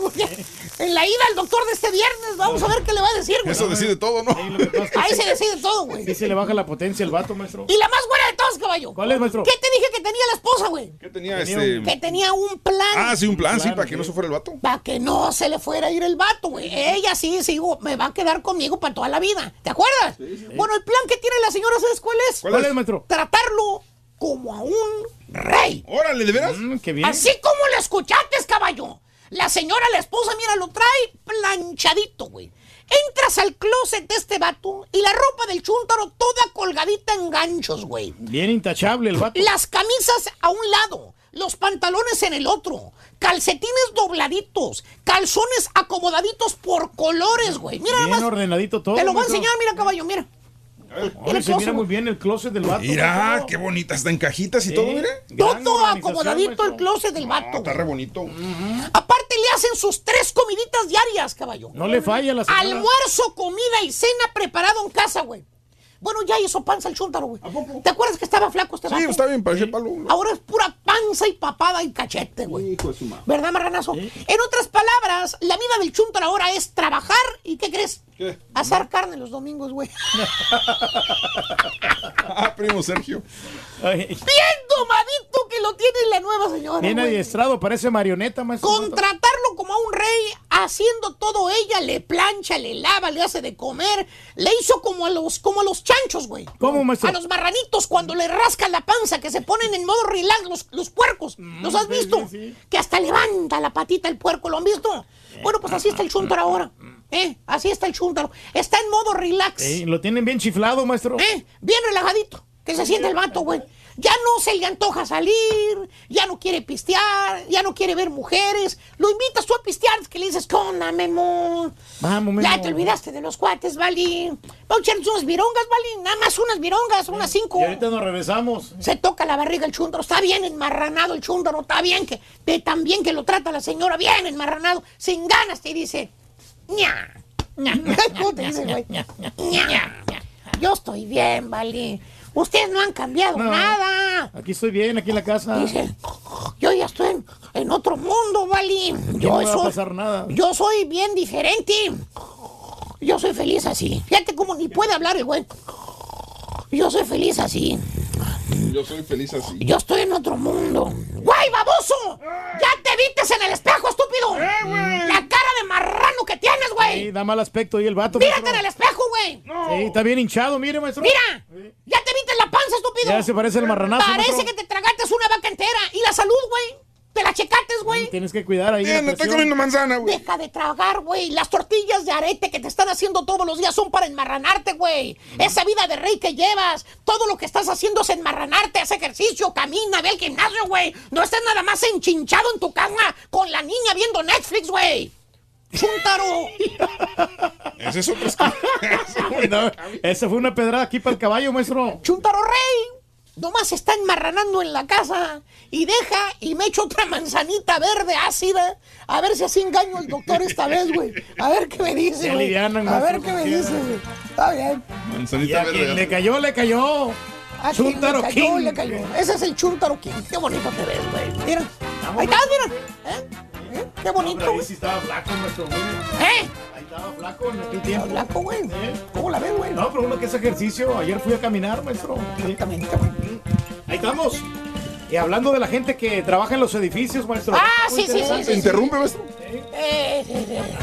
En la ida al doctor de este viernes, vamos a ver qué le va a decir, güey. Eso decide todo, ¿no? Sí, lo que pasa es que Ahí sí- se decide todo, güey. sí se le baja la potencia al vato, maestro. Y la más buena de todas, caballo. ¿Cuál es, maestro? ¿Qué te dije que tenía la esposa, güey? ¿Qué tenía Tenía este? Que tenía un plan. Ah, sí, un plan, sí, Plan, para que sí. no se fuera el vato. Para que no se le fuera a ir el vato, güey. Ella sí, sigo, me va a quedar conmigo para toda la vida. ¿Te acuerdas? Bueno, el plan que tiene la señora, ¿sabes cuál es? ¿Cuál es, maestro? Tratarlo como a un rey. Órale, ¿de veras? Mm, qué bien. Así como lo escuchaste, caballo. La señora, la esposa, mira, lo trae planchadito, güey. Entras al closet de este vato y la ropa del chúntaro toda colgadita en ganchos, güey. Bien intachable el vato. Las camisas a un lado, los pantalones en el otro, calcetines dobladitos, calzones acomodaditos por colores, güey. Mira nada Bien más. ordenadito todo. Te lo voy a enseñar, mira, caballo, mira. Ay, Mira se mira muy bien el closet del vato. Mira, qué bonita, está en cajitas y Sí. todo, mire. Gran Todo acomodadito el closet del No, vato. está re bonito. Aparte le hacen sus tres comiditas diarias, caballo. No le falla la señora. Almuerzo, comida y cena preparado en casa, güey. Bueno, ya hizo panza el chúntaro, güey. ¿Te acuerdas que estaba flaco este Sí, está bien, parece palo. Ahora es pura panza y papada y cachete, güey. Hijo de su madre. ¿Verdad, marranazo? En otras palabras, la vida del chúntaro ahora es trabajar y ¿qué crees? ¿Qué? Asar carne los domingos, güey. *laughs* Ah, primo Sergio. Bien domadito que lo tiene la nueva señora. Bien güey. adiestrado, parece marioneta, maestro. Contratarlo como a un rey, haciendo todo ella, le plancha, le lava, le hace de comer, le hizo como a los, como a los chanchos, güey. ¿Cómo, maestro? A los marranitos cuando le rascan la panza, que se ponen en modo relax, los, los puercos. ¿Los has Mm, visto? sí, sí. Que hasta levanta la patita el puerco, ¿lo han visto? Bueno, pues así está el chúntaro ahora. ¿Eh? Así está el chúntaro. Está en modo relax. Ey, lo tienen bien chiflado, maestro. ¿Eh? Bien relajadito. Que se siente el vato, güey. Ya no se le antoja salir, ya no quiere pistear, ya no quiere ver mujeres. Lo invitas tú a pistear, es que le dices, ¿cómo, Memo? Vamos, Memo. Ya te olvidaste de los cuates, Vali. Vamos a echarnos unas virongas, Vali. Nada más unas virongas, unas cinco. Y ahorita nos regresamos. Se toca la barriga el chúndaro. Está bien enmarranado el chúndaro. Está bien que, de tan bien que lo trata la señora. Bien enmarranado. Sin ganas te dice, ña. ña. *laughs* ¿Cómo te dice, güey? *laughs* ña, ña. Yo estoy bien, Vali. Ustedes no han cambiado No. nada. Aquí estoy bien, aquí en la casa. Dice, yo ya estoy en, en otro mundo, Vali. Yo no me va a soy, pasar nada. yo soy bien diferente. Yo soy feliz así. Fíjate cómo ni puede hablar el güey. Yo soy feliz así. Yo soy feliz así. Yo estoy en otro mundo. ¡Güey, baboso! ¡Ya te vistes en el espejo, estúpido! Cara de marrano que tienes, güey. Sí, da mal aspecto ahí el vato. Mírate maestro. en el espejo, güey. Sí, está bien hinchado, mire, maestro. Mira, ya te viste en la panza, estúpido. Ya se parece el marranazo, Parece maestro. que te tragaste una vaca entera. ¿Y la salud, güey? ¿Te la checates, güey. Tienes que cuidar ahí. La no estoy presión. comiendo manzana, güey. Deja de tragar, güey. Las tortillas de arete que te están haciendo todos los días son para enmarranarte, güey. Esa vida de rey que llevas, todo lo que estás haciendo es enmarranarte, haz ejercicio, camina, ve al gimnasio, güey. No estés nada más enchinchado en tu cama con la niña viendo Netflix, güey. Chúntaro. *laughs* Ese es otro. *laughs* No, esa fue una pedrada aquí para el caballo, maestro. Chúntaro rey. Nomás se está enmarranando en la casa y deja y me echo otra manzanita verde ácida. A ver si así engaño al doctor esta vez, güey. A ver qué me dice, güey. alivianan, A ver qué me dice, güey. Está bien. Manzanita verde. le cayó, le cayó. A Chuntaro le cayó, King. le cayó. Ese es el Chuntaro King. Qué bonito te ves, güey. Mira. Ahí estás, mira. ¿Eh? ¿Eh? Qué bonito, Pero ahí sí estaba flaco, maestro. güey. ¿Eh? Ahí estaba flaco en aquel tiempo. blanco, güey. ¿Cómo la ves, güey? No, pero uno que es ejercicio. Ayer fui a caminar, maestro. Exactamente, güey. Ahí estamos. Y hablando de la gente que trabaja en los edificios, maestro. Ah, sí, sí, sí, sí, ¿Interrumpe, maestro? Eh.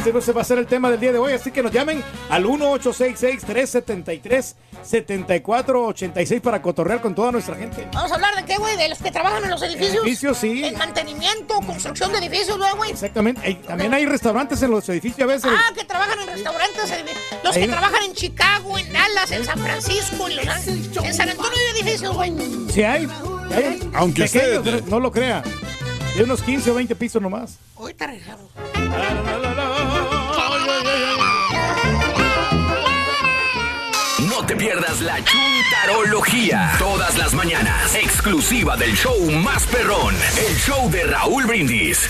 Ese va a ser el tema del día de hoy, así que nos llamen al 1866-373-7486 para cotorrear con toda nuestra gente. Vamos a hablar de qué, güey, de los que trabajan en los edificios. Edificios, sí. En mantenimiento, construcción de edificios, ¿no, güey? Exactamente. Hay- también hay restaurantes en los edificios a veces. Ah, que trabajan en restaurantes. eh, Los Ahí- que trabajan en Chicago, en Dallas, en San Francisco, en Los Ángeles. En San Antonio hay edificios, güey. Sí hay. Hay Aunque pequeños, usted- no lo crea. De unos 15 o 20 pisos nomás. Ahorita regresamos. No te pierdas la chuntarología. Todas las mañanas. Exclusiva del show más perrón. El show de Raúl Brindis.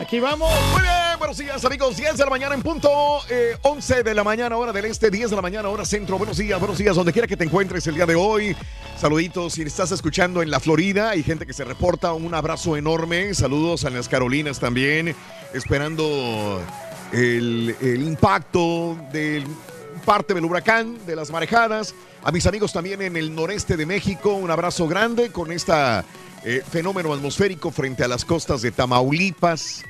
Aquí vamos. Muy bien, buenos días amigos, 10 de la mañana en punto, eh, 11 de la mañana hora del este, 10 de la mañana hora centro. Buenos días, buenos días, donde quiera que te encuentres el día de hoy. Saluditos, si estás escuchando en la Florida, hay gente que se reporta, un abrazo enorme. Saludos a las Carolinas también, esperando el, el impacto del parte del huracán, de las marejadas. A mis amigos también en el noreste de México, un abrazo grande con este fenómeno atmosférico frente a las costas de Tamaulipas,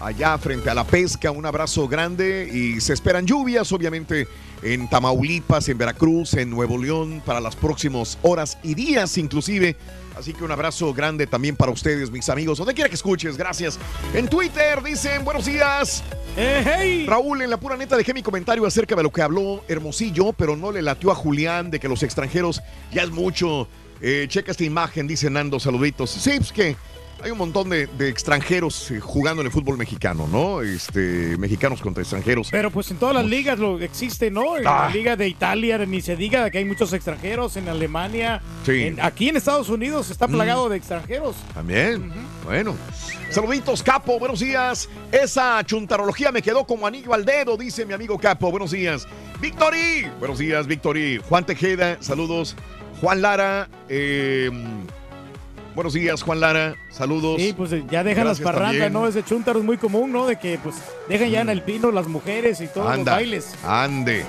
allá frente a la pesca, un abrazo grande y se esperan lluvias, obviamente, en Tamaulipas, en Veracruz, en Nuevo León, para las próximas horas y días inclusive. Así que un abrazo grande también para ustedes, mis amigos, donde quiera que escuches, gracias. En Twitter dicen, buenos días. Raúl, en la pura neta dejé mi comentario acerca de lo que habló Hermosillo, pero no le latió a Julián de que los extranjeros ya es mucho. Eh, checa esta imagen, dice Nando, saluditos. Sí, pues que hay un montón de, de extranjeros eh, jugando en el fútbol mexicano, ¿no? Este, mexicanos contra extranjeros. Pero pues en todas las ligas lo existe, ¿no? En Ah. la liga de Italia ni se diga que hay muchos extranjeros, en Alemania, Sí. en- aquí en Estados Unidos está plagado de extranjeros. También. Bueno. Saluditos, Capo. Buenos días. Esa chuntarología me quedó como anillo al dedo, dice mi amigo Capo. Buenos días. Victory. Buenos días, Victory. Juan Tejeda. Saludos. Juan Lara. eh, buenos días, Juan Lara. Saludos. Sí, pues eh, ya dejan las parrandas, también. ¿no? Ese chuntaro es muy común, ¿no? De que pues dejan ya en el pino las mujeres y todos Anda, los bailes. ande.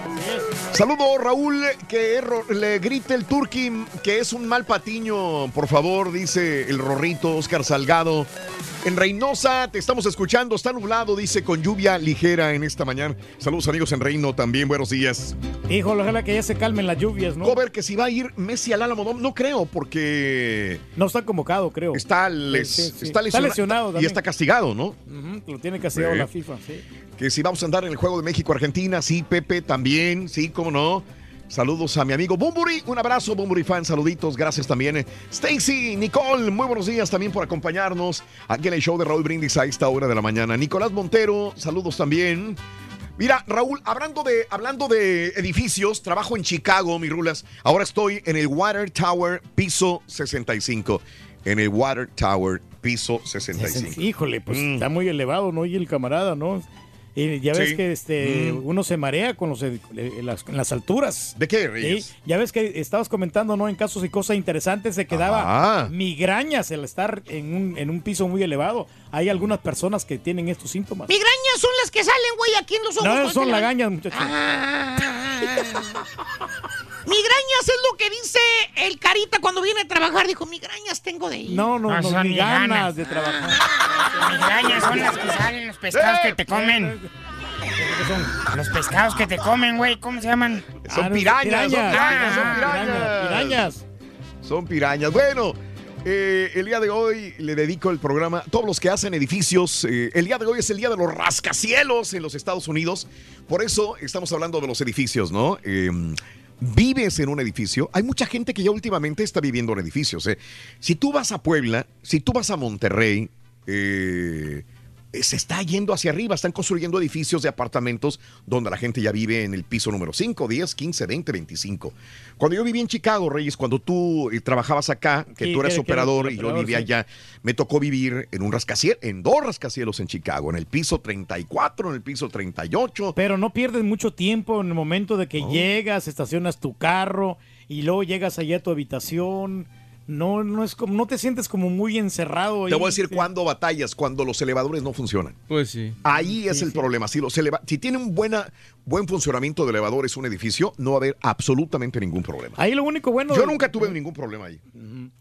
Saludo, Raúl, que le grite el turqui que es un mal patiño, por favor, dice el rorrito Oscar Salgado. En Reynosa te estamos escuchando, está nublado, dice, con lluvia ligera en esta mañana. Saludos amigos en Reino también, buenos días. Híjole, ojalá que ya se calmen las lluvias, ¿no? Cover, que si va a ir Messi al Álamo, no, no creo, porque No está convocado, creo. está, les- Sí, sí, sí. está Está lesionado lesionado y también. está castigado, ¿no? Ujú, lo tiene castigado la FIFA, sí. Que si vamos a andar en el juego de México-Argentina, sí, Pepe también, sí, cómo no. Saludos a mi amigo Bumburi, un abrazo, Bumburi fan, saluditos, gracias también. Stacy, Nicole, muy buenos días también por acompañarnos aquí en el show de Raúl Brindis a esta hora de la mañana. Nicolás Montero, saludos también. Mira, Raúl, hablando de, hablando de edificios, trabajo en Chicago, mi rulas. Ahora estoy en el Water Tower, piso 65. En el Water Tower, piso 65. Híjole, pues Mm. está muy elevado, ¿no? Y el camarada, ¿no? Y ya ves Sí. que este Mm. uno se marea con los eh, las, en las alturas. ¿De qué? Sí, Ya ves que estabas comentando, ¿no? En casos y cosas interesantes se quedaba Ah. migrañas el estar en un, en un piso muy elevado. Hay algunas personas que tienen estos síntomas. Migrañas son las que salen, güey, aquí en los ojos. No, son lagañas, muchachos. Migrañas es lo que dice el carita cuando viene a trabajar. Dijo, migrañas tengo de ir. No, no, No, no, son ni ganas ganas. de trabajar. Migrañas son las que salen, los pescados que te comen. Los pescados que te comen, güey, ¿cómo se llaman? Son Ah, no, pirañas, son pirañas, son Ah, pirañas. Pirañas. Son pirañas. Bueno, eh, el día de hoy le dedico el programa a todos los que hacen edificios. Eh, el día de hoy es el día de los rascacielos en los Estados Unidos. Por eso estamos hablando de los edificios, ¿no? Eh, vives en un edificio. Hay mucha gente que ya últimamente está viviendo en edificios. ¿eh? Si tú vas a Puebla, si tú vas a Monterrey, eh, se está yendo hacia arriba, están construyendo edificios de apartamentos donde la gente ya vive en el piso número 5, 10, 15, 20, 25. Cuando yo viví en Chicago, Reyes, cuando tú eh, trabajabas acá, que Sí, tú eras que- operador y yo vivía sí. allá, me tocó vivir en un rascacielos, en dos rascacielos en Chicago, en el piso 34, en el piso 38. Pero no pierdes mucho tiempo en el momento de que llegas, estacionas tu carro y luego llegas allá a tu habitación. No, no es como, no te sientes como muy encerrado. Te voy a decir Sí. cuándo batallas, cuando los elevadores no funcionan. Pues sí. Ahí es el problema. Si, los eleva- si tiene un buena, buen funcionamiento de elevadores un edificio, no va a haber absolutamente ningún problema. Ahí lo único bueno. Yo nunca tuve ningún problema ahí.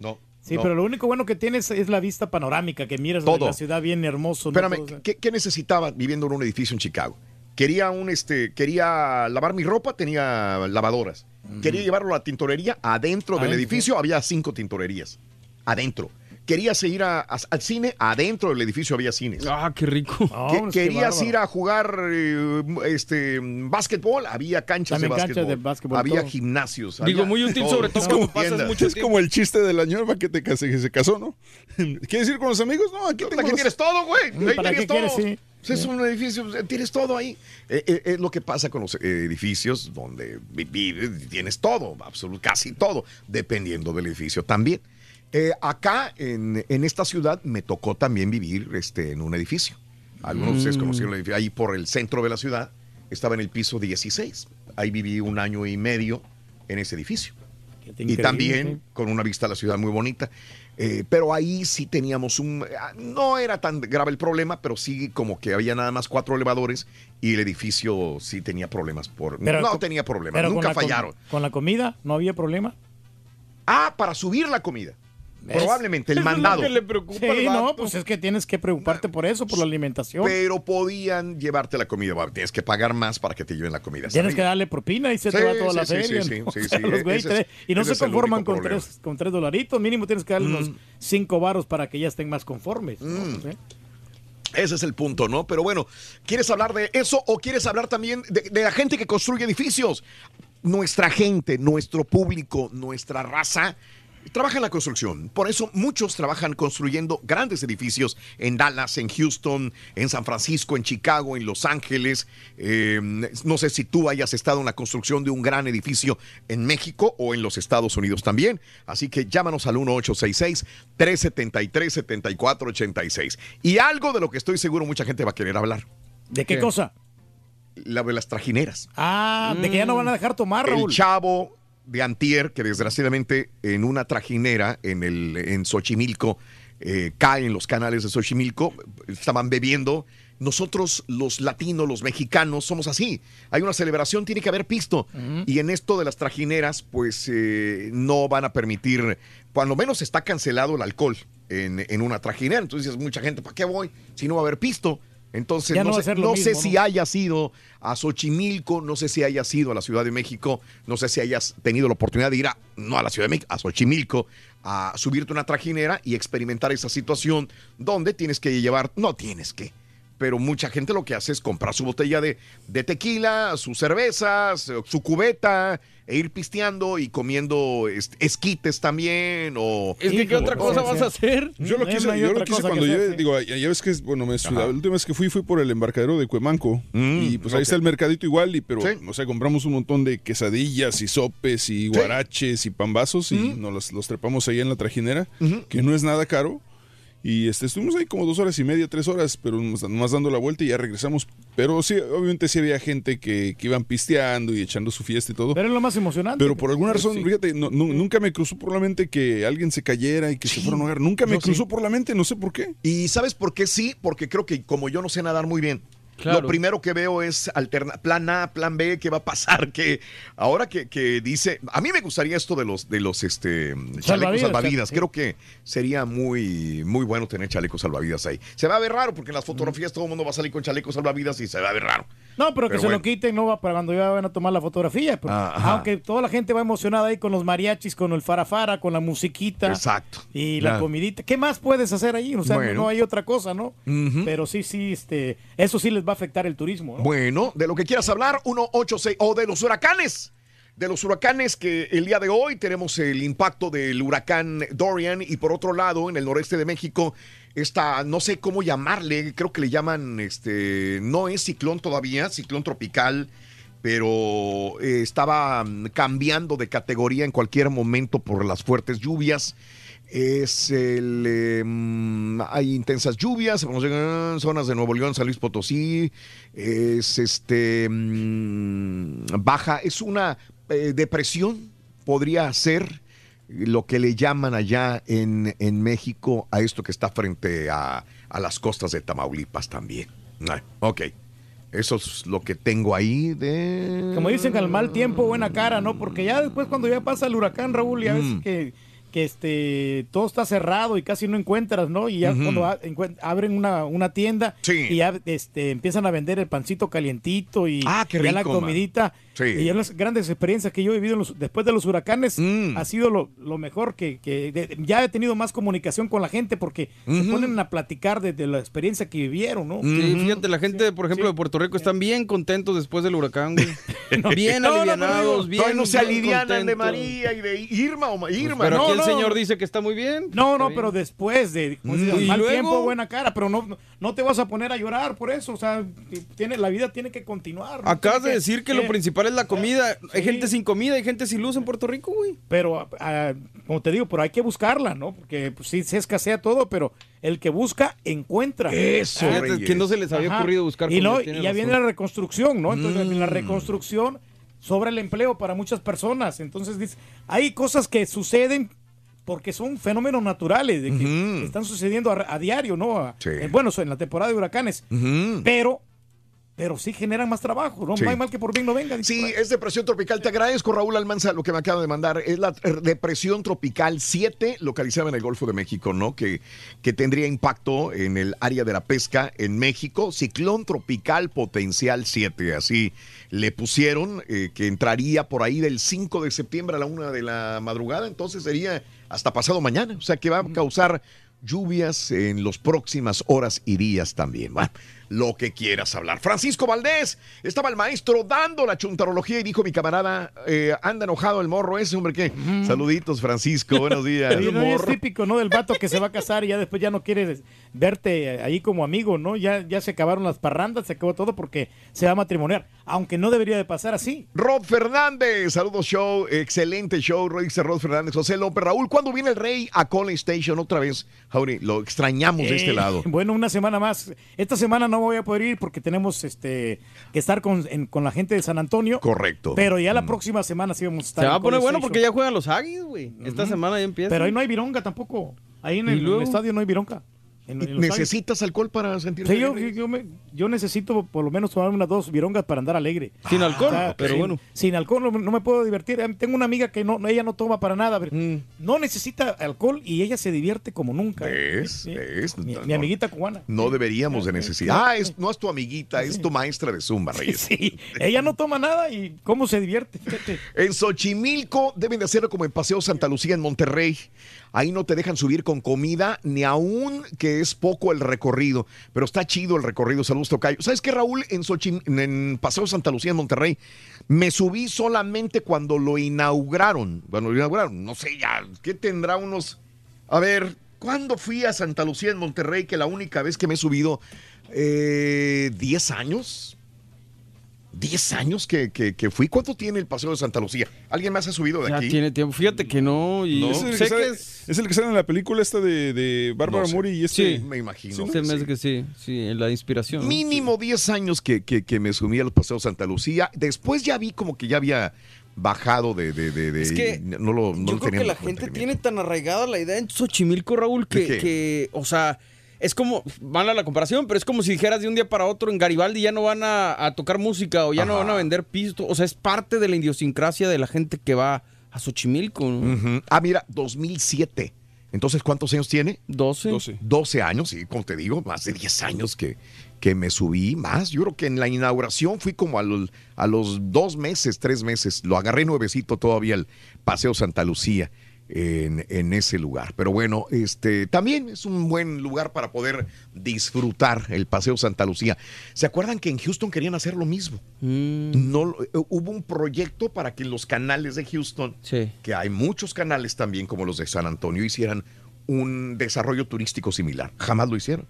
No. Sí, no. pero lo único bueno que tienes es la vista panorámica, que miras Todo. la ciudad bien hermoso. ¿no? Espérame, ¿qué, qué necesitaba viviendo en un edificio en Chicago? Quería un este, quería lavar mi ropa, tenía lavadoras. Quería llevarlo a la tintorería, adentro del Adentro. edificio había cinco tintorerías. Adentro. Querías ir a- a- al cine, adentro del edificio había cines. Ah, qué rico. Que- querías ir a jugar eh, este básquetbol, había canchas de básquetbol. canchas de básquetbol, había todo. gimnasios. Digo, había muy útil, sobre todo como pasas mucho Es como el chiste de la ñora que te que se casó, ¿no? *laughs* ¿Quieres ir con los amigos? No, aquí tengo Aquí los- tienes todo, güey. Ahí ¿Para tienes qué todo. quieres? Sí. Pues Es un edificio, pues, tienes todo ahí. Eh, eh, es lo que pasa con los eh, edificios donde vi- vives, tienes todo, absolutamente casi todo, dependiendo del edificio también. Eh, acá en, en esta ciudad me tocó también vivir este, en un edificio. Algunos de ustedes Mm. conocieron el edificio ahí por el centro de la ciudad. Estaba en el piso 16. Ahí viví un año y medio en ese edificio. Y también con una vista a la ciudad muy bonita. Eh, pero ahí sí teníamos un... ah, No era tan grave el problema, pero sí como que había nada más cuatro elevadores y el edificio sí tenía problemas. por Pero No con- tenía problemas, pero nunca fallaron. Con la comida no había problema. Ah, para subir la comida. ¿Ves? Probablemente el Eso es *laughs* lo mandado. que le preocupa Sí, no, pues es que tienes que preocuparte por eso, por la alimentación. Pero podían llevarte la comida. Bueno, tienes que pagar más para que te lleven la comida. Tienes que darle propina y se Sí, te va toda sí, la feria. sí, sí, ¿no? sí, *laughs* O sea, los es- y no se conforman con problema. tres, con tres dolaritos. Mínimo tienes que darle unos Mm. cinco varos para que ya estén más conformes. ¿no? Mm. ¿Eh? Ese es el punto, ¿no? Pero bueno, ¿quieres hablar de eso o quieres hablar también de, de la gente que construye edificios? Nuestra gente, nuestro público, nuestra raza trabaja en la construcción. Por eso muchos trabajan construyendo grandes edificios en Dallas, en Houston, en San Francisco, en Chicago, en Los Ángeles. Eh, no sé si tú hayas estado en la construcción de un gran edificio en México o en los Estados Unidos también. Así que llámanos al 1866-373-7486. Y algo de lo que estoy seguro mucha gente va a querer hablar. ¿De qué, cosa? La de las trajineras. Ah, de que ya no van a dejar tomar, El Raúl. chavo de Antier, que desgraciadamente en una trajinera en, el, en Xochimilco, eh, cae en los canales de Xochimilco, estaban bebiendo. Nosotros, los latinos, los mexicanos, somos así. Hay una celebración, tiene que haber pisto. Y en esto de las trajineras, pues eh, no van a permitir, por lo menos está cancelado el alcohol en, en una trajinera. Entonces, mucha gente, ¿para qué voy si no va a haber pisto? Entonces, Ya no, sé, si ¿no? hayas ido a Xochimilco, no sé si hayas ido a la Ciudad de México, no sé si hayas tenido la oportunidad de ir a, no a la Ciudad de México, a Xochimilco, a subirte una trajinera y experimentar esa situación donde tienes que llevar, no tienes que, pero mucha gente lo que hace es comprar su botella de, de tequila, sus cervezas, eh, su cubeta, e ir pisteando y comiendo esquites también o... Es que, ¿qué otra cosa vas a hacer? Yo lo quise, no yo lo quise cuando sí. digo, ya, ya ves que bueno, me Ajá. la última vez que fui fui por el embarcadero de Cuemanco Mm, y pues ahí está el mercadito igual, y pero, Sí. no sé, compramos un montón de quesadillas y sopes y guaraches y pambazos y nos los, los trepamos ahí en la trajinera, que no es nada caro. Y este, estuvimos ahí como dos horas y media, tres horas, pero nomás nomás dando la vuelta y ya regresamos. Pero sí, obviamente sí había gente que, que iban pisteando y echando su fiesta y todo. Pero es lo más emocionante. Pero por alguna razón, Sí. fíjate, no- nunca me cruzó por la mente que alguien se cayera y que se fuera a ahogar. Nunca me Yo sí. cruzó por la mente, no sé por qué. ¿Y sabes por qué sí? Porque creo que como yo no sé nadar muy bien, Lo primero que veo es alterna plan A, plan B, ¿qué va a pasar? *laughs* Que ahora que, que dice, a mí me gustaría esto de los de los este chalecos Salvavidas, salvavidas. sí. Creo que sería muy muy bueno tener chalecos salvavidas ahí. Se va a ver raro porque en las fotografías todo el mundo va a salir con chalecos salvavidas y se va a ver raro. No, pero que Pero se bueno. lo quiten, no va para cuando ya van a tomar la fotografía. porque- Ah, ajá. aunque toda la gente va emocionada ahí con los mariachis, con el farafara, con la musiquita. Exacto. Y la comidita. ¿Qué más puedes hacer ahí? O sea, Bueno. no hay otra cosa, ¿no? Pero sí, sí, este, eso sí les va afectar el turismo. ¿no? Bueno, de lo que quieras hablar, 186 o de los huracanes. De los huracanes que el día de hoy tenemos el impacto del huracán Dorian y por otro lado, en el noreste de México, esta, no sé cómo llamarle, creo que le llaman, este, no es ciclón todavía, ciclón tropical, pero eh, estaba mm, cambiando de categoría en cualquier momento por las fuertes lluvias. Es el. eh, mm, hay intensas lluvias, vamos a- zonas de Nuevo León, San Luis Potosí. Es este. mm, baja, es una eh, depresión, podría ser lo que le llaman allá en, en México a esto que está frente a, a las costas de Tamaulipas también. Ah, ok. Eso es lo que tengo ahí de. Como dicen, al mal tiempo, buena cara, ¿no? Porque ya después, cuando ya pasa el huracán, Raúl, ya ves Mm. que, que este, todo está cerrado y casi no encuentras, ¿no? Y ya cuando a- abren una, una tienda Sí. y ya este, empiezan a vender el pancito calientito y Ah, qué ya la man. Sí. Y ya las grandes experiencias que yo he vivido en los- después de los huracanes Mm. ha sido lo, lo mejor que, que de- ya he tenido más comunicación con la gente porque se Ujú. ponen a platicar de, de la experiencia que vivieron, ¿no? Sí, fíjate, la gente, por ejemplo, de Puerto Rico están bien contentos después del huracán, güey. *laughs* bien No, alivianados, no, bien. No se alivianan de. María y de Irma o Ma- Irma. Pero no, aquí el señor dice que está muy bien. No, no, pero después de como Mm. dices, ¿Y mal luego? tiempo, buena cara, pero no, no te vas a poner a llorar por eso, o sea, tiene, la vida tiene que continuar. Acabas de decir que lo principal es la comida. Hay gente sin comida, hay gente sin luz en Puerto Rico, güey. Pero, ah, como te digo, pero hay que buscarla, ¿no? Porque pues, sí se escasea todo, pero el que busca, encuentra. Eso, Ah, que no se les había ocurrido buscar Y, no, comida, y tienes ya razón. viene la reconstrucción, ¿no? Entonces, en la Mm. reconstrucción sobra el empleo para muchas personas. Entonces, dice, hay cosas que suceden porque son fenómenos naturales, de que están sucediendo a, a diario, ¿no? A- Sí. eh, bueno, en la temporada de huracanes. Pero, pero sí generan más trabajo, ¿no? Sí. Hay mal que por bien no venga. Sí, es depresión tropical. Te agradezco, Raúl Almanza, lo que me acaba de mandar. Es la eh, depresión tropical 7, localizada en el Golfo de México, ¿no? Que, que tendría impacto en el área de la pesca en México. Ciclón tropical potencial 7, así le pusieron, eh, que entraría por ahí del 5 de septiembre a la 1 de la madrugada. Entonces sería hasta pasado mañana. O sea que va a causar lluvias en las próximas horas y días también. Bueno, lo que quieras hablar. Francisco Valdés, estaba el maestro dando la chuntarología y dijo mi camarada, eh, anda enojado el morro ese, hombre, ¿qué? Saluditos, Francisco, buenos días. *laughs* Sí, no, es típico, ¿no? Del vato que se va a casar y ya después ya no quiere verte ahí como amigo, ¿no? Ya, ya se acabaron las parrandas, se acabó todo porque se va a matrimoniar. Aunque no debería de pasar así. Rob Fernández, saludos show, excelente show, dice Rob Fernández, José López, Raúl, ¿cuándo viene el rey a College Station otra vez? Jauri, lo extrañamos de este Eh, lado. *laughs* Bueno, una semana más. Esta semana no voy a poder ir porque tenemos este que estar con, en- con la gente de San Antonio. Correcto. Pero ya la próxima semana sí vamos a estar. Se va a poner bueno porque ya juegan los Aggies, güey. Esta semana ya empieza. Pero ahí no hay vironga tampoco. Ahí en ¿Y el, en el estadio no hay vironga. En- en los ¿Necesitas alcohol para sentirte Sí, yo, bien? yo, me- yo necesito por lo menos tomar unas dos virongas para andar alegre. Sin alcohol, pero sin- bueno. Sin alcohol no, no me puedo divertir. Tengo una amiga que no, no- ella no toma para nada. pero Mm. No necesita alcohol y ella se divierte como nunca. ¿Ves? ¿Ves? Mi, No, mi amiguita cubana. No deberíamos de necesitar. Ah, es, no es tu amiguita, es tu maestra de Zumba, Reyes. Sí, ella no toma nada y cómo se divierte. Fíjate. En Xochimilco deben de hacerlo como en Paseo Santa Lucía en Monterrey. Ahí no te dejan subir con comida, ni aún que es poco el recorrido. Pero está chido el recorrido. Saludos, Tocayo. ¿Sabes qué, Raúl? En, Xochim- en Paseo Santa Lucía en Monterrey, me subí solamente cuando lo inauguraron. Bueno, lo inauguraron. No sé ya, ¿qué tendrá unos... A ver, ¿cuándo fui a Santa Lucía en Monterrey? Que la única vez que me he subido, eh, ¿10 años? 10 años que, que- que fui. ¿Cuánto tiene el Paseo de Santa Lucía? ¿Alguien más ha subido de Ya aquí? tiene tiempo. Fíjate que no. Y Es, el que sé sale, que es. es el que sale en la película esta de, de Bárbara No sé. Mori y este. Sí. Me imagino. Se me hace que sí. Sí, en la inspiración. ¿no? Mínimo 10 años que, que, que me sumí a los paseos Santa Lucía. Después ya vi como que ya había bajado de... de, de- de- Es que no lo, no Yo lo creo que la gente de tiene tan arraigada la idea en Xochimilco, Raúl, ¿De que, o sea, es como, mala la comparación, pero es como si dijeras de un día para otro en Garibaldi ya no van a, a tocar música o ya no van a vender pisto. O sea, es parte de la idiosincrasia de la gente que va a Xochimilco. ¿no? Ujú. Ah, mira, 2007. Entonces, ¿cuántos años tiene? 12. 12. 12 años, y como te digo, más de 10 años que, que me subí, más. Yo creo que en la inauguración fui como a los, a los dos meses, tres meses. Lo agarré nuevecito todavía el Paseo Santa Lucía en, en ese lugar. Pero bueno, este también es un buen lugar para poder disfrutar el Paseo Santa Lucía. ¿Se acuerdan que en Houston querían hacer lo mismo? No, lo- eh, hubo un proyecto para que los canales de Houston, que hay muchos canales también como los de San Antonio, hicieran un desarrollo turístico similar. Jamás lo hicieron.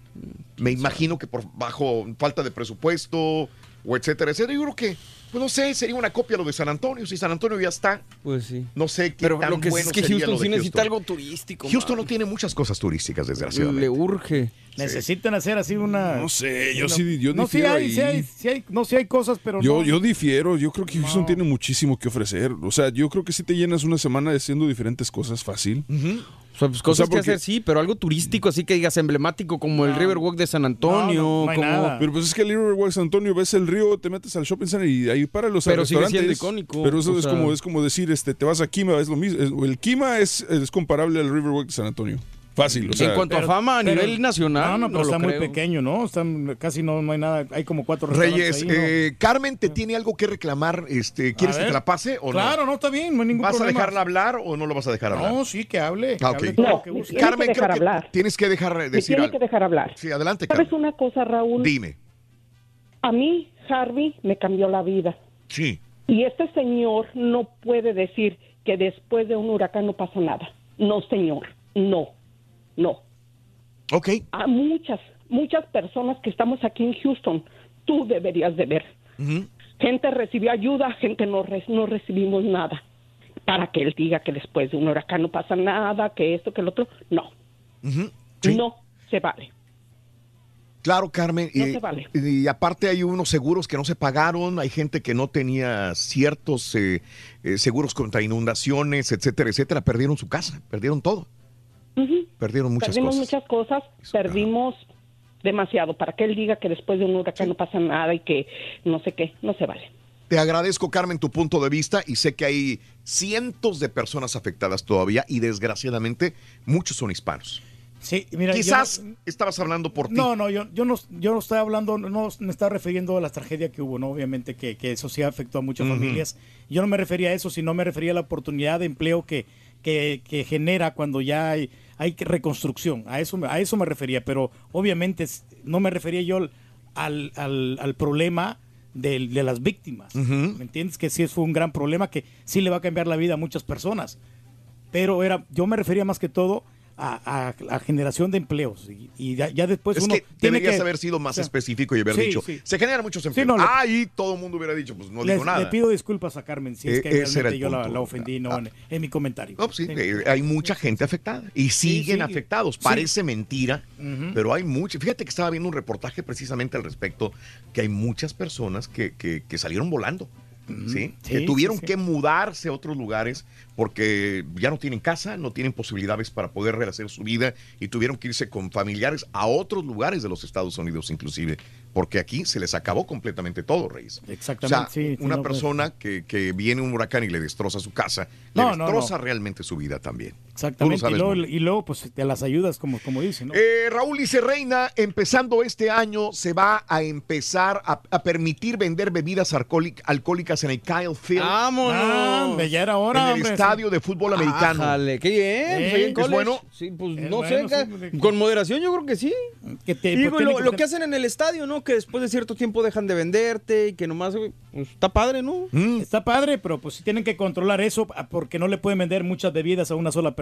Me imagino que por bajo falta de presupuesto o etcétera, etcétera. Yo creo que, pues no sé, sería una copia lo de San Antonio. Si San Antonio ya está, Pues sí. no sé qué Pero tan lo que sí bueno es que sería Houston de sí necesita Houston. algo turístico. Houston man. no tiene muchas cosas turísticas, desgraciadamente. Le urge. Necesitan hacer así una. No sé, yo una- sí- yo no, sí difiero hay, sí ahí. hay, sí hay- no, sí hay cosas, pero Yo, no. yo difiero, yo creo que Houston tiene muchísimo que ofrecer. O sea, yo creo que si te llenas una semana haciendo diferentes cosas fácil. O sea, pues cosas O sea, porque- que hacer, sí, pero algo turístico, así que digas emblemático, como el Riverwalk de San Antonio. como... Pero pues es que el Riverwalk San Antonio, ves el río, te metes al shopping center y ahí para los Pero sigue siendo restaurantes. icónico, Pero eso o es sea- como es como decir, este, te vas a Kima, es lo mismo. El Kima es, es comparable al Riverwalk de San Antonio. Fácil, o sea. en cuanto a fama a nivel nacional, No, no, pero no lo está muy creo. pequeño, ¿no? Están, casi no, no hay nada. Hay como cuatro Reyes, ahí, ¿no? eh, Carmen te tiene algo que reclamar. Este, ¿Quieres que te la pase o no? Claro, no, está bien, no hay ningún ¿Vas problema. a dejarla hablar o no lo vas a dejar hablar? No, sí, que hable. que Ah, ok. hable lo que. Carmen, que dejar creo que hablar. tienes que dejar Me decir tiene algo. que dejar hablar. Sí, adelante, Carmen. ¿Sabes una cosa, Raúl? Dime. A mí, Harvey me cambió la vida. Sí. Y este señor no puede decir que después de un huracán no pasa nada. No, señor. No. No. Ok. A muchas, muchas personas que estamos aquí en Houston, tú deberías de ver. Gente recibió ayuda, gente no, re- no recibimos nada. Para que él diga que después de un huracán no pasa nada, que esto, que el otro. No. No se vale. Claro, Carmen. No y, se vale. y aparte hay unos seguros que no se pagaron, hay gente que no tenía ciertos eh, eh, seguros contra inundaciones, etcétera, etcétera. Perdieron su casa, perdieron todo. Perdieron muchas perdimos cosas. muchas cosas, perdimos demasiado para que él diga que después de un huracán no pasa nada y que no sé qué, no se vale. Te agradezco, Carmen, tu punto de vista y sé que hay cientos de personas afectadas todavía y desgraciadamente muchos son hispanos. Sí, mira, yo Quizás estabas hablando por ti. No, no, yo, yo no, yo no estoy hablando, no, me estaba refiriendo a la tragedia que hubo, ¿no? Obviamente que, que eso sí afectó a muchas Ujú. familias. Yo no me refería a eso, sino me refería a la oportunidad de empleo que, que, que genera cuando ya hay, hay reconstrucción. A eso, me- a eso me refería, pero obviamente no me refería yo al, al, al problema de, las víctimas. ¿Me entiendes? Que sí fue un gran problema que sí le va a cambiar la vida a muchas personas pero era yo me refería más que todo a, generación de empleos y, y ya, ya después es uno que tiene deberías que haber sido más o sea, específico y haber sí, dicho, sí. se generan muchos Sí, empleos. no, Ahí todo el mundo hubiera dicho, pues no les- digo nada. le pido disculpas a Carmen si es que ese era realmente yo la, ofendí no, en, en mi comentario No, pues eh, hay mucha gente afectada y siguen afectados. Parece mentira, pero hay mucha. Fíjate que estaba viendo un reportaje precisamente al respecto, que hay muchas personas que, que- que salieron volando. ¿Sí? Sí, que tuvieron sí. que mudarse a otros lugares porque ya no tienen casa, no tienen posibilidades para poder rehacer su vida y tuvieron que irse con familiares a otros lugares de los Estados Unidos inclusive, porque aquí se les acabó completamente todo, Reyes. Exactamente, O sea, una no, pues. persona que, que viene un huracán y le destroza su casa, le no, destroza no. realmente su vida también. Exactamente y luego, y luego pues te las ayudas como como dicen ¿no? Eh, Raúl Lice Reina, empezando este año, se va a empezar a, a permitir vender bebidas alcohólic- alcohólicas en el Kyle Field. ¡Vámonos! Ah, ya era hora, En el hombre. estadio de fútbol americano. Ájale, qué bien. pues en ¿Es college. bueno? Sí, pues Es no bueno, sé. sí, porque- Con moderación yo creo que sí. que te, Y pues, digo, lo, que lo ser- que hacen en el estadio, ¿no? Que después de cierto tiempo dejan de venderte y que nomás, pues, está padre, ¿no? Mm. Está padre, pero pues sí tienen que controlar eso ah, porque no le pueden vender muchas bebidas a una sola persona.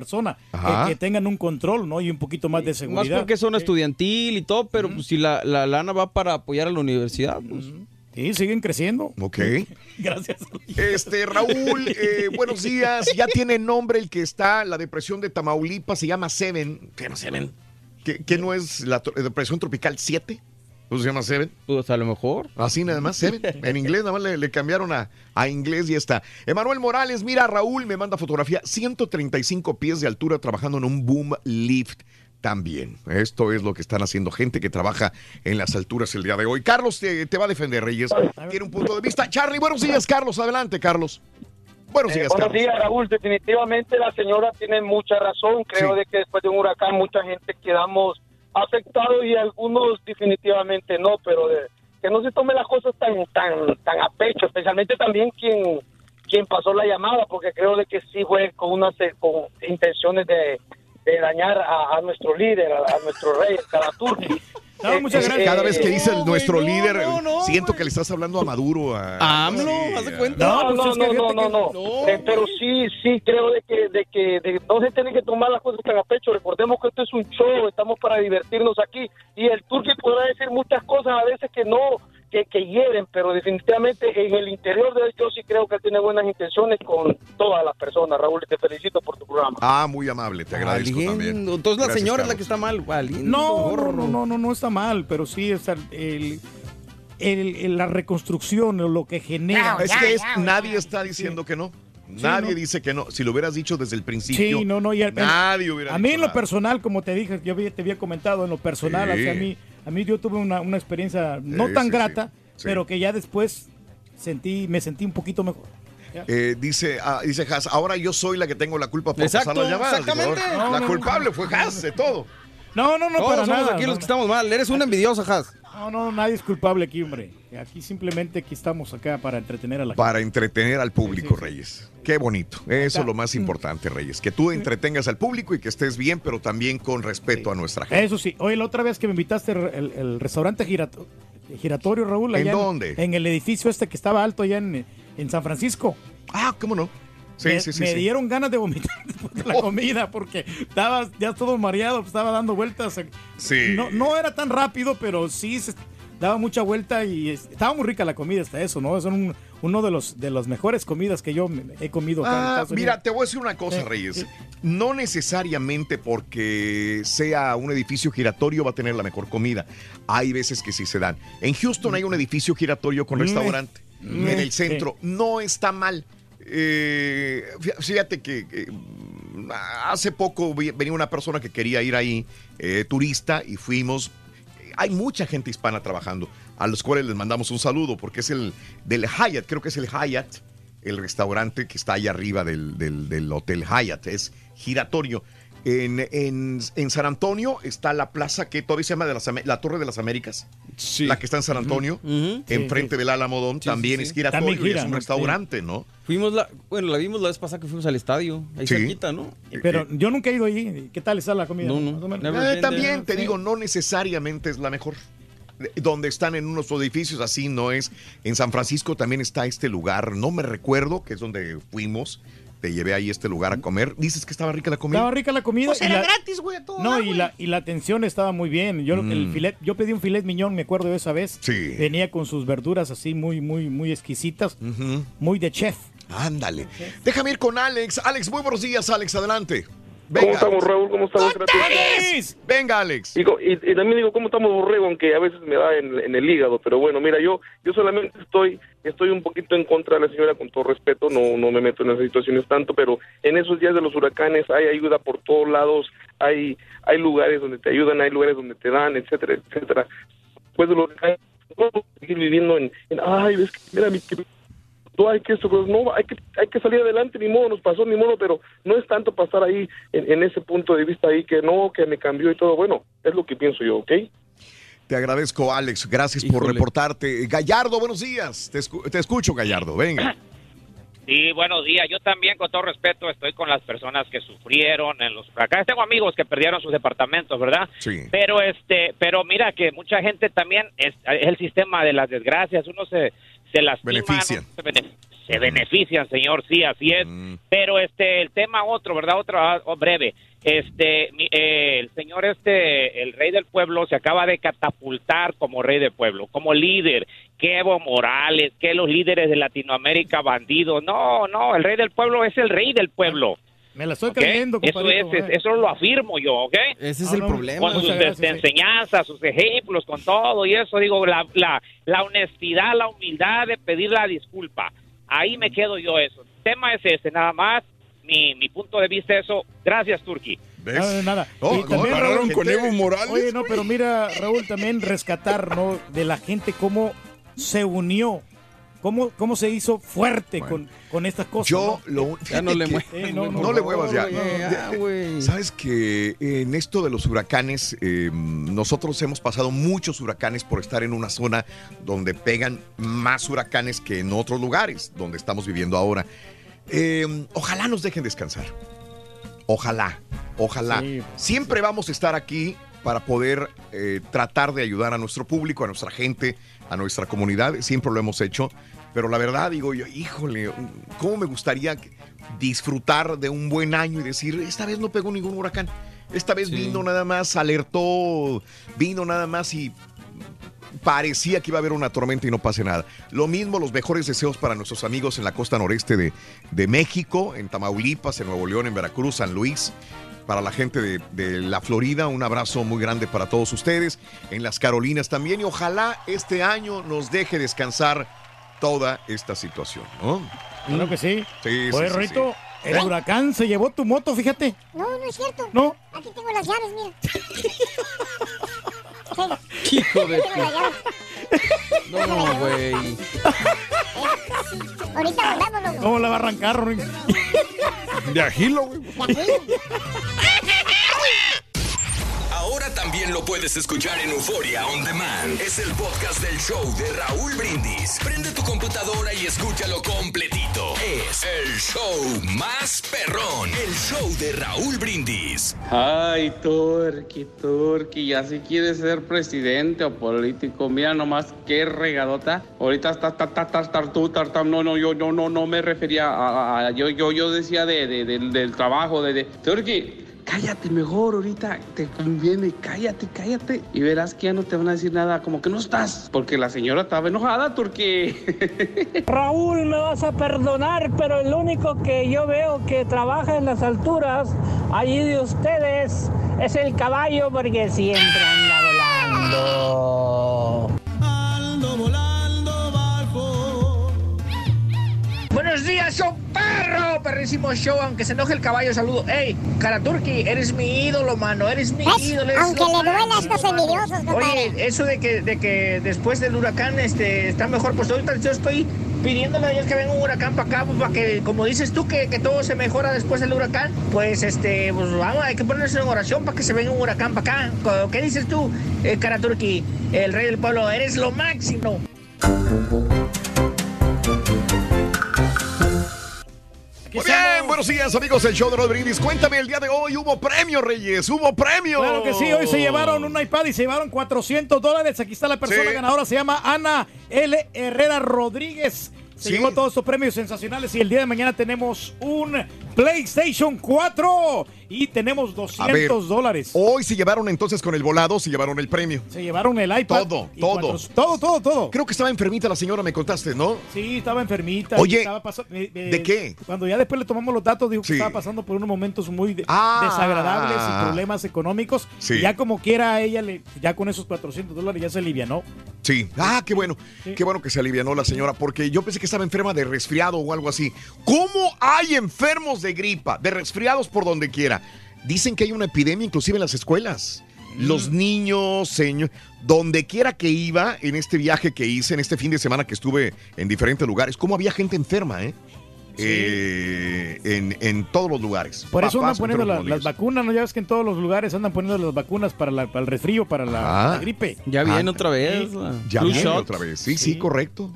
Ajá. Que, que tengan un control, ¿no? Y un poquito más de Más seguridad. porque es zona estudiantil y todo, pero pues si la, la lana va para apoyar a la universidad, pues. Sí, siguen creciendo. Ok. *laughs* Gracias. Este, Raúl, eh, buenos días. Ya tiene nombre el que está, la depresión de Tamaulipas, se llama Seven. ¿Se llama Seven? ¿Qué, qué no es la depresión tropical 7? ¿Pues se llama Seven? Pues a lo mejor. Así nada más, Seven. En inglés nada más le, le cambiaron a, a inglés y ya está. Emanuel Morales, mira, Raúl me manda fotografía, 135 pies de altura trabajando en un boom lift. también. Esto es lo que están haciendo gente que trabaja en las alturas el día de hoy. Carlos te, te va a defender, Reyes. Tiene un punto de vista. Charlie, buenos días, Carlos. Adelante, Carlos. Buenos Eh, días, buenos Carlos. días, Raúl. Definitivamente la señora tiene mucha razón. Creo de que después de un huracán mucha gente quedamos afectados y algunos definitivamente no, pero de- que no se tome las cosas tan tan tan a pecho, especialmente también quien quien pasó la llamada, porque creo de que sí fue con unas eh, con intenciones de, de dañar a, nuestro líder, a, nuestro rey, a Turki. No, muchas gracias. Cada vez que dice No, nuestro no, líder, no, no, siento que le estás hablando a Maduro. A, AMLO, sí, haz de a- cuenta. No, pues no, es que no, no, no. Eh, pero sí, sí, creo de que, de que de- no se tienen que tomar las cosas tan a pecho. Recordemos que esto es un show, estamos para divertirnos aquí. Y el turqui podrá decir muchas cosas a veces que no, que, que hieren, pero definitivamente en el interior de él yo sí creo que él tiene buenas intenciones con todas las personas. Raúl, y te felicito por tu programa. Ah, muy amable, te agradezco también. Entonces la Gracias, señora es la que está mal. Valiendo, No, no, no, no, no, no está mal, pero sí está el, el- el- la reconstrucción o lo que genera. Es que es- nadie está diciendo que no. Nadie no. dice que no. Si lo hubieras dicho desde el principio, Sí, no, no, y nadie hubiera A mí dicho en lo nada. personal, como te dije, yo había- te había comentado, en lo personal, Sí. o sea, a mí, a mí yo tuve una, una experiencia no Sí, tan sí, grata, sí. pero que ya después sentí, me sentí un poquito mejor. Eh, dice, ah, dice Haas, ahora yo soy la que tengo la culpa por Exacto, pasar las llamadas. Exactamente. No, la no, culpable no. fue Haas de todo. No, no, no, Todos para somos nada. aquí no, los que no. estamos mal. Eres una envidiosa, Has. No, no, nadie es culpable aquí, hombre. Aquí simplemente aquí estamos acá para entretener a la Para entretener al público, Reyes. Qué bonito. Eso es lo más importante, Reyes. Que tú entretengas al público y que estés bien, pero también con respeto a nuestra gente. Eso sí. Oye, la otra vez que me invitaste el, restaurante girato- giratorio, Raúl. ¿En dónde? En el edificio este que estaba alto allá en, en San Francisco. Ah, ¿cómo no? Sí, me, sí, sí, me dieron ganas de vomitar *laughs* después de la comida porque estaba ya todo mareado, estaba dando vueltas. Sí. No, no era tan rápido, pero sí se daba mucha vuelta y es- estaba muy rica la comida hasta eso, ¿no? Son un- uno de los de las mejores comidas que yo he comido acá Ah, mira, te voy a decir una cosa, Eh, Reyes. eh. No necesariamente porque sea un edificio giratorio va a tener la mejor comida. Hay veces que sí se dan. En Houston hay un edificio giratorio con Mm. restaurante. Mm. En el Sí. centro. No está mal. Eh, fí- fíjate que eh, hace poco venía una persona que quería ir ahí, eh, turista, y fuimos. Hay mucha gente hispana trabajando, a los cuales les mandamos un saludo, porque es el del Hyatt, creo que es el Hyatt, el restaurante que está ahí arriba del, del- del Hotel Hyatt, es giratorio. En, en- en San Antonio está la plaza que todavía se llama de las la Torre de las Américas, la que está en San Antonio, enfrente Sí, del Alamodón, también sí, es sí. giratorio También y gira, es un ¿no? restaurante, ¿no? Fuimos la, bueno, la vimos la vez pasada que fuimos al estadio, ahí Sí. cerquita, ¿no? Pero yo nunca he ido allí. ¿Qué tal está la comida? No, no. Eh, been también te digo, no necesariamente es la mejor. Eh, Donde están en unos edificios así no es. En San Francisco también está este lugar, no me recuerdo, que es donde fuimos. Te llevé ahí a este lugar a comer. Dices que estaba rica la comida. Estaba rica la comida. Pues y era la- gratis, güey, todo No, y la, y la atención estaba muy bien. Yo, el Mm. filet, yo pedí un filet miñón, me acuerdo de esa vez. Sí. Venía con sus verduras así muy, muy, muy exquisitas. Muy de chef. Ándale. Déjame ir con Alex. Alex, muy buenos días, Alex. Adelante. ¿Cómo estamos, Raúl? ¿Cómo estamos? Venga, Alex. Y, y también digo, ¿cómo estamos, Borrego? Aunque a veces me da en, en el hígado. Pero bueno, mira, yo yo solamente estoy estoy un poquito en contra de la señora, con todo respeto. No, no me meto en esas situaciones tanto, pero en esos días de los huracanes hay ayuda por todos lados. Hay hay lugares donde te ayudan, hay lugares donde te dan, etcétera, etcétera. Después de los huracanes, no puedo seguir viviendo en, en, ay, ves que, mira, mi, no hay que pues, no, hay que, hay que salir adelante, ni modo, nos pasó, ni modo, pero no es tanto pasar ahí en, en ese punto de vista ahí que no, que me cambió y todo. Bueno, es lo que pienso yo, ¿ok? Te agradezco, Alex. Gracias por reportarte. Gallardo, buenos días. Te, escu- te escucho, Gallardo. Venga. *clears throat* Sí, buenos días. Yo también, con todo respeto, estoy con las personas que sufrieron en los huracanes. Tengo amigos que perdieron sus departamentos, ¿verdad? Sí. Pero este, pero mira que mucha gente también es, es el sistema de las desgracias. Uno se se lastima, Benefician. se, bene- se benefician, señor. Sí, así es. Pero este, el tema otro, ¿verdad? Otro ah, oh, breve. Este, mi- eh, el señor este, el rey del pueblo, se acaba de catapultar como rey del pueblo, como líder. Que Evo Morales, que los líderes de Latinoamérica bandidos. No, no, el rey del pueblo es el rey del pueblo. Me la estoy ¿ok? creyendo, Eso es, eh. eso lo afirmo yo, ¿ok? Ese es el problema. Con sus gracias, eh. enseñanzas, sus ejemplos, con todo y eso, digo, la, la, la honestidad, la humildad de pedir la disculpa. Ahí me quedo yo eso. El tema es ese, nada más. Mi, mi punto de vista es eso. Gracias, Turki. ¿Ves? Nada de nada. Oh, Y no, también, agarraron Raúl, con Evo Morales, Oye, no, pero mira, Raúl, también rescatar, ¿no? De la gente cómo se unió. Cómo, cómo se hizo fuerte con, con estas cosas. Yo ¿no? lo fíjate que- Eh, no, le muevas ya. ya, güey. Sabes que en esto de los huracanes, eh, nosotros hemos pasado muchos huracanes por estar en una zona donde pegan más huracanes que en otros lugares donde estamos viviendo ahora. Eh, ojalá nos dejen descansar. Ojalá, ojalá. Sí. Siempre vamos a estar aquí para poder eh, tratar de ayudar a nuestro público, a nuestra gente, a nuestra comunidad. Siempre lo hemos hecho. Pero la verdad, digo yo, híjole, ¿cómo me gustaría disfrutar de un buen año y decir, esta vez no pegó ningún huracán? Esta vez vino nada más, alertó, vino nada más y parecía que iba a haber una tormenta y no pase nada. Lo mismo, los mejores deseos para nuestros amigos en la costa noreste de, de México, en Tamaulipas, en Nuevo León, en Veracruz, San Luis. Para la gente de, de la Florida, un abrazo muy grande para todos ustedes. En las Carolinas también. Y ojalá este año nos deje descansar toda esta situación, ¿no? Claro que sí. Sí, Oye, sí, sí. el huracán se llevó tu moto, fíjate. No, no es cierto. No. Aquí tengo las llaves, mira. *laughs* Hijo de... Tengo las llaves. No, güey. Ahorita volvemos, loco. ¿Cómo la va a arrancar, Rorín? De agilo, güey. *laughs* Ahora también lo puedes escuchar en Euforia On Demand. Es el podcast del show de Raúl Brindis. Prende tu computadora y escúchalo completito. Es el show más perrón. El show de Raúl Brindis. Ay, Turki, Turki, ya si quieres ser presidente o político, mira nomás qué regadota. Ahorita está, está, está, está, está, tú, está, no, no, yo, no, no, no me refería a, yo, yo, yo decía de, de- del- trabajo, de, de, cállate mejor ahorita, te conviene, cállate, cállate. Y verás que ya no te van a decir nada, como que no estás, porque la señora estaba enojada, Turki. *laughs* Raúl, me vas a perdonar, pero el único que yo veo que trabaja en las alturas allí de ustedes es el caballo porque siempre anda volando. Buenos días, show perro, perrísimo show, aunque se enoje el caballo, saludo. Ey, Karaturki, eres mi ídolo, mano, eres mi ¿Ves? ídolo. eres Aunque le duela a máximo, estos mano. envidiosos, compadre. Oye, eso de que, de que después del huracán este, está mejor, pues ahorita yo estoy pidiéndole a Dios que venga un huracán para acá, pues para que, como dices tú, que, que todo se mejora después del huracán, pues este, pues vamos, hay que ponerse en oración para que se venga un huracán para acá. ¿Qué dices tú, eh, Karaturki, el rey del pueblo? Eres lo máximo. Muy bien, buenos días amigos del show de Brindis. Cuéntame, el día de hoy hubo premio, Reyes, hubo premio. Claro que sí, hoy se llevaron un iPad y se llevaron 400 dólares. Aquí está la persona Sí. ganadora, se llama Ana L. Herrera Rodríguez. Se Sí. llevó todos estos premios sensacionales y el día de mañana tenemos un PlayStation 4 y tenemos A ver, 200 dólares. Hoy se llevaron entonces con el volado, se llevaron el premio. Se llevaron el iPad. Todo, todo. cuatro- todo, todo, todo. Creo que estaba enfermita la señora, me contaste, ¿no? Sí, estaba enfermita. Oye, estaba eh, eh, ¿de qué? Cuando ya después le tomamos los datos, dijo que estaba pasando por unos momentos muy de- Ah. desagradables y problemas económicos. Sí. Y ya como quiera, a ella, le, ya con esos 400 dólares ya se alivianó. Sí. Ah, qué bueno. Qué bueno que se alivianó la señora, porque yo pensé que estaba enferma de resfriado o algo así. ¿Cómo hay enfermos de gripa, de resfriados por donde quiera? Dicen que hay una epidemia inclusive en las escuelas. Mm. Los niños, señor, donde quiera que iba en este viaje que hice, en este fin de semana que estuve en diferentes lugares, cómo había gente enferma, ¿eh? Eh, en, en todos los lugares. Por eso andan poniendo la- las vacunas, ¿no? Ya ves que en todos los lugares andan poniendo las vacunas para, la- para el resfrío, para la, Ah. la gripe. Ya viene otra vez. Sí. Ya viene otra vez. Sí, sí, correcto.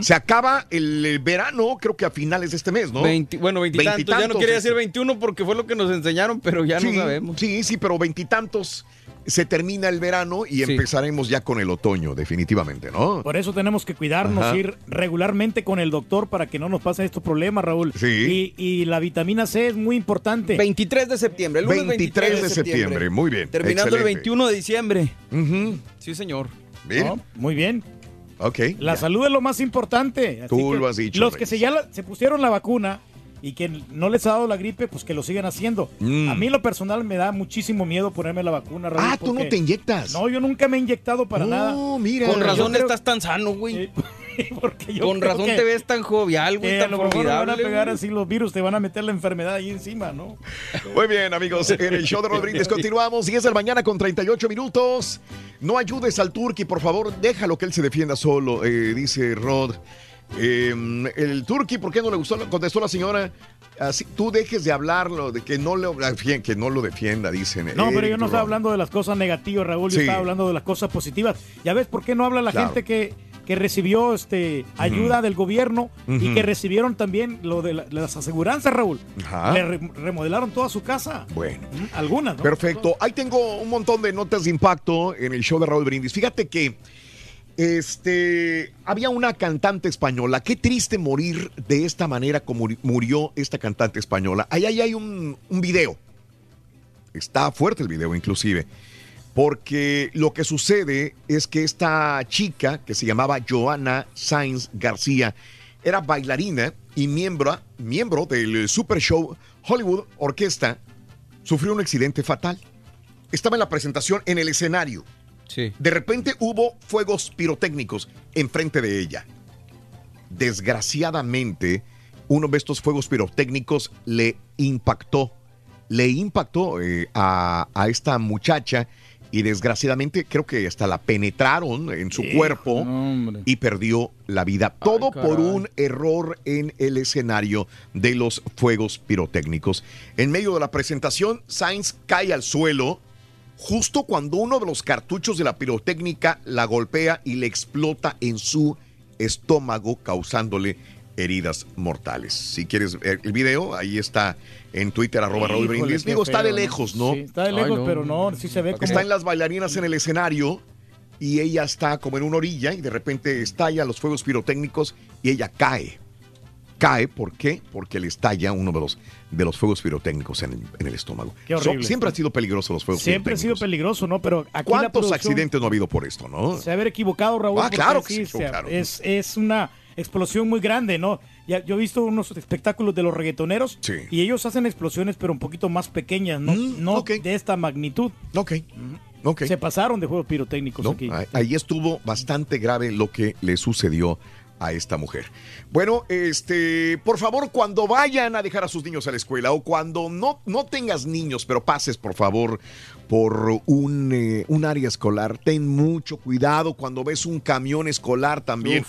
Se acaba el, el verano, creo que a finales de este mes, ¿no? 20 bueno, veintitantos. Ya no quería decir 21 porque fue lo que nos enseñaron, pero ya sí, no sabemos. Sí, sí, pero veintitantos se termina el verano y Sí. empezaremos ya con el otoño, definitivamente, ¿no? Por eso tenemos que cuidarnos, Ajá. ir regularmente con el doctor para que no nos pasen estos problemas, Raúl. Sí. Y, y la vitamina C es muy importante. 23 de septiembre, el lunes 23 de septiembre, muy bien. Terminando el excelente. 21 de diciembre. Sí, señor. Bien. ¿no? Muy bien. Ok. La salud es lo más importante. así Tú lo has dicho, Los que se, ya la- se pusieron la vacuna y que no les ha dado la gripe, pues que lo sigan haciendo. Mm. A mí lo personal me da muchísimo miedo ponerme la vacuna. Raúl, Ah, tú no te inyectas. No, yo nunca me he inyectado para nada. No, mira. Con razón creo- estás tan sano, güey. *laughs* Porque yo Con razón que- te ves tan jovial, güey, que tan a lo mejor me van a pegar así los virus, te van a meter la enfermedad ahí encima, ¿no? Muy bien, amigos, en el show de Rodríguez *laughs* continuamos. 10 de la mañana con 38 minutos. No ayudes al Turqui, por favor, déjalo que él se defienda solo, eh, dice Rod. Eh, el Turqui, ¿por qué no le gustó? Contestó la señora. Así, tú dejes de hablarlo, de que no, lo, que no lo defienda, dicen. No, pero yo no estaba hablando de las cosas negativas, Raúl, yo Sí. estaba hablando de las cosas positivas. Ya ves por qué no habla la Claro. gente que, que recibió este ayuda del gobierno y que recibieron también lo de la- las aseguranzas, Raúl. Ajá. Le re- remodelaron toda su casa. Bueno. Algunas, ¿no? Perfecto. Ahí tengo un montón de notas de impacto en el show de Raúl Brindis. Fíjate que este había una cantante española. Qué triste morir de esta manera como muri- murió esta cantante española. Ahí, ahí hay un, un video. Está fuerte el video, inclusive. Porque lo que sucede es que esta chica, que se llamaba Joana Sainz García, era bailarina y miembro, miembro del Super Show Hollywood Orquesta, sufrió un accidente fatal. Estaba en la presentación en el escenario. De repente hubo fuegos pirotécnicos enfrente de ella. Desgraciadamente, uno de estos fuegos pirotécnicos le impactó. Le impactó eh, a, a esta muchacha y desgraciadamente creo que hasta la penetraron en su Hijo, cuerpo hombre. y perdió la vida. Todo por un error en el escenario de los fuegos pirotécnicos. En medio de la presentación, Sainz cae al suelo justo cuando uno de los cartuchos de la pirotécnica la golpea y le explota en su estómago, causándole heridas mortales. Si quieres ver el video, ahí está en Twitter, arroba Raúl Híjole, Brindis. Digo, está de lejos, ¿no? Sí, está de lejos, pero no, sí se ve como... Están las bailarinas en el escenario y ella está como en una orilla y de repente estalla los fuegos pirotécnicos y ella cae. Cae, ¿por qué? Porque le estalla uno de los, de los fuegos pirotécnicos en el, en el estómago. Qué horrible. So- siempre han sido peligrosos los fuegos Siempre ha sido pirotécnicos. peligroso, ¿no? Pero aquí la ¿Cuántos producción accidentes no ha habido por esto, no? Se ha haber equivocado, Raúl. Ah, claro que sí, se equivocaron. es, es una explosión muy grande, ¿no? Ya, yo he visto unos espectáculos de los reggaetoneros Sí. y ellos hacen explosiones, pero un poquito más pequeñas, no, no de esta magnitud. Ok. Ok. Se pasaron de juegos pirotécnicos ¿no? aquí. Ahí- estuvo bastante grave lo que le sucedió a esta mujer. Bueno, este, por favor, cuando vayan a dejar a sus niños a la escuela o cuando no, no tengas niños, pero pases, por favor, por un, eh, un área escolar, ten mucho cuidado cuando ves un camión escolar también.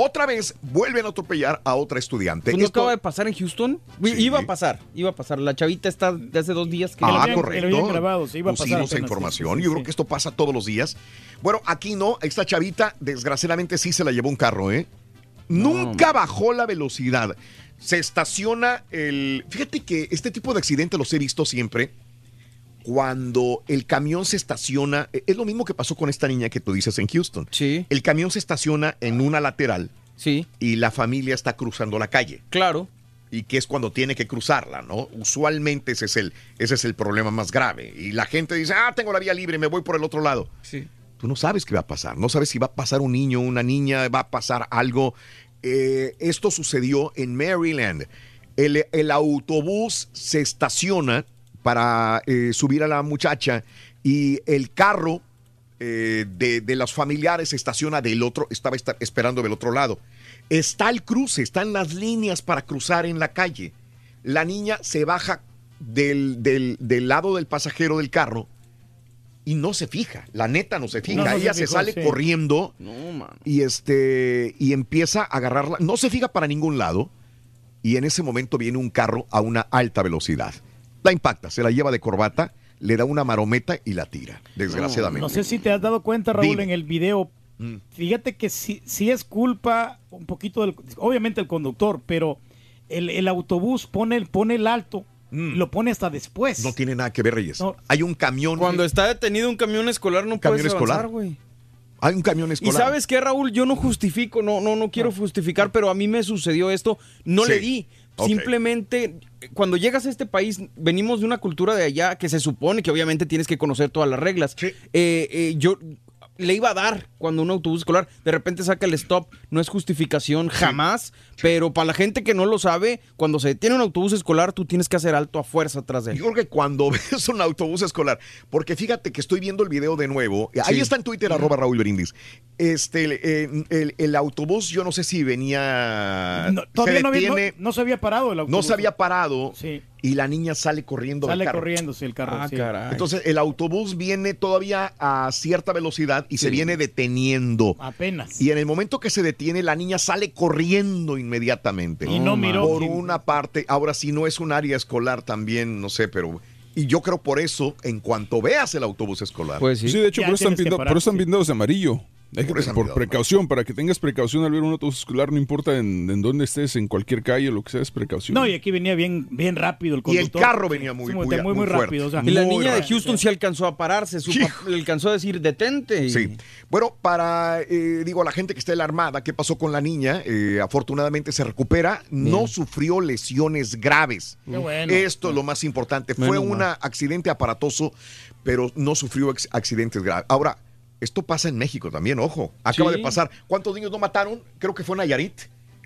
Otra vez vuelven a atropellar a otra estudiante. Pues ¿No Esto- acaba de pasar en Houston? Iba a pasar, iba a pasar. La chavita está de hace dos días que... Ah, correcto. iba a pasar Pusimos apenas, información. sí, sí, Yo creo que esto pasa todos los días. Bueno, aquí no. Esta chavita, desgraciadamente, sí se la llevó un carro, ¿eh? Nunca bajó la velocidad. Se estaciona el. Fíjate que este tipo de accidentes los he visto siempre. Cuando el camión se estaciona, eh, es lo mismo que pasó con esta niña que tú dices en Houston. Sí. El camión se estaciona en una lateral. Sí. Y la familia está cruzando la calle. Claro. Y que es cuando tiene que cruzarla, ¿no? Usualmente ese es el, ese es el problema más grave. Y la gente dice, ah, tengo la vía libre, me voy por el otro lado. Sí. Tú no sabes qué va a pasar, no sabes si va a pasar un niño, una niña, va a pasar algo. Eh, esto sucedió en Maryland. El, el autobús se estaciona para eh, subir a la muchacha y el carro eh, de, de los familiares se estaciona del otro, estaba esta- esperando del otro lado. Está el cruce, están las líneas para cruzar en la calle. La niña se baja del, del- del lado del pasajero del carro y no se fija. La neta no se fija. No, no se Ella se, fijó, sale sí. corriendo No, y este y empieza a agarrarla. No se fija para ningún lado. Y en ese momento viene un carro a una alta velocidad. La impacta, se la lleva de corbata, le da una marometa y la tira, desgraciadamente. No sé si te has dado cuenta, Raúl, Dime. en el video. Mm. Fíjate que sí, sí es culpa un poquito del, obviamente el conductor, pero el, el autobús pone, el- pone el alto, y lo pone hasta después. Mm. No tiene nada que ver, Reyes. No. Hay un camión. Cuando está detenido un camión escolar no Camión puedes escolar. avanzar, güey. Hay un camión Y escolar. sabes qué, Raúl, yo no justifico, no, no, no quiero justificar, pero a mí me sucedió esto, no Sí. le di. Simplemente, cuando llegas a este país, venimos de una cultura de allá que se supone que obviamente tienes que conocer todas las reglas. Eh, eh, yo le iba a dar cuando un autobús escolar de repente saca el stop. No es justificación jamás, pero para la gente que no lo sabe, cuando se detiene un autobús escolar, tú tienes que hacer alto a fuerza atrás de él. Yo creo que cuando *laughs* ves un autobús escolar, porque fíjate que estoy viendo el video de nuevo, ahí Sí. está en Twitter, arroba Raúl Brindis. Este, el, el- el autobús, yo no sé si venía. No, todavía se no, había- no- no se había parado el autobús. no se había parado y la niña sale corriendo del Sale carro. corriendo, sí, el carro. Ah, sí. Entonces el autobús viene todavía a cierta velocidad y se viene deteniendo. Apenas. Y en el momento que se detiene, la niña sale corriendo inmediatamente. Y no miró Por quién- una parte, ahora si no es un área escolar también, no sé, pero... Y yo creo por eso, en cuanto veas el autobús escolar. Pues sí, de hecho, por eso, están pintados, por eso están pintados de amarillo. Hay que- Por precaución, para que tengas precaución al ver un autobús escolar, no importa en, en dónde estés, en cualquier calle o lo que sea, es precaución. No, y aquí venía bien, bien rápido el Y el conductor. carro venía muy- Sí, muy- muy, muy, muy fuerte. rápido. o sea, Y la niña de. Houston sí alcanzó a pararse, su le alcanzó a decir detente. y- Sí. Bueno, para, eh, digo, a la gente que está en la armada, ¿qué pasó con la niña? Eh, afortunadamente se recupera, no sufrió lesiones graves. Qué bueno. Esto es lo más importante. Fue un accidente aparatoso, pero no sufrió accidentes graves. Ahora, esto pasa en México también, ojo. Acaba Sí. de pasar. ¿Cuántos niños no mataron? Creo que fue en Nayarit.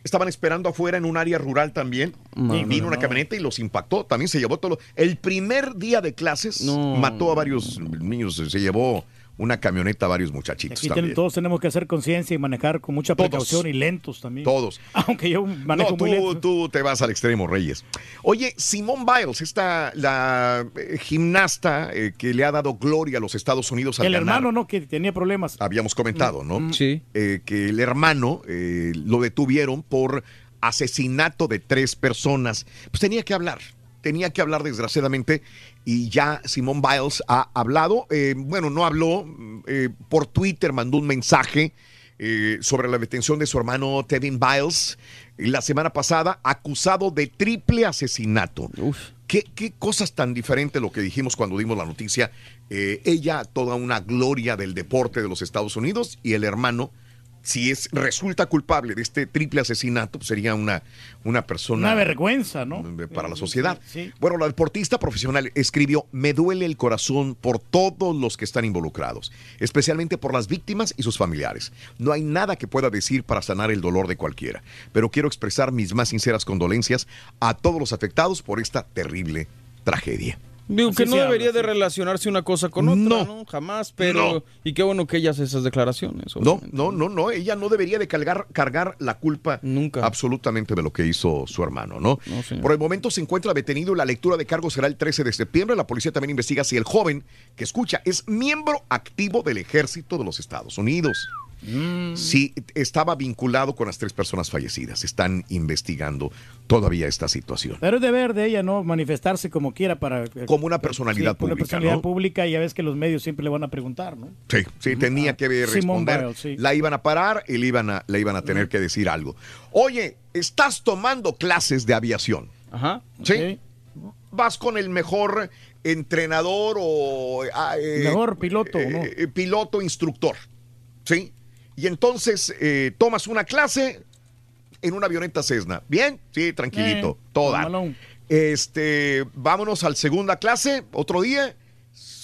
Estaban esperando afuera en un área rural también. No, y vino no, una camioneta y los impactó. También se llevó todo. lo- El primer día de clases No. mató a varios niños. Se llevó una camioneta a varios muchachitos Aquí ten- todos tenemos que hacer conciencia y manejar con mucha Todos. precaución y lentos también. Todos. *laughs* Aunque yo manejo No, muy tú, lento. tú te vas al extremo, Reyes. Oye, Simone Biles, esta la eh, gimnasta eh, que le ha dado gloria a los Estados Unidos al El ganar. hermano, ¿no? Que tenía problemas. Habíamos comentado, ¿no? Sí. Eh, que el hermano eh, lo detuvieron por asesinato de tres personas. Pues tenía que hablar, tenía que hablar desgraciadamente y ya Simone Biles ha hablado. Eh, bueno, no habló, eh, por Twitter mandó un mensaje eh, sobre la detención de su hermano Tevin Biles la semana pasada, acusado de triple asesinato. ¿Qué, qué cosas tan diferentes lo que dijimos cuando dimos la noticia. Ella, toda una gloria del deporte de los Estados Unidos, y el hermano, si es resulta culpable de este triple asesinato, pues sería una, una persona Una vergüenza, ¿no? para la sociedad. Sí. Bueno, la deportista profesional escribió, me duele el corazón por todos los que están involucrados, especialmente por las víctimas y sus familiares. No hay nada que pueda decir para sanar el dolor de cualquiera, pero quiero expresar mis más sinceras condolencias a todos los afectados por esta terrible tragedia. Digo Así que no debería habla, de relacionarse una cosa con otra, ¿no? Jamás, pero... No. Y qué bueno que ella hace esas declaraciones. No, no, no, no, ella no debería de cargar, cargar la culpa absolutamente de lo que hizo su hermano, ¿no? señor. Por el momento se encuentra detenido y la lectura de cargos será el 13 de septiembre. La policía también investiga si el joven que escucha es miembro activo del ejército de los Estados Unidos. Sí, estaba vinculado con las tres personas fallecidas. Están investigando todavía esta situación. Pero es deber de ella, ¿no? Manifestarse como quiera para... Como una personalidad como Una pública, personalidad ¿no? pública y ya ves que los medios siempre le van a preguntar, ¿no? Sí, sí, tenía que ver- Simone responder. Biles, sí. La iban a parar y le iban a, le iban a tener que decir algo. Oye, estás tomando clases de aviación. Ajá. ¿Sí? Vas con el mejor entrenador o... ah, eh, Mejor piloto, eh, ¿no? eh, piloto instructor. ¿Sí? Y entonces eh, tomas una clase en una avioneta Cessna. ¿Bien? Sí, tranquilito. Eh, toda. Este, vámonos al segunda clase, otro día.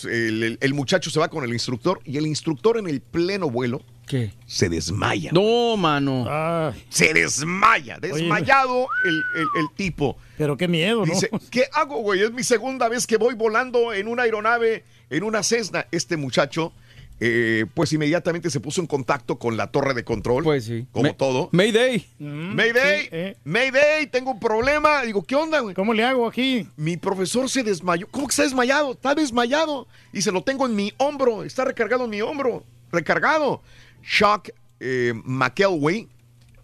El, el- el muchacho se va con el instructor y el instructor en el pleno vuelo ¿Qué? se desmaya. No, mano. Se desmaya, desmayado el, el- el tipo. Pero qué miedo, ¿no? Dice, ¿qué hago, güey? Es mi segunda vez que voy volando en una aeronave, en una Cessna. Este muchacho, eh, pues inmediatamente se puso en contacto con la torre de control. Pues sí. Como Me- todo. Mayday. Mayday, sí, eh. Mayday, tengo un problema. Digo, ¿qué onda, güey? ¿Cómo le hago aquí? Mi profesor se desmayó. ¿Cómo que está desmayado? Está desmayado. Y se lo tengo en mi hombro. Está recargado en mi hombro. Recargado. Shock eh, McElway,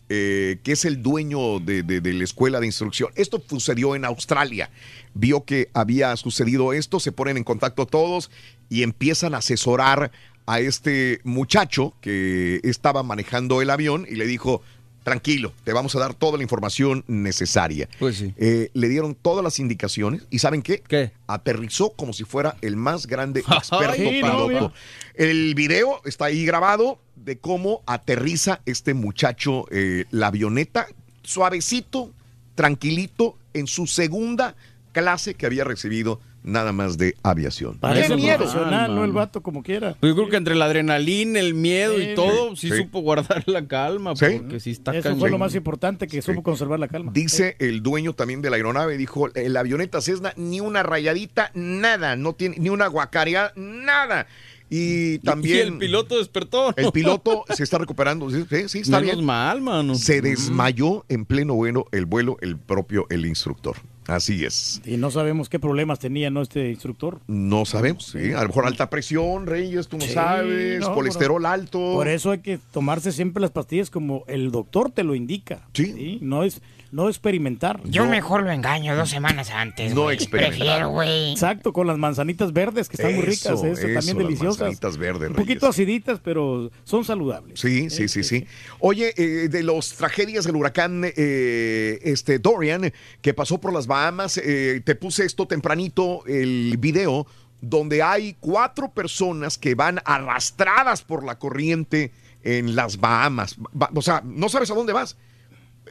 eh, que es el dueño de, de- de la escuela de instrucción. Esto sucedió en Australia. Vio que había sucedido esto, se ponen en contacto todos y empiezan a asesorar a este muchacho que estaba manejando el avión y le dijo, tranquilo, te vamos a dar toda la información necesaria. Pues sí. Eh, le dieron todas las indicaciones y ¿saben qué? Aterrizó como si fuera el más grande *laughs* experto Ay, piloto. El video está ahí grabado de cómo aterriza este muchacho eh, la avioneta suavecito, tranquilito, en su segunda clase que había recibido nada más de aviación. Parece profesional, no el vato como quiera. Pues yo creo que entre la adrenalina, el miedo y todo, sí, sí. supo guardar la calma. Sí. Porque sí está Eso fue lo más importante, que supo conservar la calma. Dice el dueño también de la aeronave, dijo, la avioneta Cessna, ni una rayadita, nada, no tiene ni una guacareada, nada. Y también... Y el piloto despertó. El piloto *laughs* se está recuperando, sí, sí, sí, está Menos bien. mal, mano. Se desmayó en pleno vuelo el vuelo el propio el instructor. Así es. Y no sabemos qué problemas tenía ¿no? este instructor. No sabemos, sí. A lo mejor alta presión, Reyes, tú no Sí, sabes, no, colesterol por- alto. Por eso hay que tomarse siempre las pastillas como el doctor te lo indica. Sí. No es no experimentar. Yo mejor lo engaño dos semanas antes. No experimentar. Prefiero, güey. Exacto, con las manzanitas verdes que están muy ricas, Eso, también las deliciosas. manzanitas verdes, Un poquito aciditas, pero son saludables. Sí, sí, sí, sí. Oye, eh, de las tragedias del huracán eh, este Dorian, que pasó por las Bahamas, eh, te puse esto tempranito, el video, donde hay cuatro personas que van arrastradas por la corriente en las Bahamas. Ba- o sea, no sabes a dónde vas.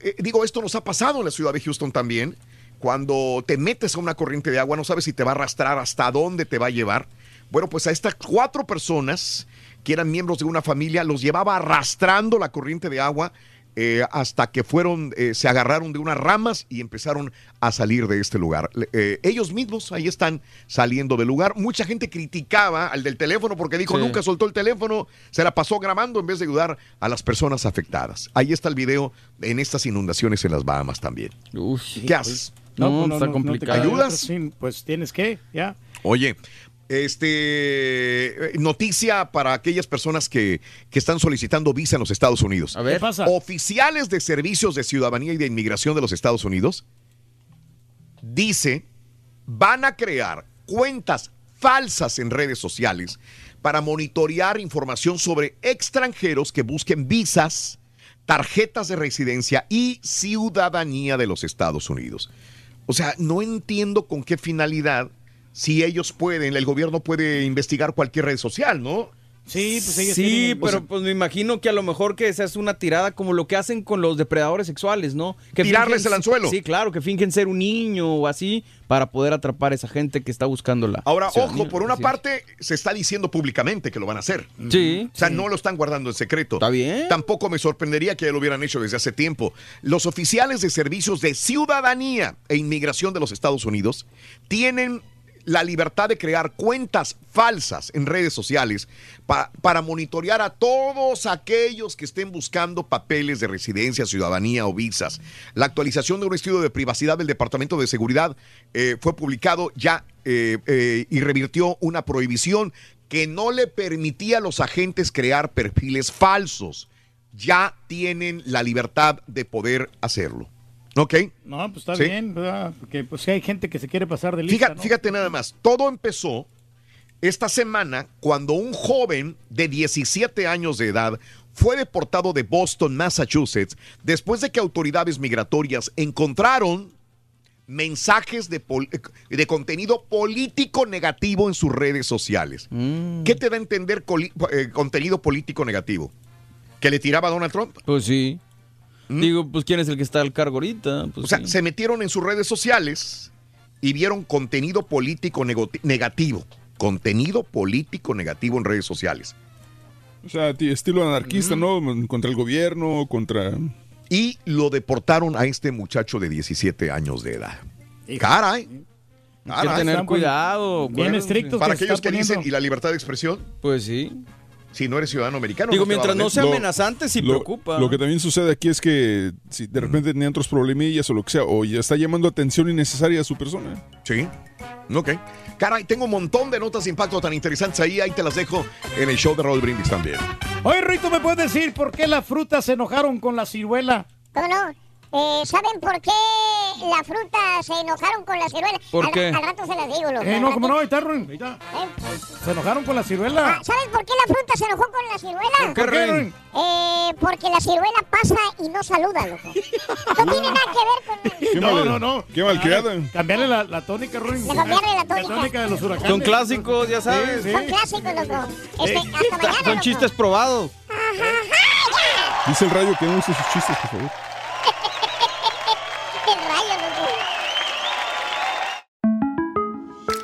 Eh, digo, esto nos ha pasado en la ciudad de Houston también. Cuando te metes a una corriente de agua, no sabes si te va a arrastrar, hasta dónde te va a llevar. Bueno, pues a estas cuatro personas que eran miembros de una familia, los llevaba arrastrando la corriente de agua eh, hasta que fueron, eh, se agarraron de unas ramas y empezaron a salir de este lugar. Eh, ellos mismos ahí están saliendo del lugar. Mucha gente criticaba al del teléfono porque dijo, Sí. nunca soltó el teléfono, se la pasó grabando en vez de ayudar a las personas afectadas. Ahí está el video en estas inundaciones en las Bahamas también. ¿Qué haces? No, pues está te complicado. ¿Ayudas? sí, pues tienes que, ya. Oye, este eh, noticia para aquellas personas que, que están solicitando visa en los Estados Unidos. A ver. ¿Qué pasa? Oficiales de servicios de ciudadanía y de inmigración de los Estados Unidos dice van a crear cuentas falsas en redes sociales para monitorear información sobre extranjeros que busquen visas, tarjetas de residencia y ciudadanía de los Estados Unidos. O sea, no entiendo con qué finalidad, si ellos pueden, el gobierno puede investigar cualquier red social, ¿no? Sí, pues ellos Sí, tienen- pero pues me imagino que a lo mejor que esa es una tirada como lo que hacen con los depredadores sexuales, ¿no? Que Tirarles fingen- el anzuelo. Sí, claro, que fingen ser un niño o así para poder atrapar a esa gente que está buscando la. Ahora, ojo, por una Sí. parte se está diciendo públicamente que lo van a hacer. Sí. O sea, no lo están guardando en secreto. Está bien. Tampoco me sorprendería que ya lo hubieran hecho desde hace tiempo. Los oficiales de servicios de ciudadanía e inmigración de los Estados Unidos tienen la libertad de crear cuentas falsas en redes sociales pa- para monitorear a todos aquellos que estén buscando papeles de residencia, ciudadanía o visas. La actualización de un estudio de privacidad del Departamento de Seguridad eh, fue publicado ya eh, eh, y revirtió una prohibición que no le permitía a los agentes crear perfiles falsos. Ya tienen la libertad de poder hacerlo. ¿Ok? No, pues está Sí. bien, ¿verdad? Porque pues sí hay gente que se quiere pasar de lista, Fíjate, ¿no? fíjate nada más, todo empezó esta semana cuando un joven de 17 años de edad fue deportado de Boston, Massachusetts, después de que autoridades migratorias encontraron mensajes de, pol- de contenido político negativo en sus redes sociales. Mm. ¿Qué te da a entender eh, contenido político negativo? ¿Que le tiraba a Donald Trump? Pues sí. Digo, pues quién es el que está al cargo ahorita. Pues ¿Mm? O sea, sí. se metieron en sus redes sociales y vieron contenido político negativo. Contenido político negativo en redes sociales. O sea, ti- estilo anarquista, ¿no? Contra el gobierno, contra... Y lo deportaron a este muchacho de 17 años de edad. Caray. Hay que tener cuidado. bien estrictos Para que aquellos que dicen. ¿y la libertad de expresión? Pues sí. Si no eres ciudadano americano. Digo, no mientras no sea amenazante, sí lo, preocupa. Lo que también sucede aquí es que si de repente tenían otros problemillas o lo que sea, o ya está llamando atención innecesaria a su persona. Sí. Ok. Caray, tengo un montón de notas de impacto tan interesantes ahí. Ahí te las dejo en el show de Raúl Brindis también. Oye, Rito, ¿me puedes decir por qué las frutas se enojaron con la ciruela? ¿Cómo no? Eh, ¿Saben por qué la fruta se enojaron con la ciruela? ¿Por al, qué? Al rato se las digo, loco. Eh, no, rato. como no, ahí está, Ruin, ahí está. ¿Eh? Se enojaron con la ciruela. Ah, ¿Sabes por qué la fruta se enojó con la ciruela? ¿Por qué, Ruin? Eh, porque la ciruela pasa y no saluda, loco. No tiene nada que ver con... *laughs* Qué No, mal- no, no. Qué malcriada. Ah, Cambiarle la, la tónica, Ruin. Cambiarle la tónica. de los huracanes. Son clásicos, ya sabes. Sí, sí. Son clásicos, loco. Este, Eh, hasta *laughs* mañana, Son loco. chistes probados. Dice el rayo que no use sus chistes, por favor.